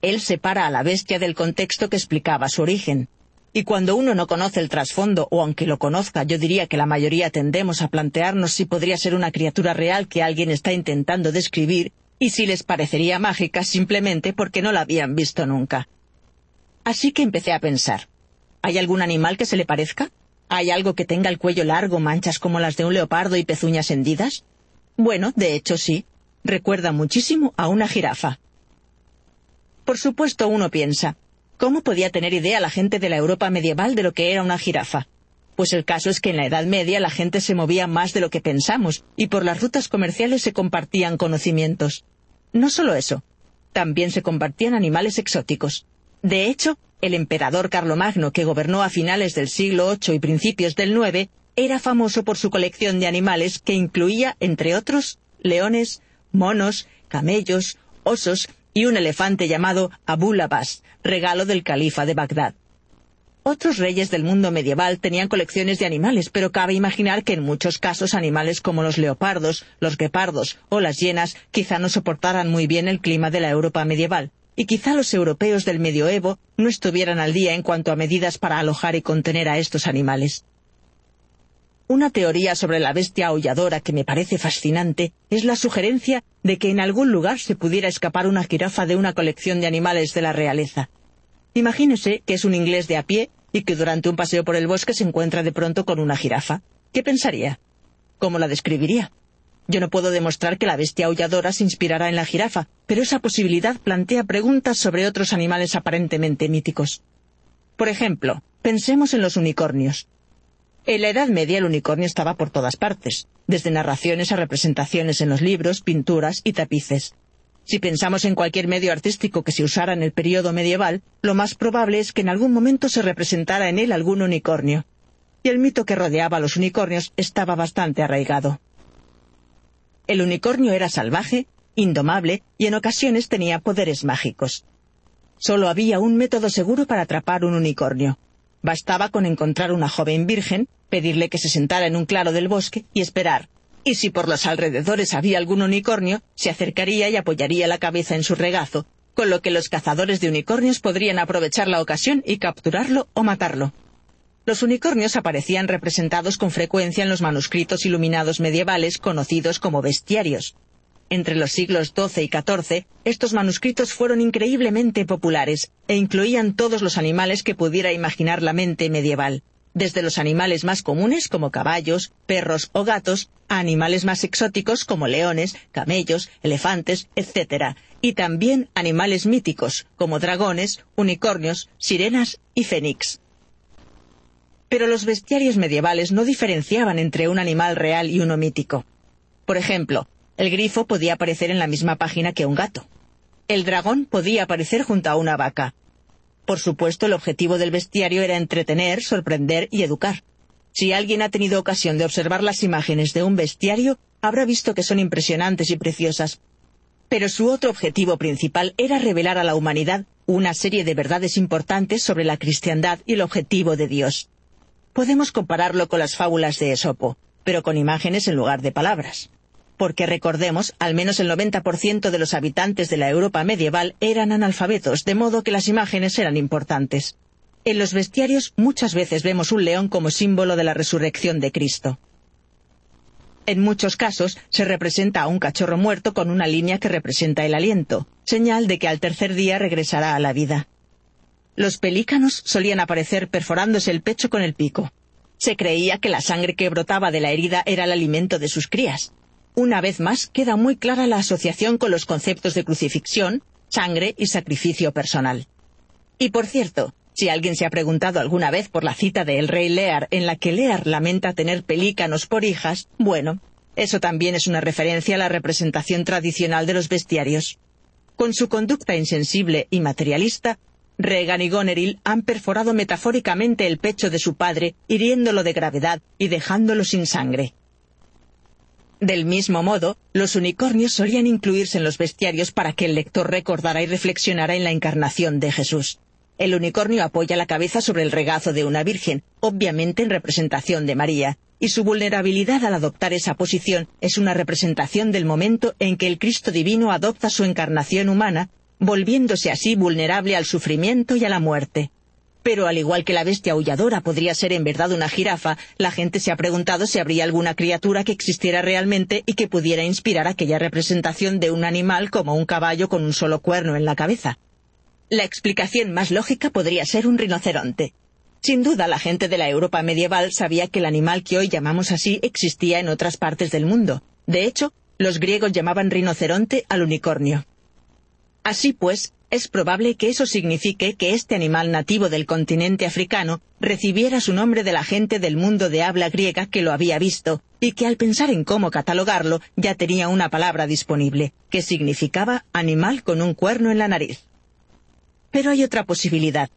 Él separa a la bestia del contexto que explicaba su origen. Y cuando uno no conoce el trasfondo, o aunque lo conozca, yo diría que la mayoría tendemos a plantearnos si podría ser una criatura real que alguien está intentando describir, y si les parecería mágica simplemente porque no la habían visto nunca. Así que empecé a pensar, ¿hay algún animal que se le parezca? ¿Hay algo que tenga el cuello largo, manchas como las de un leopardo y pezuñas hendidas? Bueno, de hecho sí. Recuerda muchísimo a una jirafa. Por supuesto uno piensa, ¿Cómo podía tener idea la gente de la Europa medieval de lo que era una jirafa? Pues el caso es que en la Edad Media la gente se movía más de lo que pensamos, y por las rutas comerciales se compartían conocimientos. No solo eso, también se compartían animales exóticos. De hecho, el emperador Carlomagno, que gobernó a finales del siglo VIII y principios del IX, era famoso por su colección de animales que incluía, entre otros, leones, monos, camellos, osos y un elefante llamado Abu Labas, regalo del califa de Bagdad. Otros reyes del mundo medieval tenían colecciones de animales, pero cabe imaginar que en muchos casos animales como los leopardos, los guepardos o las hienas quizá no soportaran muy bien el clima de la Europa medieval, y quizá los europeos del medioevo no estuvieran al día en cuanto a medidas para alojar y contener a estos animales. Una teoría sobre la bestia aulladora que me parece fascinante es la sugerencia de que en algún lugar se pudiera escapar una jirafa de una colección de animales de la realeza. Imagínese que es un inglés de a pie y que durante un paseo por el bosque se encuentra de pronto con una jirafa. ¿Qué pensaría? ¿Cómo la describiría? Yo no puedo demostrar que la bestia aulladora se inspirará en la jirafa, pero esa posibilidad plantea preguntas sobre otros animales aparentemente míticos. Por ejemplo, pensemos en los unicornios. En la Edad Media el unicornio estaba por todas partes, desde narraciones a representaciones en los libros, pinturas y tapices. Si pensamos en cualquier medio artístico que se usara en el período medieval, lo más probable es que en algún momento se representara en él algún unicornio. Y el mito que rodeaba a los unicornios estaba bastante arraigado. El unicornio era salvaje, indomable y en ocasiones tenía poderes mágicos. Solo había un método seguro para atrapar un unicornio, Bastaba con encontrar una joven virgen, pedirle que se sentara en un claro del bosque y esperar. Y si por los alrededores había algún unicornio, se acercaría y apoyaría la cabeza en su regazo, con lo que los cazadores de unicornios podrían aprovechar la ocasión y capturarlo o matarlo. Los unicornios aparecían representados con frecuencia en los manuscritos iluminados medievales conocidos como bestiarios. Entre los siglos XII y XIV, estos manuscritos fueron increíblemente populares e incluían todos los animales que pudiera imaginar la mente medieval, desde los animales más comunes como caballos, perros o gatos, a animales más exóticos como leones, camellos, elefantes, etc., y también animales míticos como dragones, unicornios, sirenas y fénix. Pero los bestiarios medievales no diferenciaban entre un animal real y uno mítico. Por ejemplo, el grifo podía aparecer en la misma página que un gato. El dragón podía aparecer junto a una vaca. Por supuesto, el objetivo del bestiario era entretener, sorprender y educar. Si alguien ha tenido ocasión de observar las imágenes de un bestiario, habrá visto que son impresionantes y preciosas. Pero su otro objetivo principal era revelar a la humanidad una serie de verdades importantes sobre la cristiandad y el objetivo de Dios. Podemos compararlo con las fábulas de Esopo, pero con imágenes en lugar de palabras porque recordemos, al menos el 90% de los habitantes de la Europa medieval eran analfabetos, de modo que las imágenes eran importantes. En los bestiarios muchas veces vemos un león como símbolo de la resurrección de Cristo. En muchos casos se representa a un cachorro muerto con una línea que representa el aliento, señal de que al tercer día regresará a la vida. Los pelícanos solían aparecer perforándose el pecho con el pico. Se creía que la sangre que brotaba de la herida era el alimento de sus crías. Una vez más queda muy clara la asociación con los conceptos de crucifixión, sangre y sacrificio personal. Y por cierto, si alguien se ha preguntado alguna vez por la cita de el rey Lear en la que Lear lamenta tener pelícanos por hijas, bueno, eso también es una referencia a la representación tradicional de los bestiarios. Con su conducta insensible y materialista, Regan y Goneril han perforado metafóricamente el pecho de su padre, hiriéndolo de gravedad y dejándolo sin sangre. Del mismo modo, los unicornios solían incluirse en los bestiarios para que el lector recordara y reflexionara en la encarnación de Jesús. El unicornio apoya la cabeza sobre el regazo de una virgen, obviamente en representación de María, y su vulnerabilidad al adoptar esa posición es una representación del momento en que el Cristo divino adopta su encarnación humana, volviéndose así vulnerable al sufrimiento y a la muerte. Pero al igual que la bestia aulladora podría ser en verdad una jirafa, la gente se ha preguntado si habría alguna criatura que existiera realmente y que pudiera inspirar aquella representación de un animal como un caballo con un solo cuerno en la cabeza. La explicación más lógica podría ser un rinoceronte. Sin duda, la gente de la Europa medieval sabía que el animal que hoy llamamos así existía en otras partes del mundo. De hecho, los griegos llamaban rinoceronte al unicornio. Así pues, es probable que eso signifique que este animal nativo del continente africano recibiera su nombre de la gente del mundo de habla griega que lo había visto, y que al pensar en cómo catalogarlo ya tenía una palabra disponible, que significaba animal con un cuerno en la nariz. Pero hay otra posibilidad.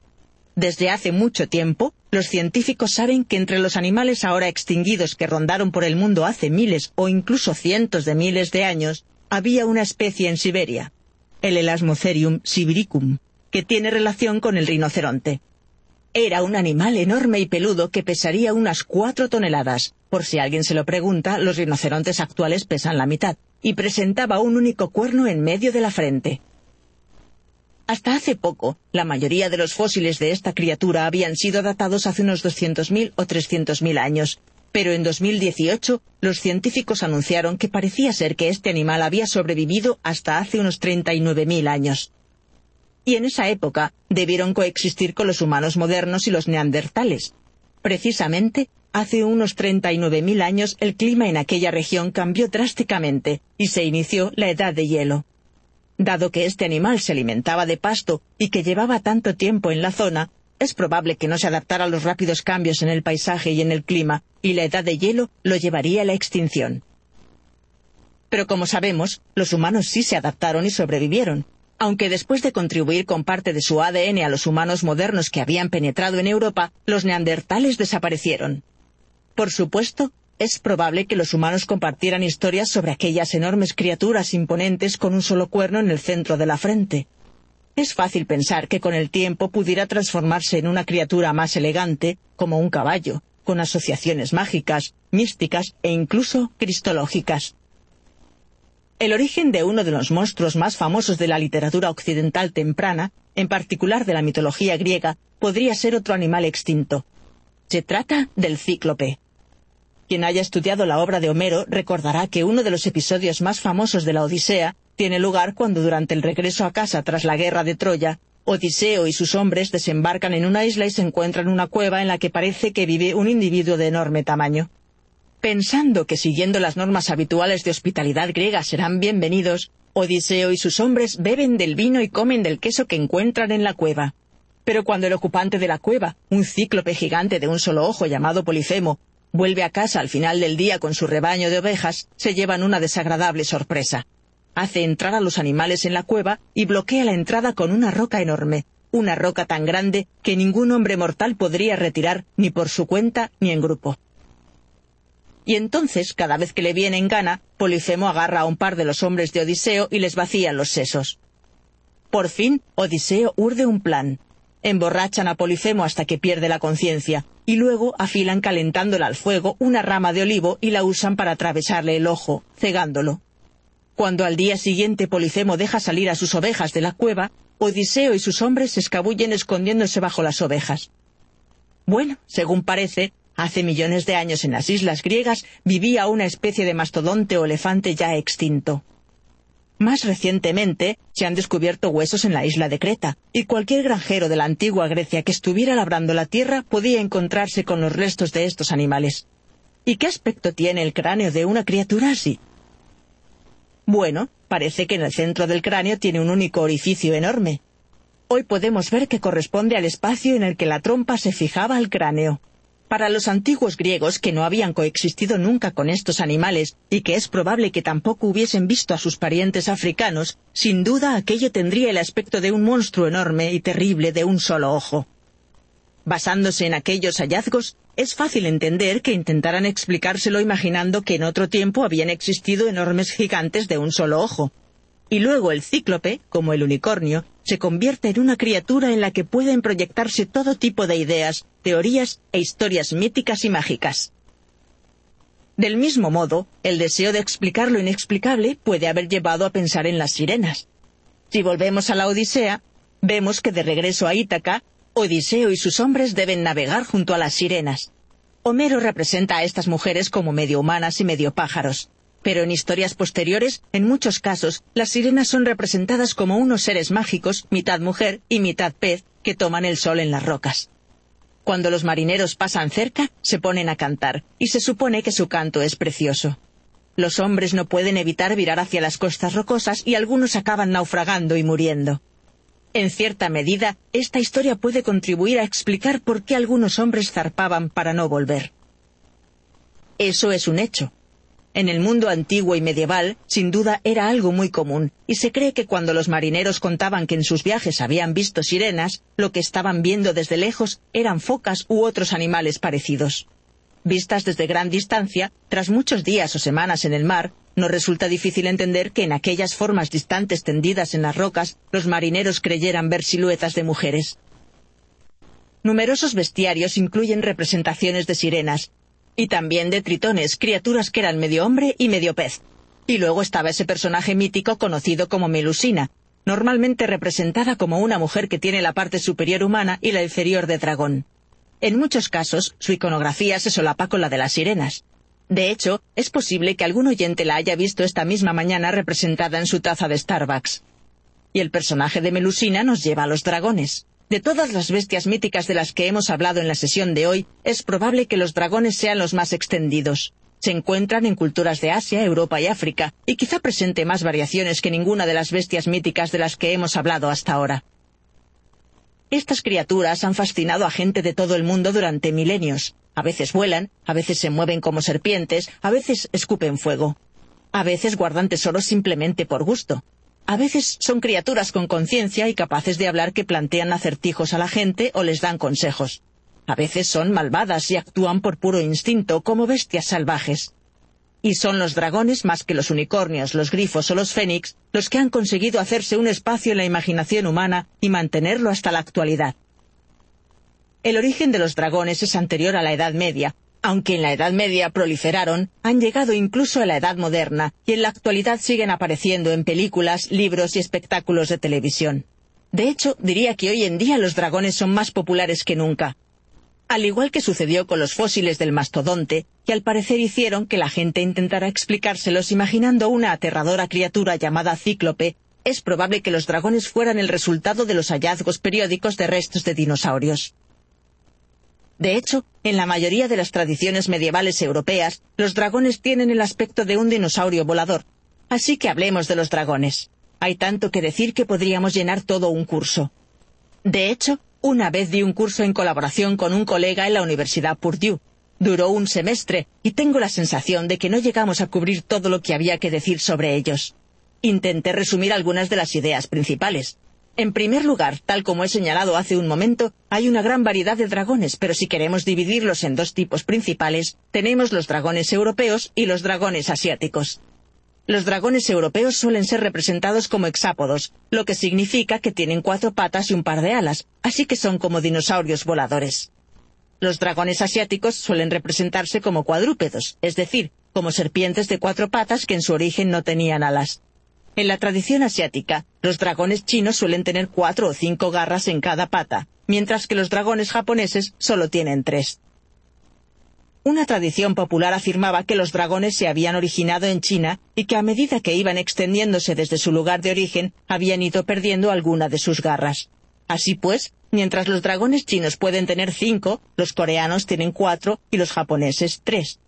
Desde hace mucho tiempo, los científicos saben que entre los animales ahora extinguidos que rondaron por el mundo hace miles o incluso cientos de miles de años, había una especie en Siberia, el Elasmocerium sibiricum, que tiene relación con el rinoceronte. Era un animal enorme y peludo que pesaría unas cuatro toneladas. Por si alguien se lo pregunta, los rinocerontes actuales pesan la mitad, y presentaba un único cuerno en medio de la frente. Hasta hace poco, la mayoría de los fósiles de esta criatura habían sido datados hace unos 200.000 o 300.000 años, pero en 2018 los científicos anunciaron que parecía ser que este animal había sobrevivido hasta hace unos 39.000 años. Y en esa época debieron coexistir con los humanos modernos y los neandertales. Precisamente, hace unos 39.000 años el clima en aquella región cambió drásticamente y se inició la edad de hielo. Dado que este animal se alimentaba de pasto y que llevaba tanto tiempo en la zona, es probable que no se adaptara a los rápidos cambios en el paisaje y en el clima, y la edad de hielo lo llevaría a la extinción. Pero como sabemos, los humanos sí se adaptaron y sobrevivieron, aunque después de contribuir con parte de su ADN a los humanos modernos que habían penetrado en Europa, los neandertales desaparecieron. Por supuesto, es probable que los humanos compartieran historias sobre aquellas enormes criaturas imponentes con un solo cuerno en el centro de la frente. Es fácil pensar que con el tiempo pudiera transformarse en una criatura más elegante, como un caballo, con asociaciones mágicas, místicas e incluso cristológicas. El origen de uno de los monstruos más famosos de la literatura occidental temprana, en particular de la mitología griega, podría ser otro animal extinto. Se trata del cíclope. Quien haya estudiado la obra de Homero recordará que uno de los episodios más famosos de la Odisea tiene lugar cuando durante el regreso a casa tras la guerra de Troya, Odiseo y sus hombres desembarcan en una isla y se encuentran en una cueva en la que parece que vive un individuo de enorme tamaño. Pensando que siguiendo las normas habituales de hospitalidad griega serán bienvenidos, Odiseo y sus hombres beben del vino y comen del queso que encuentran en la cueva. Pero cuando el ocupante de la cueva, un cíclope gigante de un solo ojo llamado Polifemo, Vuelve a casa al final del día con su rebaño de ovejas, se llevan una desagradable sorpresa. Hace entrar a los animales en la cueva y bloquea la entrada con una roca enorme, una roca tan grande que ningún hombre mortal podría retirar ni por su cuenta ni en grupo. Y entonces, cada vez que le viene en gana, Polifemo agarra a un par de los hombres de Odiseo y les vacía los sesos. Por fin, Odiseo urde un plan. Emborrachan a Polifemo hasta que pierde la conciencia, y luego afilan calentándola al fuego una rama de olivo y la usan para atravesarle el ojo, cegándolo. Cuando al día siguiente Polifemo deja salir a sus ovejas de la cueva, Odiseo y sus hombres se escabullen escondiéndose bajo las ovejas. Bueno, según parece, hace millones de años en las islas griegas vivía una especie de mastodonte o elefante ya extinto. Más recientemente se han descubierto huesos en la isla de Creta, y cualquier granjero de la antigua Grecia que estuviera labrando la tierra podía encontrarse con los restos de estos animales. ¿Y qué aspecto tiene el cráneo de una criatura así? Bueno, parece que en el centro del cráneo tiene un único orificio enorme. Hoy podemos ver que corresponde al espacio en el que la trompa se fijaba al cráneo. Para los antiguos griegos que no habían coexistido nunca con estos animales y que es probable que tampoco hubiesen visto a sus parientes africanos, sin duda aquello tendría el aspecto de un monstruo enorme y terrible de un solo ojo. Basándose en aquellos hallazgos, es fácil entender que intentaran explicárselo imaginando que en otro tiempo habían existido enormes gigantes de un solo ojo. Y luego el cíclope, como el unicornio, se convierte en una criatura en la que pueden proyectarse todo tipo de ideas, teorías e historias míticas y mágicas. Del mismo modo, el deseo de explicar lo inexplicable puede haber llevado a pensar en las sirenas. Si volvemos a la Odisea, vemos que de regreso a Ítaca, Odiseo y sus hombres deben navegar junto a las sirenas. Homero representa a estas mujeres como medio humanas y medio pájaros. Pero en historias posteriores, en muchos casos, las sirenas son representadas como unos seres mágicos, mitad mujer y mitad pez, que toman el sol en las rocas. Cuando los marineros pasan cerca, se ponen a cantar, y se supone que su canto es precioso. Los hombres no pueden evitar virar hacia las costas rocosas y algunos acaban naufragando y muriendo. En cierta medida, esta historia puede contribuir a explicar por qué algunos hombres zarpaban para no volver. Eso es un hecho. En el mundo antiguo y medieval, sin duda era algo muy común, y se cree que cuando los marineros contaban que en sus viajes habían visto sirenas, lo que estaban viendo desde lejos eran focas u otros animales parecidos. Vistas desde gran distancia, tras muchos días o semanas en el mar, no resulta difícil entender que en aquellas formas distantes tendidas en las rocas, los marineros creyeran ver siluetas de mujeres. Numerosos bestiarios incluyen representaciones de sirenas, y también de tritones, criaturas que eran medio hombre y medio pez. Y luego estaba ese personaje mítico conocido como Melusina, normalmente representada como una mujer que tiene la parte superior humana y la inferior de dragón. En muchos casos, su iconografía se solapa con la de las sirenas. De hecho, es posible que algún oyente la haya visto esta misma mañana representada en su taza de Starbucks. Y el personaje de Melusina nos lleva a los dragones. De todas las bestias míticas de las que hemos hablado en la sesión de hoy, es probable que los dragones sean los más extendidos. Se encuentran en culturas de Asia, Europa y África, y quizá presente más variaciones que ninguna de las bestias míticas de las que hemos hablado hasta ahora. Estas criaturas han fascinado a gente de todo el mundo durante milenios. A veces vuelan, a veces se mueven como serpientes, a veces escupen fuego. A veces guardan tesoros simplemente por gusto. A veces son criaturas con conciencia y capaces de hablar que plantean acertijos a la gente o les dan consejos. A veces son malvadas y actúan por puro instinto como bestias salvajes. Y son los dragones más que los unicornios, los grifos o los fénix los que han conseguido hacerse un espacio en la imaginación humana y mantenerlo hasta la actualidad. El origen de los dragones es anterior a la Edad Media, aunque en la Edad Media proliferaron, han llegado incluso a la Edad Moderna y en la actualidad siguen apareciendo en películas, libros y espectáculos de televisión. De hecho, diría que hoy en día los dragones son más populares que nunca. Al igual que sucedió con los fósiles del mastodonte, que al parecer hicieron que la gente intentara explicárselos imaginando una aterradora criatura llamada cíclope, es probable que los dragones fueran el resultado de los hallazgos periódicos de restos de dinosaurios. De hecho, en la mayoría de las tradiciones medievales europeas, los dragones tienen el aspecto de un dinosaurio volador. Así que hablemos de los dragones. Hay tanto que decir que podríamos llenar todo un curso. De hecho, una vez di un curso en colaboración con un colega en la Universidad Purdue. Duró un semestre y tengo la sensación de que no llegamos a cubrir todo lo que había que decir sobre ellos. Intenté resumir algunas de las ideas principales. En primer lugar, tal como he señalado hace un momento, hay una gran variedad de dragones, pero si queremos dividirlos en dos tipos principales, tenemos los dragones europeos y los dragones asiáticos. Los dragones europeos suelen ser representados como hexápodos, lo que significa que tienen cuatro patas y un par de alas, así que son como dinosaurios voladores. Los dragones asiáticos suelen representarse como cuadrúpedos, es decir, como serpientes de cuatro patas que en su origen no tenían alas. En la tradición asiática, los dragones chinos suelen tener cuatro o cinco garras en cada pata, mientras que los dragones japoneses solo tienen tres. Una tradición popular afirmaba que los dragones se habían originado en China y que a medida que iban extendiéndose desde su lugar de origen, habían ido perdiendo alguna de sus garras. Así pues, mientras los dragones chinos pueden tener cinco, los coreanos tienen cuatro y los japoneses tres.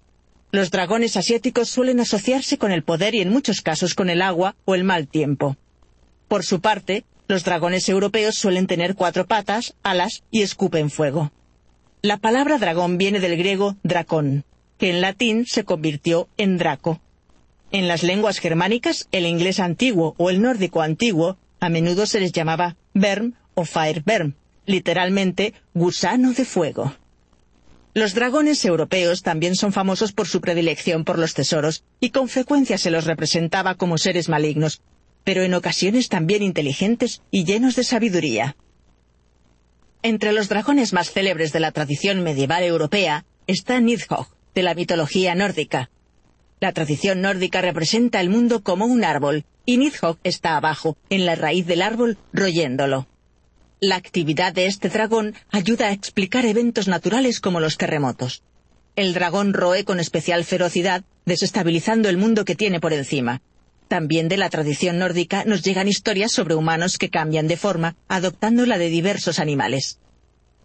Los dragones asiáticos suelen asociarse con el poder y en muchos casos con el agua o el mal tiempo. Por su parte, los dragones europeos suelen tener cuatro patas, alas y escupen fuego. La palabra dragón viene del griego dracón, que en latín se convirtió en draco. En las lenguas germánicas, el inglés antiguo o el nórdico antiguo, a menudo se les llamaba berm o fireberm, literalmente gusano de fuego. Los dragones europeos también son famosos por su predilección por los tesoros, y con frecuencia se los representaba como seres malignos, pero en ocasiones también inteligentes y llenos de sabiduría. Entre los dragones más célebres de la tradición medieval europea está Nidhogg, de la mitología nórdica. La tradición nórdica representa el mundo como un árbol, y Nidhogg está abajo, en la raíz del árbol, royéndolo. La actividad de este dragón ayuda a explicar eventos naturales como los terremotos. El dragón roe con especial ferocidad, desestabilizando el mundo que tiene por encima. También de la tradición nórdica nos llegan historias sobre humanos que cambian de forma, adoptando la de diversos animales.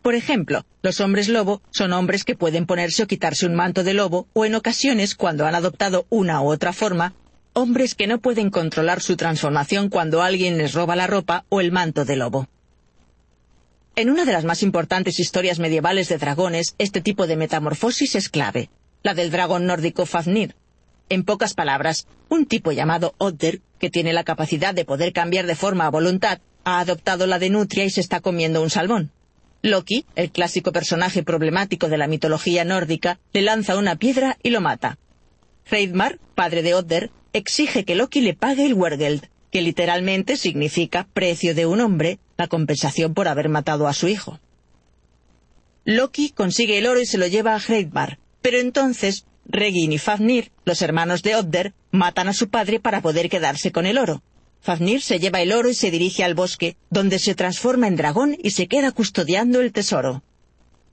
Por ejemplo, los hombres lobo son hombres que pueden ponerse o quitarse un manto de lobo, o en ocasiones, cuando han adoptado una u otra forma, hombres que no pueden controlar su transformación cuando alguien les roba la ropa o el manto de lobo. En una de las más importantes historias medievales de dragones, este tipo de metamorfosis es clave, la del dragón nórdico Fafnir, en pocas palabras, un tipo llamado Odder, que tiene la capacidad de poder cambiar de forma a voluntad, ha adoptado la de Nutria y se está comiendo un salmón. Loki, el clásico personaje problemático de la mitología nórdica, le lanza una piedra y lo mata. Hreidmar, padre de Odder, exige que Loki le pague el Wergeld, que literalmente significa precio de un hombre, la compensación por haber matado a su hijo. Loki consigue el oro y se lo lleva a Hreidmar, pero entonces Regin y Fafnir, los hermanos de Odder, matan a su padre para poder quedarse con el oro. Fafnir se lleva el oro y se dirige al bosque, donde se transforma en dragón y se queda custodiando el tesoro.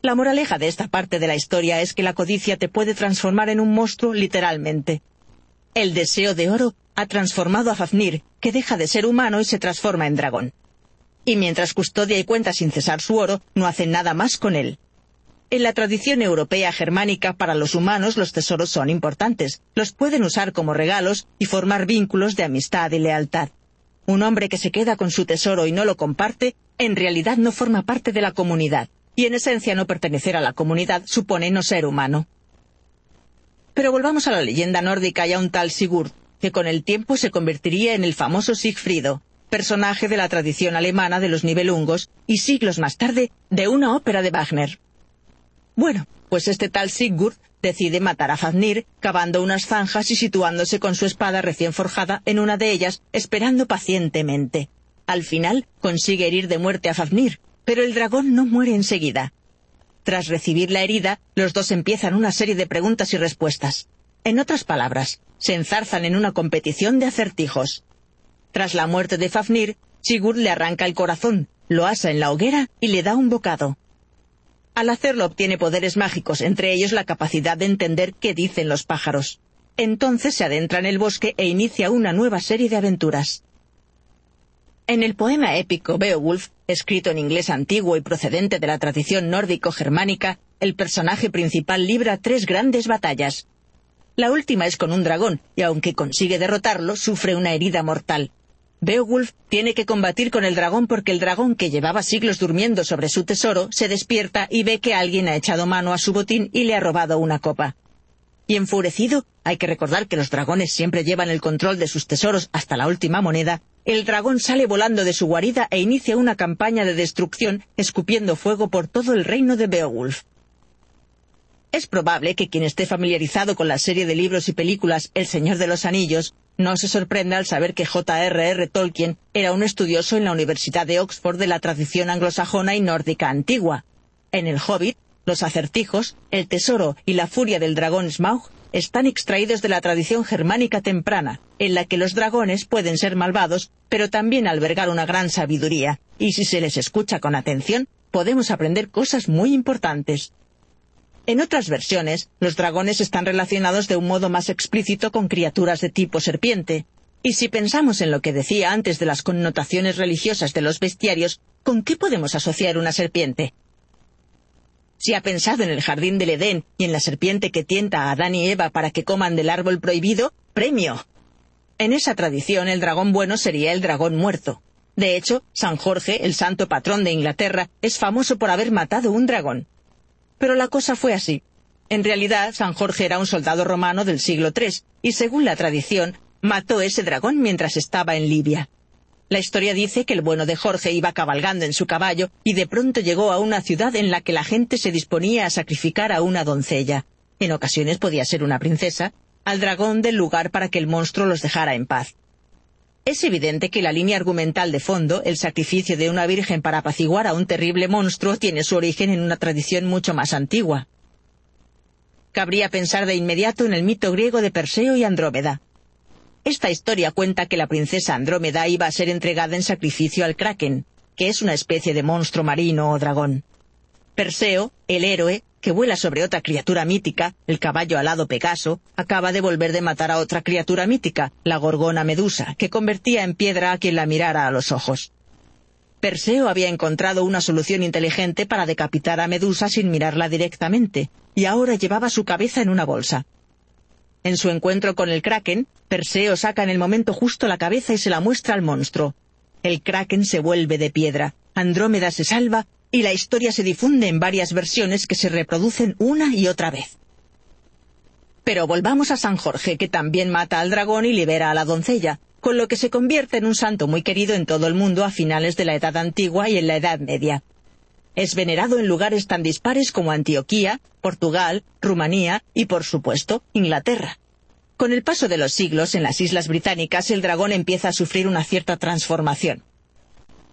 La moraleja de esta parte de la historia es que la codicia te puede transformar en un monstruo literalmente. El deseo de oro ha transformado a Fafnir, que deja de ser humano y se transforma en dragón. Y mientras custodia y cuenta sin cesar su oro, no hace nada más con él. En la tradición europea germánica, para los humanos los tesoros son importantes. Los pueden usar como regalos y formar vínculos de amistad y lealtad. Un hombre que se queda con su tesoro y no lo comparte, en realidad no forma parte de la comunidad, y en esencia no pertenecer a la comunidad supone no ser humano. Pero volvamos a la leyenda nórdica y a un tal Sigurd, que con el tiempo se convertiría en el famoso Sigfrido, personaje de la tradición alemana de los Nibelungos y siglos más tarde de una ópera de Wagner. Bueno, pues este tal Sigurd decide matar a Fafnir, cavando unas zanjas y situándose con su espada recién forjada en una de ellas, esperando pacientemente. Al final consigue herir de muerte a Fafnir, pero el dragón no muere enseguida. Tras recibir la herida, los dos empiezan una serie de preguntas y respuestas. En otras palabras, se enzarzan en una competición de acertijos. Tras la muerte de Fafnir, Sigurd le arranca el corazón, lo asa en la hoguera y le da un bocado. Al hacerlo obtiene poderes mágicos, entre ellos la capacidad de entender qué dicen los pájaros. Entonces se adentra en el bosque e inicia una nueva serie de aventuras. En el poema épico Beowulf, escrito en inglés antiguo y procedente de la tradición nórdico-germánica, el personaje principal libra tres grandes batallas. La última es con un dragón, y aunque consigue derrotarlo, sufre una herida mortal. Beowulf tiene que combatir con el dragón porque el dragón que llevaba siglos durmiendo sobre su tesoro se despierta y ve que alguien ha echado mano a su botín y le ha robado una copa. Y enfurecido, hay que recordar que los dragones siempre llevan el control de sus tesoros hasta la última moneda, el dragón sale volando de su guarida e inicia una campaña de destrucción escupiendo fuego por todo el reino de Beowulf. Es probable que quien esté familiarizado con la serie de libros y películas El Señor de los Anillos no se sorprenda al saber que J.R.R. Tolkien era un estudioso en la Universidad de Oxford de la tradición anglosajona y nórdica antigua. En El Hobbit, los acertijos, el tesoro y la furia del dragón Smaug están extraídos de la tradición germánica temprana, en la que los dragones pueden ser malvados, pero también albergar una gran sabiduría, y si se les escucha con atención, podemos aprender cosas muy importantes. En otras versiones, los dragones están relacionados de un modo más explícito con criaturas de tipo serpiente. Y si pensamos en lo que decía antes de las connotaciones religiosas de los bestiarios, ¿con qué podemos asociar una serpiente? Si ha pensado en el jardín del Edén y en la serpiente que tienta a Adán y Eva para que coman del árbol prohibido, premio. En esa tradición el dragón bueno sería el dragón muerto. De hecho, San Jorge, el santo patrón de Inglaterra, es famoso por haber matado un dragón. Pero la cosa fue así. En realidad, San Jorge era un soldado romano del siglo III, y según la tradición, mató ese dragón mientras estaba en Libia. La historia dice que el bueno de Jorge iba cabalgando en su caballo y de pronto llegó a una ciudad en la que la gente se disponía a sacrificar a una doncella. En ocasiones podía ser una princesa, al dragón del lugar para que el monstruo los dejara en paz. Es evidente que la línea argumental de fondo, el sacrificio de una virgen para apaciguar a un terrible monstruo, tiene su origen en una tradición mucho más antigua. Cabría pensar de inmediato en el mito griego de Perseo y Andrómeda. Esta historia cuenta que la princesa Andrómeda iba a ser entregada en sacrificio al Kraken, que es una especie de monstruo marino o dragón. Perseo, el héroe, que vuela sobre otra criatura mítica, el caballo alado Pegaso, acaba de volver de matar a otra criatura mítica, la gorgona Medusa, que convertía en piedra a quien la mirara a los ojos. Perseo había encontrado una solución inteligente para decapitar a Medusa sin mirarla directamente, y ahora llevaba su cabeza en una bolsa. En su encuentro con el Kraken, Perseo saca en el momento justo la cabeza y se la muestra al monstruo. El Kraken se vuelve de piedra, Andrómeda se salva y la historia se difunde en varias versiones que se reproducen una y otra vez. Pero volvamos a San Jorge, que también mata al dragón y libera a la doncella, con lo que se convierte en un santo muy querido en todo el mundo a finales de la Edad Antigua y en la Edad Media. Es venerado en lugares tan dispares como Antioquía, Portugal, Rumanía y, por supuesto, Inglaterra. Con el paso de los siglos, en las Islas Británicas el dragón empieza a sufrir una cierta transformación.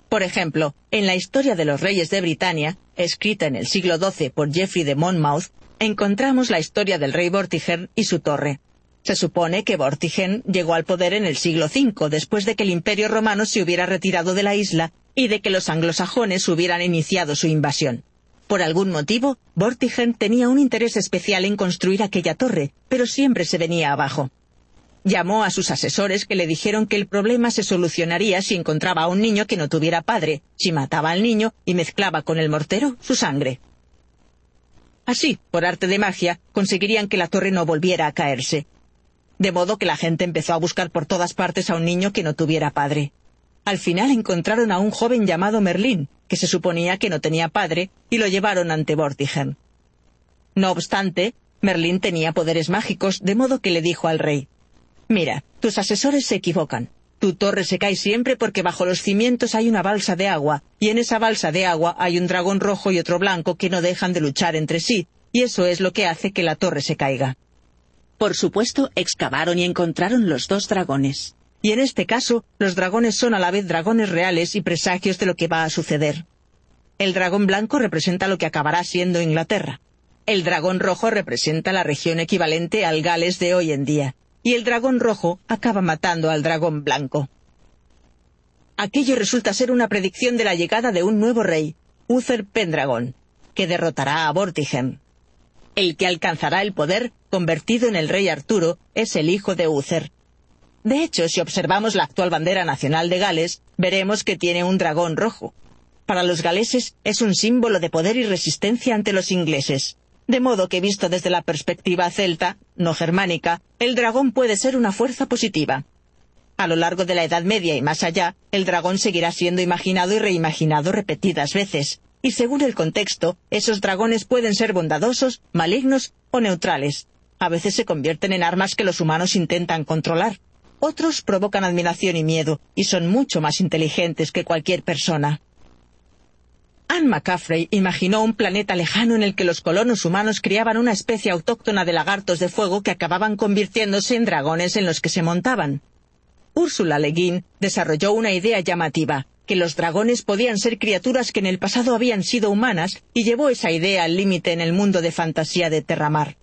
Por ejemplo, en la historia de los reyes de Britania, escrita en el siglo XII por Geoffrey de Monmouth, encontramos la historia del rey Vortigern y su torre. Se supone que Vortigern llegó al poder en el siglo V, después de que el imperio romano se hubiera retirado de la isla y de que los anglosajones hubieran iniciado su invasión. Por algún motivo, Vortigern tenía un interés especial en construir aquella torre, pero siempre se venía abajo. Llamó a sus asesores que le dijeron que el problema se solucionaría si encontraba a un niño que no tuviera padre, si mataba al niño y mezclaba con el mortero su sangre. Así, por arte de magia, conseguirían que la torre no volviera a caerse. De modo que la gente empezó a buscar por todas partes a un niño que no tuviera padre. Al final encontraron a un joven llamado Merlín, que se suponía que no tenía padre, y lo llevaron ante Vortigern. No obstante, Merlín tenía poderes mágicos, de modo que le dijo al rey Mira, tus asesores se equivocan. Tu torre se cae siempre porque bajo los cimientos hay una balsa de agua, y en esa balsa de agua hay un dragón rojo y otro blanco que no dejan de luchar entre sí, y eso es lo que hace que la torre se caiga. Por supuesto, excavaron y encontraron los dos dragones. Y en este caso, los dragones son a la vez dragones reales y presagios de lo que va a suceder. El dragón blanco representa lo que acabará siendo Inglaterra. El dragón rojo representa la región equivalente al Gales de hoy en día y el dragón rojo acaba matando al dragón blanco. Aquello resulta ser una predicción de la llegada de un nuevo rey, Uther Pendragon, que derrotará a Vortigern. El que alcanzará el poder, convertido en el rey Arturo, es el hijo de Uther. De hecho, si observamos la actual bandera nacional de Gales, veremos que tiene un dragón rojo. Para los galeses es un símbolo de poder y resistencia ante los ingleses. De modo que visto desde la perspectiva celta, no germánica, el dragón puede ser una fuerza positiva. A lo largo de la Edad Media y más allá, el dragón seguirá siendo imaginado y reimaginado repetidas veces, y según el contexto, esos dragones pueden ser bondadosos, malignos o neutrales. A veces se convierten en armas que los humanos intentan controlar. Otros provocan admiración y miedo, y son mucho más inteligentes que cualquier persona. Anne McCaffrey imaginó un planeta lejano en el que los colonos humanos criaban una especie autóctona de lagartos de fuego que acababan convirtiéndose en dragones en los que se montaban. Úrsula Le Guin desarrolló una idea llamativa, que los dragones podían ser criaturas que en el pasado habían sido humanas, y llevó esa idea al límite en el mundo de fantasía de Terramar.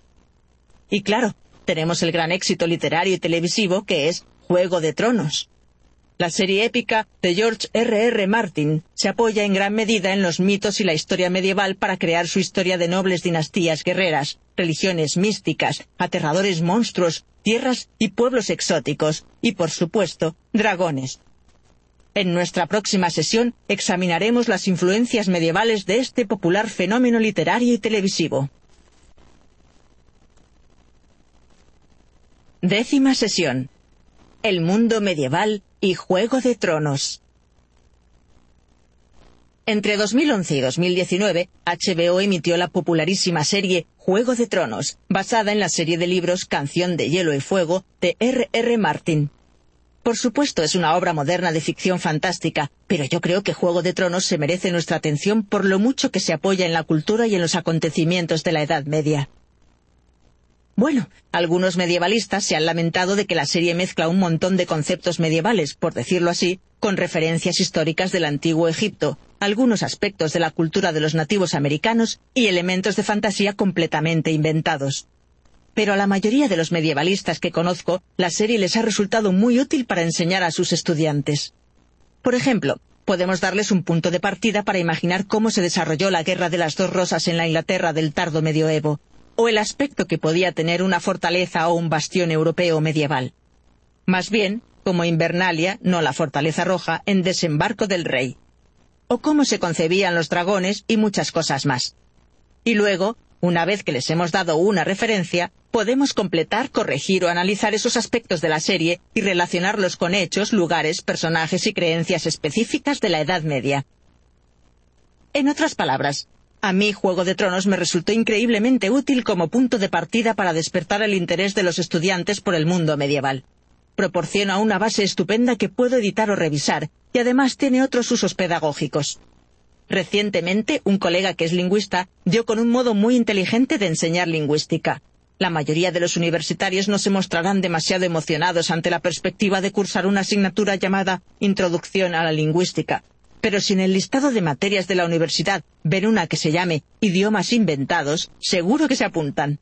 Y claro, tenemos el gran éxito literario y televisivo que es Juego de Tronos. La serie épica de George R. R. Martin se apoya en gran medida en los mitos y la historia medieval para crear su historia de nobles dinastías guerreras, religiones místicas, aterradores monstruos, tierras y pueblos exóticos, y por supuesto, dragones. En nuestra próxima sesión examinaremos las influencias medievales de este popular fenómeno literario y televisivo. Décima sesión. El mundo medieval y Juego de Tronos. Entre 2011 y 2019, HBO emitió la popularísima serie Juego de Tronos, basada en la serie de libros Canción de Hielo y Fuego de R. R. Martin. Por supuesto, es una obra moderna de ficción fantástica, pero yo creo que Juego de Tronos se merece nuestra atención por lo mucho que se apoya en la cultura y en los acontecimientos de la Edad Media. Bueno, algunos medievalistas se han lamentado de que la serie mezcla un montón de conceptos medievales, por decirlo así, con referencias históricas del antiguo Egipto, algunos aspectos de la cultura de los nativos americanos y elementos de fantasía completamente inventados pero a la mayoría de los medievalistas que conozco, la serie les ha resultado muy útil para enseñar a sus estudiantes. Por ejemplo, podemos darles un punto de partida para imaginar cómo se desarrolló la Guerra de las Dos Rosas en la Inglaterra del tardo medioevo, o el aspecto que podía tener una fortaleza o un bastión europeo medieval. Más bien, como Invernalia, no la Fortaleza Roja, en Desembarco del Rey. O cómo se concebían los dragones y muchas cosas más. Y luego, una vez que les hemos dado una referencia, podemos completar, corregir o analizar esos aspectos de la serie y relacionarlos con hechos, lugares, personajes y creencias específicas de la Edad Media. En otras palabras, a mí Juego de Tronos me resultó increíblemente útil como punto de partida para despertar el interés de los estudiantes por el mundo medieval. Proporciona una base estupenda que puedo editar o revisar, y además tiene otros usos pedagógicos. Recientemente, un colega que es lingüista dio con un modo muy inteligente de enseñar lingüística. La mayoría de los universitarios no se mostrarán demasiado emocionados ante la perspectiva de cursar una asignatura llamada Introducción a la Lingüística. Pero si en el listado de materias de la universidad ven una que se llame Idiomas Inventados, seguro que se apuntan.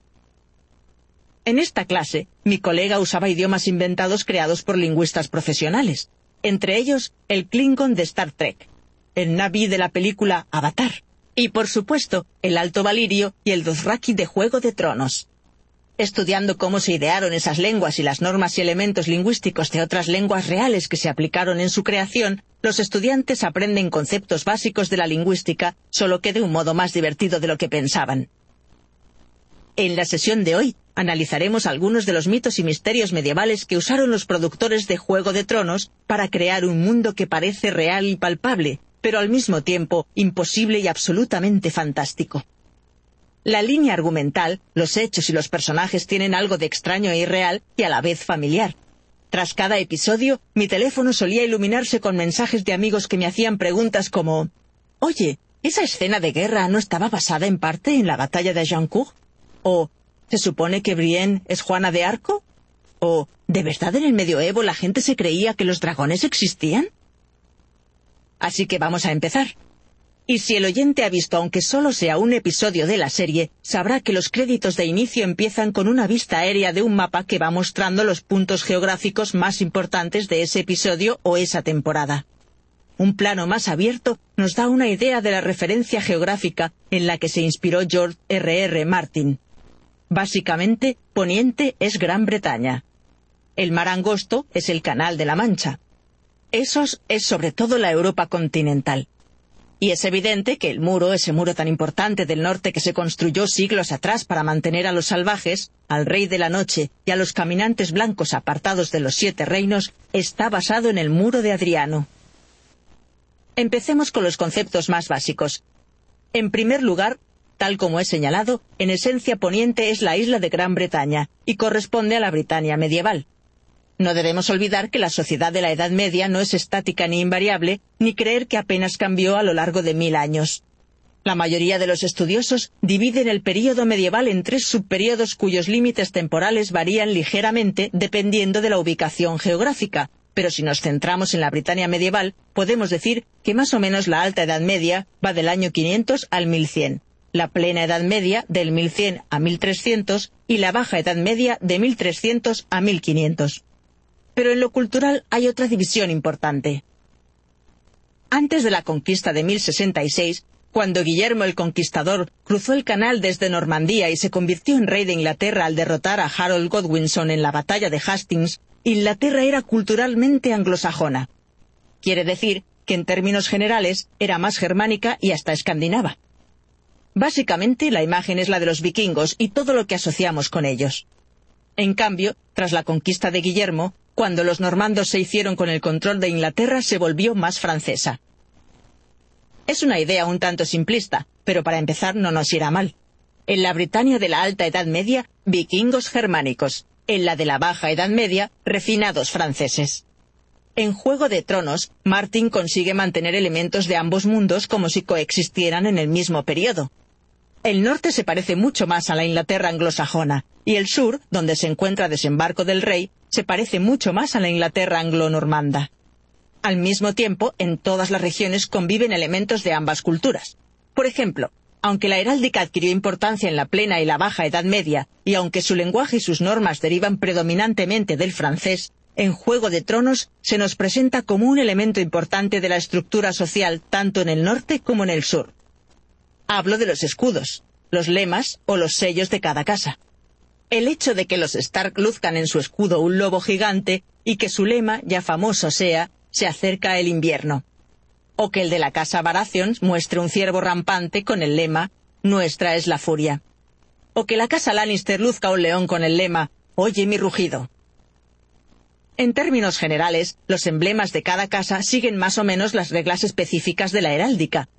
En esta clase, mi colega usaba idiomas inventados creados por lingüistas profesionales, entre ellos el Klingon de Star Trek el Navi de la película Avatar, y por supuesto el Alto Valirio y el Dothraki de Juego de Tronos. Estudiando cómo se idearon esas lenguas y las normas y elementos lingüísticos de otras lenguas reales que se aplicaron en su creación, los estudiantes aprenden conceptos básicos de la lingüística, solo que de un modo más divertido de lo que pensaban. En la sesión de hoy analizaremos algunos de los mitos y misterios medievales que usaron los productores de Juego de Tronos para crear un mundo que parece real y palpable, pero al mismo tiempo imposible y absolutamente fantástico. La línea argumental, los hechos y los personajes tienen algo de extraño e irreal y a la vez familiar. Tras cada episodio, mi teléfono solía iluminarse con mensajes de amigos que me hacían preguntas como Oye, ¿esa escena de guerra no estaba basada en parte en la batalla de Agincourt? ¿O ¿se supone que Brienne es Juana de Arco? ¿O ¿de verdad en el medioevo la gente se creía que los dragones existían? Así que vamos a empezar. Y si el oyente ha visto aunque solo sea un episodio de la serie, sabrá que los créditos de inicio empiezan con una vista aérea de un mapa que va mostrando los puntos geográficos más importantes de ese episodio o esa temporada. Un plano más abierto nos da una idea de la referencia geográfica en la que se inspiró George R. R. Martin. Básicamente, Poniente es Gran Bretaña. El mar angosto es el Canal de la Mancha. Esos es sobre todo la Europa continental. Y es evidente que el muro, ese muro tan importante del norte que se construyó siglos atrás para mantener a los salvajes, al rey de la noche y a los caminantes blancos apartados de los siete reinos, está basado en el muro de Adriano. Empecemos con los conceptos más básicos. En primer lugar, tal como he señalado, en esencia poniente es la isla de Gran Bretaña y corresponde a la Britania medieval. No debemos olvidar que la sociedad de la Edad Media no es estática ni invariable, ni creer que apenas cambió a lo largo de mil años. La mayoría de los estudiosos dividen el período medieval en tres subperíodos cuyos límites temporales varían ligeramente dependiendo de la ubicación geográfica, pero si nos centramos en la Britania medieval, podemos decir que más o menos la Alta Edad Media va del año 500 al 1100, la Plena Edad Media del 1100 a 1300 y la Baja Edad Media de 1300 a 1500. Pero en lo cultural hay otra división importante. Antes de la conquista de 1066, cuando Guillermo el Conquistador cruzó el canal desde Normandía y se convirtió en rey de Inglaterra al derrotar a Harold Godwinson en la batalla de Hastings, Inglaterra era culturalmente anglosajona. Quiere decir que en términos generales era más germánica y hasta escandinava. Básicamente la imagen es la de los vikingos y todo lo que asociamos con ellos. En cambio, tras la conquista de Guillermo, cuando los normandos se hicieron con el control de Inglaterra, se volvió más francesa. Es una idea un tanto simplista, pero para empezar no nos irá mal. En la Britania de la Alta Edad Media, vikingos germánicos. En la de la Baja Edad Media, refinados franceses. En Juego de Tronos, Martin consigue mantener elementos de ambos mundos como si coexistieran en el mismo periodo. El norte se parece mucho más a la Inglaterra anglosajona, y el sur, donde se encuentra Desembarco del Rey, se parece mucho más a la Inglaterra anglo-normanda. Al mismo tiempo, en todas las regiones conviven elementos de ambas culturas. Por ejemplo, aunque la heráldica adquirió importancia en la plena y la baja Edad Media, y aunque su lenguaje y sus normas derivan predominantemente del francés, en Juego de Tronos se nos presenta como un elemento importante de la estructura social tanto en el norte como en el sur. Hablo de los escudos, los lemas o los sellos de cada casa. El hecho de que los Stark luzcan en su escudo un lobo gigante y que su lema, ya famoso sea, se acerca el invierno. O que el de la casa Baratheon muestre un ciervo rampante con el lema Nuestra es la furia. O que la casa Lannister luzca un león con el lema Oye mi rugido. En términos generales, los emblemas de cada casa siguen más o menos las reglas específicas de la heráldica.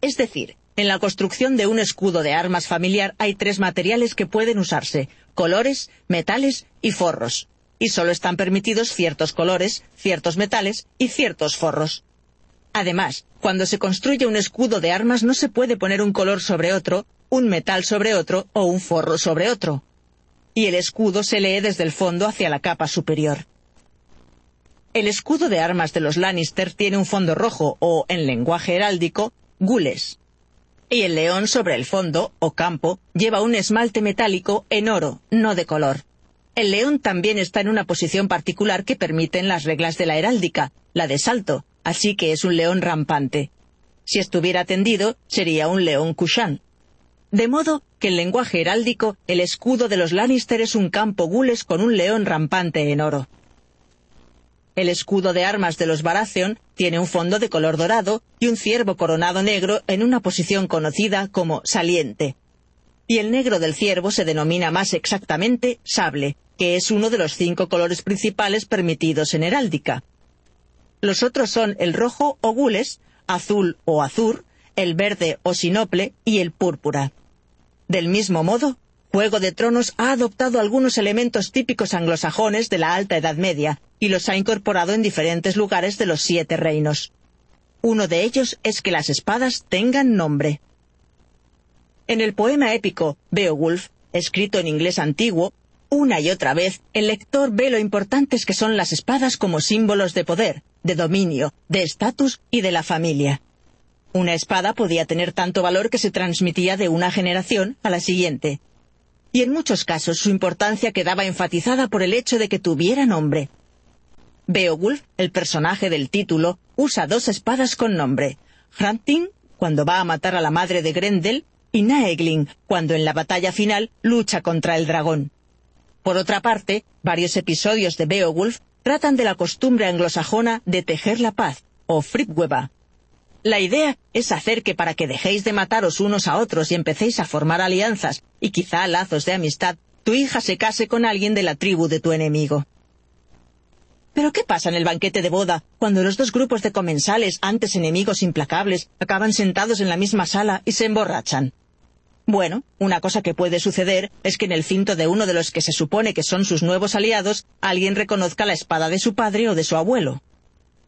Es decir, en la construcción de un escudo de armas familiar hay tres materiales que pueden usarse, colores, metales y forros. Y solo están permitidos ciertos colores, ciertos metales y ciertos forros. Además, cuando se construye un escudo de armas no se puede poner un color sobre otro, un metal sobre otro o un forro sobre otro. Y el escudo se lee desde el fondo hacia la capa superior. El escudo de armas de los Lannister tiene un fondo rojo o, en lenguaje heráldico, gules y el león sobre el fondo, o campo, lleva un esmalte metálico en oro, no de color. El león también está en una posición particular que permiten las reglas de la heráldica, la de salto, así que es un león rampante. Si estuviera tendido, sería un león Kushan. De modo que en lenguaje heráldico, el escudo de los Lannister es un campo gules con un león rampante en oro. El escudo de armas de los Baratheon tiene un fondo de color dorado y un ciervo coronado negro en una posición conocida como saliente. Y el negro del ciervo se denomina más exactamente sable, que es uno de los cinco colores principales permitidos en heráldica. Los otros son el rojo o gules, azul o azur, el verde o sinople y el púrpura. Del mismo modo, Juego de Tronos ha adoptado algunos elementos típicos anglosajones de la Alta Edad Media y los ha incorporado en diferentes lugares de los siete reinos. Uno de ellos es que las espadas tengan nombre. En el poema épico Beowulf, escrito en inglés antiguo, una y otra vez el lector ve lo importantes que son las espadas como símbolos de poder, de dominio, de estatus y de la familia. Una espada podía tener tanto valor que se transmitía de una generación a la siguiente, y en muchos casos su importancia quedaba enfatizada por el hecho de que tuviera nombre. Beowulf, el personaje del título, usa dos espadas con nombre, Hrunting, cuando va a matar a la madre de Grendel, y Naegling, cuando en la batalla final lucha contra el dragón. Por otra parte, varios episodios de Beowulf tratan de la costumbre anglosajona de tejer la paz, o fripweba, la idea es hacer que para que dejéis de mataros unos a otros y empecéis a formar alianzas y quizá lazos de amistad, tu hija se case con alguien de la tribu de tu enemigo. Pero ¿qué pasa en el banquete de boda cuando los dos grupos de comensales, antes enemigos implacables, acaban sentados en la misma sala y se emborrachan? Bueno, una cosa que puede suceder es que en el cinto de uno de los que se supone que son sus nuevos aliados, alguien reconozca la espada de su padre o de su abuelo.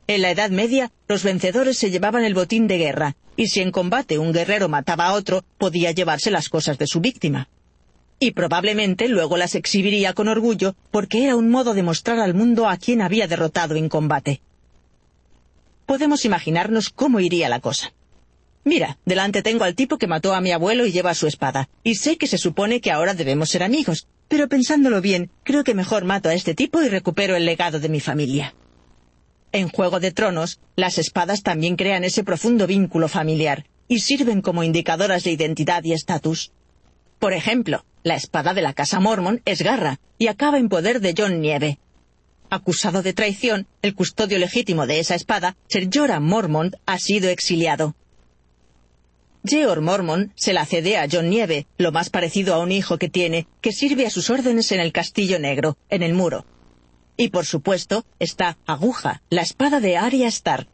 En la Edad Media, los vencedores se llevaban el botín de guerra, y si en combate un guerrero mataba a otro, podía llevarse las cosas de su víctima. Y probablemente luego las exhibiría con orgullo, porque era un modo de mostrar al mundo a quien había derrotado en combate. Podemos imaginarnos cómo iría la cosa. Mira, delante tengo al tipo que mató a mi abuelo y lleva su espada, y sé que se supone que ahora debemos ser amigos, pero pensándolo bien, creo que mejor mato a este tipo y recupero el legado de mi familia. En Juego de Tronos, las espadas también crean ese profundo vínculo familiar y sirven como indicadoras de identidad y estatus. Por ejemplo, la espada de la casa Mormon es garra y acaba en poder de John Nieve. Acusado de traición, el custodio legítimo de esa espada, Sir Jorah Mormont, ha sido exiliado. Georg Mormont se la cede a John Nieve, lo más parecido a un hijo que tiene, que sirve a sus órdenes en el Castillo Negro, en el muro, y por supuesto está Aguja, la espada de Arya Stark.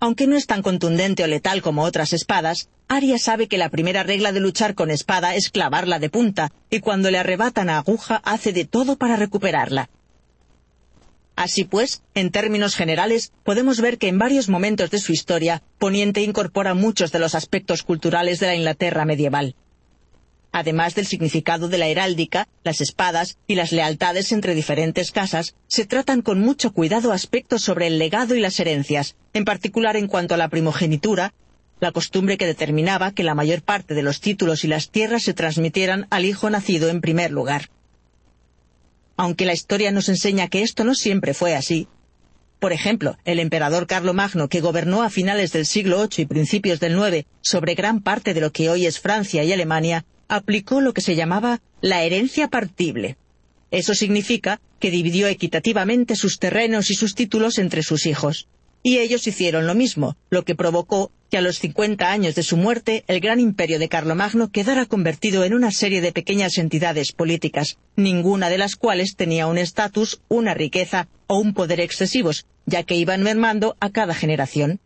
Aunque no es tan contundente o letal como otras espadas, Arya sabe que la primera regla de luchar con espada es clavarla de punta, y cuando le arrebatan a Aguja hace de todo para recuperarla. Así pues, en términos generales, podemos ver que en varios momentos de su historia, Poniente incorpora muchos de los aspectos culturales de la Inglaterra medieval. Además del significado de la heráldica, las espadas y las lealtades entre diferentes casas, se tratan con mucho cuidado aspectos sobre el legado y las herencias, en particular en cuanto a la primogenitura, la costumbre que determinaba que la mayor parte de los títulos y las tierras se transmitieran al hijo nacido en primer lugar aunque la historia nos enseña que esto no siempre fue así. Por ejemplo, el emperador Carlomagno, que gobernó a finales del siglo VIII y principios del IX sobre gran parte de lo que hoy es Francia y Alemania, aplicó lo que se llamaba la herencia partible. Eso significa que dividió equitativamente sus terrenos y sus títulos entre sus hijos. Y ellos hicieron lo mismo, lo que provocó que a los 50 años de su muerte el gran imperio de Carlomagno quedara convertido en una serie de pequeñas entidades políticas, ninguna de las cuales tenía un estatus, una riqueza o un poder excesivos, ya que iban mermando a cada generación.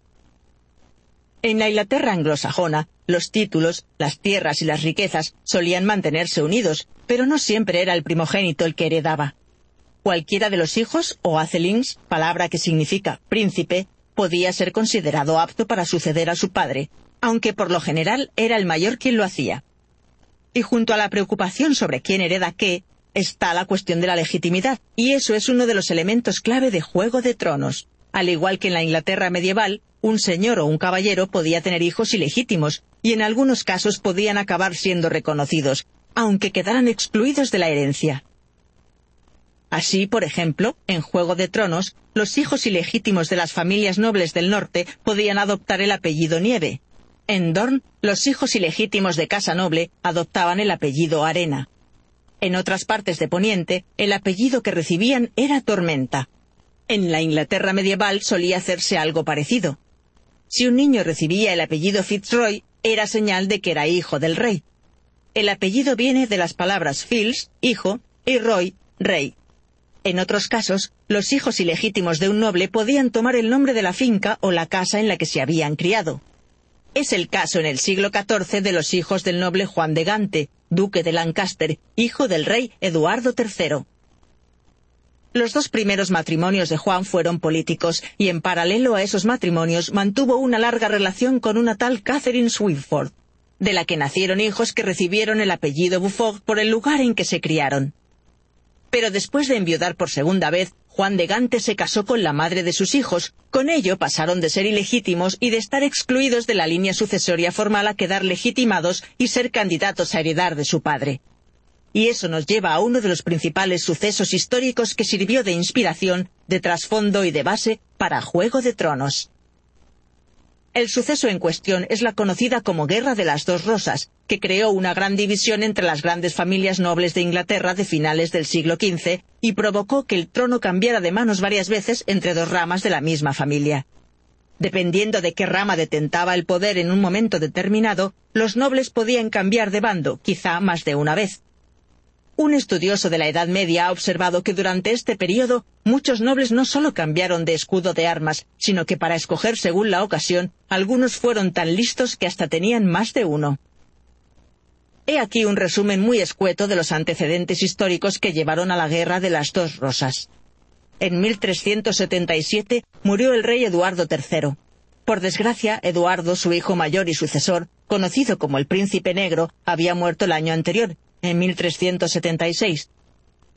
En la Inglaterra anglosajona, los títulos, las tierras y las riquezas solían mantenerse unidos, pero no siempre era el primogénito el que heredaba. Cualquiera de los hijos, o acelings, palabra que significa príncipe, podía ser considerado apto para suceder a su padre, aunque por lo general era el mayor quien lo hacía. Y junto a la preocupación sobre quién hereda qué, está la cuestión de la legitimidad, y eso es uno de los elementos clave de Juego de Tronos. Al igual que en la Inglaterra medieval, un señor o un caballero podía tener hijos ilegítimos, y en algunos casos podían acabar siendo reconocidos, aunque quedaran excluidos de la herencia. Así, por ejemplo, en Juego de Tronos, los hijos ilegítimos de las familias nobles del norte podían adoptar el apellido Nieve. En Dorn, los hijos ilegítimos de Casa Noble adoptaban el apellido Arena. En otras partes de Poniente, el apellido que recibían era Tormenta. En la Inglaterra medieval solía hacerse algo parecido. Si un niño recibía el apellido Fitzroy, era señal de que era hijo del rey. El apellido viene de las palabras Fils, hijo, y Roy, rey. En otros casos, los hijos ilegítimos de un noble podían tomar el nombre de la finca o la casa en la que se habían criado. Es el caso en el siglo XIV de los hijos del noble Juan de Gante, duque de Lancaster, hijo del rey Eduardo III. Los dos primeros matrimonios de Juan fueron políticos, y en paralelo a esos matrimonios mantuvo una larga relación con una tal Catherine Swinford, de la que nacieron hijos que recibieron el apellido Buffon por el lugar en que se criaron. Pero después de enviudar por segunda vez, Juan de Gante se casó con la madre de sus hijos. Con ello pasaron de ser ilegítimos y de estar excluidos de la línea sucesoria formal a quedar legitimados y ser candidatos a heredar de su padre. Y eso nos lleva a uno de los principales sucesos históricos que sirvió de inspiración, de trasfondo y de base para Juego de Tronos. El suceso en cuestión es la conocida como Guerra de las Dos Rosas, que creó una gran división entre las grandes familias nobles de Inglaterra de finales del siglo XV y provocó que el trono cambiara de manos varias veces entre dos ramas de la misma familia. Dependiendo de qué rama detentaba el poder en un momento determinado, los nobles podían cambiar de bando, quizá más de una vez. Un estudioso de la Edad Media ha observado que durante este periodo muchos nobles no solo cambiaron de escudo de armas, sino que para escoger según la ocasión, algunos fueron tan listos que hasta tenían más de uno. He aquí un resumen muy escueto de los antecedentes históricos que llevaron a la Guerra de las Dos Rosas. En 1377 murió el rey Eduardo III. Por desgracia, Eduardo, su hijo mayor y sucesor, conocido como el Príncipe Negro, había muerto el año anterior, en 1376.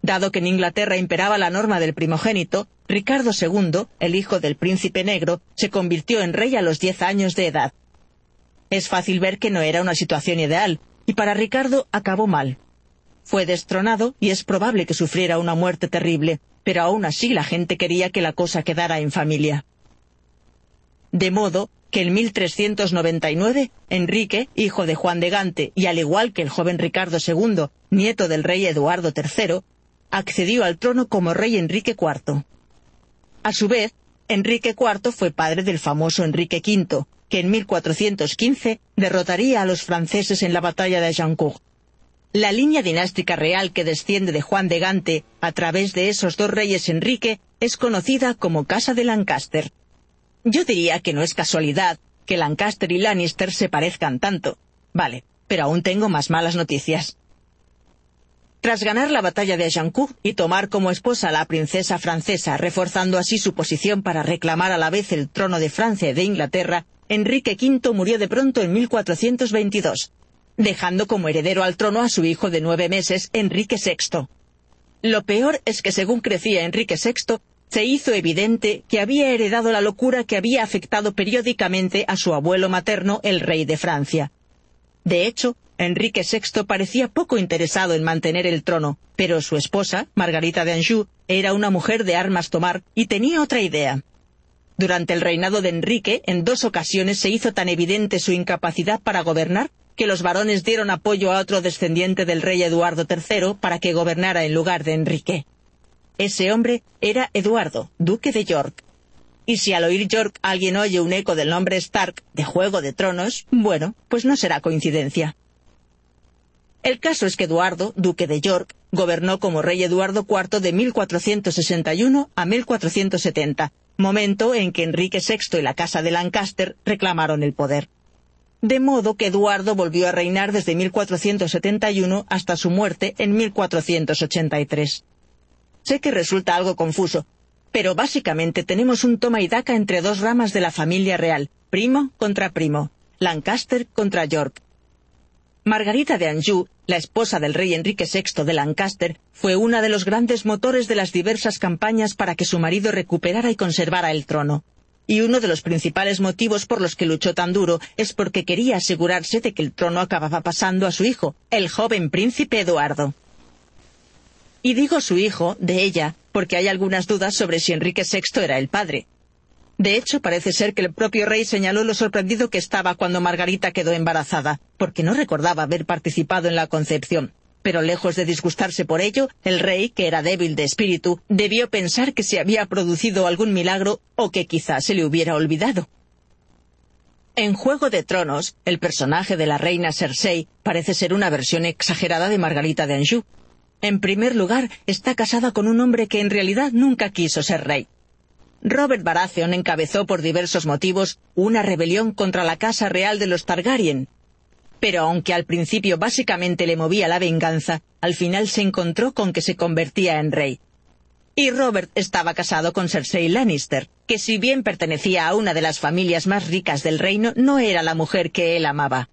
Dado que en Inglaterra imperaba la norma del primogénito, Ricardo II, el hijo del príncipe negro, se convirtió en rey a los diez años de edad. Es fácil ver que no era una situación ideal, y para Ricardo acabó mal. Fue destronado y es probable que sufriera una muerte terrible, pero aún así la gente quería que la cosa quedara en familia. De modo que en 1399 Enrique, hijo de Juan de Gante, y al igual que el joven Ricardo II, nieto del rey Eduardo III, accedió al trono como rey Enrique IV. A su vez, Enrique IV fue padre del famoso Enrique V, que en 1415 derrotaría a los franceses en la batalla de Agincourt. La línea dinástica real que desciende de Juan de Gante a través de esos dos reyes Enrique es conocida como Casa de Lancaster. Yo diría que no es casualidad que Lancaster y Lannister se parezcan tanto. Vale, pero aún tengo más malas noticias. Tras ganar la batalla de Agincourt y tomar como esposa a la princesa francesa, reforzando así su posición para reclamar a la vez el trono de Francia y de Inglaterra, Enrique V murió de pronto en 1422, dejando como heredero al trono a su hijo de nueve meses, Enrique VI. Lo peor es que según crecía Enrique VI, se hizo evidente que había heredado la locura que había afectado periódicamente a su abuelo materno, el rey de Francia. De hecho, Enrique VI parecía poco interesado en mantener el trono, pero su esposa, Margarita de Anjou, era una mujer de armas tomar y tenía otra idea. Durante el reinado de Enrique, en dos ocasiones se hizo tan evidente su incapacidad para gobernar que los varones dieron apoyo a otro descendiente del rey Eduardo III para que gobernara en lugar de Enrique. Ese hombre era Eduardo, duque de York. Y si al oír York alguien oye un eco del nombre Stark de Juego de Tronos, bueno, pues no será coincidencia. El caso es que Eduardo, duque de York, gobernó como rey Eduardo IV de 1461 a 1470, momento en que Enrique VI y la Casa de Lancaster reclamaron el poder. De modo que Eduardo volvió a reinar desde 1471 hasta su muerte en 1483. Sé que resulta algo confuso, pero básicamente tenemos un toma y daca entre dos ramas de la familia real, primo contra primo, Lancaster contra York. Margarita de Anjou, la esposa del rey Enrique VI de Lancaster, fue una de los grandes motores de las diversas campañas para que su marido recuperara y conservara el trono. Y uno de los principales motivos por los que luchó tan duro es porque quería asegurarse de que el trono acababa pasando a su hijo, el joven príncipe Eduardo. Y digo su hijo, de ella, porque hay algunas dudas sobre si Enrique VI era el padre. De hecho, parece ser que el propio rey señaló lo sorprendido que estaba cuando Margarita quedó embarazada, porque no recordaba haber participado en la concepción. Pero lejos de disgustarse por ello, el rey, que era débil de espíritu, debió pensar que se había producido algún milagro o que quizás se le hubiera olvidado. En Juego de Tronos, el personaje de la reina Cersei parece ser una versión exagerada de Margarita de Anjou, en primer lugar, está casada con un hombre que en realidad nunca quiso ser rey. Robert Baratheon encabezó por diversos motivos una rebelión contra la Casa Real de los Targaryen. Pero aunque al principio básicamente le movía la venganza, al final se encontró con que se convertía en rey. Y Robert estaba casado con Cersei Lannister, que si bien pertenecía a una de las familias más ricas del reino, no era la mujer que él amaba.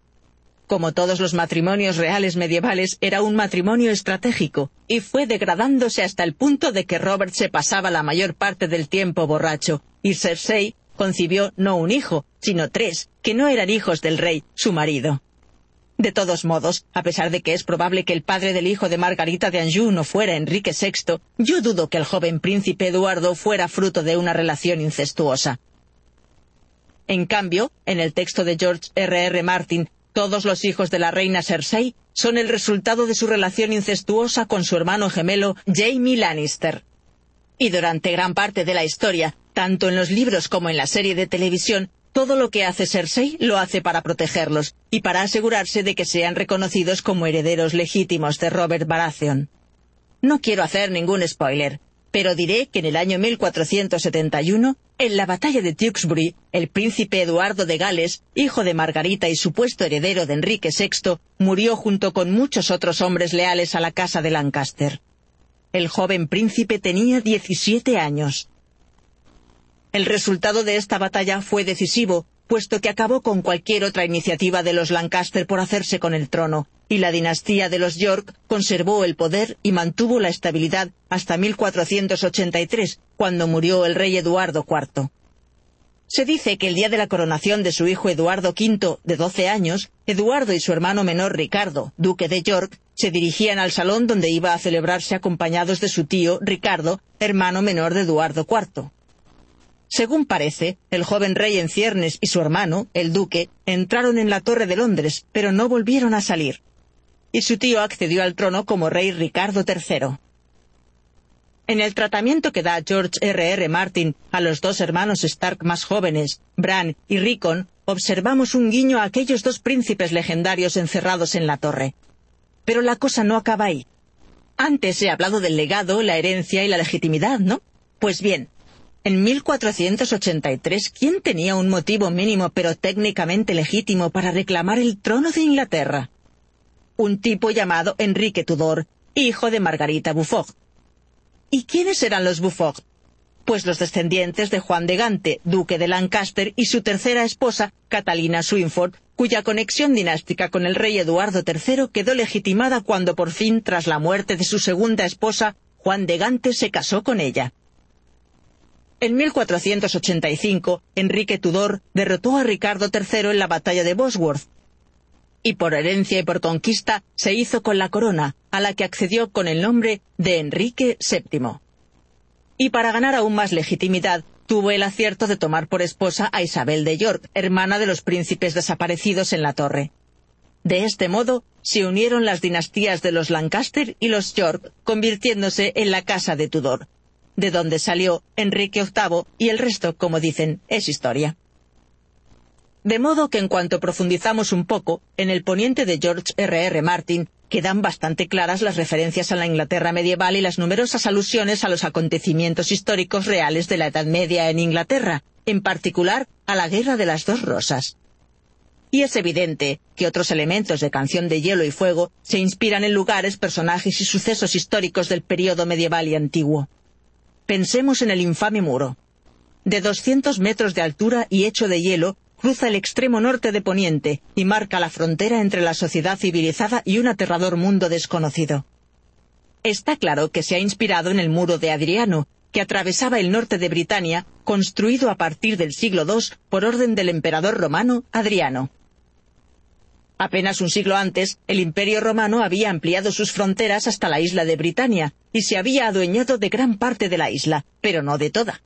Como todos los matrimonios reales medievales, era un matrimonio estratégico, y fue degradándose hasta el punto de que Robert se pasaba la mayor parte del tiempo borracho, y Cersei concibió no un hijo, sino tres, que no eran hijos del rey, su marido. De todos modos, a pesar de que es probable que el padre del hijo de Margarita de Anjou no fuera Enrique VI, yo dudo que el joven príncipe Eduardo fuera fruto de una relación incestuosa. En cambio, en el texto de George R. R. Martin todos los hijos de la reina Cersei son el resultado de su relación incestuosa con su hermano gemelo Jaime Lannister. Y durante gran parte de la historia, tanto en los libros como en la serie de televisión, todo lo que hace Cersei lo hace para protegerlos y para asegurarse de que sean reconocidos como herederos legítimos de Robert Baratheon. No quiero hacer ningún spoiler, pero diré que en el año 1471, en la batalla de Tewkesbury, el príncipe Eduardo de Gales, hijo de Margarita y supuesto heredero de Enrique VI, murió junto con muchos otros hombres leales a la casa de Lancaster. El joven príncipe tenía 17 años. El resultado de esta batalla fue decisivo, puesto que acabó con cualquier otra iniciativa de los Lancaster por hacerse con el trono, y la dinastía de los York conservó el poder y mantuvo la estabilidad hasta 1483, cuando murió el rey Eduardo IV. Se dice que el día de la coronación de su hijo Eduardo V, de 12 años, Eduardo y su hermano menor Ricardo, duque de York, se dirigían al salón donde iba a celebrarse acompañados de su tío Ricardo, hermano menor de Eduardo IV. Según parece, el joven rey en ciernes y su hermano, el duque, entraron en la Torre de Londres, pero no volvieron a salir. Y su tío accedió al trono como rey Ricardo III. En el tratamiento que da George R. R. Martin a los dos hermanos Stark más jóvenes, Bran y Rickon, observamos un guiño a aquellos dos príncipes legendarios encerrados en la torre. Pero la cosa no acaba ahí. Antes he hablado del legado, la herencia y la legitimidad, ¿no? Pues bien, en 1483, ¿quién tenía un motivo mínimo pero técnicamente legítimo para reclamar el trono de Inglaterra? Un tipo llamado Enrique Tudor, hijo de Margarita Buffog. ¿Y quiénes eran los Buffog? Pues los descendientes de Juan de Gante, duque de Lancaster, y su tercera esposa, Catalina Swinford, cuya conexión dinástica con el rey Eduardo III quedó legitimada cuando por fin, tras la muerte de su segunda esposa, Juan de Gante se casó con ella. En 1485, Enrique Tudor derrotó a Ricardo III en la batalla de Bosworth, y por herencia y por conquista se hizo con la corona, a la que accedió con el nombre de Enrique VII. Y para ganar aún más legitimidad, tuvo el acierto de tomar por esposa a Isabel de York, hermana de los príncipes desaparecidos en la torre. De este modo, se unieron las dinastías de los Lancaster y los York, convirtiéndose en la casa de Tudor, de donde salió Enrique VIII y el resto, como dicen, es historia. De modo que en cuanto profundizamos un poco, en el poniente de George R. R. Martin quedan bastante claras las referencias a la Inglaterra medieval y las numerosas alusiones a los acontecimientos históricos reales de la Edad Media en Inglaterra, en particular a la Guerra de las Dos Rosas. Y es evidente que otros elementos de Canción de Hielo y Fuego se inspiran en lugares, personajes y sucesos históricos del período medieval y antiguo. Pensemos en el infame muro. De 200 metros de altura y hecho de hielo, cruza el extremo norte de Poniente y marca la frontera entre la sociedad civilizada y un aterrador mundo desconocido. Está claro que se ha inspirado en el muro de Adriano, que atravesaba el norte de Britania, construido a partir del siglo II por orden del emperador romano Adriano. Apenas un siglo antes, el Imperio romano había ampliado sus fronteras hasta la isla de Britania y se había adueñado de gran parte de la isla, pero no de toda.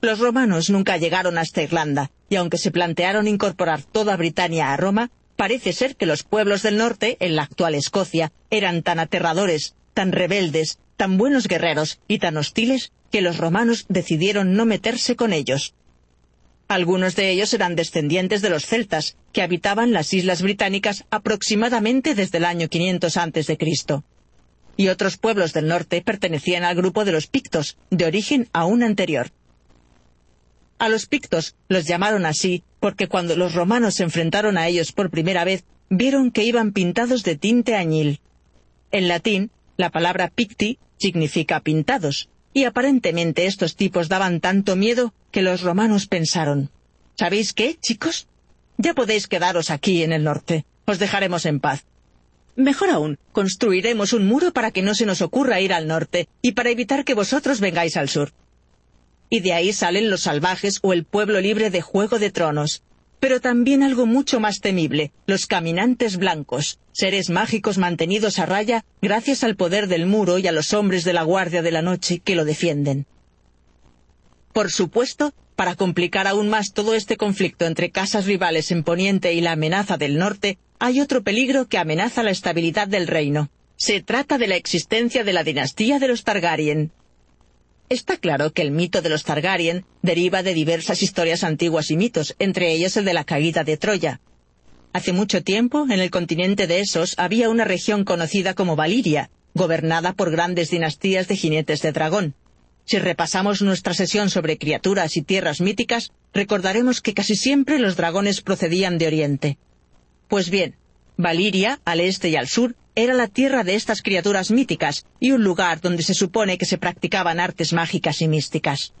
Los romanos nunca llegaron hasta Irlanda, y aunque se plantearon incorporar toda Britania a Roma, parece ser que los pueblos del norte, en la actual Escocia, eran tan aterradores, tan rebeldes, tan buenos guerreros y tan hostiles que los romanos decidieron no meterse con ellos. Algunos de ellos eran descendientes de los celtas, que habitaban las islas británicas aproximadamente desde el año 500 a.C. Y otros pueblos del norte pertenecían al grupo de los pictos, de origen aún anterior. A los pictos los llamaron así porque cuando los romanos se enfrentaron a ellos por primera vez, vieron que iban pintados de tinte añil. En latín, la palabra picti significa pintados, y aparentemente estos tipos daban tanto miedo que los romanos pensaron, ¿sabéis qué, chicos? Ya podéis quedaros aquí en el norte, os dejaremos en paz. Mejor aún, construiremos un muro para que no se nos ocurra ir al norte y para evitar que vosotros vengáis al sur y de ahí salen los salvajes o el pueblo libre de Juego de Tronos. Pero también algo mucho más temible, los caminantes blancos, seres mágicos mantenidos a raya gracias al poder del muro y a los hombres de la Guardia de la Noche que lo defienden. Por supuesto, para complicar aún más todo este conflicto entre casas rivales en Poniente y la amenaza del norte, hay otro peligro que amenaza la estabilidad del reino. Se trata de la existencia de la dinastía de los Targaryen, Está claro que el mito de los Targaryen deriva de diversas historias antiguas y mitos, entre ellos el de la caída de Troya. Hace mucho tiempo, en el continente de Esos había una región conocida como Valiria, gobernada por grandes dinastías de jinetes de dragón. Si repasamos nuestra sesión sobre criaturas y tierras míticas, recordaremos que casi siempre los dragones procedían de Oriente. Pues bien, Valiria, al este y al sur, era la tierra de estas criaturas míticas y un lugar donde se supone que se practicaban artes mágicas y místicas.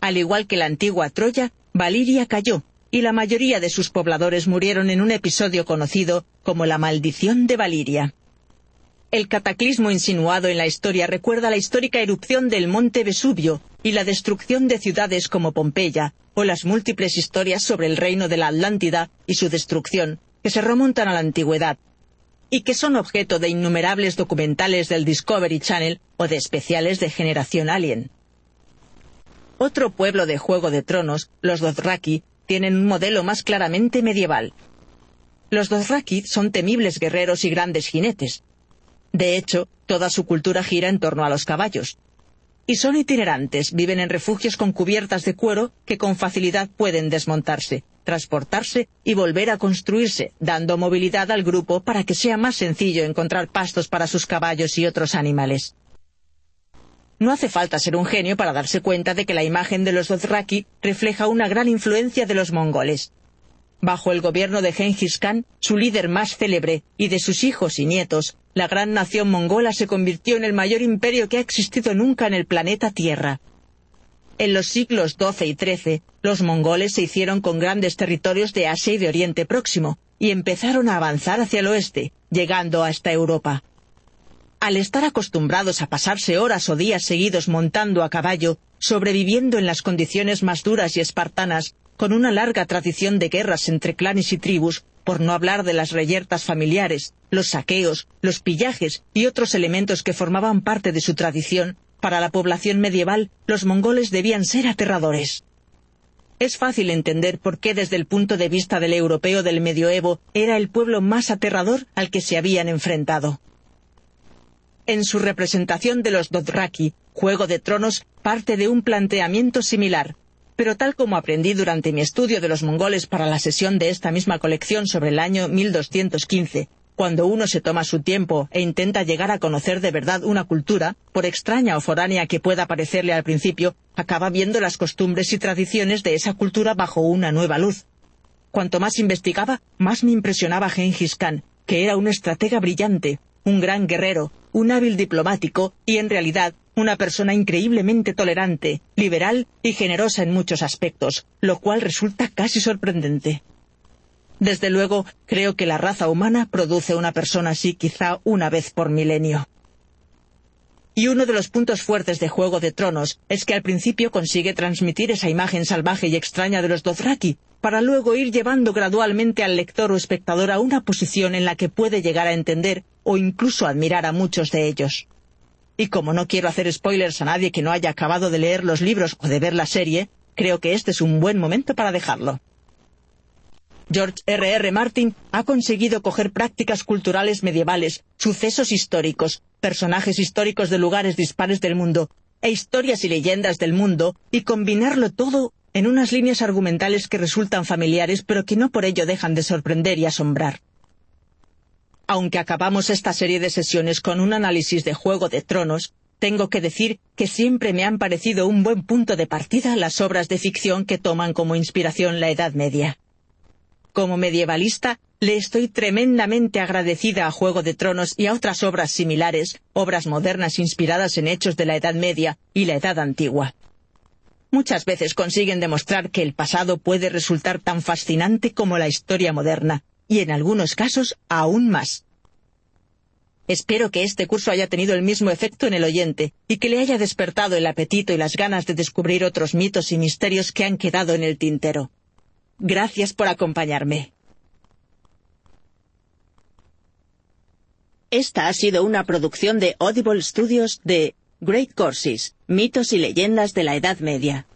Al igual que la antigua Troya, Valiria cayó, y la mayoría de sus pobladores murieron en un episodio conocido como la maldición de Valiria. El cataclismo insinuado en la historia recuerda la histórica erupción del monte Vesubio y la destrucción de ciudades como Pompeya, o las múltiples historias sobre el reino de la Atlántida y su destrucción, que se remontan a la antigüedad, y que son objeto de innumerables documentales del Discovery Channel o de especiales de Generación Alien. Otro pueblo de Juego de Tronos, los Dothraki, tienen un modelo más claramente medieval. Los Dothraki son temibles guerreros y grandes jinetes. De hecho, toda su cultura gira en torno a los caballos. Y son itinerantes, viven en refugios con cubiertas de cuero que con facilidad pueden desmontarse, transportarse y volver a construirse, dando movilidad al grupo para que sea más sencillo encontrar pastos para sus caballos y otros animales. No hace falta ser un genio para darse cuenta de que la imagen de los Dothraki refleja una gran influencia de los mongoles. Bajo el gobierno de Genghis Khan, su líder más célebre, y de sus hijos y nietos, la gran nación mongola se convirtió en el mayor imperio que ha existido nunca en el planeta Tierra. En los siglos XII y XIII, los mongoles se hicieron con grandes territorios de Asia y de Oriente Próximo, y empezaron a avanzar hacia el oeste, llegando hasta Europa. Al estar acostumbrados a pasarse horas o días seguidos montando a caballo, sobreviviendo en las condiciones más duras y espartanas, con una larga tradición de guerras entre clanes y tribus, por no hablar de las reyertas familiares, los saqueos, los pillajes y otros elementos que formaban parte de su tradición, para la población medieval los mongoles debían ser aterradores. Es fácil entender por qué desde el punto de vista del europeo del medioevo era el pueblo más aterrador al que se habían enfrentado. En su representación de los Dothraki, Juego de Tronos parte de un planteamiento similar, pero tal como aprendí durante mi estudio de los mongoles para la sesión de esta misma colección sobre el año 1215, cuando uno se toma su tiempo e intenta llegar a conocer de verdad una cultura, por extraña o foránea que pueda parecerle al principio, acaba viendo las costumbres y tradiciones de esa cultura bajo una nueva luz. Cuanto más investigaba, más me impresionaba Genghis Khan, que era un estratega brillante, un gran guerrero, un hábil diplomático y en realidad una persona increíblemente tolerante, liberal y generosa en muchos aspectos, lo cual resulta casi sorprendente. Desde luego, creo que la raza humana produce una persona así quizá una vez por milenio. Y uno de los puntos fuertes de Juego de Tronos es que al principio consigue transmitir esa imagen salvaje y extraña de los Dothraki, para luego ir llevando gradualmente al lector o espectador a una posición en la que puede llegar a entender o incluso admirar a muchos de ellos. Y como no quiero hacer spoilers a nadie que no haya acabado de leer los libros o de ver la serie, creo que este es un buen momento para dejarlo. George R. R. Martin ha conseguido coger prácticas culturales medievales, sucesos históricos, personajes históricos de lugares dispares del mundo, e historias y leyendas del mundo, y combinarlo todo en unas líneas argumentales que resultan familiares pero que no por ello dejan de sorprender y asombrar. Aunque acabamos esta serie de sesiones con un análisis de Juego de Tronos, tengo que decir que siempre me han parecido un buen punto de partida las obras de ficción que toman como inspiración la Edad Media. Como medievalista, le estoy tremendamente agradecida a Juego de Tronos y a otras obras similares, obras modernas inspiradas en hechos de la Edad Media y la Edad Antigua. Muchas veces consiguen demostrar que el pasado puede resultar tan fascinante como la historia moderna, y en algunos casos aún más. Espero que este curso haya tenido el mismo efecto en el oyente y que le haya despertado el apetito y las ganas de descubrir otros mitos y misterios que han quedado en el tintero. Gracias por acompañarme. Esta ha sido una producción de Audible Studios de Great Courses, mitos y leyendas de la Edad Media.